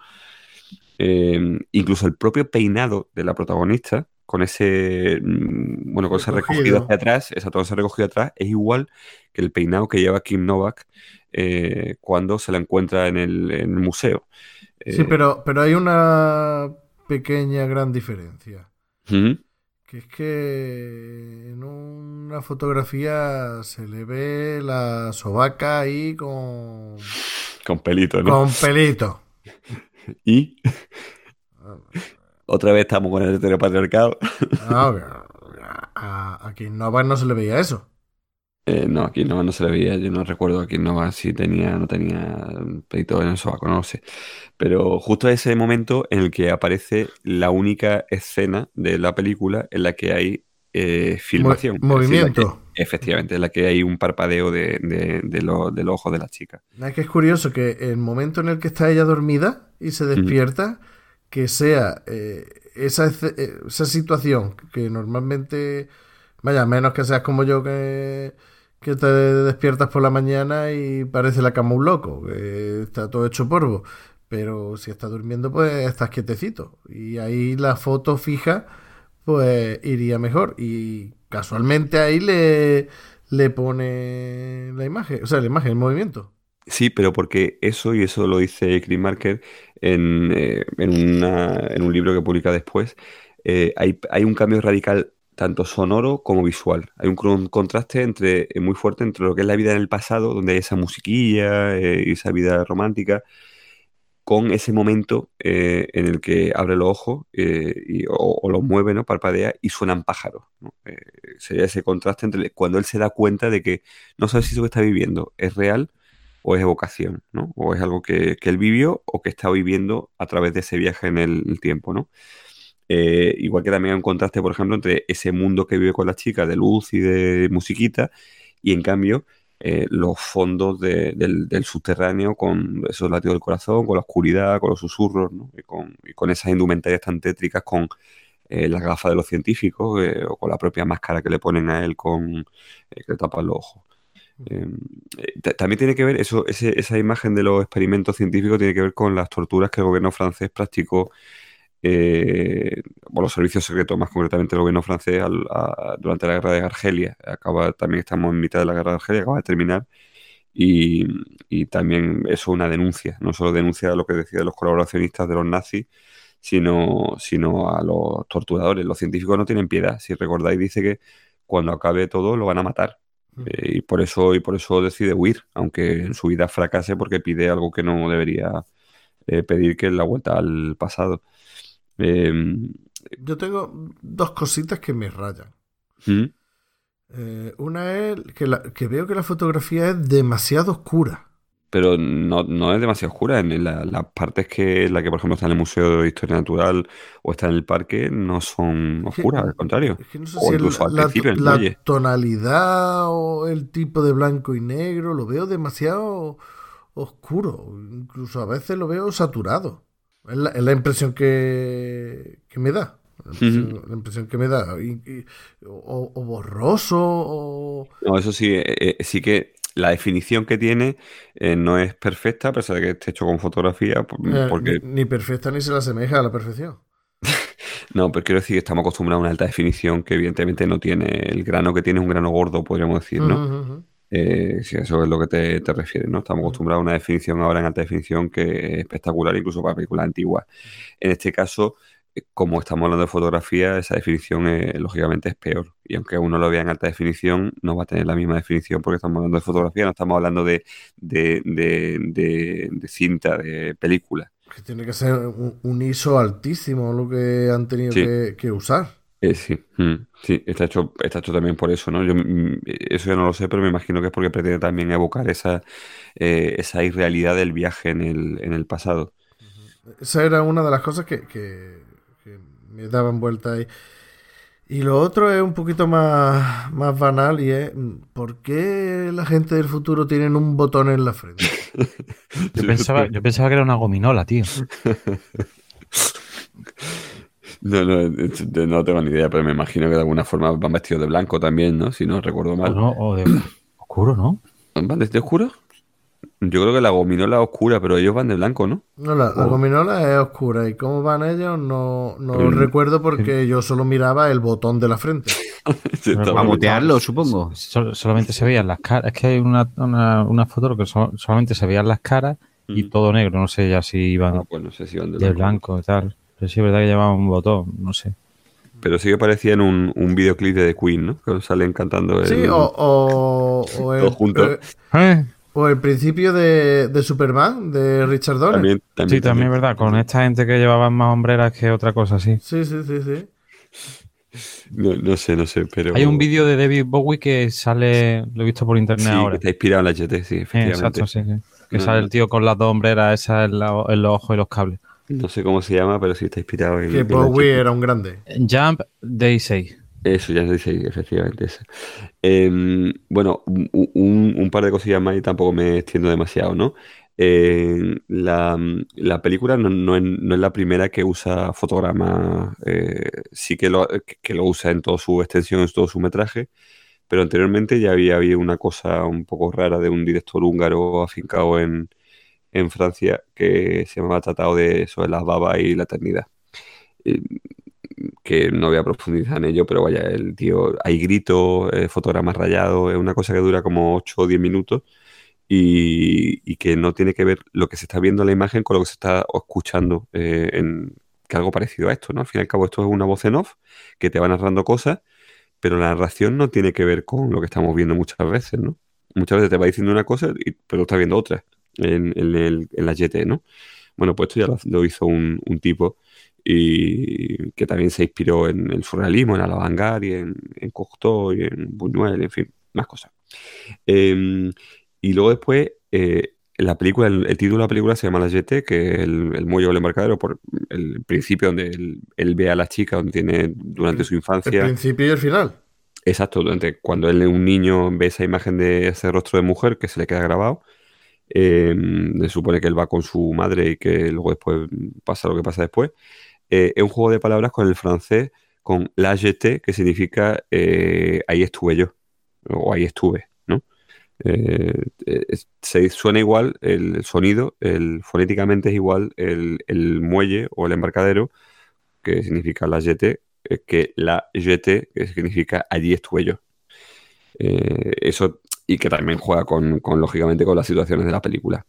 Eh, incluso el propio peinado de la protagonista, con ese, mm, bueno, con ese Recogido. hacia atrás, esa todo ese recogido atrás, es igual que el peinado que lleva Kim Novak eh, cuando se la encuentra en el, en el museo. Sí, Eh, pero, pero hay una pequeña gran diferencia. Que es que en una fotografía se le ve la sobaca ahí con, Con pelito, ¿no? con pelito. Y otra vez estamos con el heteropatriarcado. Ah, a, a quien no no se le veía eso. Eh, no, aquí no, no se le veía. Yo no recuerdo aquí no si tenía no tenía pelito en el sobaco, no lo sé. Pero justo ese momento en el que aparece la única escena de la película en la que hay eh, filmación. Mo- decir, movimiento. que- efectivamente, en la que hay un parpadeo de, de, de lo- del ojo de la chica. Es que es curioso que el momento en el que está ella dormida y se despierta, que sea eh, esa, eh, esa situación que normalmente, vaya, menos que seas como yo que, que te despiertas por la mañana y parece la cama un loco, que está todo hecho polvo. Pero si estás durmiendo, pues estás quietecito. Y ahí la foto fija, pues iría mejor. Y casualmente ahí le, le pone la imagen, o sea, la imagen, el movimiento. Sí, pero porque eso, y eso lo dice Chris Marker en, eh, en, una- en un libro que publica después, eh, hay, hay un cambio radical tanto sonoro como visual. Hay un contraste entre, eh, muy fuerte entre lo que es la vida en el pasado, donde hay esa musiquilla y esa vida romántica, con ese momento en el que abre los ojos y- o, o los mueve, ¿no? Parpadea y suenan pájaros, ¿no? Sería ese contraste entre cuando él se da cuenta de que no sabe si eso que está viviendo es real o es evocación, ¿no? O es algo que, que él vivió o que está viviendo a través de ese viaje en el, tiempo, ¿no? Eh, igual que también hay un contraste, por ejemplo, entre ese mundo que vive con la chica de luz y de musiquita y en cambio eh, los fondos de- del, subterráneo con esos latidos del corazón, con la oscuridad, con los susurros, ¿no? Y con, con esas indumentarias tan tétricas con eh, las gafas de los científicos o con la propia máscara que le ponen a él con que le tapan los ojos. Eh, eh, ta- también tiene que ver, eso, ese- esa imagen de los experimentos científicos tiene que ver con las torturas que el gobierno francés practicó, eh, o los servicios secretos, más concretamente el gobierno francés, al- a- durante la guerra de Argelia. Acaba, también estamos en mitad de la guerra de Argelia, acaba de terminar, y, también eso es una denuncia, no solo denuncia lo que decían los colaboracionistas de los nazis, sino, sino a los torturadores. Los científicos no tienen piedad. Si recordáis, dice que cuando acabe todo lo van a matar. Eh, y por eso, y por eso decide huir, aunque en su vida fracase porque pide algo que no debería eh, pedir, que es la vuelta al pasado. Em, Yo tengo dos cositas que me rayan. ¿Mm? Eh, una es que, la- que veo que la fotografía es demasiado oscura. Pero no, no es demasiado oscura. En la- las partes que la que, por ejemplo, está en el Museo de Historia Natural o está en el parque no son oscuras, al contrario. Es que no sé O si incluso el- al la, principio, la tonalidad o el tipo de blanco y negro lo veo demasiado oscuro. Incluso a veces lo veo saturado. Es la, es la impresión que, que me da. La impresión, la impresión que me da. Y- y- o, o borroso o... No, eso sí, eh, eh, sí que la definición que tiene eh, no es perfecta, a pesar de que esté hecho con fotografía, eh, porque ni, ni perfecta ni se le asemeja a la perfección. No, pero quiero decir que estamos acostumbrados a una alta definición que evidentemente no tiene el grano que tiene es un grano gordo, podríamos decir, ¿no? Ujú, ujú. Eh, si eso es lo que te, te refieres, ¿no? Estamos acostumbrados a una definición ahora en alta definición que es espectacular incluso para películas antiguas. En este caso, como estamos hablando de fotografía, esa definición eh, lógicamente es peor. Y aunque uno lo vea en alta definición, no va a tener la misma definición porque estamos hablando de fotografía, no estamos hablando de, de, de- de- de cinta, de película. Que tiene que ser un, un ISO altísimo lo que han tenido Sí. que, que usar. Eh, sí, mm, sí, está hecho, está hecho también por eso, ¿no? Yo, mm, eso ya no lo sé, pero me imagino que es porque pretende también evocar esa, eh, esa irrealidad del viaje en el, en el pasado. Esa era una de las cosas que me daban vuelta ahí. Y lo otro es un poquito más, más banal y es mm, ¿por qué la gente del futuro tienen un botón en la frente? Yo pensaba, yo pensaba que era una gominola, tío. No, no, es- de- no tengo ni idea, pero me imagino que de alguna forma van vestidos de blanco también, ¿no? Si no recuerdo O, mal. no, o de oscuro, ¿no? ¿Van de oscuro? Yo creo que la gominola es oscura, pero ellos van de blanco, ¿no? No, la, la Oh. gominola es oscura y cómo van ellos no, no Mm. recuerdo porque yo solo miraba el botón de la frente. Para mutearlo, supongo. Sol- solamente se veían las caras. Es que hay una, una, una foto que so- solamente se veían las caras y Mm. todo negro. No sé ya si iban Ah, pues no sé si van de de blanco. blanco y tal. Pero sí es verdad que llevaban un botón, no sé. Pero sí que parecía en un, un videoclip de The Queen, ¿no? Que salen cantando el... Sí, o, o, o el, Todos juntos. eh, o el principio de, de Superman, de Richard Donner. También, también, Sí, también es verdad. Con esta gente que llevaban más hombreras que otra cosa, sí. Sí, sí, sí, sí. No, no sé, no sé, pero... Hay un vídeo de David Bowie que sale, lo he visto por internet Sí, que ahora. está inspirado en la GT, sí, Eh, efectivamente. exacto, sí, sí. Que No, sale no. el tío con las dos hombreras esas en, la- en los ojos y los cables. No sé cómo se llama, pero sí está inspirado en... Que en la Bowie era un grande. Jump Day 6. Eso ya se dice, efectivamente. Eso. Em, bueno, un, un- par de cosillas más y tampoco me extiendo demasiado, ¿no? Eh, la, la película no, no es, no es la primera que usa fotogramas, eh, sí que lo, que- lo usa en toda su extensión, en todo su metraje, pero anteriormente ya había habido una cosa un poco rara de un director húngaro afincado en, en Francia que se llamaba Tratado de sobre las babas y la eternidad. Que no voy a profundizar en ello, pero vaya, el tío, hay gritos, eh, fotogramas rayados, es una cosa que dura como 8 o 10 minutos y, y que no tiene que ver lo que se está viendo en la imagen con lo que se está escuchando eh, en que algo parecido a esto, ¿no? Al fin y al cabo esto es una voz en off que te va narrando cosas, pero la narración no tiene que ver con lo que estamos viendo muchas veces, ¿no? Muchas veces te va diciendo una cosa, y, pero estás viendo otra en, en el- en la YT, ¿no? Bueno, pues esto ya lo, lo hizo un, un tipo y que también se inspiró en el surrealismo, en Alavangar y en, en Cocteau y en Buñuel, en fin, más cosas. Eh, y luego después, eh, la película, el, el título de la película se llama La Jetée, que es el, el muelle o el embarcadero, por el principio donde él, él ve a la chica, donde tiene durante su El infancia. principio y el final. Exacto, durante, cuando él es un niño ve esa imagen de ese rostro de mujer que se le queda grabado. eh, se supone que él va con su madre y que luego después pasa lo que pasa después. Eh, es un juego de palabras con el francés, con la jeté, que significa eh, ahí estuve yo, o ahí estuve, ¿no? Eh, suena igual el sonido, el, fonéticamente es igual el, el muelle o el embarcadero, que significa la eh, que la jeté, que significa allí estuve yo. Eso, y que también juega con, con, lógicamente, con las situaciones de la película.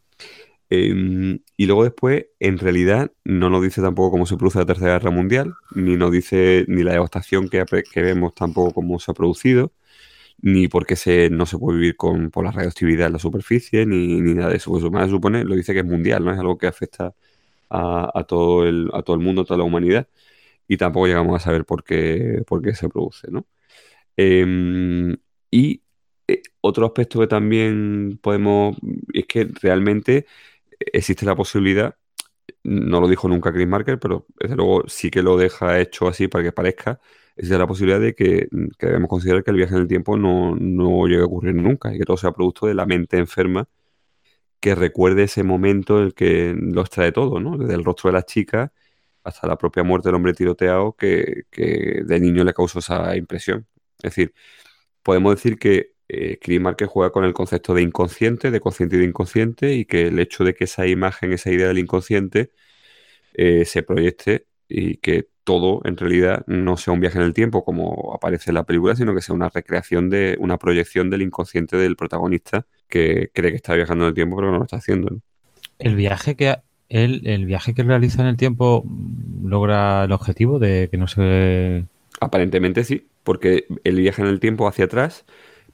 Eh, y luego después, en realidad, no nos dice tampoco cómo se produce la Tercera Guerra Mundial, ni nos dice ni la devastación que, que vemos tampoco cómo se ha producido, ni por qué se, no se puede vivir con, por la radioactividad en la superficie, ni, nada de eso. Pues más se supone, lo dice que es mundial, ¿no? Es algo que afecta a, a todo el, a todo el mundo, a toda la humanidad, y tampoco llegamos a saber por qué, por qué se produce, ¿no? Em, y eh, otro aspecto que también podemos, es que realmente existe la posibilidad, no lo dijo nunca Chris Marker, pero desde luego sí que lo deja hecho así para que parezca, existe la posibilidad de que, que debemos considerar que el viaje en el tiempo no, no llegue a ocurrir nunca y que todo sea producto de la mente enferma que recuerde ese momento en el que los trae todo, ¿no? Desde el rostro de la chica hasta la propia muerte del hombre tiroteado que, que de niño le causó esa impresión. Es decir, podemos decir que eh, Chris Marker juega con el concepto de inconsciente, de consciente y de inconsciente, y que el hecho de que esa imagen, esa idea del inconsciente eh, se proyecte y que todo en realidad no sea un viaje en el tiempo como aparece en la película, sino que sea una recreación de una proyección del inconsciente del protagonista que cree que está viajando en el tiempo pero que no lo está haciendo. ¿no? El viaje que él, el viaje que realiza en el tiempo logra el objetivo de que no se Aparentemente sí, porque él viaja en el tiempo hacia atrás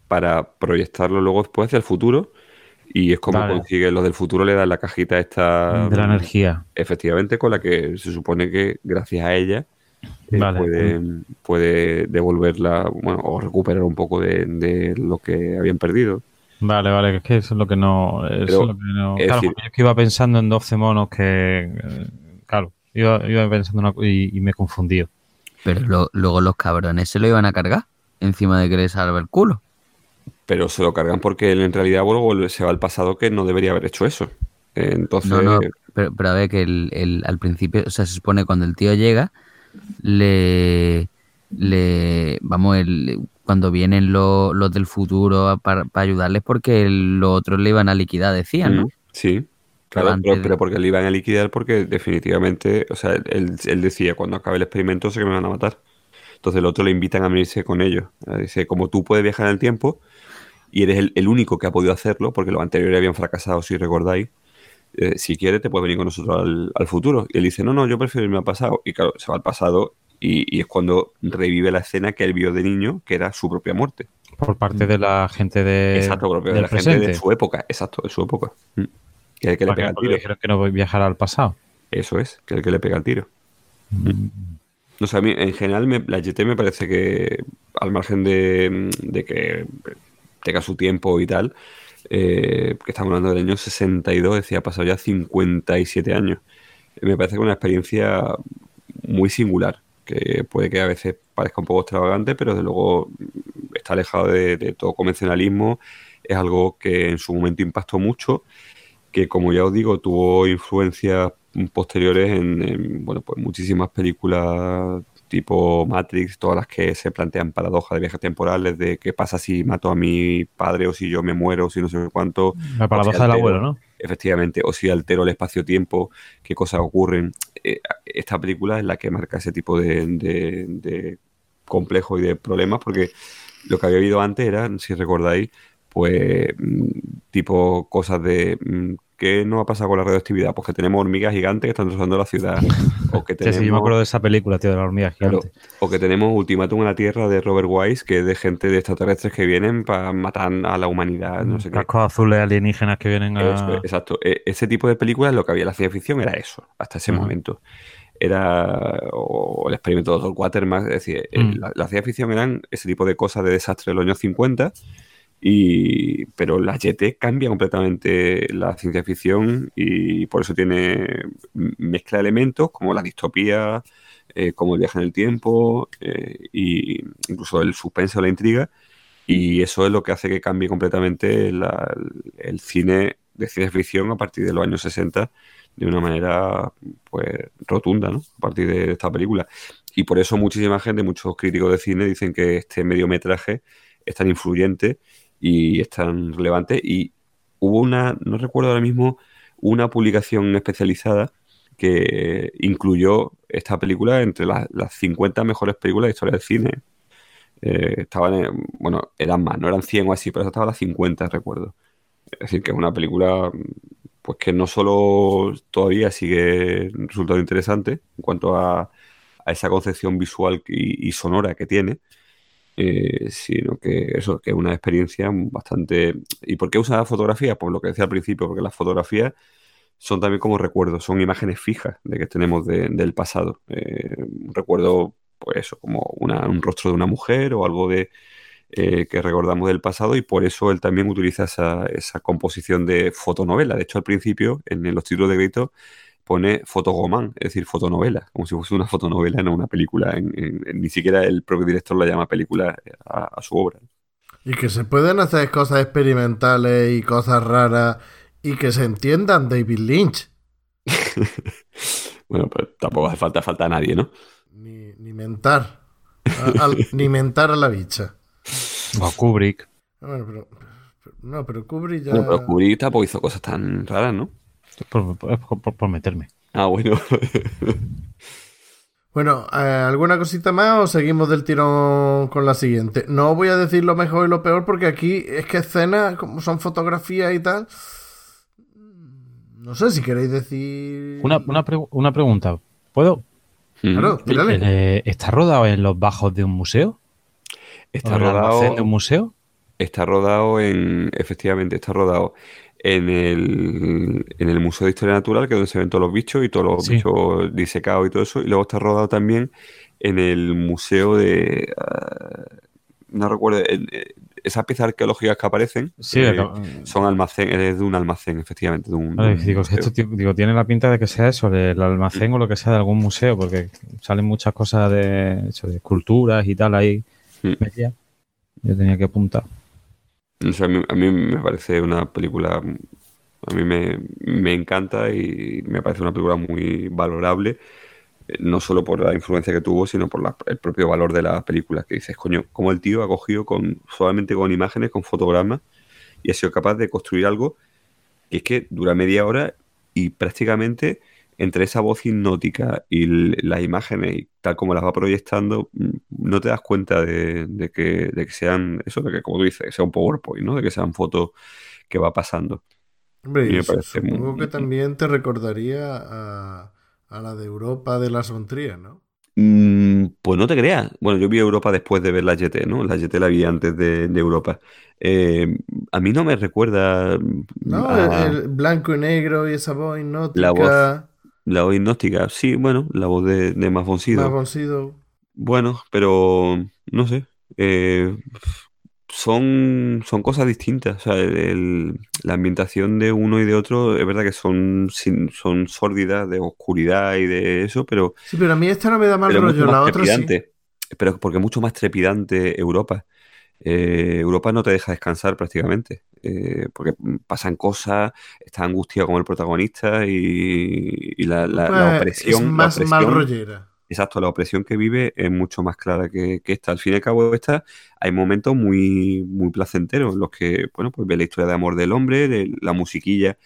para proyectarlo luego después hacia el futuro y es como Vale. consigue los del futuro le dan la cajita esta de la energía. efectivamente con la que se supone que gracias a ella eh, Vale. puede, puede devolverla bueno o recuperar un poco de, de lo que habían perdido Vale, vale, es que eso es lo que no. Eso Pero, es lo que no. es Claro, decir- yo es que iba pensando en 12 monos que. eh, Claro, iba, iba pensando una y, y me confundí. Pero lo- luego los cabrones se lo iban a cargar encima de que le salva el culo. Pero se lo cargan porque él en realidad vuelve- se va al pasado que no debería haber hecho eso entonces No, no, pero, pero a ver que el, el- al principio, o sea, se supone cuando el tío llega, le, le vamos, el, cuando vienen los, los del futuro para, para ayudarles porque los otros le iban a liquidar, decían, ¿no? Mm, Sí, claro, pero, de- pero porque le iban a liquidar porque definitivamente, o sea, él, él decía, cuando acabe el experimento sé que me van a matar. Entonces el otro le invitan a venirse con ellos. Eh, Dice, como tú puedes viajar en el tiempo y eres el, el único que ha podido hacerlo, porque los anteriores habían fracasado, si recordáis, eh, si quieres te puedes venir con nosotros al, al futuro. Y él dice, no, no, yo prefiero irme al pasado. Y claro, se va al pasado y, y es cuando revive la escena que él vio de niño, que era su propia muerte. Por parte de la gente de, exacto, propio de del la gente de su época, exacto, de su época. Mm. Que es el que le pega el tiro. dijeron que no voy a viajar al pasado. Eso es, que es el que le pega el tiro. No sé, a mí en general me- la GT me parece que, al margen de, de que tenga su tiempo y tal, eh, que estamos hablando del año 62, decía, ha pasado ya 57 años. Me parece que una experiencia muy singular, que puede que a veces parezca un poco extravagante, pero desde luego está alejado de, de todo convencionalismo. Es algo que en su momento impactó mucho, que como ya os digo, tuvo influencias posteriores en, en, bueno, pues muchísimas películas tipo Matrix, todas las que se plantean paradojas de viajes temporales, de qué pasa si mato a mi padre o si yo me muero o si no sé cuánto. La si paradoja del abuelo, ¿no? Efectivamente, o si altero el espacio-tiempo, qué cosas ocurren. Eh, esta película es la que marca ese tipo de, de, de complejos y de problemas, porque lo que había habido antes era, si recordáis, pues mm, tipo cosas de mm, ¿qué no ha pasado con la radioactividad? Pues que tenemos hormigas gigantes que están destrozando la ciudad. O que Sí, tenemos, sí, yo me acuerdo de esa película, tío, de la hormiga claro, gigante. o que tenemos Ultimátum en la Tierra de Robert Wise, que es de gente de extraterrestres que vienen para matar a la humanidad, no sé. Cascos azules alienígenas que vienen a. Eso exacto. E- ese tipo de películas, lo que había en la ciencia ficción era eso, hasta ese momento. Era o el experimento de Dr. Quatermass, es decir, eh, Mm. la, la ciencia ficción eran ese tipo de cosas de desastre de los años 50, y, pero la YT cambia completamente la ciencia ficción y por eso tiene mezcla elementos como la distopía, eh, como el viaje en el tiempo, eh, y incluso el suspense o la intriga, y eso es lo que hace que cambie completamente el cine de ciencia ficción a partir de los años 60 de una manera pues rotunda, ¿no? A partir de esta película. Y por eso muchísima gente, muchos críticos de cine dicen que este mediometraje es tan influyente y es tan relevante. Y hubo una, no recuerdo ahora mismo, una publicación especializada que incluyó esta película entre las, las 50 mejores películas de historia del cine. Eh, estaban, en- bueno, eran más, no eran 100 o así, pero estaban las 50, recuerdo. Es decir, que es una película pues que no solo todavía sigue resultando interesante en cuanto a, a esa concepción visual y sonora que tiene, eh, sino que eso, que es una experiencia bastante... ¿Y por qué usa fotografía? Pues lo que decía al principio, porque la fotografía son también como recuerdos, son imágenes fijas de que tenemos de- del pasado. Eh, un recuerdo, pues eso, como una- un rostro de una mujer o algo de eh, que recordamos del pasado y por eso él también utiliza esa, esa composición de fotonovela. De hecho, al principio, en, los títulos de crédito, pone fotogomán, es decir, fotonovela, como si fuese una fotonovela, no una película. En- en- en- ni siquiera el propio director la llama película a, a su obra. Y que se pueden hacer cosas experimentales y cosas raras y que se entiendan David Lynch. Bueno, pues tampoco hace falta falta a nadie, ¿no? Ni, ni mentar. A- al- ni mentar a la bicha. O Kubrick. Bueno, pero, pero- no, pero Kubrick ya... Bueno, pero Kubrick tampoco hizo cosas tan raras, ¿no? Por, por- por- por meterme. Ah, bueno. Bueno, eh, ¿alguna cosita más o seguimos del tirón con la siguiente? No voy a decir lo mejor y lo peor porque aquí es que escenas, como son fotografías y tal... No sé si queréis decir... Una, una, pre- una pregunta. ¿Puedo? Claro, tírale. Eh, ¿Está rodado en los bajos de un museo? Está ¿O en rodado, de un museo? está rodado en, efectivamente, está rodado en el, en el Museo de Historia Natural, que es donde se ven todos los bichos y todos los Sí. bichos disecados y todo eso. Y luego está rodado también en el Museo de... ah, no recuerdo, en- eh, esas piezas arqueológicas que aparecen Sí, eh, acá- son almacén, es de un almacén, efectivamente. De un, de Vale, un digo, esto digo, tiene la pinta de que sea eso, del almacén o lo que sea de algún museo, porque salen muchas cosas de, eso, de esculturas y tal ahí. Mm. Yo tenía que apuntar. O sea, a, mí, a me parece una película, a mí me, me encanta y me parece una película muy valorable, eh, no solo por la influencia que tuvo, sino por la- el propio valor de la película, que dices, coño, como el tío ha cogido con, solamente con imágenes, con fotogramas, y ha sido capaz de construir algo que es que dura media hora y prácticamente entre esa voz hipnótica y las imágenes y tal como las va proyectando, mm, no te das cuenta de, de que, de que sean, eso, de que como tú dices, que sea un PowerPoint, ¿no? De que sean fotos que va pasando. Hombre, Y me parece muy- supongo que también te recordaría a, a la de Europa de las Trier, ¿no? Mm, pues no te creas. Bueno, yo vi Europa después de ver la GT, ¿no? La GT la vi antes de, de Europa. Eh, a mí no me recuerda mm, No, a el blanco y negro y esa voz hipnótica. La voz. La voz hipnótica. Sí, bueno, la voz de, de. Más Bonsido. Bueno, pero no sé. eh, son, son cosas distintas. O sea, el- el- la ambientación de uno y de otro es verdad que son, sin- son sórdidas de oscuridad y de eso, pero, Sí, pero a mí esta no me da mal rollo, la otra sí. Pero porque es mucho más trepidante Europa. Eh, Europa no te deja descansar prácticamente, eh, porque pasan cosas, está angustiado como el protagonista y, y la, la- la opresión, es la más mal rollera. Exacto, la opresión que vive es mucho más clara que, que esta. Al fin y al cabo, esta hay momentos muy, muy placenteros en los que, bueno, pues ve la historia de amor del hombre, de la musiquilla,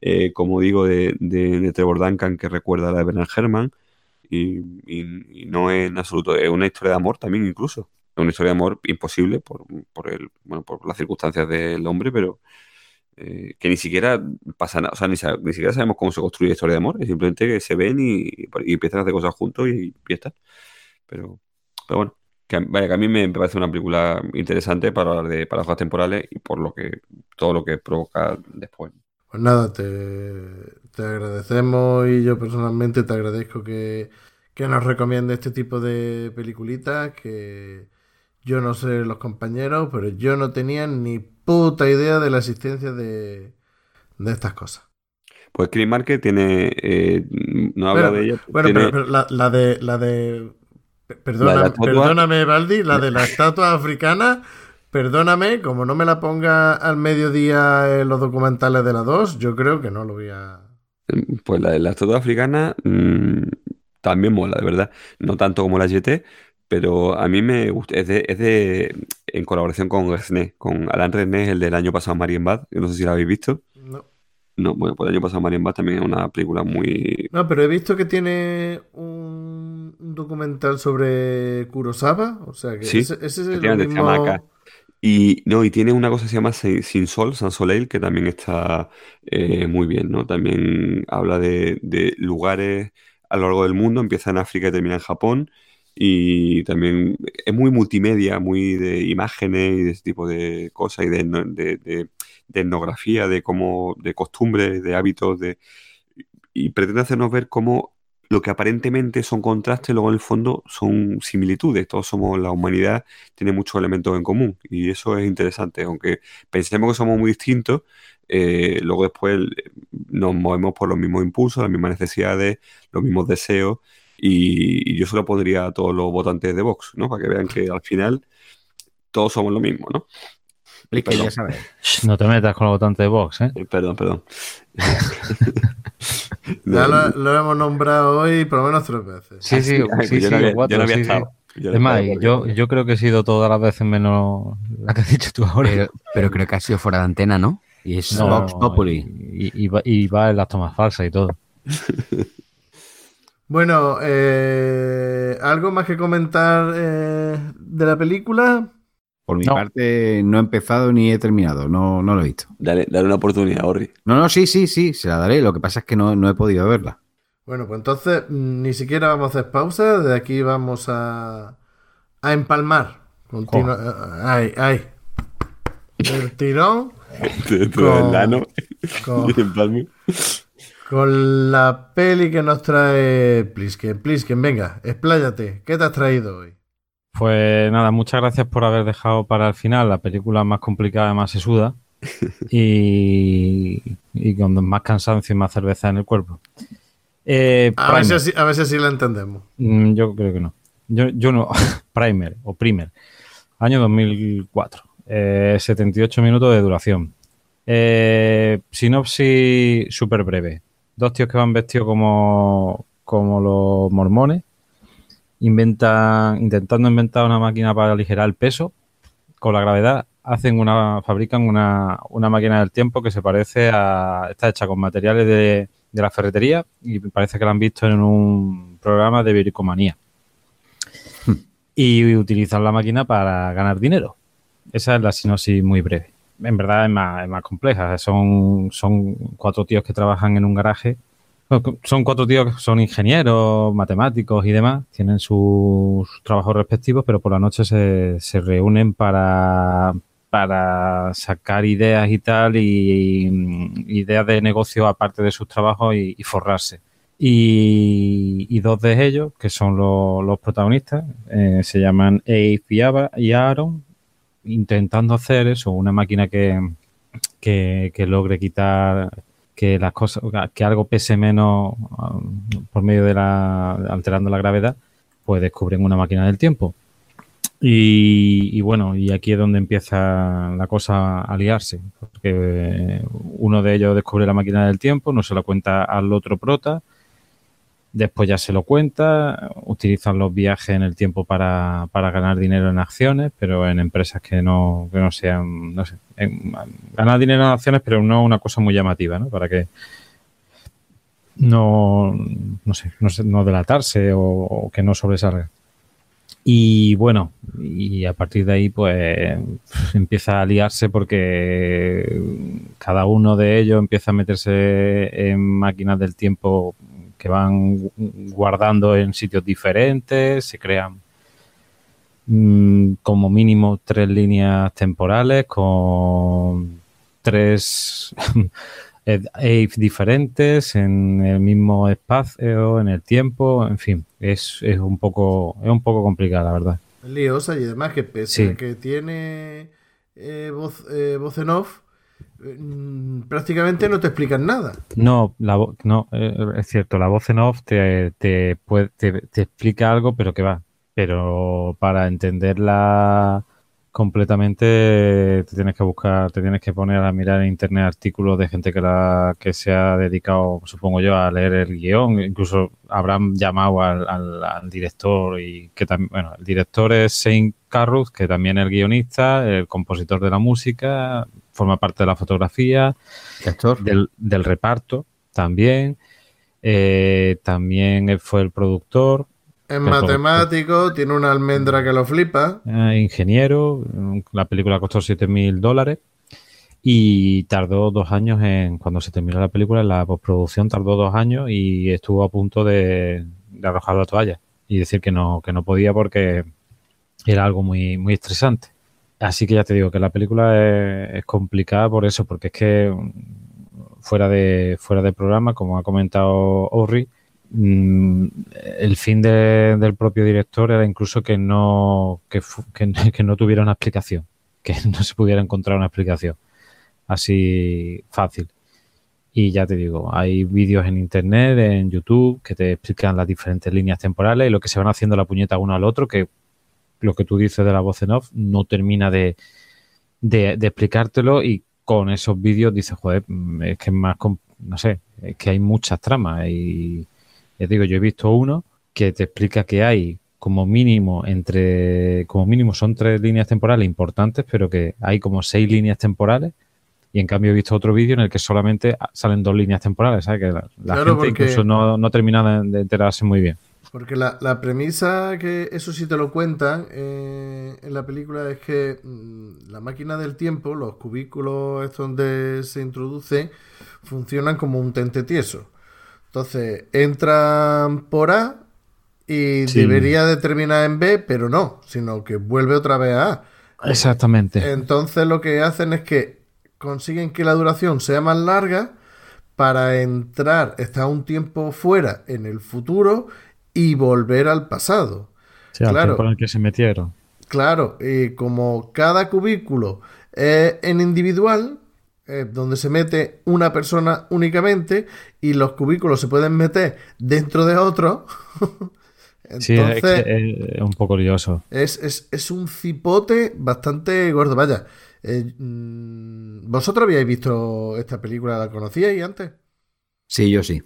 eh, como digo, de, de, de Trevor Duncan que recuerda a la de Bernard Herrmann y, y- y no es en absoluto, es una historia de amor también incluso. Una historia de amor imposible por, por el, bueno, por las circunstancias del hombre, pero eh, que ni siquiera pasa nada, o sea, ni, ni siquiera sabemos cómo se construye historia de amor, es simplemente que se ven y, empiezan a hacer cosas juntos y, y está. Pero, pero bueno, que, vaya, que a mí me parece una película interesante para hablar de paradojas temporales y por lo que todo lo que provoca después. Pues nada, te, te agradecemos y yo personalmente te agradezco que, que nos recomiende este tipo de peliculitas que yo no sé los compañeros, pero yo no tenía ni puta idea de la existencia de, de estas cosas. Pues Chris Marker tiene, eh, no habla de ella, Bueno, tiene- pero, pero la, la de la de La estatua- perdóname, Baldi, la de la estatua africana, perdóname, como no me la ponga al mediodía en los documentales de la 2, yo creo que no lo voy a Pues la de la estatua africana mm, también mola, de verdad. No tanto como la GT, pero a mí me gusta. Es de, es de en colaboración con Resné, con Alan Resné, el del año pasado Marienbad. Yo no sé si la habéis visto. no. No, bueno, pues el año pasado Marienbad también es una película muy. No, pero he visto que tiene un, documental sobre Kurosawa, o sea que Sí, ese, ese es el mismo... acá. Y no, y tiene una cosa que se llama Sin Sin Sol, San Soleil, que también está eh, muy bien, ¿no? También habla de, de lugares a lo largo del mundo, empieza en África y termina en Japón. Y también es muy multimedia, muy de imágenes y de ese tipo de cosas, y de, de- de etnografía, de cómo, de costumbres, de hábitos, de y pretende hacernos ver cómo lo que aparentemente son contrastes, luego en el fondo son similitudes. Todos somos, la humanidad tiene muchos elementos en común y eso es interesante. Aunque pensemos que somos muy distintos, eh, luego después eh, nos movemos por los mismos impulsos, las mismas necesidades, los mismos deseos y, y yo se lo pondría a todos los votantes de Vox, ¿no? Para que vean que al final todos somos lo mismo, ¿no? Ya sabes. No te metas con los votantes de Vox, ¿eh? Eh, Perdón, perdón. Ya lo, lo hemos nombrado hoy por lo menos tres veces. Sí, sí, ay, sí, yo sí, no había, cuatro, yo no había sí, sí. estado. Yo no Es más, yo, creo que he sido todas las veces menos la que has dicho tú ahora. Pero, pero creo que ha sido fuera de antena, ¿no? Y es No, Vox Populi. Y, y va, y va en las tomas falsas y todo. Bueno, eh, ¿algo más que comentar eh, de la película? Por mi No. parte, no he empezado ni he terminado. No, no lo he visto. Dale, dale una oportunidad, Orri. No, no, sí, sí, sí, se la daré. Lo que pasa es que no, no he podido verla. Bueno, pues entonces mm, ni siquiera vamos a hacer pausa. De aquí vamos a, a empalmar. Continua- eh, ay, ay. El tirón Con- lano. con-. con la peli que nos trae Plisken. Plisken, venga, expláyate. ¿Qué te has traído hoy? Pues nada, muchas gracias por haber dejado para el final la película más complicada y más sesuda. y, y con más cansancio y más cerveza en el cuerpo. Eh, A ver, si así, a ver si así la entendemos. Mm, Yo creo que no. Yo, yo no. Primer o Primer. Año 2004. Eh, 78 minutos de duración. Eh, sinopsis súper breve. Dos tíos que van vestidos como, como los mormones. Inventan, intentando inventar una máquina para aligerar el peso con la gravedad. Hacen una, fabrican una, una máquina del tiempo que se parece a. Está hecha con materiales de, de la ferretería y parece que la han visto en un programa de bricomanía. y utilizan la máquina para ganar dinero. Esa es la sinopsis muy breve. En verdad es más, es más compleja. Son, son cuatro tíos que trabajan en un garaje. Son cuatro tíos que son ingenieros, matemáticos y demás. Tienen sus trabajos respectivos, pero por la noche se, se reúnen para, para sacar ideas y tal, y, ideas de negocio aparte de sus trabajos y, forrarse. Y, y dos de ellos, que son lo- los protagonistas, eh, se llaman Abe y Aaron, intentando hacer eso, una máquina que, que, logre quitar que las cosas, que algo pese menos um, por medio de la, alterando la gravedad, pues descubren una máquina del tiempo. Y, y bueno, y aquí es donde empieza la cosa a liarse, porque eh, uno de ellos descubre la máquina del tiempo, no se lo cuenta al otro prota, después ya se lo cuenta, utilizan los viajes en el tiempo para, para ganar dinero en acciones, pero en empresas que no, que no sean, no sé, ganar dinero en acciones, pero no una cosa muy llamativa, ¿no? Para que no, no sé, no, sé, no delatarse o, o que no sobresalga. Y bueno, y a partir de ahí pues empieza a liarse porque cada uno de ellos empieza a meterse en máquinas del tiempo que van gu- guardando en sitios diferentes, se crean mm, como mínimo tres líneas temporales con tres Aves diferentes en el mismo espacio, en el tiempo, en fin, es, es un poco es un poco complicado, la verdad. Liosa y además que pese Sí. a que tiene eh, voz, eh, voz en off, prácticamente no te explican nada. No, la no, eh, es cierto, la voz en off te, te, puede- te, explica algo, pero que va. Pero para entenderla completamente te tienes que buscar, te tienes que poner a mirar en internet artículos de gente que la que se ha dedicado, supongo yo, a leer el guion. Incluso habrán llamado al, al- director y que también, bueno, el director es Shane Carruth, que también es el guionista, el compositor de la música, forma parte de la fotografía del, del reparto también. Eh, también él fue el productor, Es El matemático, tiene una almendra que lo flipa. eh, ingeniero. La película costó 7 mil dólares y tardó dos años en, cuando se terminó la película, en la postproducción tardó dos años y estuvo a punto de, de arrojar la toalla y decir que no, que no podía porque era algo muy, muy estresante. Así que ya te digo que la película es, complicada por eso, porque es que fuera de, fuera de programa, como ha comentado Orri, mm, el fin de- del propio director era incluso que no, que no tuviera una explicación, que no se pudiera encontrar una explicación así fácil. Y ya te digo, hay vídeos en internet, en YouTube, que te explican las diferentes líneas temporales y lo que se van haciendo la puñeta uno al otro, que lo que tú dices de la voz en off no termina de, de, de explicártelo y con esos vídeos dices, joder, mm, es que es más, no sé, es que hay muchas tramas y ya digo, yo he visto uno que te explica que hay como mínimo entre, como mínimo son tres líneas temporales importantes, pero que hay como seis líneas temporales y en cambio he visto otro vídeo en el que solamente salen dos líneas temporales, ¿sabes? Que la, la Claro, gente porque- incluso no, no termina de enterarse muy bien. Porque la, la premisa, que eso sí te lo cuentan eh, en la película, es que mm, la máquina del tiempo, los cubículos estos donde se introduce, funcionan como un tente tieso. Entonces, entran por A y Sí. debería de terminar en B, pero no, sino que vuelve otra vez a A. Exactamente. Entonces lo que hacen es que consiguen que la duración sea más larga para entrar, estar un tiempo fuera en el futuro y volver al pasado. El claro. tiempo en el que se metieron. Claro, y como cada cubículo es en individual, eh, donde se mete una persona únicamente y los cubículos se pueden meter dentro de otro, Sí, es, entonces es un poco lioso. es, es- es un cipote bastante gordo. Vaya, eh, mm, ¿vosotros habíais visto esta película? ¿La conocíais antes? Sí, yo sí.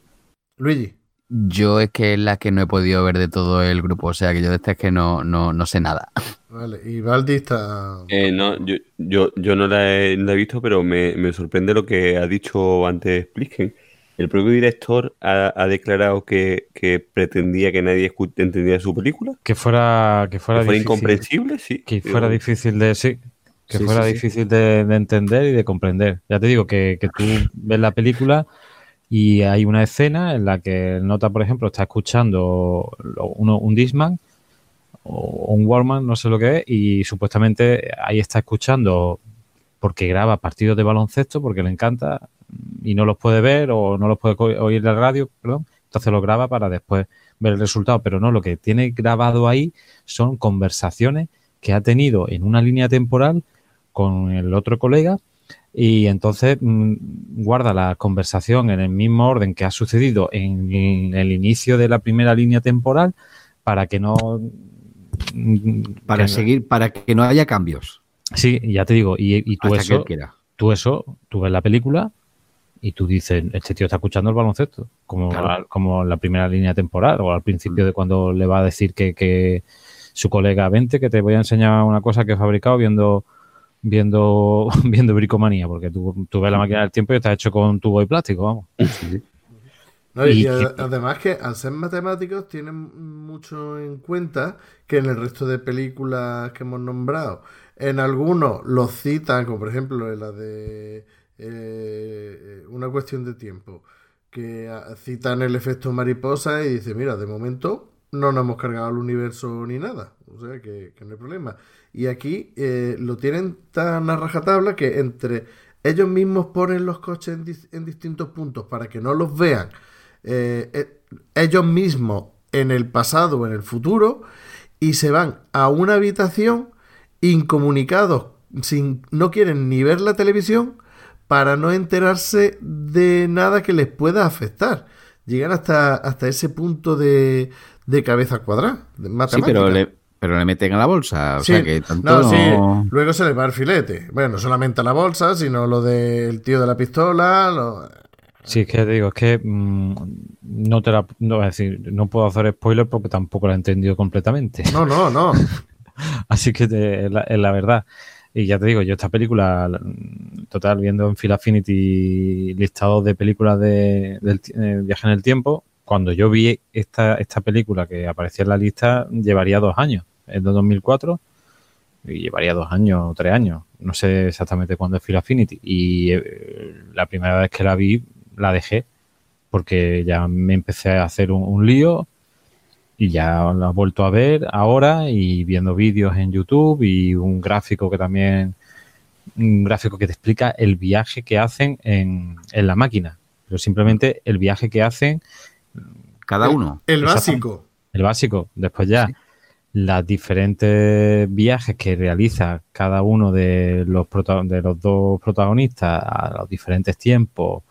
Luigi. Yo es que es la que no he podido ver de todo el grupo, o sea que yo de esta es que no, no, no sé nada. Vale, y Valdi está... Eh, no, yo, yo, yo no la he, la he visto, pero me, me sorprende lo que ha dicho antes Plisken. El propio director ha, ha declarado que, que pretendía que nadie escu- entendiera su película, Que fuera, que que fuera, incomprensible, sí. que fuera Digo, difícil de sí, que Sí, fuera sí, sí. difícil de, de entender y de comprender. Ya te digo que, que tú ves la película y hay una escena en la que el nota, por ejemplo, está escuchando uno, un Discman o un Walkman, no sé lo que es, y supuestamente ahí está escuchando porque graba partidos de baloncesto, porque le encanta y no los puede ver o no los puede oír la radio, perdón, entonces lo graba para después ver el resultado, pero no, lo que tiene grabado ahí son conversaciones que ha tenido en una línea temporal con el otro colega y entonces mm, guarda la conversación en el mismo orden que ha sucedido en, el inicio de la primera línea temporal para que no mm, Para que- seguir, para que no haya cambios. Sí, ya te digo, y, y tú Hasta que eso, tú eso, tú ves la película y tú dices, este tío está escuchando el baloncesto, como, Claro. como en la primera línea temporal o al principio de cuando le va a decir que, que su colega, vente que te voy a enseñar una cosa que he fabricado viendo viendo viendo bricomanía, porque tú, tú ves la máquina del tiempo y está hecho con tubo y plástico, vamos. No, y Y- ad- además que al ser matemáticos tienen mucho en cuenta que en el resto de películas que hemos nombrado, en algunos los citan, como por ejemplo en la de eh, Una cuestión de tiempo, que citan el efecto mariposa y dice, mira, de momento no nos hemos cargado el universo ni nada, o sea que, que no hay problema. Y aquí eh, lo tienen tan a rajatabla que entre ellos mismos ponen los coches en, dis- en distintos puntos para que no los vean eh, eh, ellos mismos en el pasado o en el futuro y se van a una habitación incomunicados, sin, no quieren ni ver la televisión para no enterarse de nada que les pueda afectar. Llegan hasta, hasta ese punto de, de cabeza cuadrada. de Sí, pero le, pero le meten a la bolsa. O Sí, sea que tanto no, no- sí, luego se le va el filete. Bueno, no solamente a la bolsa, sino lo del tío de la pistola. lo- Sí, es que te digo, es que mm, no te la, no, es decir, no puedo hacer spoiler porque tampoco la he entendido completamente. No, no, no. Así que te- es, la, es la verdad. Y ya te digo, yo esta película, la- total, viendo en Phil Affinity listados de películas de, del ti- eh, viaje en el tiempo, cuando yo vi esta, esta película que aparecía en la lista, llevaría dos años. Es de 2004 y llevaría dos años o tres años. No sé exactamente cuándo es Phil Affinity. Y eh, la primera vez que la vi, la dejé porque ya me empecé a hacer un, un lío y ya lo he vuelto a ver ahora y viendo vídeos en YouTube y un gráfico que también un gráfico que te explica el viaje que hacen en, en la máquina, pero simplemente el viaje que hacen Cada uno. El básico. el básico. Después ya las diferentes viajes que realiza cada uno de los, de los dos protagonistas a los diferentes tiempos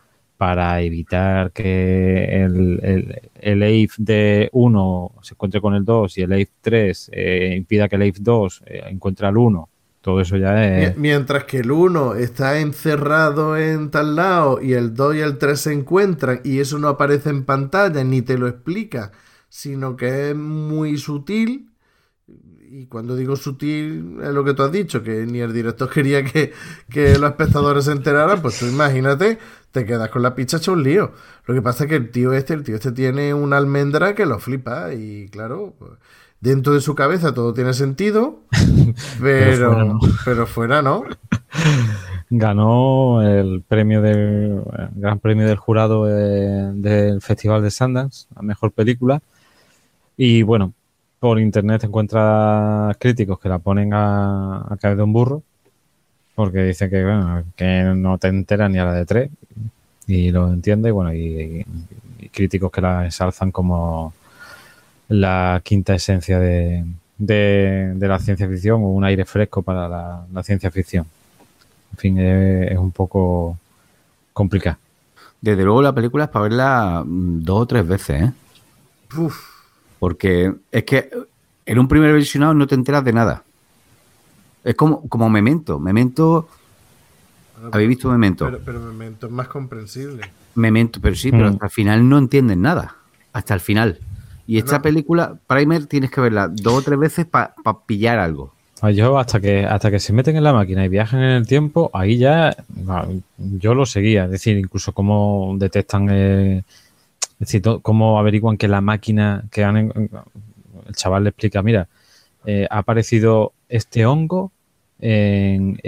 para evitar que el, el, el Ape de 1 se encuentre con el 2 y el Ape 3 eh, impida que el Ape 2 eh, encuentre al 1. Todo eso ya es... Mientras que el 1 está encerrado en tal lado y el 2 y el 3 se encuentran y eso no aparece en pantalla ni te lo explica, sino que es muy sutil. Y cuando digo sutil es lo que tú has dicho, que ni el director quería que, que los espectadores se enteraran, pues tú imagínate, te quedas con la picha hecho un lío. Lo que pasa es que el tío este, el tío este tiene una almendra que lo flipa y claro, pues, dentro de su cabeza todo tiene sentido, pero, fuera no. pero fuera no. ganó el premio del el gran premio del jurado eh, del Festival de Sundance a mejor película y bueno por internet te encuentras críticos que la ponen a, a caer de un burro porque dicen que bueno, que no te enteras ni a la de tres y lo entiende y bueno y, y críticos que la ensalzan como la quinta esencia de, de, de la ciencia ficción o un aire fresco para la, la ciencia ficción en fin, es, es un poco complicado. Desde luego la película es para verla mm, dos o tres veces, ¿eh? Uf, Porque es que en un primer visionado no te enteras de nada. Es como, como Memento. Memento. ¿Habéis visto Memento? pero, pero Memento es más comprensible. Memento, pero sí, pero Mm. hasta el final no entiendes nada. Hasta el final. Y esta película, Primer, tienes que verla dos o tres veces para pillar algo. Ah, Yo hasta que hasta que se meten en la máquina y viajan en el tiempo, ahí ya ah, yo lo seguía. Es decir, incluso cómo detectan, eh, es decir, cómo averiguan que la máquina que han, el chaval le explica, mira, eh, ha aparecido este hongo en,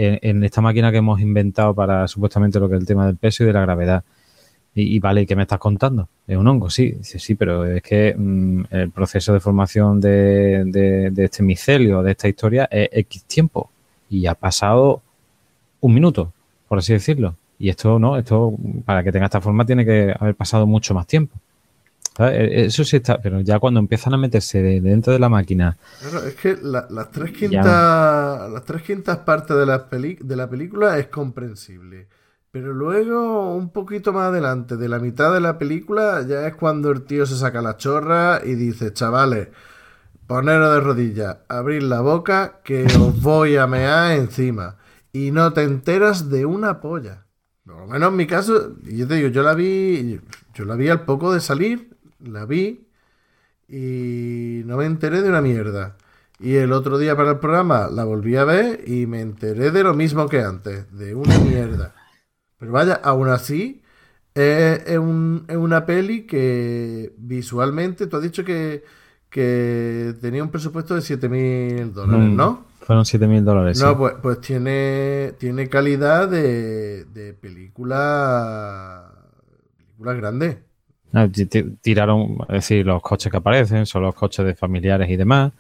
esta máquina que hemos inventado para supuestamente lo que es el tema del peso y de la gravedad. Y, y vale, ¿qué me estás contando? Es un hongo, sí. Dice, sí, pero es que mm, el proceso de formación de- de este micelio, de esta historia, es X tiempo. Y ha pasado un minuto, por así decirlo. Y esto no, esto para que tenga esta forma tiene que haber pasado mucho más tiempo. ¿Sabes? E- Eso sí está, pero ya cuando empiezan a meterse de- dentro de la máquina, Claro, es que la- las, tres quintas, las tres quintas partes de la, peli- de la película es comprensible. Pero luego, un poquito más adelante, de la mitad de la película, ya es cuando el tío se saca la chorra y dice, chavales, poneros de rodillas, abrir la boca, que os voy a mear encima. Y no te enteras de una polla. Por lo menos en mi caso, yo te digo, yo la vi, yo la vi al poco de salir, la vi y no me enteré de una mierda. Y el otro día para el programa la volví a ver y me enteré de lo mismo que antes, de una mierda. Pero vaya, aún así, es, es un- es una peli que visualmente, tú has dicho que, que tenía un presupuesto de 7 mil dólares, Mm, ¿no? fueron 7 mil dólares. No, sí. pues, pues tiene, tiene calidad de, de película, película grande. Ti- ti- Tiraron, es decir, los coches que aparecen son los coches de familiares y demás.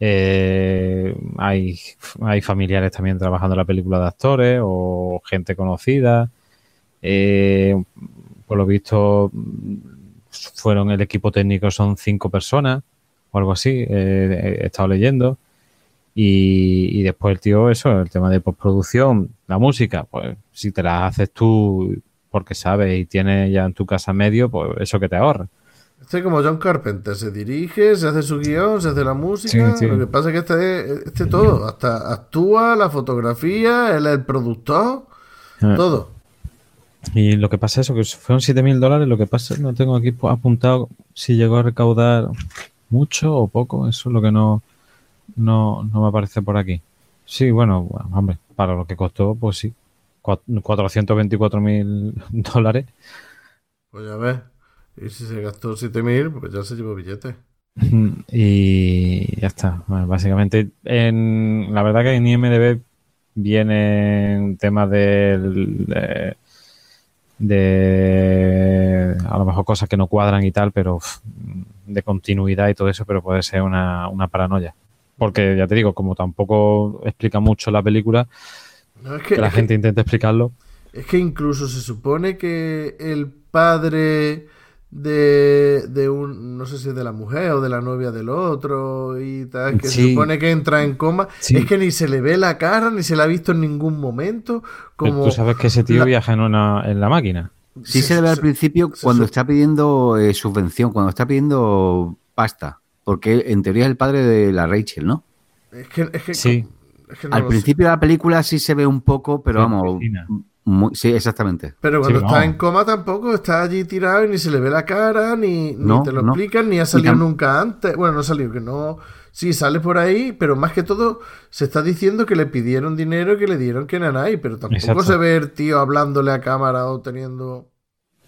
Eh, hay, hay familiares también trabajando en la película de actores o gente conocida. Eh, por lo visto, fueron el equipo técnico, son cinco personas o algo así. eh, he estado leyendo. Y después el tío, eso, el tema de postproducción, la música, pues si te la haces tú porque sabes y tienes ya en tu casa medio, pues eso que te ahorra. Este es como John Carpenter, se dirige, se hace su guion, se hace la música. Sí, sí. Lo que pasa es que este, es- este todo, hasta actúa, la fotografía, él es el productor, Ah. todo. Y lo que pasa es eso, que fueron 7 mil dólares. Lo que pasa, no tengo aquí pu- apuntado si llegó a recaudar mucho o poco. Eso es lo que no, no, no me aparece por aquí. Sí, bueno, bueno, hombre, para lo que costó, pues sí. Cua- 424 mil dólares. Pues ya ves. Y si se gastó 7000, pues ya se llevó billetes. Y ya está. Bueno, básicamente, en, la verdad que en IMDB vienen temas del, de, de a lo mejor cosas que no cuadran y tal, pero de continuidad y todo eso, pero puede ser una, una paranoia. Porque ya te digo, como tampoco explica mucho la película, No, es que, que la es gente que- intente explicarlo. es que incluso se supone que el padre de, de un, no sé si es de la mujer o de la novia del otro y tal, que se supone que entra en coma, Sí. es que ni se le ve la cara, ni se la ha visto en ningún momento, Pero como... Tú sabes que ese tío la- viaja en, una, en la máquina. Sí se le ve al principio se- cuando se- está pidiendo eh, subvención, cuando está pidiendo pasta. Porque en teoría es el padre de la Rachel, ¿no? Es que, es que- Sí. Es que no Al sé. principio de la película sí se ve un poco, pero vamos. muy- sí, exactamente. Pero cuando Sí, está no. en coma tampoco, está allí tirado y ni se le ve la cara, ni, ni te lo no. explican, ni ha salido nunca antes. Bueno, no ha salido, que no... Sí, sale por ahí, pero más que todo se está diciendo que le pidieron dinero y que le dieron que nanay, pero tampoco Exacto. se ve el tío hablándole a cámara o teniendo...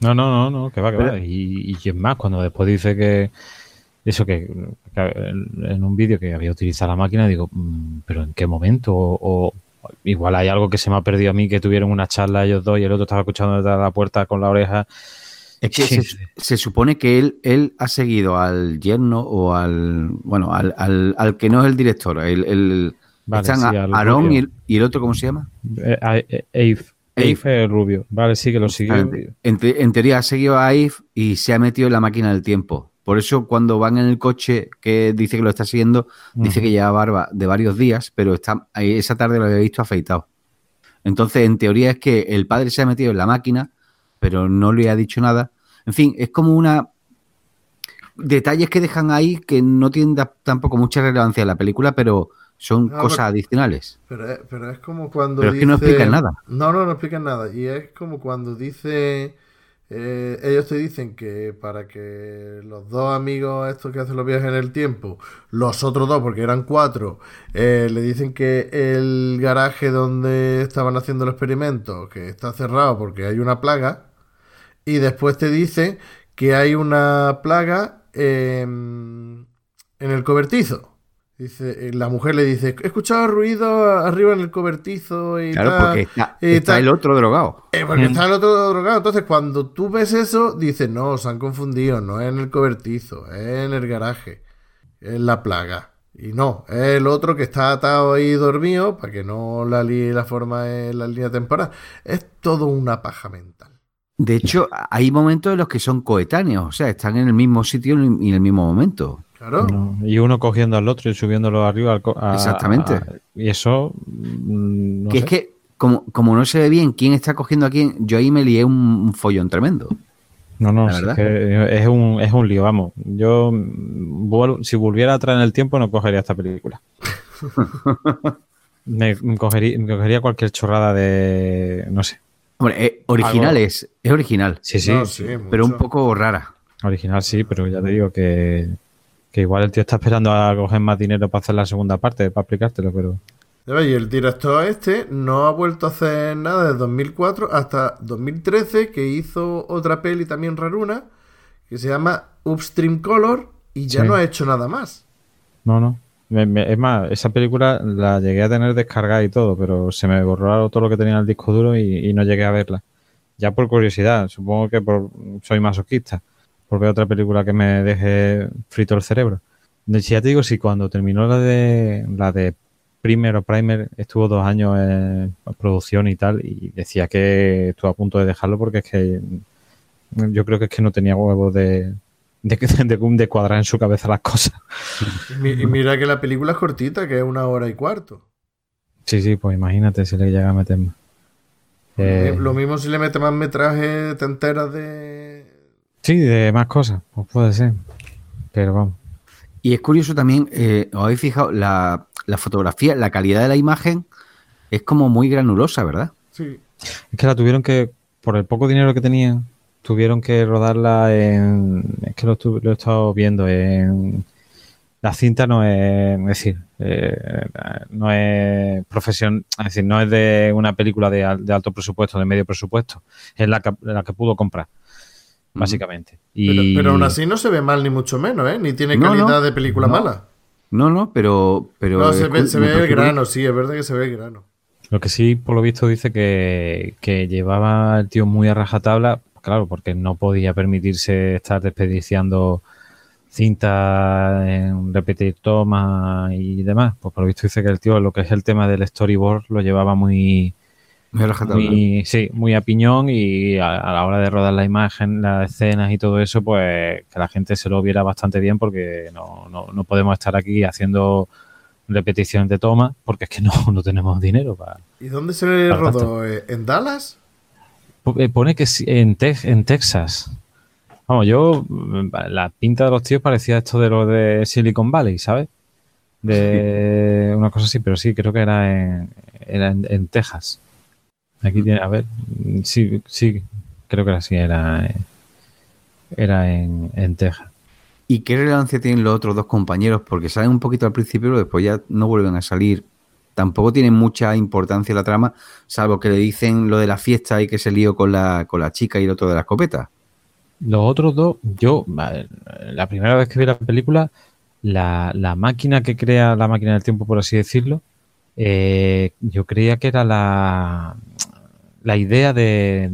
No, no, no, no, que va, que Pero- va. Y, y quién más, cuando después dice que eso que, en un vídeo que había utilizado la máquina, digo, mm, pero ¿en qué momento? O, o igual hay algo que se me ha perdido a mí, que tuvieron una charla ellos dos y el otro estaba escuchando detrás de la puerta con la oreja. Es que se, se supone que él, él ha seguido al yerno o al. Bueno, al, al, al que no es el director. El, el- Vale, están sí, Aarón y el, y el otro, ¿cómo se llama? Eh, eh, eh, Eve. Ave es el rubio. Vale, sí, que lo siguió. En, en teoría ha seguido a Eve y se ha metido en la máquina del tiempo. Por eso cuando van en el coche que dice que lo está siguiendo, dice Ujú. que lleva barba de varios días, pero está, esa tarde lo había visto afeitado. Entonces, en teoría es que el padre se ha metido en la máquina, pero no le ha dicho nada. En fin, es como una... Detalles que dejan ahí que no tienen tampoco mucha relevancia en la película, pero son No, cosas pero- adicionales. Pero es, pero es como cuando Pero es que no dice- explican nada. No, no, no explican nada. Y es como cuando dice... eh, ellos te dicen que para que los dos amigos estos que hacen los viajes en el tiempo, los otros dos, porque eran cuatro, eh, le dicen que el garaje donde estaban haciendo el experimento, que está cerrado porque hay una plaga, y después te dicen que hay una plaga en el cobertizo. Dice, eh, la mujer le dice, he escuchado ruido arriba en el cobertizo y Claro, tal". porque está, y está tal. el otro drogado. Eh, porque está el otro drogado. Entonces, cuando tú ves eso, dices, no, se han confundido, no es en el cobertizo, es en el garaje, es la plaga. Y no, es el otro que está atado ahí dormido para que no la líe la forma en la línea temporal. Es todo una paja mental. De hecho, hay momentos en los que son coetáneos, o sea, están en el mismo sitio y en el mismo momento. Claro. No, Y uno cogiendo al otro y subiéndolo arriba. al a- Exactamente. a- y eso. mm, no que sé. es que, como, como no se ve bien quién está cogiendo a quién, yo ahí me lié un, un follón tremendo. No, no, es, verdad. que es un, es un lío, vamos. Yo, mm, si volviera atrás en el tiempo, no cogería esta película. me, cogería, me cogería cualquier chorrada de. No sé. Hombre, eh, original Algo- es, es original, Sí, sí, No, sí. pero un poco rara. Original sí, pero ya te digo que, que igual el tío está esperando a coger más dinero para hacer la segunda parte, para aplicártelo, pero. Y el director este no ha vuelto a hacer nada desde 2004 hasta 2013, que hizo otra peli también raruna, que se llama Upstream Color, y ya Sí. no ha hecho nada más. No, no. Me- me- es más, esa película la llegué a tener descargada y todo, pero se me borró todo lo que tenía en el disco duro y, y no llegué a verla. Ya por curiosidad, supongo que por, soy masoquista, por ver otra película que me deje frito el cerebro. Hecho, ya te digo, si cuando terminó la de la de Primer o Primer estuvo dos años en producción y tal, y decía que estuvo a punto de dejarlo porque es que yo creo que es que no tenía huevos de, de, de, de cuadrar en su cabeza las cosas. Y, mi- y mira que la película es cortita, que es una hora y cuarto. Sí, sí, pues imagínate si le llega a meter más. Eh, Lo mismo si le mete más metraje, te enteras de... sí, de más cosas, pues puede ser. Pero vamos. Y es curioso también, eh, os habéis fijado, la, la fotografía, la calidad de la imagen es como muy granulosa, ¿verdad? Sí. Es que la tuvieron que, por el poco dinero que tenían, tuvieron que rodarla en. Es que lo, lo he estado viendo en. La cinta no es, es decir, eh, no es profesión, es decir, no es de una película de, al- de alto presupuesto, de medio presupuesto, es la que, la que pudo comprar, básicamente. Pero, Y, pero aún así no se ve mal ni mucho menos, ¿eh? Ni tiene No, calidad no. de película No. mala. No, no, pero... pero No, se ve, se ve el grano, sí, es verdad que se ve el grano. Lo que sí, por lo visto, dice que, que llevaba el tío muy a rajatabla, claro, porque no podía permitirse estar desperdiciando cinta en repetir tomas y demás. Pues por lo visto dice que el tío, lo que es el tema del storyboard, lo llevaba muy, Muy sí, muy a piñón y a, a la hora de rodar la imagen, las escenas y todo eso, pues que la gente se lo viera bastante bien porque no, no, no podemos estar aquí haciendo repeticiones de toma porque es que no, no tenemos dinero para... ¿Y dónde se rodó? ¿Eh, ¿En Dallas? Po- eh, Pone que sí, en, Tex- en Texas. Vamos, yo, mm, la pinta de los tíos parecía esto de lo de Silicon Valley, ¿sabes? De una cosa así, pero sí, creo que era en, era en, en Texas. Aquí tiene, a ver, sí, sí, creo que era así, era, era en, en Texas. ¿Y qué relevancia tienen los otros dos compañeros? Porque salen un poquito al principio, pero después ya no vuelven a salir. Tampoco tienen mucha importancia la trama, salvo que le dicen lo de la fiesta y que se lío con la, con la chica y el otro de la escopeta. Los otros dos, yo, la primera vez que vi la película, la, la máquina que crea la máquina del tiempo, por así decirlo, eh, yo creía que era la, la idea de,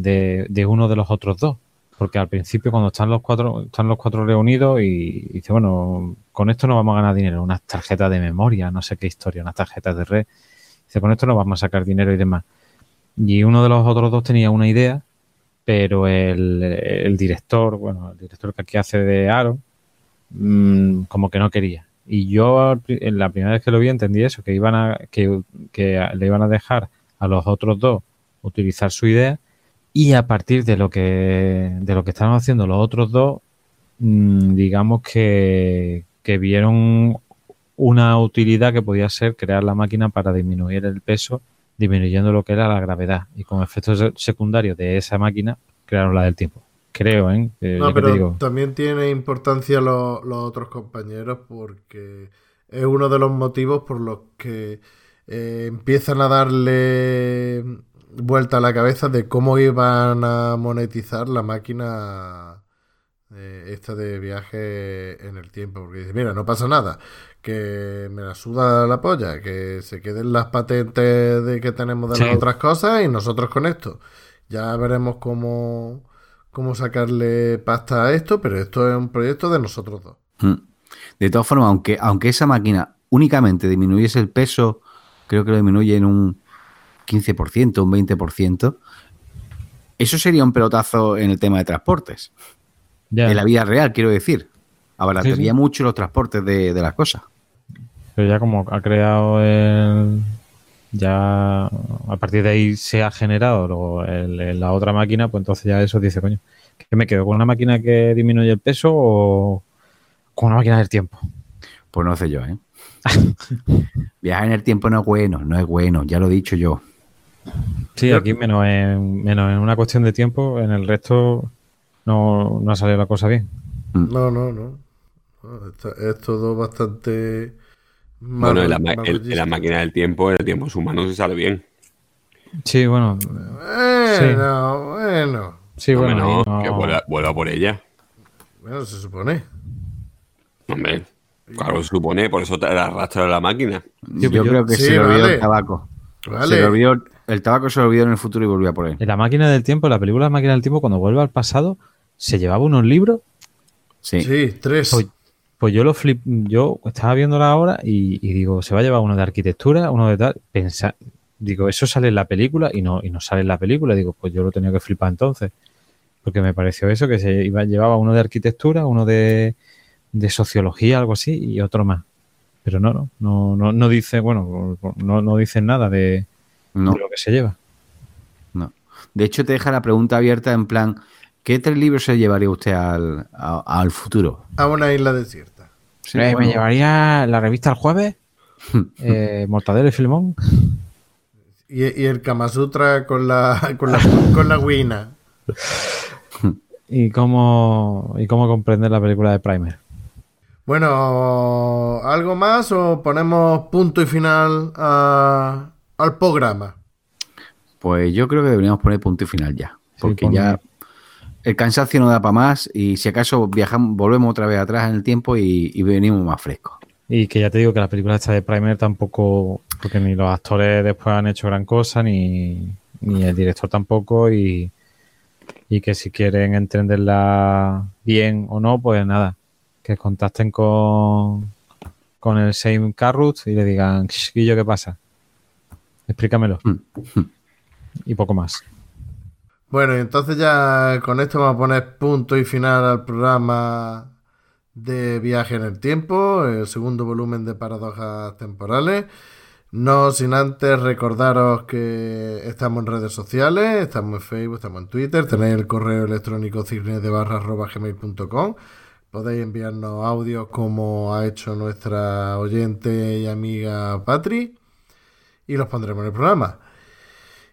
de- uno de los otros dos. Porque al principio, cuando están los cuatro, están los cuatro reunidos y, y dice, bueno, con esto no vamos a ganar dinero, unas tarjetas de memoria, no sé qué historia, unas tarjetas de red. Dice, con esto no vamos a sacar dinero y demás. Y uno de los otros dos tenía una idea, pero el, el director, bueno, el director que aquí hace de Aaron, mm, como que no quería. Y yo en la primera vez que lo vi entendí eso, que iban a, que, le iban a dejar a los otros dos utilizar su idea y a partir de lo que de lo que estaban haciendo los otros dos, mm, digamos que, que vieron una utilidad que podía ser crear la máquina para disminuir el peso, disminuyendo lo que era la gravedad. Y con efectos se- secundarios de esa máquina, crearon la del tiempo. Creo, ¿eh? Que- No, pero digo. también tiene importancia lo- los otros compañeros porque es uno de los motivos por los que eh, empiezan a darle vuelta a la cabeza de cómo iban a monetizar la máquina eh, esta de viaje en el tiempo. Porque dice, mira, no pasa nada, que me la suda la polla, que se queden las patentes de que tenemos de Sí. las otras cosas y nosotros con esto. Ya veremos cómo, cómo sacarle pasta a esto, pero esto es un proyecto de nosotros dos. Mm. De todas formas, aunque, aunque esa máquina únicamente disminuyese el peso, creo que lo disminuye en un 15%, un 20%, eso sería un pelotazo en el tema de transportes. Ya, En la vida real, quiero decir. Abarataría Sí, sí. mucho los transportes de, de las cosas. pero ya como ha creado el. Ya a partir de ahí se ha generado el- el- la otra máquina, pues entonces ya eso dice, coño, ¿qué me quedo? ¿Con una máquina que disminuye el peso o con una máquina del tiempo? Pues no sé yo, ¿eh? Viajar en el tiempo no es bueno, no es bueno, ya lo he dicho yo. Sí, aquí menos en, menos en una cuestión de tiempo, en el resto no, no ha salido la cosa bien. No, no, no. No, Es todo bastante... Bueno, en la, mal en- en la máquina del tiempo, en el tiempo humano se sale bien. Sí, bueno, Bueno, bueno. sí, bueno, no, que vuelva, vuelva por ella. Bueno, se supone. Hombre, claro, se supone, por eso te la arrastra la máquina. Yo, yo- creo que sí, se le olvidó vale. el tabaco. Vale. Se le olvidó, el tabaco se le olvidó en el futuro y volvió a por él. En la máquina del tiempo, en la película La máquina del tiempo, cuando vuelve al pasado, se llevaba unos libros Sí. Sí, tres. Pues, pues yo lo flip, yo estaba viéndola ahora y, y digo, se va a llevar uno de arquitectura, uno de tal. Pensa, digo, eso sale en la película y no, y no sale en la película. Digo, pues yo lo tenía que flipar entonces. Porque me pareció eso, que se iba, llevaba uno de arquitectura, uno de, de sociología, algo así, y otro más. Pero no, no, no, no, no dice, bueno, no, no dicen nada de, No, de lo que se lleva. no. De hecho, te deja la pregunta abierta en plan, ¿qué tres libros se llevaría usted al, a- al futuro? A una isla desierta. Sí, Eh, bueno, Me llevaría la revista El Jueves, eh, Mortadelo y Filmón. Y, y el Kama Sutra con la, con la, con la guina. y cómo, y cómo comprender la película de Primer. Bueno, ¿algo más o ponemos punto y final a- al programa? Pues yo creo que deberíamos poner punto y final ya. Porque ya el cansancio no da para más y si acaso viajamos, volvemos otra vez atrás en el tiempo y, y venimos más frescos. Y que ya te digo que la película esta de Primer tampoco, porque ni los actores después han hecho gran cosa, ni, ni el director tampoco, y, y que si quieren entenderla bien o no, pues nada, que contacten con, con el Same Carrot y le digan, "Shh, Guillo, ¿qué pasa? Explícamelo. y poco más. Bueno, y entonces ya con esto vamos a poner punto y final al programa de Viaje en el Tiempo, el segundo volumen de Paradojas Temporales. No sin antes recordaros que estamos en redes sociales, estamos en Facebook, estamos en Twitter, tenéis el correo electrónico gmail.com Podéis enviarnos audios como ha hecho nuestra oyente y amiga Patri y los pondremos en el programa.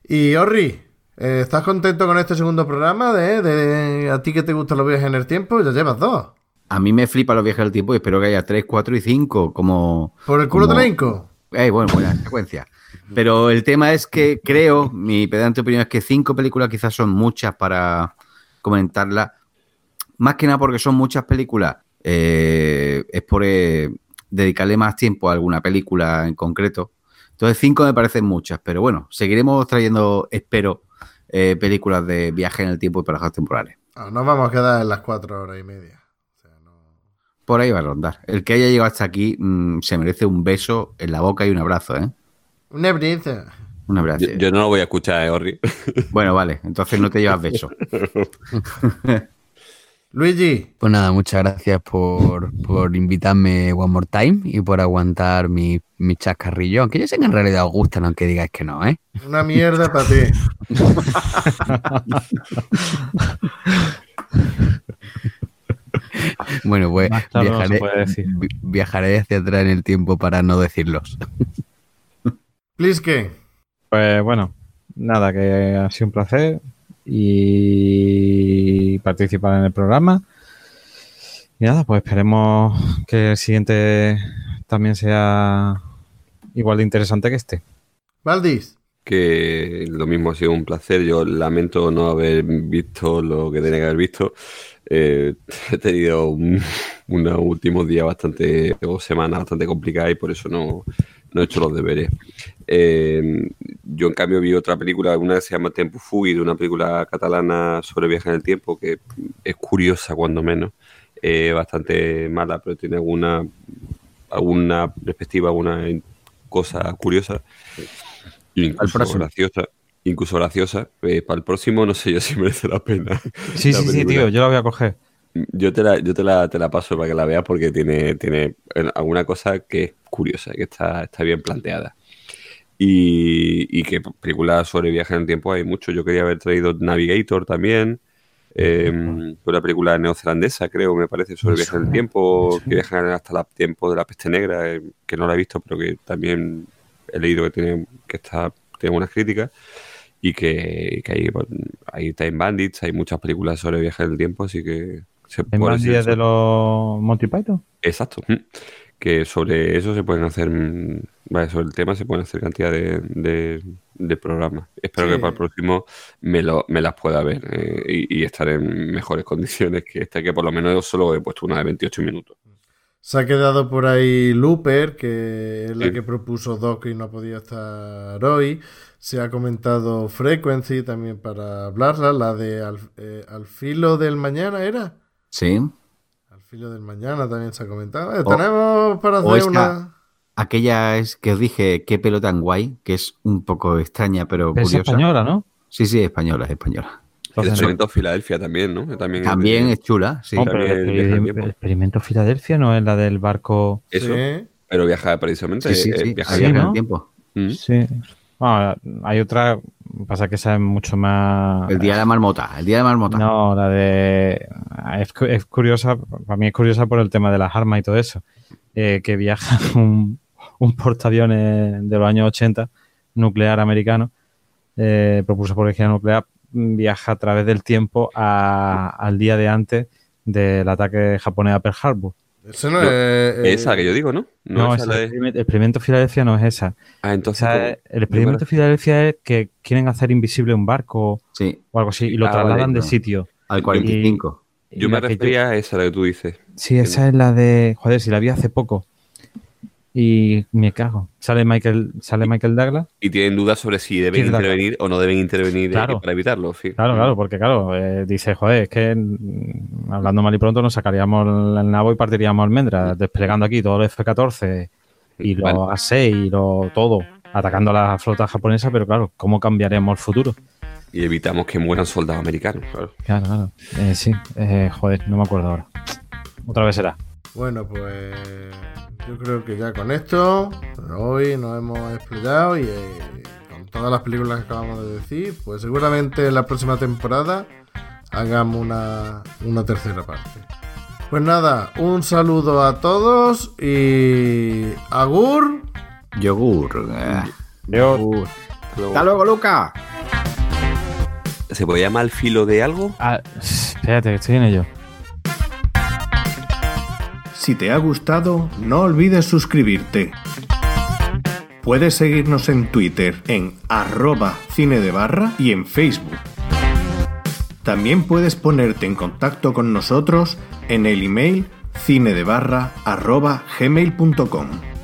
Y Orri, eh, ¿estás contento con este segundo programa? De, de a ti que te gustan los viajes en el tiempo, ya llevas dos. A mí me flipa los viajes del tiempo y espero que haya 3, 4 y 5 como... ¿Por el culo como- de la Inco? Eh, bueno, buena secuencia. Pero el tema es que creo, mi pedante opinión es que cinco películas quizás son muchas para comentarlas. Más que nada porque son muchas películas, eh, es por eh, dedicarle más tiempo a alguna película en concreto. Entonces cinco me parecen muchas, pero bueno, seguiremos trayendo, espero, eh, películas de viaje en el tiempo y paradojas temporales. Ah, nos vamos a quedar en las cuatro horas y media. Por ahí va a rondar. El que haya llegado hasta aquí mm, se merece un beso en la boca y un abrazo, ¿eh? Una brisa. Un abrazo. Yo, yo no lo voy a escuchar, eh, Orri. Bueno, vale, entonces no te llevas beso. Luigi. Pues nada, muchas gracias por, por invitarme one more time y por aguantar mi, mi chascarrillo. Aunque yo sé que en realidad os gustan, aunque digáis que no, ¿eh? Una mierda para ti. Bueno, pues viajaré, viajaré hacia atrás en el tiempo para no decirlos. Plisken. Pues bueno, nada, que ha sido un placer y participar en el programa. Y nada, pues esperemos que el siguiente también sea igual de interesante que este. Valdis. que lo mismo ha sido un placer. Yo lamento no haber visto lo que tenía que haber visto. Eh, he tenido un- unos últimos días bastante, o semanas bastante complicadas y por eso no, no he hecho los deberes. Eh, yo, en cambio, vi otra película, una que se llama Tempo Fugit, una película catalana sobre viaje en el tiempo, que es curiosa, cuando menos. Eh, bastante mala, pero tiene alguna, alguna perspectiva, alguna cosa curiosa. Incluso graciosa. Incluso graciosa. Eh, para el próximo no sé yo si merece la pena. Sí, la sí, sí, tío, yo la voy a coger. Yo te la, yo te la, te la paso para que la veas porque tiene, tiene alguna cosa que es curiosa, que está, está bien planteada. Y, y que películas sobre viaje en el tiempo hay mucho. Yo quería haber traído Navigator también. eh, una película neozelandesa, creo, me parece, sobre viaje en el tiempo, que viajan hasta el tiempo de la peste negra, eh, que no la he visto, pero que también he leído que tiene, que está, tiene buenas críticas. Y que, que hay, bueno, hay Time Bandits, hay muchas películas sobre viaje en el tiempo, así que se ¿En puede más decir días de los Monty Python? Exacto. mm. Que sobre eso se pueden hacer, mm, vale, sobre el tema se pueden hacer cantidad de, de- de programas. Espero Sí. que para el próximo me, lo, me las pueda ver eh, y, y estar en mejores condiciones que esta, que por lo menos yo solo he puesto una de 28 minutos. Se ha quedado por ahí Looper, que es la Sí. que propuso Doc y no ha podido estar hoy. Se ha comentado Frequency también para hablarla, la de Al, eh, Al filo del mañana, ¿era? Sí. Al filo del mañana también se ha comentado. Eh, O- tenemos para o hacer esta- una... Aquella es que os dije, qué pelo tan guay, que es un poco extraña, pero Es curiosa. española, ¿no? Sí, sí, española, es española. El experimento Filadelfia también, ¿no? También, es También es chula, sí. no, pero el, el el experimento Filadelfia no es la del barco. Eso, Sí. pero viaja precisamente. Sí, sí, eh, viaja en ¿no? el tiempo. Mm. Sí. Bueno, hay otra, pasa que esa es mucho más. El día de la marmota, el día de la marmota. No, la de. Es curiosa, para mí es curiosa por el tema de las armas y todo eso. Eh, que viaja un, un portaaviones de los años 80, nuclear americano, eh, propulsado por energía nuclear, viaja a través del tiempo a- al día de antes del ataque japonés a Pearl Harbor. Ese no, No, es... eh, Esa que yo digo, ¿no? No, esa esa- la el, de- experimento, el experimento Filadelfia no es esa. Ah, O entonces. el experimento Filadelfia es que quieren hacer invisible un barco Sí, o algo así y lo Ah, vale, trasladan de no. sitio. al 45. Y Yo me refería a esa la que tú dices. Sí, esa es la de. Joder, si la vi hace poco. Y me cago. Sale Michael, sale Michael Douglas. Y tienen dudas sobre si deben intervenir o no deben intervenir eh, Claro. para evitarlo. sí. Claro, claro, porque claro, eh, dice, joder, es que mm, hablando mal y pronto nos sacaríamos el nabo y partiríamos almendras, desplegando aquí todo el F-14 y los Vale. A6 y lo, todo atacando a la flota japonesa, pero claro, ¿cómo cambiaremos el futuro? Y evitamos que mueran soldados americanos, claro. Claro, claro. Eh, sí, eh, joder, no me acuerdo ahora. Otra vez será. Bueno, pues yo creo que ya con esto, hoy nos hemos explayado y eh, con todas las películas que acabamos de decir, pues seguramente en la próxima temporada hagamos una, una tercera parte. Pues nada, un saludo a todos y agur. Yogur. eh. Dios. Hasta luego, Luca. ¿Se puede llamar al filo de algo? Ah, espérate, que estoy en ello. Si te ha gustado, no olvides suscribirte. Puedes seguirnos en Twitter en arroba cine de barra y en Facebook. También puedes ponerte en contacto con nosotros en el email cinedebarra arroba gmail.com.